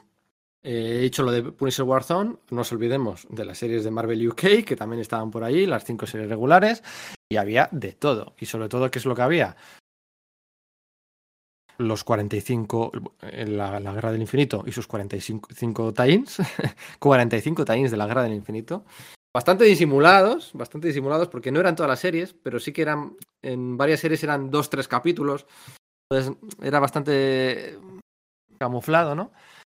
he dicho lo de Punisher Warzone, no nos olvidemos de las series de Marvel UK, que también estaban por ahí, las cinco series regulares, y había de todo. Y sobre todo, ¿qué es lo que había? Los 45, eh, la, la Guerra del Infinito y sus 45 cinco tie-ins, 45 tie-ins de la Guerra del Infinito, bastante disimulados, bastante disimulados, porque no eran todas las series, pero sí que eran, en varias series eran dos, tres capítulos, entonces era bastante camuflado, ¿no?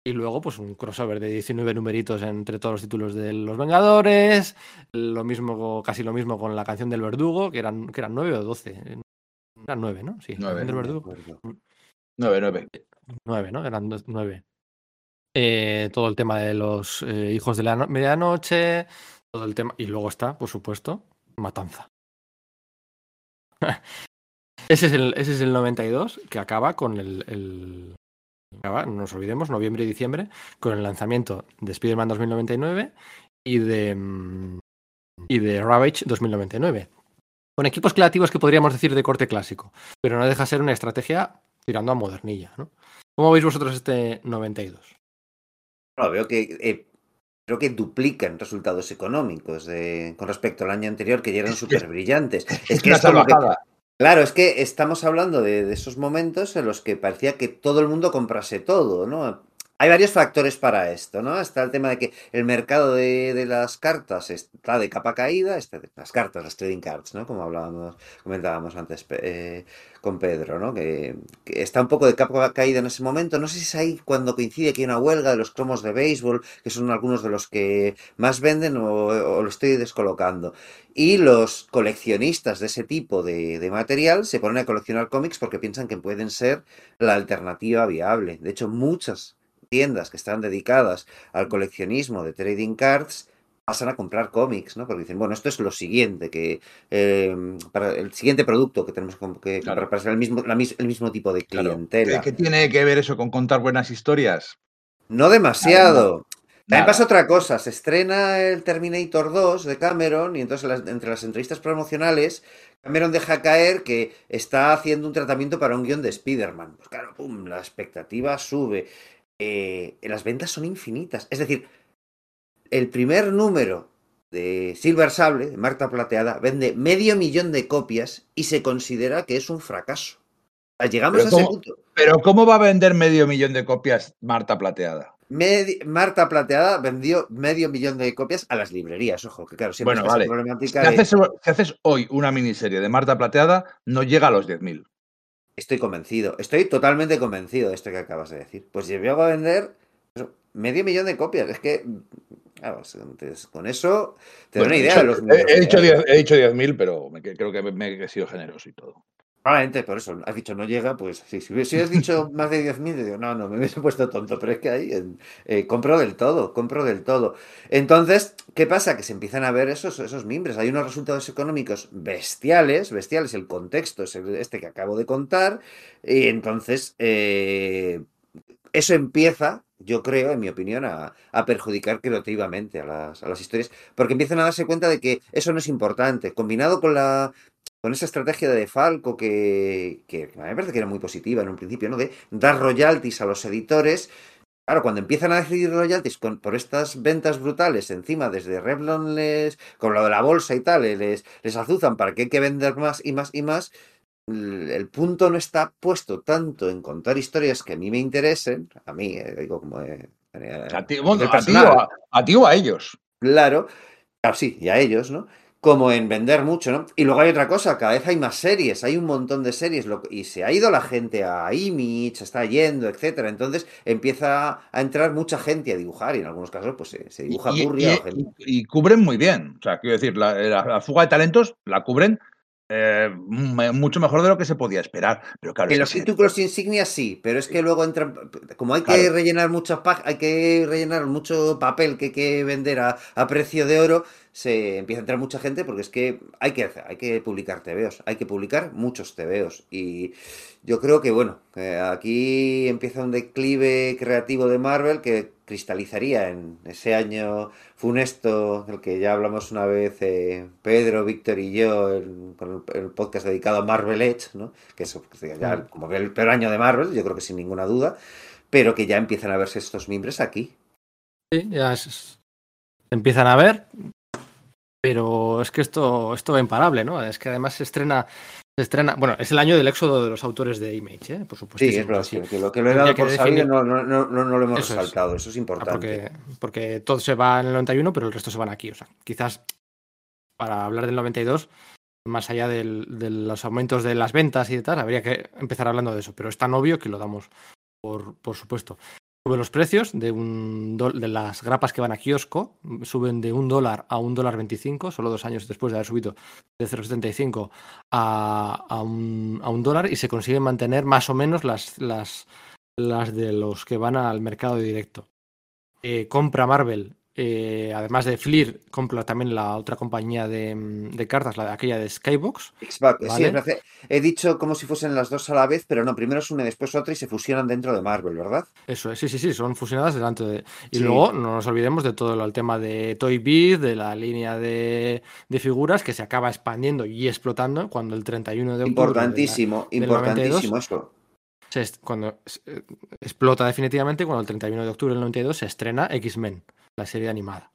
Y luego, pues un crossover de 19 numeritos entre todos los títulos de Los Vengadores, lo mismo, casi lo mismo con la canción del verdugo, que eran, que eran 9 o 12. Eran 9, ¿no? Sí, Nueve. Canción del No me verdugo. 9, 9. 9, ¿no? Eran dos- nueve. Eh, todo el tema de los eh, hijos de la no- medianoche, todo el tema. Y luego está, por supuesto, Matanza. ese, es el, ese es el 92 que acaba con el. el- no nos olvidemos, noviembre y diciembre, con el lanzamiento de Spider-Man 2099 y de. mm, y de Ravage 2099. Con equipos creativos que podríamos decir de corte clásico, pero no deja ser una estrategia tirando a modernilla, ¿no? ¿Cómo veis vosotros este 92? No, veo que eh, creo que duplican resultados económicos de, con respecto al año anterior, que ya eran súper brillantes. Es, que una es como que-. Claro, es que estamos hablando de, de esos momentos en los que parecía que todo el mundo comprase todo, ¿no? Hay varios factores para esto, ¿no? Está el tema de que el mercado de, las cartas está de capa caída, está las cartas, las trading cards, ¿no? Como hablábamos, comentábamos antes eh, con Pedro, ¿no? Que, está un poco de capa caída en ese momento. No sé si es ahí cuando coincide que hay una huelga de los cromos de béisbol, que son algunos de los que más venden o, o lo estoy descolocando. Y los coleccionistas de ese tipo de material se ponen a coleccionar cómics porque piensan que pueden ser la alternativa viable. De hecho, muchas tiendas que están dedicadas al coleccionismo de trading cards pasan a comprar cómics, ¿no? Porque dicen, bueno, esto es lo siguiente, que eh, para el siguiente producto que tenemos que comprar Claro. para ser el mismo, la el mismo tipo de clientela. ¿Qué, qué tiene que ver eso con contar buenas historias? No demasiado. También pasa otra cosa, se estrena el Terminator 2 de Cameron y entonces las- entre las entrevistas promocionales Cameron deja caer que está haciendo un tratamiento para un guion de Spider-Man. Pues claro, pum, la expectativa sube. Eh, las ventas son infinitas. Es decir, el primer número de Silver Sable, de Marta Plateada, vende medio millón de copias y se considera que es un fracaso. Llegamos Pero a ese ¿cómo? punto. Pero ¿cómo va a vender medio millón de copias Marta Plateada? Medi- Marta Plateada vendió medio millón de copias a las librerías. Ojo, que claro, siempre Bueno, vale. Si problemática de- haces, si haces hoy una miniserie de Marta Plateada, no llega a los 10.000. Estoy convencido, estoy totalmente convencido de esto que acabas de decir. Pues llevo a vender medio millón de copias. Es que, claro, entonces, con eso te Bueno, una he idea dicho- de los he, he que dicho hay. 10 he dicho 10.000, pero me, creo que me, me he sido generoso y todo. Probablemente por eso, has dicho no llega, pues sí, si hubieras dicho más de 10.000, te digo, no, no, me hubiese puesto tonto, pero es que ahí eh, compro del todo, compro del todo. Entonces, ¿qué pasa? Que se empiezan a ver esos, esos mimbres, hay unos resultados económicos bestiales, bestiales, el contexto es este que acabo de contar, y entonces eh, eso empieza, yo creo, en mi opinión, a, a perjudicar creativamente a las, a las historias, porque empiezan a darse cuenta de que eso no es importante, combinado con la con esa estrategia de Falco que, que a mí me parece que era muy positiva en un principio, ¿no? De dar royalties a los editores. Claro, cuando empiezan a decidir royalties con, por estas ventas brutales encima desde Revlon les, con lo de la bolsa y tal, eh, les, les azuzan para que hay que vender más y más y más, el punto no está puesto tanto en contar historias que a mí me interesen, a mí, eh, digo como... eh, A ti, bueno, a o a, a ti o a ellos. Claro, claro, sí, y a ellos, ¿no? Como en vender mucho, ¿no? Y luego hay otra cosa, cada vez hay más series, hay un montón de series, lo- y se ha ido la gente a Image, se está yendo, etcétera. Entonces empieza a entrar mucha gente a dibujar, y en algunos casos, pues se, dibuja y- y- o gente. y- y cubren muy bien. O sea, quiero decir, la, la- la fuga de talentos la cubren eh, mucho mejor de lo que se podía esperar. Pero claro, En los títulos insignias sí, pero es que luego entran, como hay que Claro. rellenar muchas pag- hay que rellenar mucho papel que hay que vender a, a precio de oro, se empieza a entrar mucha gente porque es que hay que hacer, hay que publicar TVOs, hay que publicar muchos TVOs y yo creo que bueno, que aquí empieza un declive creativo de Marvel que cristalizaría en ese año funesto del que ya hablamos una vez eh, Pedro, Víctor y yo en- con el, el podcast dedicado a Marvel Edge, ¿no? que es que ya como el peor año de Marvel, yo creo que sin ninguna duda, pero que ya empiezan a verse estos mimbres aquí. Sí, ya es- empiezan a ver, pero es que esto, esto va imparable, ¿no? Es que además se estrena, se estrena, bueno, es el año del éxodo de los autores de Image, ¿eh? por supuesto. Sí, es verdad, que, que lo que lo he dado por sabido no, no, no, no, no lo hemos Eso es. resaltado, eso es Ah, importante. porque, porque todo se va en el 91, pero el resto se van aquí. O sea, quizás para hablar del 92, más allá del- de los aumentos de las ventas y de tal, habría que empezar hablando de eso. Pero es tan obvio que lo damos por, por supuesto. Suben los precios de, un de las grapas que van a kiosco, suben de un dólar a un dólar 25, solo dos años después de haber subido de 0,75 a, a, un, a un dólar y se consiguen mantener más o menos las, las, las de los que van al mercado directo. Eh, compra Marvel, eh, además de Fleer, compra también la otra compañía de, mm, de cartas, la de aquella de Skybox. Xbox, Vale. he dicho como si fuesen las dos a la vez, pero no, primero es una y después otra y se fusionan dentro de Marvel, ¿verdad? Eso es, sí, sí, sí, son fusionadas delante de. Y Sí. luego no nos olvidemos de todo el tema de Toy Biz, de la línea de, de figuras que se acaba expandiendo y explotando cuando el 31 de octubre. de la- Importantísimo, importantísimo eso. cuando eh, explota definitivamente, cuando el 31 de octubre del 92 se estrena X-Men, la serie animada.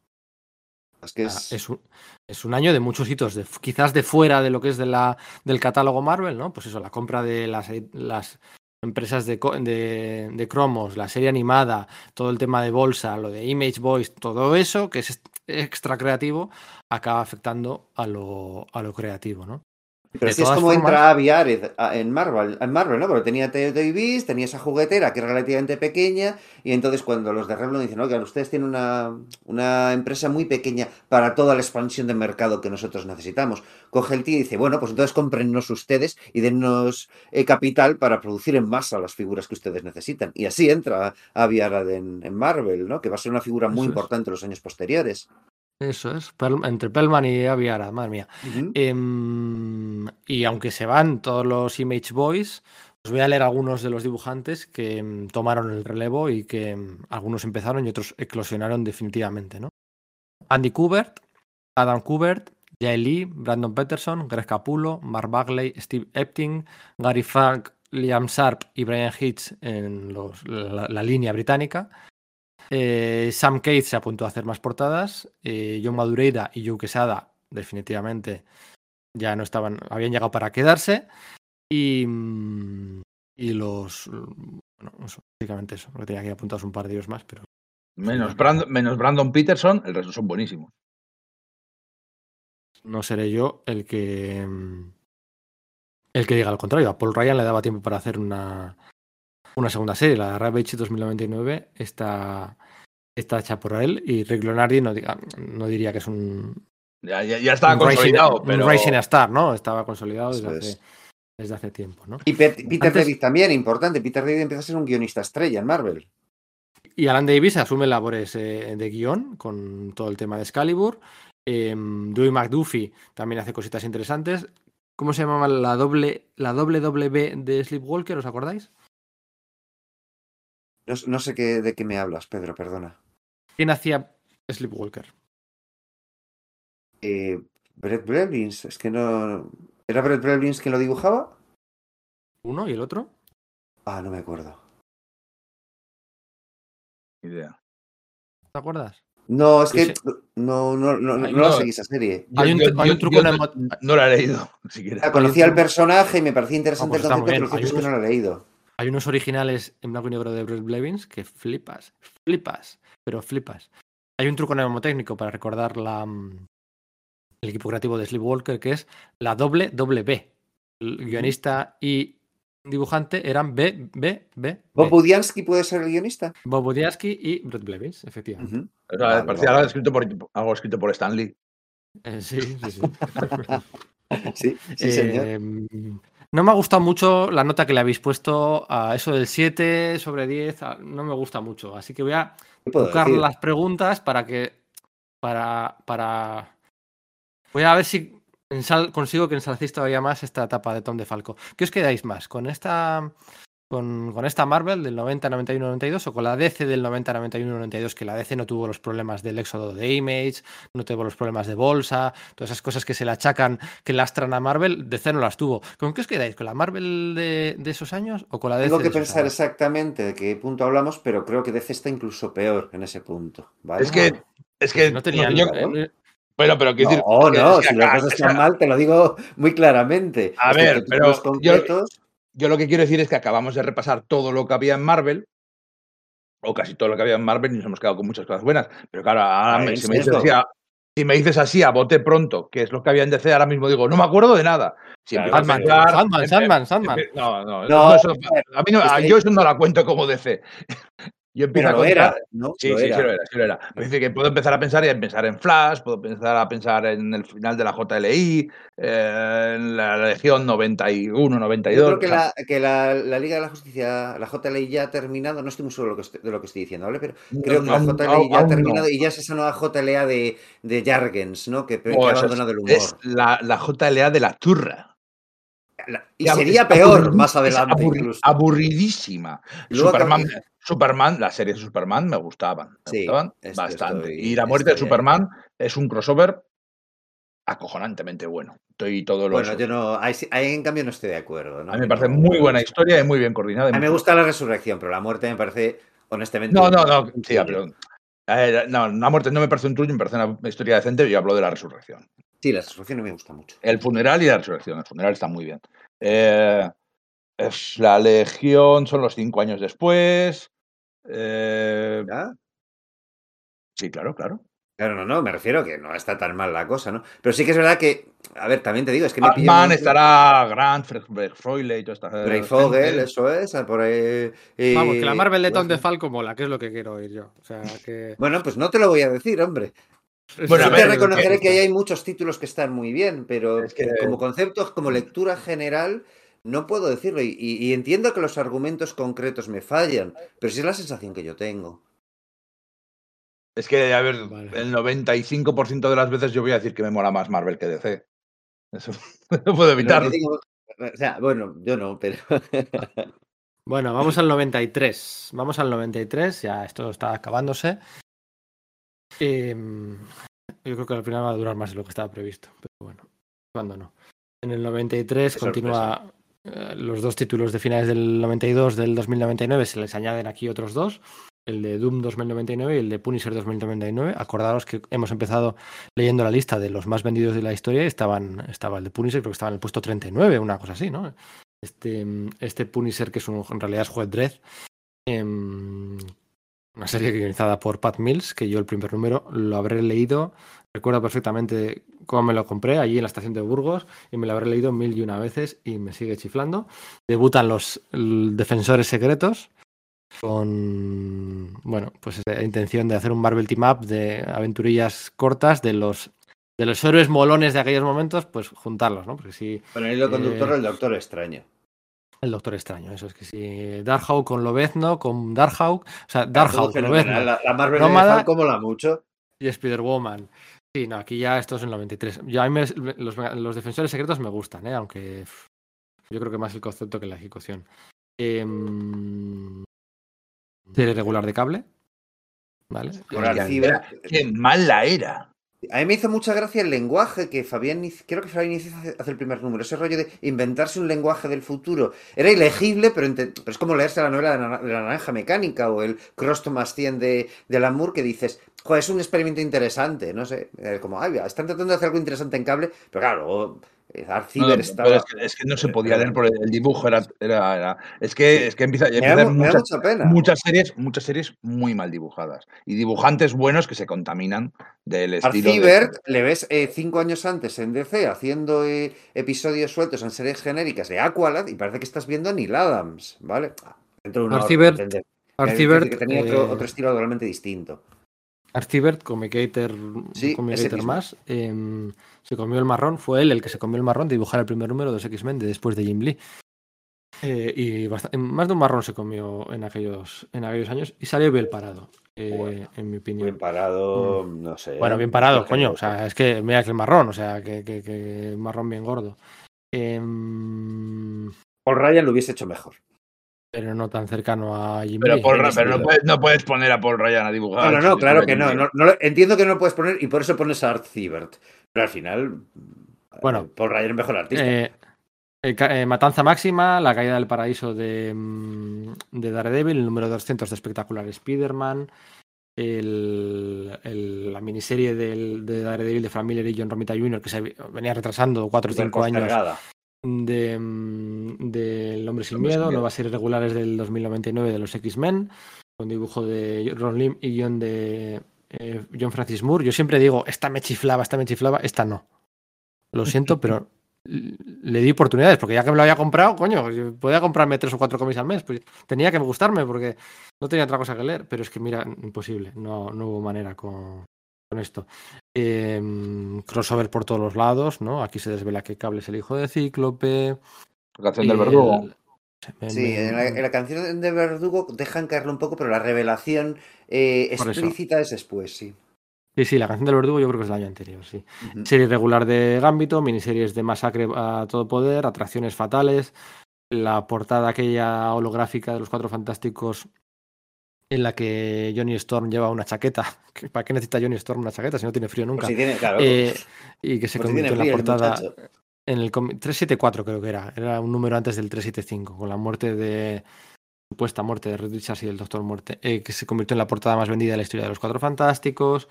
Es que es, Es un, es un año de muchos hitos, de, quizás de fuera de lo que es de la, del catálogo Marvel, ¿no? Pues eso, la compra de las, edi- las empresas de, de, de cromos, la serie animada, todo el tema de bolsa, lo de Image Voice, todo eso que es extra creativo, acaba afectando a lo, a lo creativo, ¿no? Pero así es como formas- entra Avi Arad a- en Marvel, en Marvel, ¿no? Porque tenía Toy Biz, tenía esa juguetera que es relativamente pequeña, y entonces cuando los de Revlon dicen, oigan, ustedes tienen una, una empresa muy pequeña para toda la expansión de mercado que nosotros necesitamos. Coge el tío y dice, bueno, pues entonces cómprennos ustedes y dennos eh, capital para producir en masa las figuras que ustedes necesitan. Y así entra Avi Arad en, en Marvel, ¿no? Que va a ser una figura muy Eso importante en los años posteriores. Eso es, Perl- entre Pellman y Aviara, madre mía. Em, y aunque se van todos los Image Boys, os voy a leer algunos de los dibujantes que em, tomaron el relevo y que em, algunos empezaron y otros eclosionaron definitivamente, ¿no? Andy Kubert, Adam Kubert, Jay Lee, Brandon Peterson, Greg Capullo, Mark Bagley, Steve Epting, Gary Frank, Liam Sharp y Brian Hitch en los- la, la línea británica. Eh, Sam Cates se apuntó a hacer más portadas. eh, John Madureira y Joe Quesada, definitivamente, ya no estaban, habían llegado para quedarse. Y, mm, y los. Bueno, eso, básicamente eso. Porque tenía que apuntados un par de ellos más, pero Menos Brandon, menos Brandon Peterson, el resto son buenísimos. no seré yo el que. mm, El que diga lo contrario. A Paul Ryan le daba tiempo para hacer una, una segunda serie. La de Ravage 2099 está, está hecha por él. Y Rick Leonardi no, diga- no diría que es un, Ya, ya, ya estaba un rising- consolidado, un pero. rising star, ¿no? Estaba consolidado desde, hace, es. desde hace tiempo, ¿no? Y Pet- Peter Antes- David también, importante. Peter David empieza a ser un guionista estrella en Marvel. Y Alan Davis asume labores eh, de guion con todo el tema de Excalibur. Eh, Dewey McDuffie también hace cositas interesantes. ¿Cómo se llamaba la doble la WB de Sleepwalker? ¿Os acordáis? No, no sé qué, de qué me hablas, Pedro, perdona. ¿Quién hacía Sleepwalker? Eh, Brett Blevins, es que no. ¿Era Brett Blevins quien lo dibujaba? ¿Uno y el otro? Ah, no me acuerdo. Idea. ¿Te acuerdas? No, es que no, no, no, no, la no. seguí esa serie. Yo- Hay un- yo- hay yo- un truco el no, la he leído, siquiera. Ah, Conocía al personaje y me parecía interesante pues el concepto, pero que no lo he leído. Hay unos originales en blanco y negro de Brett Blevins que flipas, flipas, pero flipas. Hay un truco mnemotécnico para recordar la, mm, el equipo creativo de Sleepwalker que es la doble doble B. El guionista y dibujante eran B, B, B, ¿Bob. Budiansky puede ser el guionista? Bob Budiansky y Brett Blevins, efectivamente. Ujú. O sea, Vale, parecía vale. algo escrito por, algo escrito por Stan Lee. Eh, sí, sí, sí. Sí, sí, señor. Eh, no me ha gustado mucho la nota que le habéis puesto a eso del 7 sobre 10. a- No me gusta mucho. Así que voy a ¿Qué puedo buscar decir? las preguntas para que. Para. para... Voy a ver si ensal- consigo que ensalcéis todavía más esta etapa de Tom de Falco. ¿Qué os quedáis más? ¿Con esta. Con, con esta Marvel del 90, 91, 92 o con la DC del 90, 91, 92 que la DC no tuvo los problemas del éxodo de Image, no tuvo los problemas de bolsa, todas esas cosas que se le achacan, que lastran a Marvel, DC no las tuvo. ¿Con qué os quedáis? ¿Con la Marvel de, de esos años o con la DC? Tengo que de pensar años? exactamente de qué punto hablamos, pero creo que DC está incluso peor en ese punto. ¿vale? Es que, es que No tenían. yo- claro. eh, bueno, pero quiero decir. No, no, que si las cosas es están mal, te lo digo muy claramente. A Es ver, pero yo- concretos, Yo lo que quiero decir es que acabamos de repasar todo lo que había en Marvel, o casi todo lo que había en Marvel, y nos hemos quedado con muchas cosas buenas. Pero claro, ahora Ah, me- si, me dices así a, si me dices así a bote pronto, que es lo que había en DC, ahora mismo digo, no me acuerdo de nada. Si Claro, Sandman, Sandman, empe- Sandman, Sandman. empe- No, no, No, no, eso- a mí no, yo eso no la cuento como DC. Yo empiezo pero a lo contar- era, ¿no? Sí, Lo sí, era. sí lo era, sí lo era. Me dice que puedo empezar a pensar y a pensar en Flash, puedo empezar a pensar en el final de la JLI, eh, en la Legión 91, 92. Yo creo que, o sea, la, que la, la Liga de la Justicia, la JLI ya ha terminado, no estoy muy seguro de lo que estoy, de lo que estoy diciendo, ¿vale? Pero creo que la JLI ya ha terminado y ya es esa nueva JLA de, de Jargens, ¿no? Que, que No, ha es- abandonado el humor. Es la, la JLA de la turra. La- y sería peor más adelante aburri- incluso. Aburridísima. Luego Superman, Superman, las series de Superman me gustaban. Me Sí, gustaban bastante. estoy- y la muerte de. Superman es un crossover acojonantemente bueno. Estoy todo lo Bueno, yo no, ahí, en cambio no estoy de acuerdo. ¿no? A mí me parece No- muy buena historia y muy bien coordinada. A mí me gusta la resurrección, pero la muerte me parece, honestamente. No, no, no, sí, pero. Eh, no, la muerte no me parece un truño, me parece una historia decente yo hablo de la resurrección. Sí, la resurrección no me gusta mucho. El funeral y la resurrección. El funeral está muy bien. Eh, Es la Legión son los cinco años después. Eh, ¿Ya? sí, claro, claro. Claro, no, no, me refiero a que no está tan mal la cosa, ¿no? Pero sí que es verdad que, a ver, también te digo, es que me pilló Batman muy- estará Grant, Fre- Freule y toda esta Grey gente. Fogel, eso es, a por ahí. y- Vamos, que la Marvel de Tom de Falco mola, que es lo que quiero oír yo. O sea, que. Bueno, pues no te lo voy a decir, hombre. Bueno, Sí ver, te reconoceré es que ahí hay muchos títulos que están muy bien, pero Es que- como concepto, como lectura general, no puedo decirlo. Y, y- y entiendo que los argumentos concretos me fallan, pero sí es la sensación que yo tengo. Es que, a ver, Vale. el 95% de las veces yo voy a decir que me mola más Marvel que DC. Eso no puedo evitarlo. digo- o sea, bueno, yo no, pero. Bueno, vamos al 93. Vamos al 93, ya esto está acabándose. Em, yo creo que al final va a durar más de lo que estaba previsto, pero bueno, cuando no. En el 93 Qué continúa eh, los dos títulos de finales del 92 del 2099, se les añaden aquí otros dos, el de Doom 2099 y el de Punisher 2099. Acordaros que hemos empezado leyendo la lista de los más vendidos de la historia y estaban, estaba el de Punisher, creo que estaba en el puesto 39, una cosa así, ¿no? Este, este Punisher, que es un, en realidad es Juez Dredd, em, una serie guionizada por Pat Mills, que yo el primer número lo habré leído, recuerdo perfectamente cómo me lo compré, allí en la estación de Burgos, y me lo habré leído mil y una veces y me sigue chiflando. Debutan los Defensores Secretos con, bueno, pues la intención de hacer un Marvel Team Up de aventurillas cortas de los de los héroes molones de aquellos momentos, pues juntarlos, ¿no? Porque si Con el hilo conductor, Eh, el Doctor Extraño. el Doctor Extraño, eso es que si Darkhawk con Lobezno, con Darkhawk, o sea, Darkhawk, Lobezno. La, la Marvel Nómada- de Falco mola mucho. y Spider-Woman. Sí, no, aquí ya esto es en 93. Yo, a mí me- los, los defensores secretos me gustan, ¿eh? aunque yo creo que más el concepto que la ejecución. Em, serie regular de cable. ¿Vale? Qué mala era. A mí me hizo mucha gracia el lenguaje que Fabián, creo que Fabián hace, hace el primer número, ese rollo de inventarse un lenguaje del futuro. Era ilegible, pero, ente- pero es como leerse la novela de, la naranja mecánica o el Cross Thomas 100 de, de Alan Moore que dices, joder, es un experimento interesante, no sé, como, ay, están tratando de hacer algo interesante en cable, pero claro, eh, No, estaba... pero es, que, es que no se podía leer por el, dibujo, era, era, era- Es que, es que empieza, da, muchas, mucha pena. muchas series, muchas series muy mal dibujadas. Y dibujantes buenos que se contaminan del estilo. de- Arcibert le ves eh, cinco años antes en DC haciendo eh, episodios sueltos en series genéricas de Aqualad y parece que estás viendo a Neil Adams, ¿vale? Ah, Dentro de una Arcibert- de- que tenía otro, otro estilo totalmente distinto. Arcibert, comicator, Sí, comicator más, em, se comió el marrón. Fue él el que se comió el marrón de dibujar el primer número de los X-Men de después de Jim Lee. Eh, y más de un marrón se comió en aquellos, en aquellos años y salió bien parado, eh, Bueno, en mi opinión. Bien parado, no sé. Bueno, bien parado, coño. O sea, es que mira que el marrón, o sea, que, que, que marrón bien gordo. Em, Paul Ryan lo hubiese hecho mejor. Pero no tan cercano a Jim Pero. Paul pero no, puedes, no puedes poner a Paul Ryan a dibujar. No, no, no, claro que no. Entiendo que no lo puedes poner y por eso pones a Art Siebert. Pero al final, Bueno, Paul Ryan es mejor artista. Eh, eh, Matanza Máxima, La Caída del Paraíso de, mm, de Daredevil, el número 200 de Espectacular Spider-Man, el- el- la miniserie del, de Daredevil de Frank Miller y John Romita Jr., que se venía retrasando 4 o Súper 5 años. De, mm, Hombre sin Hombre sin Miedo, Miedo. nuevas series regulares del 2099 de los X-Men, con dibujo de Ron Lim y guion de eh, John Francis Moore. Yo siempre digo, esta me chiflaba, esta me chiflaba, esta no. Lo siento, pero le di oportunidades, porque ya que me lo había comprado, coño, yo podía comprarme tres o cuatro cómics al mes, pues tenía que gustarme, porque no tenía otra cosa que leer, pero es que mira, imposible, no, no hubo manera con, con esto. Em, crossover por todos los lados, ¿no? Aquí se desvela que Cable es el hijo de Cíclope. La canción del el- verdugo. Sí, en la, en la canción de Verdugo dejan caerlo un poco, pero la revelación eh, explícita es después, sí. Sí, sí, la canción del verdugo yo creo que es del año anterior, sí. Serie regular de Gambito, miniseries de Masacre a todo poder, Atracciones fatales, la portada aquella holográfica de los Cuatro Fantásticos en la que Johnny Storm lleva una chaqueta. que ¿Para qué necesita Johnny Storm una chaqueta si no tiene frío nunca? si tiene, claro, Eh, y que se si tiene convirtió en la portada en el cómic- 374 creo que era, era un número antes del 375, con la muerte de supuesta muerte de Reed Richards y el Doctor Muerte, eh, que se convirtió en la portada más vendida de la historia de los Cuatro Fantásticos,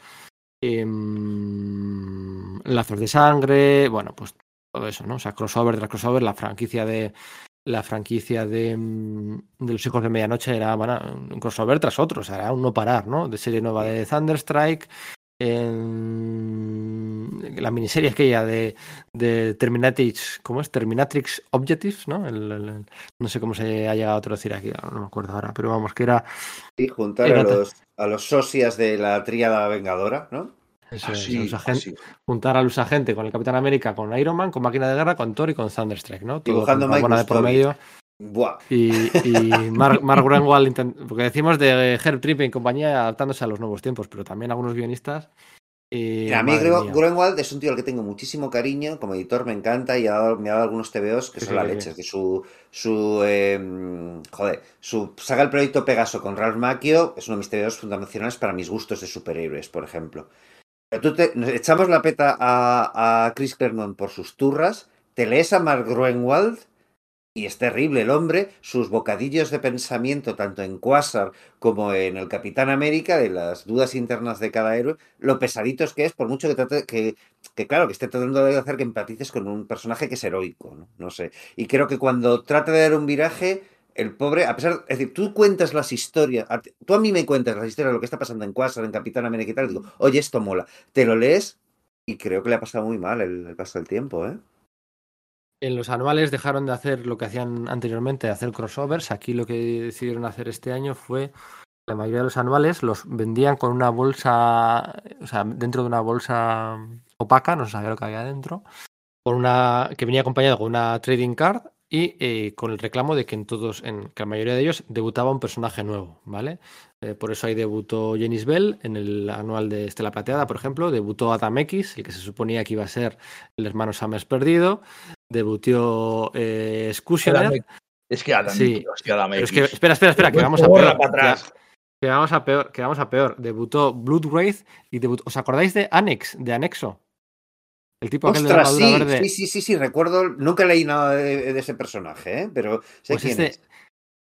em, Lazos de Sangre, bueno, pues todo eso, ¿no? O sea, crossover tras crossover, la franquicia de la franquicia de, mm, de los hijos de medianoche era bueno, un crossover tras otro, o sea, era un no parar, ¿no? De serie nueva de Thunderstrike, en la miniserie aquella de, de Terminatrix, ¿cómo es? Terminatrix Objectives, ¿no? El- no sé cómo se ha llegado a traducir aquí, no me acuerdo ahora, pero vamos, que era Y juntar a Era los, a los socias de la tríada vengadora, ¿no? Eso, Así, así. juntar a los agentes con el Capitán América, con Iron Man, con Máquina de Guerra, con Thor y con Thunderstrike, ¿no? Todo Dibujando con de por Gustovic. medio. Buah. Y, y Mark, Mark porque decimos de Herb Tripp y compañía adaptándose a los nuevos tiempos, pero también algunos guionistas. Y, a mí. Greenwald es un tío al que tengo muchísimo cariño, como editor me encanta y ha dado- me ha dado algunos TVOs que Sí, son sí, la leche. sí. Que su, su eh, joder, su saga El Proyecto Pegaso con Ralph Macchio es uno de mis TVOs fundacionales para mis gustos de superhéroes, por ejemplo. Pero tú te, echamos la peta a, a Chris Claremont por sus turras, te lees a Mark Greenwald y es terrible el hombre, sus bocadillos de pensamiento, tanto en Quasar como en el Capitán América, de las dudas internas de cada héroe, lo pesaditos que es, por mucho que trate, que, que claro, que esté tratando de hacer que empatices con un personaje que es heroico, ¿no? No sé. Y creo que cuando trata de dar un viraje, el pobre, a pesar, es decir, tú cuentas las historias, tú a mí me cuentas las historias de lo que está pasando en Quasar, en Capitán América y tal, digo, oye, esto mola. Te lo lees y creo que le ha pasado muy mal el, el paso del tiempo, ¿eh? En los anuales dejaron de hacer lo que hacían anteriormente, de hacer crossovers. Aquí lo que decidieron hacer este año fue la mayoría de los anuales los vendían con una bolsa, o sea, dentro de una bolsa opaca, no se sabía lo que había dentro, con una que venía acompañado con una trading card y eh, con el reclamo de que en todos, en que la mayoría de ellos debutaba un personaje nuevo, ¿vale? Eh, por eso ahí debutó Jenis Bell en el anual de Estela Plateada, por ejemplo, debutó Adam X, el que se suponía que iba a ser el hermano Summers perdido, debutó eh, Scusioner, Es que Adam, Sí. hostia, Adam es X. que, espera, espera, espera, que Pues vamos a peor. para atrás. que- Que vamos a peor, que vamos a peor. Debutó Bloodwraith y debutó. ¿Os acordáis de Annex, de Anexo? El tipo aquel de la Ostras, sí, armadura verde. sí, sí, sí, sí, recuerdo, nunca leí nada de, de ese personaje, ¿eh? pero sé Pues quién este es.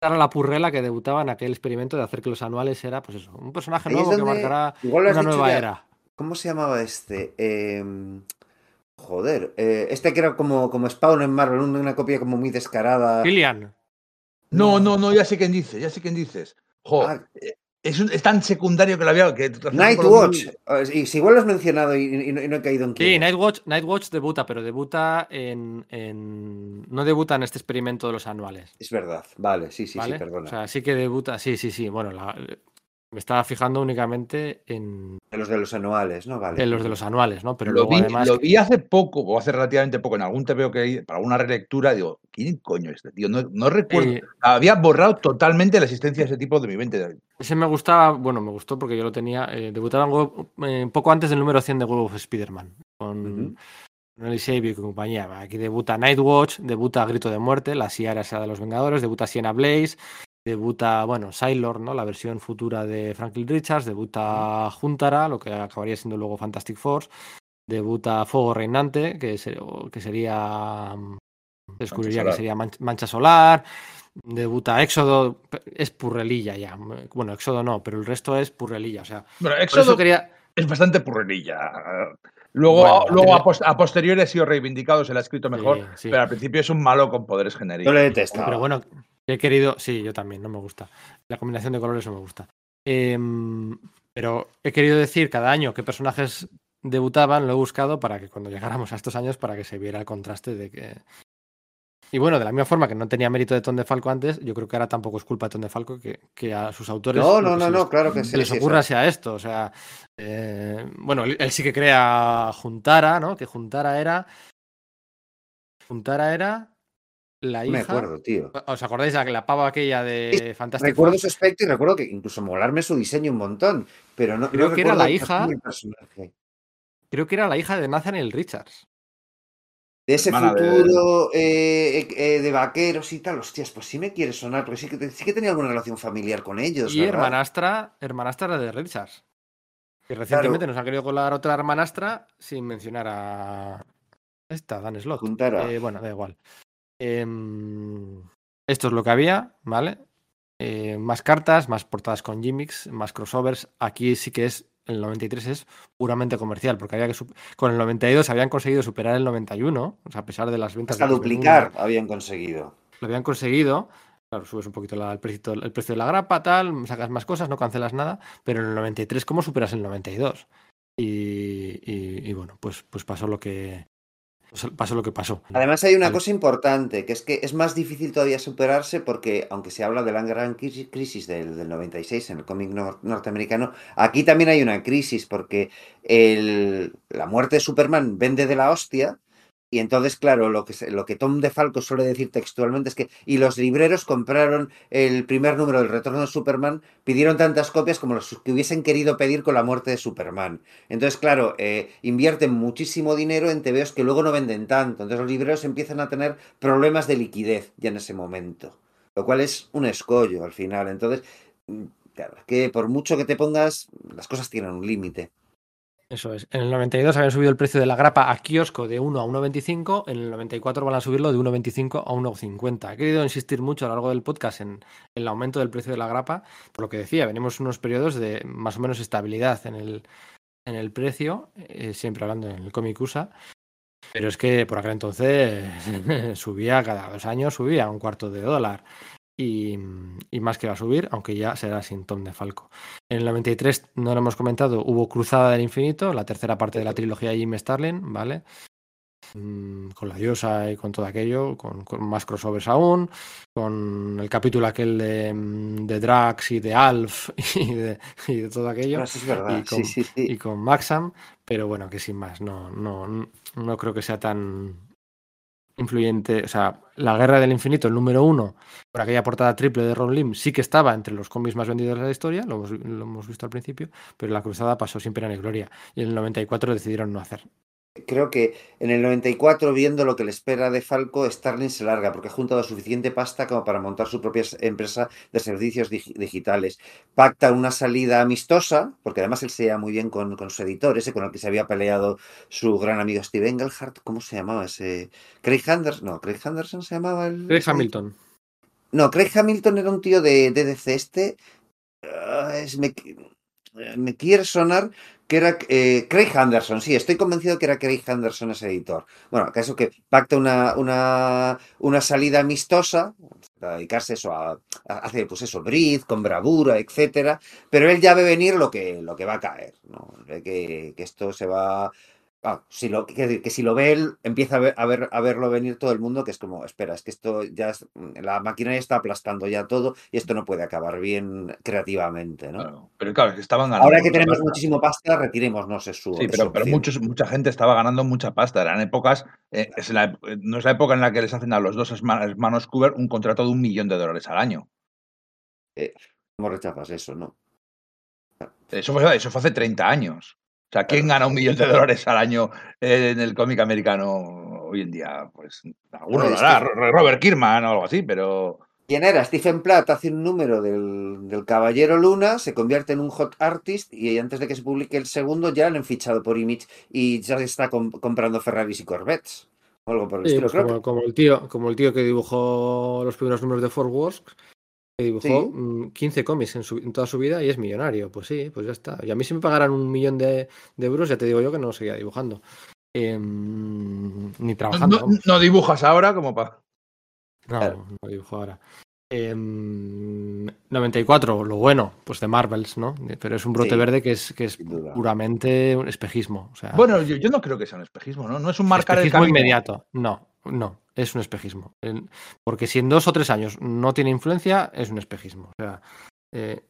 era la purrela que debutaba en aquel experimento de hacer que los anuales era, pues eso, un personaje Ahí nuevo que marcará una nueva ya. era. ¿Cómo se llamaba este? Em, joder, eh, este que era como, como Spawn en Marvel, un- una copia como muy descarada. Killian. No, no, no, ya sé quién dices, ya sé quién dices. Jo, Ah. Es, un- es tan secundario que la veo que... Nightwatch. Eh, Y si igual lo has mencionado y, y no, y no he caído en quién. Sí. Nightwatch, Nightwatch debuta, pero debuta en, en- No debuta en este experimento de los anuales. Es verdad, vale, sí, sí, ¿vale? sí, perdona. O sea, sí que debuta. Sí, sí, sí. Bueno, la- me estaba fijando únicamente en, de los de los anuales, ¿no? Vale. en los de los anuales, ¿no? Pero lo luego vi, además. lo vi hace poco, o hace relativamente poco, en algún TVO que hay, para alguna relectura, digo, ¿quién coño es este tío? No, no recuerdo. eh, Había borrado totalmente la existencia de ese tipo de mi mente. ese me gustaba, bueno, me gustó porque yo lo tenía. eh, debutaba en eh, poco antes del número 100 de Web of Spider-Man. Con. Ujú. Nelly Xavier y compañía. Aquí debuta Nightwatch, debuta Grito de Muerte, la Sierra esa de los Vengadores, debuta Sienna Blaze, debuta, bueno, Sailor, ¿no? La versión futura de Franklin Richards, debuta Juntara, lo que acabaría siendo luego Fantastic Force, debuta Fuego Reinante, que, se- o- que sería. mm, descubriría que sería Manch- Mancha Solar. Debuta Éxodo, es purrelilla ya. Bueno, Éxodo no, pero el resto es purrelilla. O sea, Bueno, Éxodo quería. es bastante purrerilla. Luego, Bueno, luego a, pos- a posteriori ha sido reivindicado, se le ha escrito mejor, Sí, sí. pero al principio es un malo con poderes Yo genéricos. lo he detestado. Pero bueno, he querido. Sí, yo también, no me gusta. La combinación de colores no me gusta. Em, pero he querido decir cada año qué personajes debutaban, lo he buscado para que cuando llegáramos a estos años, para que se viera el contraste de que. Y bueno, de la misma forma que no tenía mérito de Ton de Falco antes, yo creo que ahora tampoco es culpa de Ton de Falco que, que a sus autores. no, no, no, les- claro que sí. les ocurra sí. sea esto. O sea, eh, bueno, él, él sí que crea Juntara, ¿no? Que Juntara era. Juntara era la hija. me acuerdo, tío. ¿Os acordáis de la pava aquella de Fantastic Recuerdo su aspecto y recuerdo que incluso molarme su diseño un montón, pero no Creo no que era la el hija- personaje. Creo que era la hija de Nathaniel Richards. De ese futuro eh, eh, eh, de vaqueros y tal, hostias, pues sí me quiere sonar, porque sí que, sí que tenía alguna relación familiar con ellos. y ¿verdad? hermanastra, hermanastra de Richards. Y recientemente nos han querido colar otra hermanastra sin mencionar a esta, Dan Slot. Eh, bueno, da igual. Em, esto es lo que había, ¿vale? Eh, más cartas, más portadas con gimmicks, más crossovers. Aquí sí que es, el 93 es puramente comercial, porque había que con el 92 habían conseguido superar el 91, o sea, a pesar de las ventas. Hasta de duplicar habían conseguido. lo habían conseguido. Claro, subes un poquito la- el, precio, el precio de la grapa, tal, sacas más cosas, no cancelas nada, pero en el 93, ¿cómo superas el 92? Y, y- y bueno, pues, pues pasó lo que pasó lo que pasó. Además hay una Vale. cosa importante, que es que es más difícil todavía superarse porque, aunque se habla de la gran crisis del, del 96 en el cómic nor- norteamericano, aquí también hay una crisis porque el- la muerte de Superman vende de la hostia y entonces, claro, lo que, lo que Tom DeFalco suele decir textualmente es que y los libreros compraron el primer número del Retorno de Superman, pidieron tantas copias como los que hubiesen querido pedir con la muerte de Superman. Entonces, claro, eh, invierten muchísimo dinero en TVOs que luego no venden tanto. Entonces los libreros empiezan a tener problemas de liquidez ya en ese momento. Lo cual es un escollo al final. Entonces, mm, claro, que por mucho que te pongas, las cosas tienen un límite. Eso es. En el 92 habían subido el precio de la grapa a kiosco de 1 a 1,25. En el 94 van a subirlo de 1,25 a 1,50. He querido insistir mucho a lo largo del podcast en, el aumento del precio de la grapa. Por lo que decía, venimos unos periodos de más o menos estabilidad en el, en el precio, eh, siempre hablando en el cómic USA. Pero es que por aquel entonces subía cada dos años, subía un cuarto de dólar. Y, y más que va a subir, aunque ya será sin Tom de Falco. En el 93, no lo hemos comentado, hubo Cruzada del Infinito, la tercera parte de la trilogía de Jim Starlin, ¿vale? Mm, Con la diosa y con todo aquello, con, con más crossovers aún, con el capítulo aquel de, mm, de Drax y de Alf y de, y de todo aquello es verdad. y con- sí, sí, sí. y con Maxam, pero bueno, que sin más, no, no, no creo que sea tan influyente. O sea, la Guerra del Infinito, el número uno, por aquella portada triple de Ron Lim, sí que estaba entre los cómics más vendidos de la historia, lo hemos, lo hemos visto al principio, pero la cruzada pasó sin pena ni gloria. Y en el 94 decidieron no hacer. Creo que en el 94, viendo lo que le espera de Falco, Starling se larga porque ha juntado suficiente pasta como para montar su propia empresa de servicios dig- digitales. Pacta una salida amistosa, porque además él se lleva muy bien con, con su editor, ese con el que se había peleado su gran amigo Steve Engelhardt. ¿Cómo se llamaba ese? Craig Anderson. No, Craig Anderson se llamaba el. Craig Hamilton. No, Craig Hamilton era un tío de DDC este. ah, es- me, me quiere sonar que era eh, Craig Henderson, sí, estoy convencido que era Craig Henderson ese editor. Bueno, acaso que pacta una, una, una salida amistosa, para dedicarse eso a, hacer, pues eso, bridge, con bravura, etcétera, pero él ya ve venir lo que, lo que va a caer, ¿no? Ve que, que esto se va... ah, si lo, que, que si lo ve él, empieza a, ver, a, ver, a verlo venir todo el mundo, que es como, espera, es que esto ya es, la maquinaria está aplastando ya todo y esto no puede acabar bien creativamente, ¿no? Claro, Pero claro, estaban ganando. Ahora que tenemos muchísimo pasta, retirémonos de su. Sí, pero, pero muchos, mucha gente estaba ganando mucha pasta. Eran épocas. eh, es la eh, no es la época en la que les hacen a los dos herma- hermanos Cooper un contrato de un millón de dólares al año. ¿Cómo rechazas eso, no? Eso fue, eso fue hace 30 años. O sea, ¿quién gana un millón de dólares al año en el cómic americano hoy en día? Pues alguno Bueno, lo hará, Robert Kirkman o algo así, pero. ¿Quién era? Stephen Platt hace un número del, del Caballero Luna, se convierte en un hot artist y antes de que se publique el segundo ya lo han fichado por Image y ya está com- comprando Ferraris y Corvettes. O algo por el Sí, estilo. pues Creo como, que- como el tío, como el tío que dibujó los primeros números de Fort Works, que dibujó Sí. mm, 15 cómics en, su- en toda su vida y es millonario. Pues sí, pues ya está. Y a mí si me pagaran un millón de, de euros, ya te digo yo que no seguía dibujando. Em, ni trabajando. no- dibujas ahora como para. No, Claro. no dibujo ahora. Em, 94, lo bueno, pues de Marvels, ¿no? Pero es un brote Sí, verde que es, que es puramente un espejismo. O sea, Bueno, yo, yo no creo que sea un espejismo, ¿no? No es un marcar el espejismo camino. inmediato. No, no, es un espejismo. Porque si en dos o tres años no tiene influencia, es un espejismo. O sea, eh,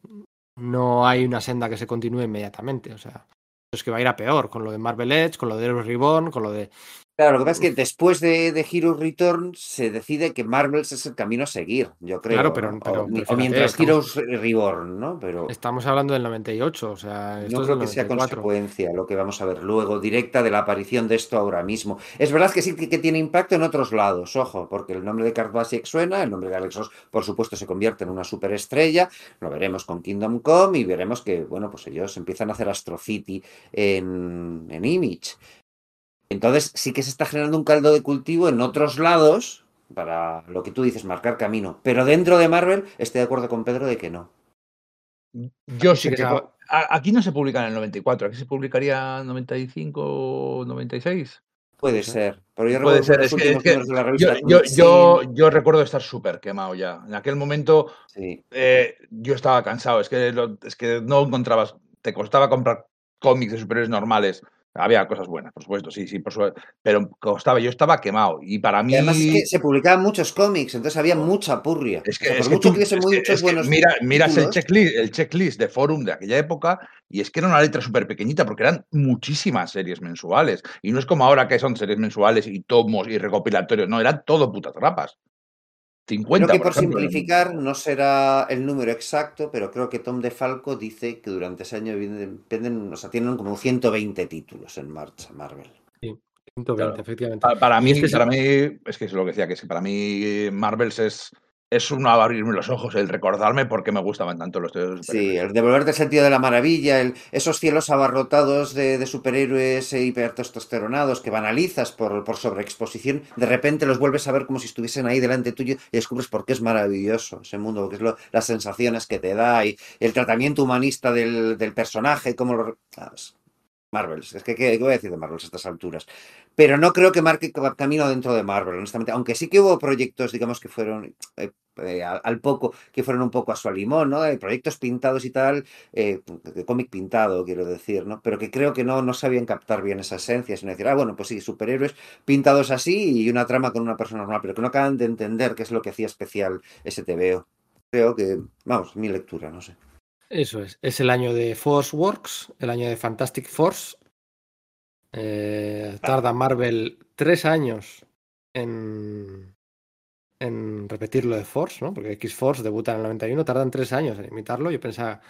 no hay una senda que se continúe inmediatamente. O sea, es que va a ir a peor con lo de Marvel Edge, con lo de Heroes Reborn, con lo de. Claro, lo que pasa es que después de, de Hero Return se decide que Marvels es el camino a seguir, yo creo. Claro, pero- ¿no? pero- o, pero o fíjate, mientras estamos- Heroes Reborn, ¿no? Pero Estamos hablando del 98, o sea, esto no es creo que sea 94. consecuencia lo que vamos a ver luego, directa de la aparición de esto ahora mismo. Es verdad que sí que que tiene impacto en otros lados, ojo, porque el nombre de Kurt Busiek suena, el nombre de Alex Ross, por supuesto, se convierte en una superestrella, lo veremos con Kingdom Come y veremos que, bueno, pues ellos empiezan a hacer Astro City en, en Image. Entonces sí que se está generando un caldo de cultivo en otros lados para lo que tú dices, marcar camino. Pero dentro de Marvel estoy de acuerdo con Pedro de que no. Yo Sí que se Aquí no se publica en el 94, aquí se publicaría en 95 o 96. Puede ser. Pero yo Puede recuerdo ser, es que, últimos es que números de la yo, revista yo, recuerdo estar súper quemado ya. En aquel momento Sí. eh, yo estaba cansado, es que, lo- es que no encontrabas, te costaba comprar cómics de superhéroes normales. Había cosas buenas, por supuesto, sí, sí, por supuesto, pero costaba, yo estaba quemado. Y para Y además es mí, que se publicaban muchos cómics, entonces había mucha purria. Es O que, sea, es por que mucho tú- es que- buenos mira, miras el checklist, el checklist de forum de aquella época y es que era una letra súper pequeñita porque eran muchísimas series mensuales. Y no es como ahora que son series mensuales y tomos y recopilatorios, no, eran todo putas grapas. 50, Creo que por por ejemplo. simplificar no será el número exacto, pero creo que Tom DeFalco dice que durante ese año venden, o sea, tienen como 120 títulos en marcha Marvel. 120, Claro. efectivamente. Pa- Para mí, es- para mí, es que es lo que decía, que es que para mí Marvels es, es un abrirme los ojos, el recordarme por qué me gustaban tanto los superhéroes. Sí, el devolverte el sentido de la maravilla, el- esos cielos abarrotados de, de superhéroes e hipertestosteronados que banalizas por, por sobreexposición, de repente los vuelves a ver como si estuviesen ahí delante tuyo y descubres por qué es maravilloso ese mundo, porque es lo- las sensaciones que te da y el tratamiento humanista del, del personaje, como lo... Marvels, es que ¿qué, voy a decir de Marvels a estas alturas? Pero no creo que marque ca- camino dentro de Marvel, honestamente, aunque sí que hubo proyectos, digamos, que fueron eh, eh, al, poco, que fueron un poco a su limón, ¿no? Eh, proyectos pintados y tal, eh, de cómic pintado, quiero decir, ¿no? Pero que creo que no, no sabían captar bien esa esencia, sino decir, ah, bueno, pues sí, superhéroes pintados así y una trama con una persona normal, pero que no acaban de entender qué es lo que hacía especial ese TVO. Creo que, vamos, mi lectura, no sé. Eso es. Es el año de Force Works, el año de Fantastic Force. Eh, tarda Marvel tres años en, en repetir lo de Force, ¿no? Porque X-Force debuta en el 91, tardan tres años en imitarlo. Yo pensaba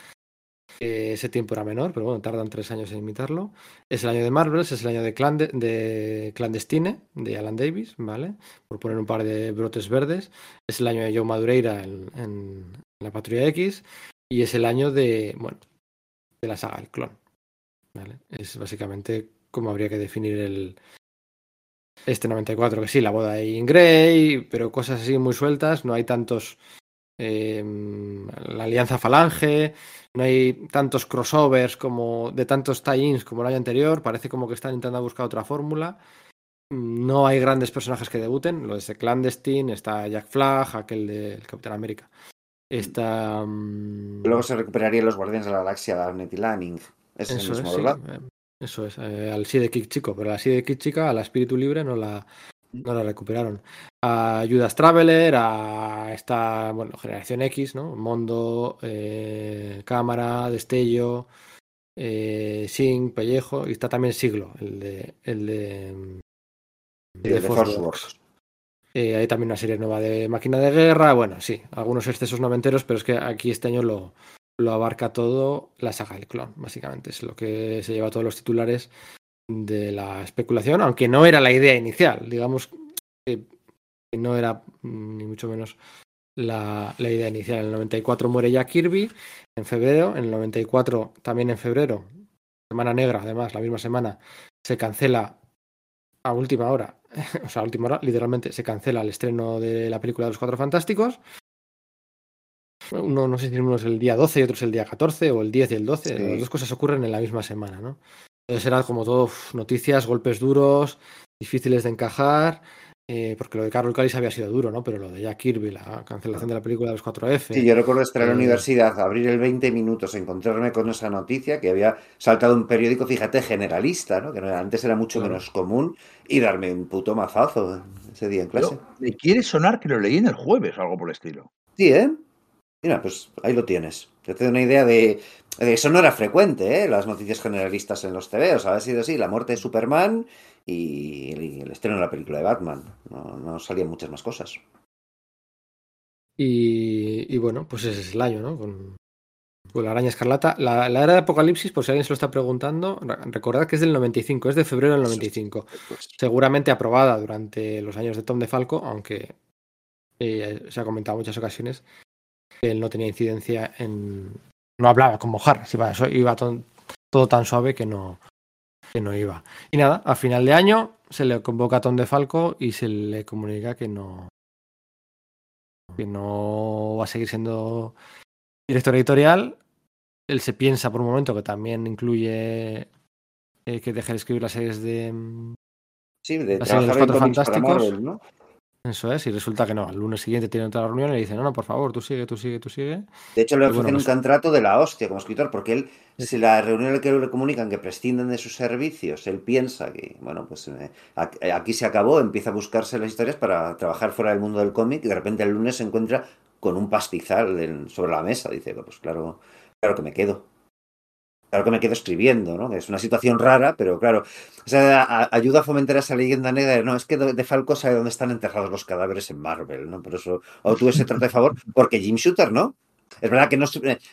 que ese tiempo era menor, pero bueno, tardan tres años en imitarlo. Es el año de Marvel, es el año de, Cland de Clandestine, de Alan Davis, ¿vale? Por poner un par de brotes verdes. Es el año de Joe Madureira en, en la Patrulla X. Y es el año de, bueno, de la saga El Clon. Es básicamente como habría que definir el este 94, que sí, la boda de Grey, pero cosas así muy sueltas, no hay tantos eh, la alianza falange, no hay tantos crossovers como de tantos tie-ins como el año anterior, parece como que están intentando buscar otra fórmula. No hay grandes personajes que debuten, lo de ese Clandestine, está Jack Flag, aquel del Capitán América. Está. mm, Luego se recuperarían los Guardianes de la Galaxia, Garnet y Lanning. Es el Eso es, mismo, sí, ¿verdad? eh, Eso es, eh, al sí de Kick Chico, pero la sí de Kick Chica, a la Espíritu Libre, no la, no la recuperaron. A Judas Traveler, a esta, bueno, Generación X, ¿no? Mondo, eh, Cámara, Destello, eh, Sing, Pellejo, y está también Siglo, el de, el de, mm, Sí, de Force Works. Eh, hay también una serie nueva de Máquina de Guerra, bueno, sí, algunos excesos noventeros, pero es que aquí este año lo, lo abarca todo la saga del clon, básicamente. Es lo que se lleva todos los titulares de la especulación, aunque no era la idea inicial. Digamos que no era mm, ni mucho menos la, la idea inicial. En el 94 muere ya Kirby, en febrero. En el 94, también en febrero, Semana Negra, además, la misma semana, se cancela a última hora, o sea, a última hora, literalmente se cancela el estreno de la película de los Cuatro Fantásticos. Uno, no sé si uno es el día 12 y otro es el día 14 o el 10 y el 12. Sí. Las dos cosas ocurren en la misma semana, ¿no? Entonces era como todo noticias, golpes duros, difíciles de encajar, eh, porque lo de Carol Callis había sido duro, ¿no? Pero lo de Jack Kirby, la cancelación de la película de los 4F. Sí, yo recuerdo estar en la Eh, universidad, abrir el 20 minutos, encontrarme con esa noticia que había saltado un periódico, fíjate, generalista, ¿no? Que antes era mucho Claro. menos común, y darme un puto mazazo ese día en clase. Yo- me quiere sonar que lo leí en el jueves o algo por el estilo. Sí, ¿eh? Mira, pues ahí lo tienes. Yo te doy una idea de, de eso no era frecuente, ¿eh? Las noticias generalistas en los TVOs. Había sido así, la muerte de Superman y el, estreno de la película de Batman. No, no salían muchas más cosas. Y, y bueno, pues ese es el año, ¿no? Con, con la araña escarlata. La, la era de Apocalipsis, por si alguien se lo está preguntando, re- recordad que es del 95, es de febrero del 95. Pues, Seguramente aprobada durante los años de Tom DeFalco, aunque eh, se ha comentado en muchas ocasiones que él no tenía incidencia en. No hablaba como Harris, iba, iba todo tan suave que no, que no iba. Y nada, a final de año se le convoca a Tom DeFalco y se le comunica que no, que no va a seguir siendo director editorial. Él se piensa por un momento que también incluye eh, que deje de escribir las series de, Sí, de La serie de los Cuatro Fantásticos. Marvel, ¿no? Eso es, y resulta que no. El lunes siguiente tiene otra reunión y le dice, no, no, por favor, tú sigue, tú sigue, tú sigue. De hecho, le bueno, ofrecen un pues- contrato de la hostia como escritor, porque él, si la reunión en la que le comunican que prescinden de sus servicios, él piensa que, bueno, pues eh, eh, aquí se acabó, empieza a buscarse las historias para trabajar fuera del mundo del cómic y de repente el lunes se encuentra con un pastizal en- sobre la mesa. Dice, pues claro, claro que me quedo. Claro que me quedo escribiendo, ¿no? Es una situación rara, pero claro, o sea, ayuda a fomentar esa leyenda negra de, no, es que de Falco sabe dónde están enterrados los cadáveres en Marvel, ¿no? Por eso obtuvo ese trato de favor, porque Jim Shooter, ¿no? Es verdad que, no,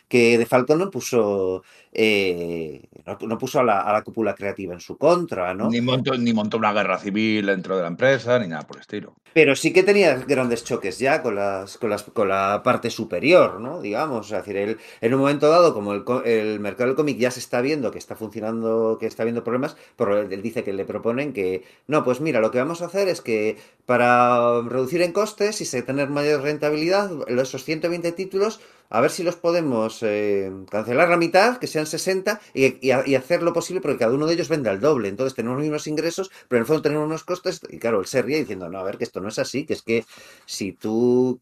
que De Falco no puso, eh, no, no puso a la, a la cúpula creativa en su contra, ¿no? Ni, montó, ni montó una guerra civil dentro de la empresa, ni nada por el estilo. Pero sí que tenía grandes choques ya con las, con las, con la parte superior, ¿no? Digamos, es decir, él, en un momento dado, como el, el mercado del cómic ya se está viendo que está funcionando, que está habiendo problemas, pero él dice que le proponen que, no, pues mira, lo que vamos a hacer es que para reducir en costes y tener mayor rentabilidad, esos 120 títulos, a ver si los podemos eh, cancelar la mitad, que sean 60, y, y, hacer lo posible porque cada uno de ellos venda el doble. Entonces tenemos mismos ingresos, pero en el fondo tenemos unos costes. Y claro, él se ríe diciendo, no, a ver, que esto no es así, que es que si tú.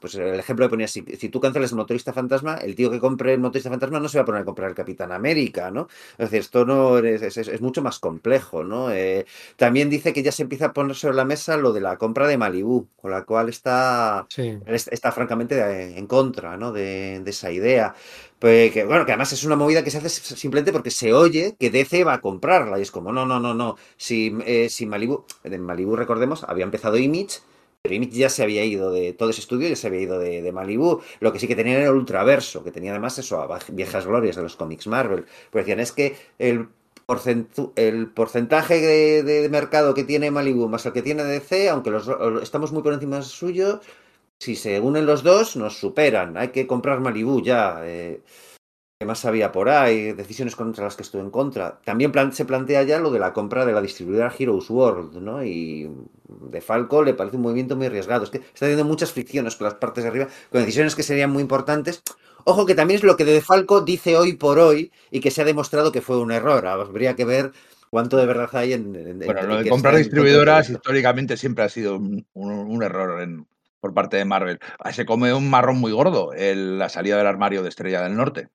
Pues el ejemplo que ponía, si, si tú cancelas el motorista fantasma, el tío que compre el motorista fantasma no se va a poner a comprar el Capitán América, ¿no? Es decir, esto no es, es- mucho más complejo, ¿no? Eh, también dice que ya se empieza a poner sobre la mesa lo de la compra de Malibú, con la cual está Sí. está francamente en contra ¿no? de, de esa idea. Pues que, bueno, que además es una movida que se hace simplemente porque se oye que DC va a comprarla. Y es como, no, no, no, no. Si, eh, si Malibu, en Malibu, recordemos, había empezado Image, Image ya se había ido de todo ese estudio, ya se había ido de, de Malibu. Lo que sí que tenía era el Ultraverso, que tenía además eso, a viejas glorias de los cómics Marvel. Pues decían, es que el el porcentaje de, mercado que tiene Malibu más el que tiene DC, aunque los, estamos muy por encima suyo, si se unen los dos, nos superan. Hay que comprar Malibu ya. eh, ¿Qué más había por ahí? Decisiones contra las que estuve en contra. También plan- se plantea ya lo de la compra de la distribuidora Heroes World, ¿no? Y de Falco le parece un movimiento muy arriesgado. Es que está teniendo muchas fricciones con las partes de arriba, con decisiones que serían muy importantes. Ojo, que también es lo que de Falco dice hoy por hoy y que se ha demostrado que fue un error. Habría que ver cuánto de verdad hay en. en- Bueno, en lo de que comprar distribuidoras históricamente siempre ha sido un, un- un error en- por parte de Marvel. Ah, Se come un marrón muy gordo el- la salida del armario de Estrella del Norte.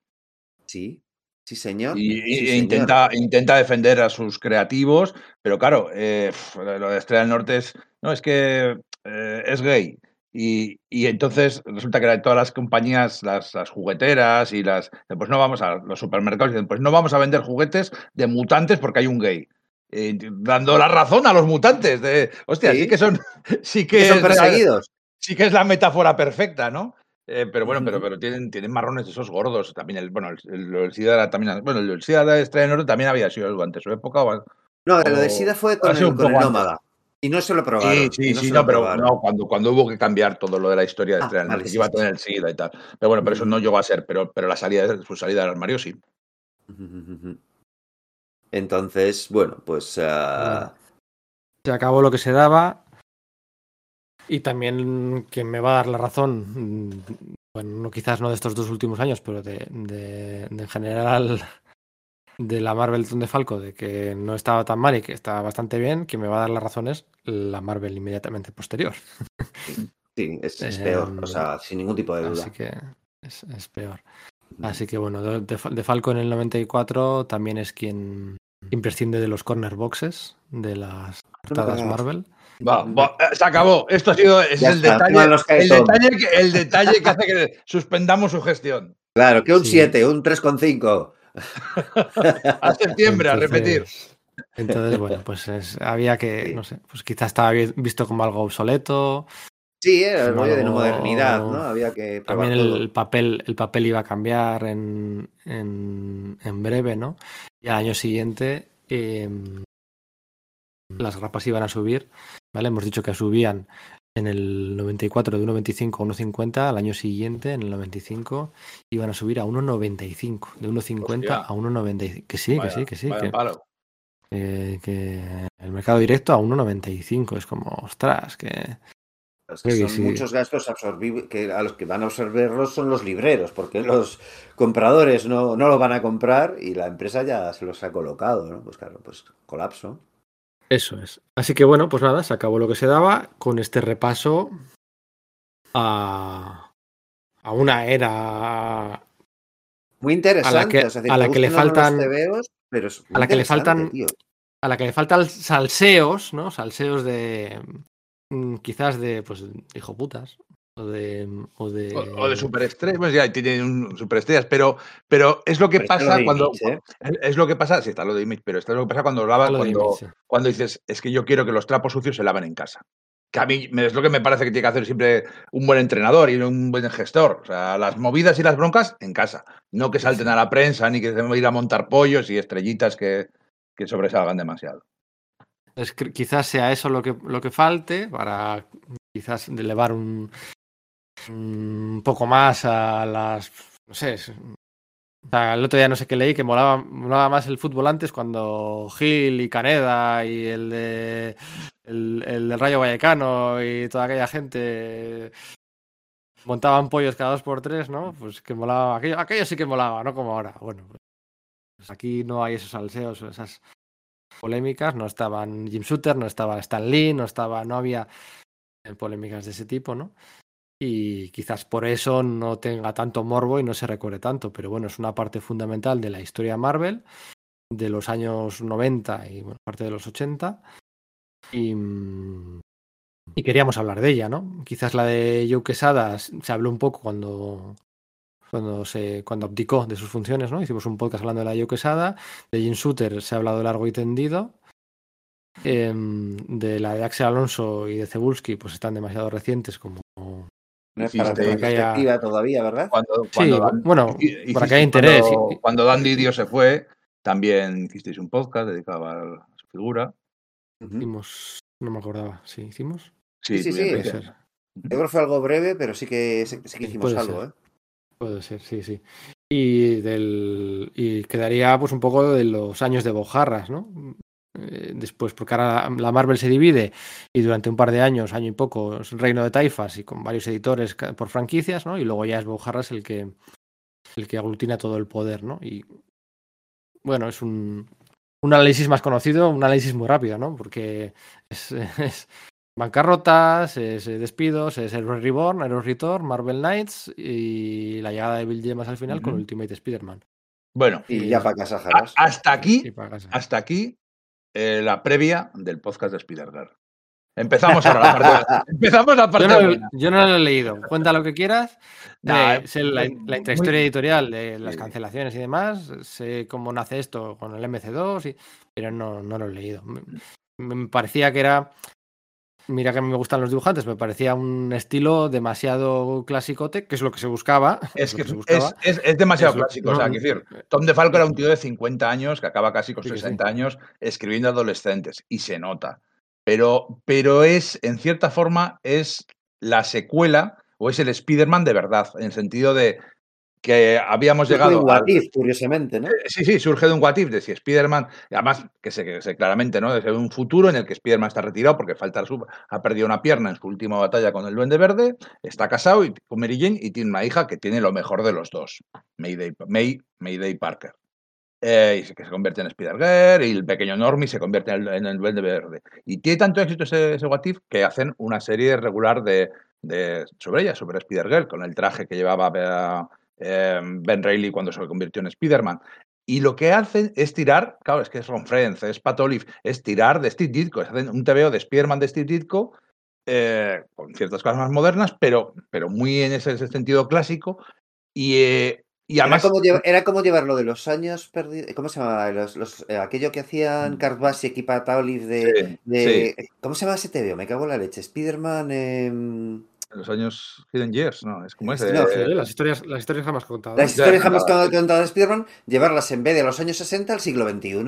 Sí, sí, señor. Y, y- Sí, e señor. intenta, intenta defender a sus creativos, pero claro, eh, lo de Estrella del Norte es, no, es que eh, es gay. Y, y entonces resulta que todas las compañías, las, las jugueteras y las, pues no vamos a los supermercados, dicen, pues no vamos a vender juguetes de mutantes porque hay un gay. Eh, dando la razón a los mutantes. De, hostia, sí, Sí. que son, sí que Que son la- perseguidos. sí que es la metáfora perfecta, ¿no? Eh, pero bueno, pero, pero tienen, tienen marrones esos gordos. También el, bueno, el, el, el también, bueno, el SIDA de Estrella del Norte también había sido durante su época. o- No, lo de o- SIDA fue con el, con el nómada. Y no se lo probaron. Sí, sí, no sí, se no, lo pero no, cuando, cuando hubo que cambiar todo lo de la historia de Ah, Estrella del vale, Norte, que sí, iba a tener el. SIDA y tal. Pero bueno, pero eso no llegó a ser, pero, pero la salida, su salida del armario sí. Entonces, bueno, pues. ah, Se acabó lo que se daba. Y también quien me va a dar la razón, bueno, no, quizás no de estos dos últimos años, pero de, de- de en general de la Marvel de Falco, de que no estaba tan mal y que estaba bastante bien, quien me va a dar la razón es la Marvel inmediatamente posterior. sí, es, es Em, peor. O sea, sin ningún tipo de duda. Así que es, es peor. Así que bueno, de, de Fal- de Falco en el 94 también es quien, quien prescinde de los corner boxes de las portadas. Marvel. Va, va, eh, se acabó. Esto ha sido es el, está, detalle, el, detalle que, el detalle que hace que suspendamos su gestión. Claro, que un Sí. 7, un 3,5. A septiembre, a repetir. Entonces- bueno, pues es- había que, Sí. no sé, pues quizás estaba vi- visto como algo obsoleto. Sí, era el rollo de modernidad, ¿no? Había que También todo. el papel, el papel iba a cambiar en, en, en breve, ¿no? Y al año siguiente eh, las grapas iban a subir, ¿vale? Hemos dicho que subían en el 94 de 1,25 a 1,50, al año siguiente, en el 95, iban a subir a 1,95, de 1,50 Hostia. a 1,95. Que sí, que sí, que sí. vaya que- palo. que, que el mercado directo a 1,95 es como, ostras, que Es que Sí, son sí. muchos gastos absorbibles que a los que van a absorberlos son los libreros, porque los compradores no, no lo van a comprar y la empresa ya se los ha colocado, ¿no? Pues claro, pues colapso. Eso es. Así que bueno, pues nada, se acabó lo que se daba con este repaso a, a una era Muy interesante. que- o sea, es decir, a la que le faltan- tebeos, pero a la que le faltan- tío. a la que le faltan salseos, ¿no? Salseos de mm, quizás de pues hijo putas o de o de, O, o de superestrellas, pues ya tienen un superestrellas, pero, pero es lo que Pero está lo pasa de cuando. Image, ¿eh? Es, lo que pasa, sí, está lo de Image, pero esto es lo que pasa cuando de cuando, cuando dices, es que yo quiero que los trapos sucios se laven en casa. Que a mí es lo que me parece que tiene que hacer siempre un buen entrenador y un buen gestor. O sea, las movidas y las broncas en casa. No que salten a la prensa ni que se vayan a ir a montar pollos y estrellitas que, que sobresalgan demasiado. Es que quizás sea eso lo que, lo que falte para quizás elevar un, un poco más a las. No sé. o el otro día no sé qué leí que molaba, molaba más el fútbol antes cuando Gil y Caneda y el de el, el del Rayo Vallecano y toda aquella gente montaban pollos cada dos por tres, ¿no? Pues que molaba. Aquello, aquello sí que molaba, no como ahora. Bueno, pues aquí no hay esos salseos, esas polémicas, no estaban Jim Shooter, no estaba Stan Lee, no estaba, no había polémicas de ese tipo, ¿no? Y quizás por eso no tenga tanto morbo y no se recuerde tanto, pero bueno, es una parte fundamental de la historia Marvel de los años 90 y bueno, parte de los 80 y, mm, y queríamos hablar de ella, ¿no? Quizás la de Joe Quesada se habló un poco cuando cuando se cuando abdicó de sus funciones, ¿no? Hicimos un podcast hablando de la Joe Quesada, de Jim Shooter se ha hablado largo y tendido. Em, de la de Axel Alonso y de Cebulski, pues están demasiado recientes como. No es para tener que haya- perspectiva todavía, ¿verdad? Cuando, Sí, Dan- bueno, para que haya interés. Cuando, y- cuando Dan Didio se fue, también hicisteis un podcast dedicado a su figura. Hicimos. No me acordaba. Sí, hicimos. Sí, sí, sí. Puede que- ser. Yo creo que fue algo breve, pero sí que, sí, sí que Sí, hicimos puede algo, ser. ¿eh? Puede ser, sí, sí. Y del. Y quedaría pues un poco de los años de Bojarras, ¿no? Eh, después, porque ahora la Marvel se divide y durante un par de años, año y poco, es Reino de Taifas y con varios editores por franquicias, ¿no? Y luego ya es Bojarras el que el que aglutina todo el poder, ¿no? Y bueno, es un, un análisis más conocido, un análisis muy rápido, ¿no? Porque es, es bancarrotas, es eh, despidos, es Heroes Reborn, Heroes Return, Marvel Knights y la llegada de Bill Gemas al final con. Ultimate Spider-Man. Bueno, Y ya para casa, hasta aquí, para casa. hasta aquí eh, la previa del podcast de Spider-Girl. Empezamos ahora la parte, empezamos la parte Yo no, buena. yo no lo he leído. Cuenta lo que quieras. Nah, Eh, sé la, la intrahistoria editorial de las cancelaciones y demás. Sé cómo nace esto con el MC2, y- pero no, no lo he leído. Me, me parecía que era. Mira que a mí me gustan los dibujantes, me parecía un estilo demasiado clasicote, que es lo que se buscaba. Es lo que se buscaba. es- es demasiado lo- clásico. no, o sea, no, decir, Tom DeFalco era un tío de 50 años que acaba casi con sí. 60 años escribiendo adolescentes y se nota. Pero, pero es, en cierta forma, es la secuela o es el Spider-Man de verdad, en el sentido de que habíamos Surge de llegado un al- what if, curiosamente, ¿no? Eh, Sí, sí, surge de un what if de si Spider-Man, además que se, que se claramente, ¿no? De un futuro en el que Spider-Man está retirado porque falta su, ha perdido una pierna en su última batalla con el Duende Verde, está casado y, con Mary Jane y tiene una hija que tiene lo mejor de los dos, Mayday, May, Mayday Parker. Eh, y se- que se convierte en Spider-Girl y el pequeño Normie se convierte en el, en el Duende Verde. Y tiene tanto éxito ese, ese what if que hacen una serie regular de, de- sobre ella, sobre Spider-Girl, con el traje que llevaba eh, eh, Ben Reilly cuando se convirtió en Spider-Man. Y lo que hacen es tirar, claro, es que es Ron Friends, es Pat Olive, es tirar de Steve Ditko, hacen un TVO de Spider-Man de Steve Ditko, eh, con ciertas cosas más modernas, pero, pero muy en ese, ese sentido clásico. Y, eh, y Era además. como, lleva- era como llevarlo de los años perdidos. ¿Cómo se llamaba? Los, los- eh, aquello que hacían Kurt Busiek y Pat Olive de. Sí, de- sí. ¿Cómo se llama ese TVO? Me cago en la leche. Spider-Man. En los años Hidden Years, ¿no? Es como ese. No, eh, las historias, las historias jamás contadas. Las historias ya, jamás contadas de Spider-Man, llevarlas en vez de los años 60 al siglo XXI.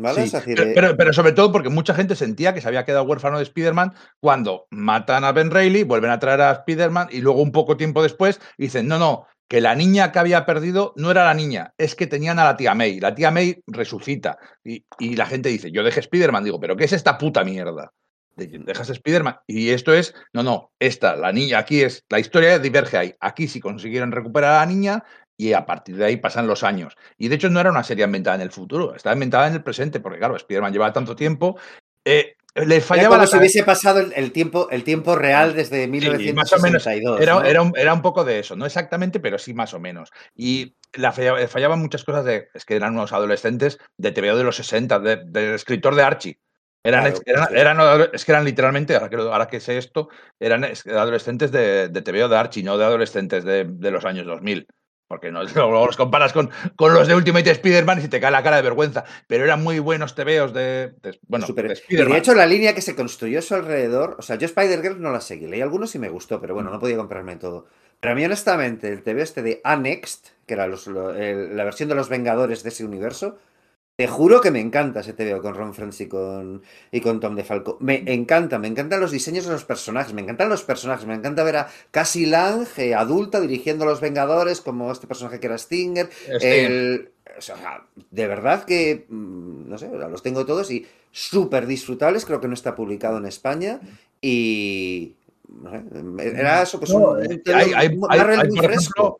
¿Vale? Sí, Es decir, pero, eh, pero- pero sobre todo porque mucha gente sentía que se había quedado huérfano de Spider-Man cuando matan a Ben Reilly, vuelven a traer a Spider-Man y luego un poco tiempo después dicen, no, no, que la niña que había perdido no era la niña, es que tenían a la tía May. La tía May resucita y, y la gente dice, yo dejé Spider-Man, digo, pero ¿qué es esta puta mierda? De- Dejas Spider-Man. Y esto es, no, no, esta, la niña, aquí es, la historia diverge ahí. Aquí sí consiguieron recuperar a la niña y a partir de ahí pasan los años. Y de hecho no era una serie inventada en el futuro, estaba inventada en el presente, porque claro, Spider-Man lleva tanto tiempo Eh, le Era fallaba como la si hubiese pasado el, el tiempo, el tiempo real desde Sí, más o menos. 1962. Era, ¿no? era, un, era un poco de eso, no exactamente, pero sí más o menos. Y la fallaba- fallaban muchas cosas de. Es que eran unos adolescentes de TVO de los 60, de- del escritor de Archie. Eran, Claro, eran, es que eran literalmente, ahora que, ahora que sé esto, eran adolescentes de, de TVO de Archie, no de adolescentes de, de los años 2000. Porque no, luego los comparas con, con los de Ultimate Spider-Man y se te cae la cara de vergüenza. Pero eran muy buenos TVOs de, de- bueno, Super- de y de hecho, la línea que se construyó a su alrededor, o sea, yo Spider-Girl no la seguí, leí algunos y me gustó, pero Mm. bueno, no podía comprarme todo. Pero a mí, honestamente, el TV este de Annexed, que era los- lo- el- la versión de los Vengadores de ese universo, te juro que me encanta ese TVO con Ron Friends y con, y con Tom DeFalco. Me encanta, me encantan los diseños de los personajes, me encantan los personajes, me encanta ver a Cassie Lang, eh, adulta, dirigiendo a los Vengadores, como este personaje que era Stinger, el- o sea, de verdad que, mm, no sé, los tengo todos y súper disfrutables, creo que no está publicado en España y... no sé, era eso, pues No, un, un- hay, un hay- muy fresco. ejemplo,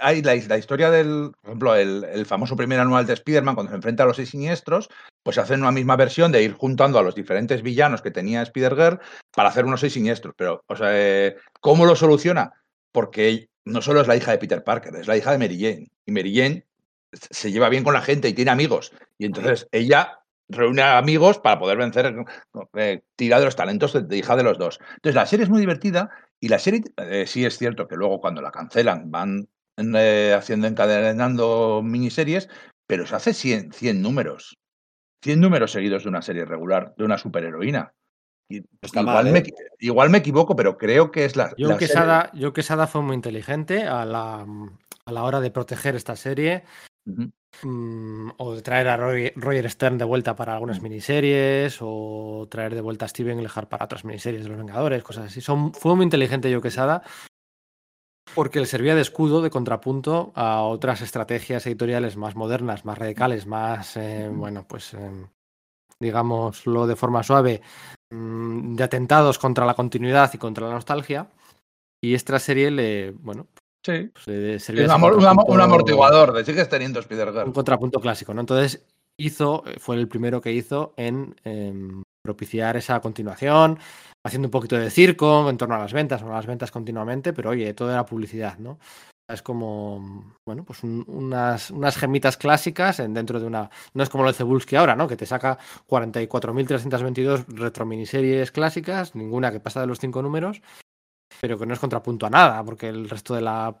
hay la, la historia del, por ejemplo, el, el famoso primer anual de Spider-Man, cuando se enfrenta a los seis siniestros, pues hacen una misma versión de ir juntando a los diferentes villanos que tenía Spider-Girl para hacer unos seis siniestros. Pero, o sea, eh, ¿cómo lo soluciona? Porque no solo es la hija de Peter Parker, es la hija de Mary Jane. Y Mary Jane se lleva bien con la gente y tiene amigos. Y entonces ella reúne a amigos para poder vencer, eh, tira de los talentos de, de hija de los dos. Entonces la serie es muy divertida y la serie eh, sí es cierto que luego cuando la cancelan van eh, haciendo, encadenando miniseries, pero se hace 100, 100 números. 100 números seguidos de una serie regular, de una superheroína. Y está igual, mal, me, ¿eh? igual me equivoco, pero creo que es la, la serie- Quesada, John Quesada fue muy inteligente a la, a la hora de proteger esta serie mm, o de traer a Roy- Roger Stern de vuelta para algunas miniseries o traer de vuelta a Steven Lehart para otras miniseries de los Vengadores, cosas así. Son, fue muy inteligente John Quesada porque le servía de escudo, de contrapunto a otras estrategias editoriales más modernas, más radicales, más, eh, bueno, pues, eh, digámoslo de forma suave, mm, de atentados contra la continuidad y contra la nostalgia. Y esta serie le, bueno, Sí. pues le servía un, amor- un amortiguador, de sigues teniendo Spider-Girl. un contrapunto clásico, ¿no? Entonces hizo, fue el primero que hizo en em, propiciar esa continuación, haciendo un poquito de circo en torno a las ventas, o a las ventas continuamente, pero oye, todo era publicidad, ¿no? Es como, bueno, pues un- unas, unas gemitas clásicas en, dentro de una... No es como lo de Cebulski ahora, ¿no? Que te saca 44.322 retrominiseries clásicas, ninguna que pasa de los cinco números, pero que no es contrapunto a nada, porque el resto de la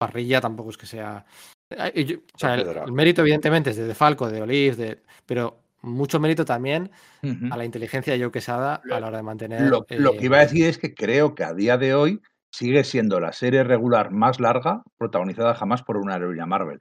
parrilla tampoco es que sea... Eh, yo- o sea, el mérito evidentemente es de De Falco, de Olive, de, pero mucho mérito también a la inteligencia de Joe Quesada a la hora de mantener... Lo, lo eh, que iba a decir es que creo que a día de hoy sigue siendo la serie regular más larga protagonizada jamás por una heroína Marvel.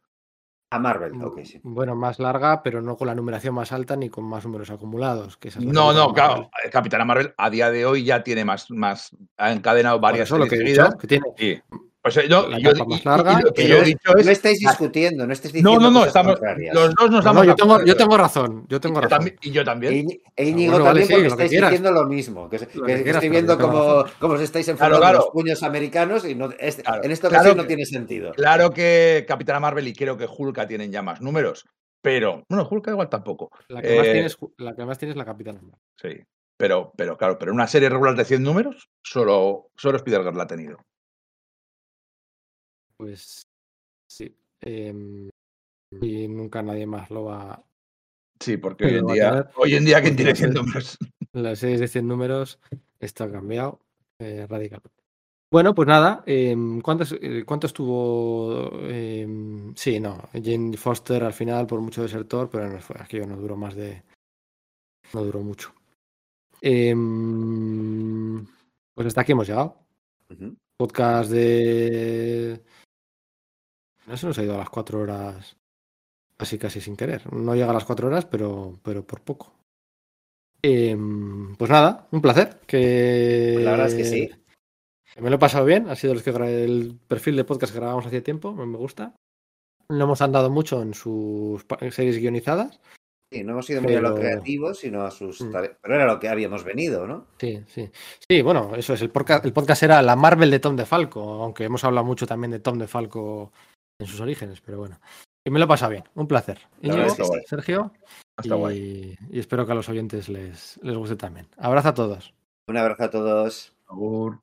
A Marvel, ok, sí. Bueno, más larga, pero no con la numeración más alta ni con más números acumulados. Que No, no, claro. Marvel. eh, Capitana Marvel a día de hoy ya tiene más, más ha encadenado varias eso lo que he series dicho, que tiene Sí. Pues no, La yo- capa más y- y- larga, y lo que pero yo he es- No es. estáis discutiendo, no estáis diciendo No, no, no, estamos. Los dos nos No, damos no, yo la tengo, razón. yo tengo razón, yo tengo Y yo razón. también- Y yo también. E Íñ- Íñigo bueno, también porque estáis diciendo lo mismo. Que, Lo que que quieras, estoy viendo cómo, os estáis enfrentando claro. los puños americanos y no, es- Claro, en esta claro ocasión que- no tiene sentido. Claro que Capitana Marvel y creo que Hulka tienen ya más números. Pero, bueno, Hulka igual tampoco. La que, más Eh, tienes, la que más tienes es la Capitana. Marvel. Sí. Pero, pero claro, pero una serie regular de 100 números, solo, solo Spider-Girl la ha tenido. Pues sí. em, y nunca nadie más lo va. Sí, porque hoy en día, hoy en día, ¿quién tiene va a 100 ser- números? Las series de 100 números esto ha cambiado eh, radicalmente. Bueno, pues nada, em, ¿cuántos, eh, ¿cuánto estuvo? em, sí, no, Jane Foster al final por mucho desertor, pero no fue, aquello no duró más de... No duró mucho. Pues hasta aquí hemos llegado. Podcast de... No se nos ha ido a las cuatro horas casi casi sin querer. No llega a las cuatro horas, pero, pero por poco. Em, pues nada, un placer. Que... Pues la verdad es que sí. Me lo he pasado bien. Ha sido los que gra- el perfil de podcast que grabamos hace tiempo. Me gusta. No hemos andado mucho en sus series guionizadas. Sí, no hemos ido muy a lo creativo, sino a sus Mm. tareas. Pero era lo que habíamos venido, ¿no? Sí, sí. Sí, bueno, eso es. El podcast, el podcast era la Marvel de Tom DeFalco, aunque hemos hablado mucho también de Tom DeFalco en sus orígenes, pero bueno. Y me lo he pasado bien. Un placer. Íñigo. Sergio. Está y, guay. y espero que a los oyentes les, les guste también. Abrazo a todos. Un abrazo a todos. Agur.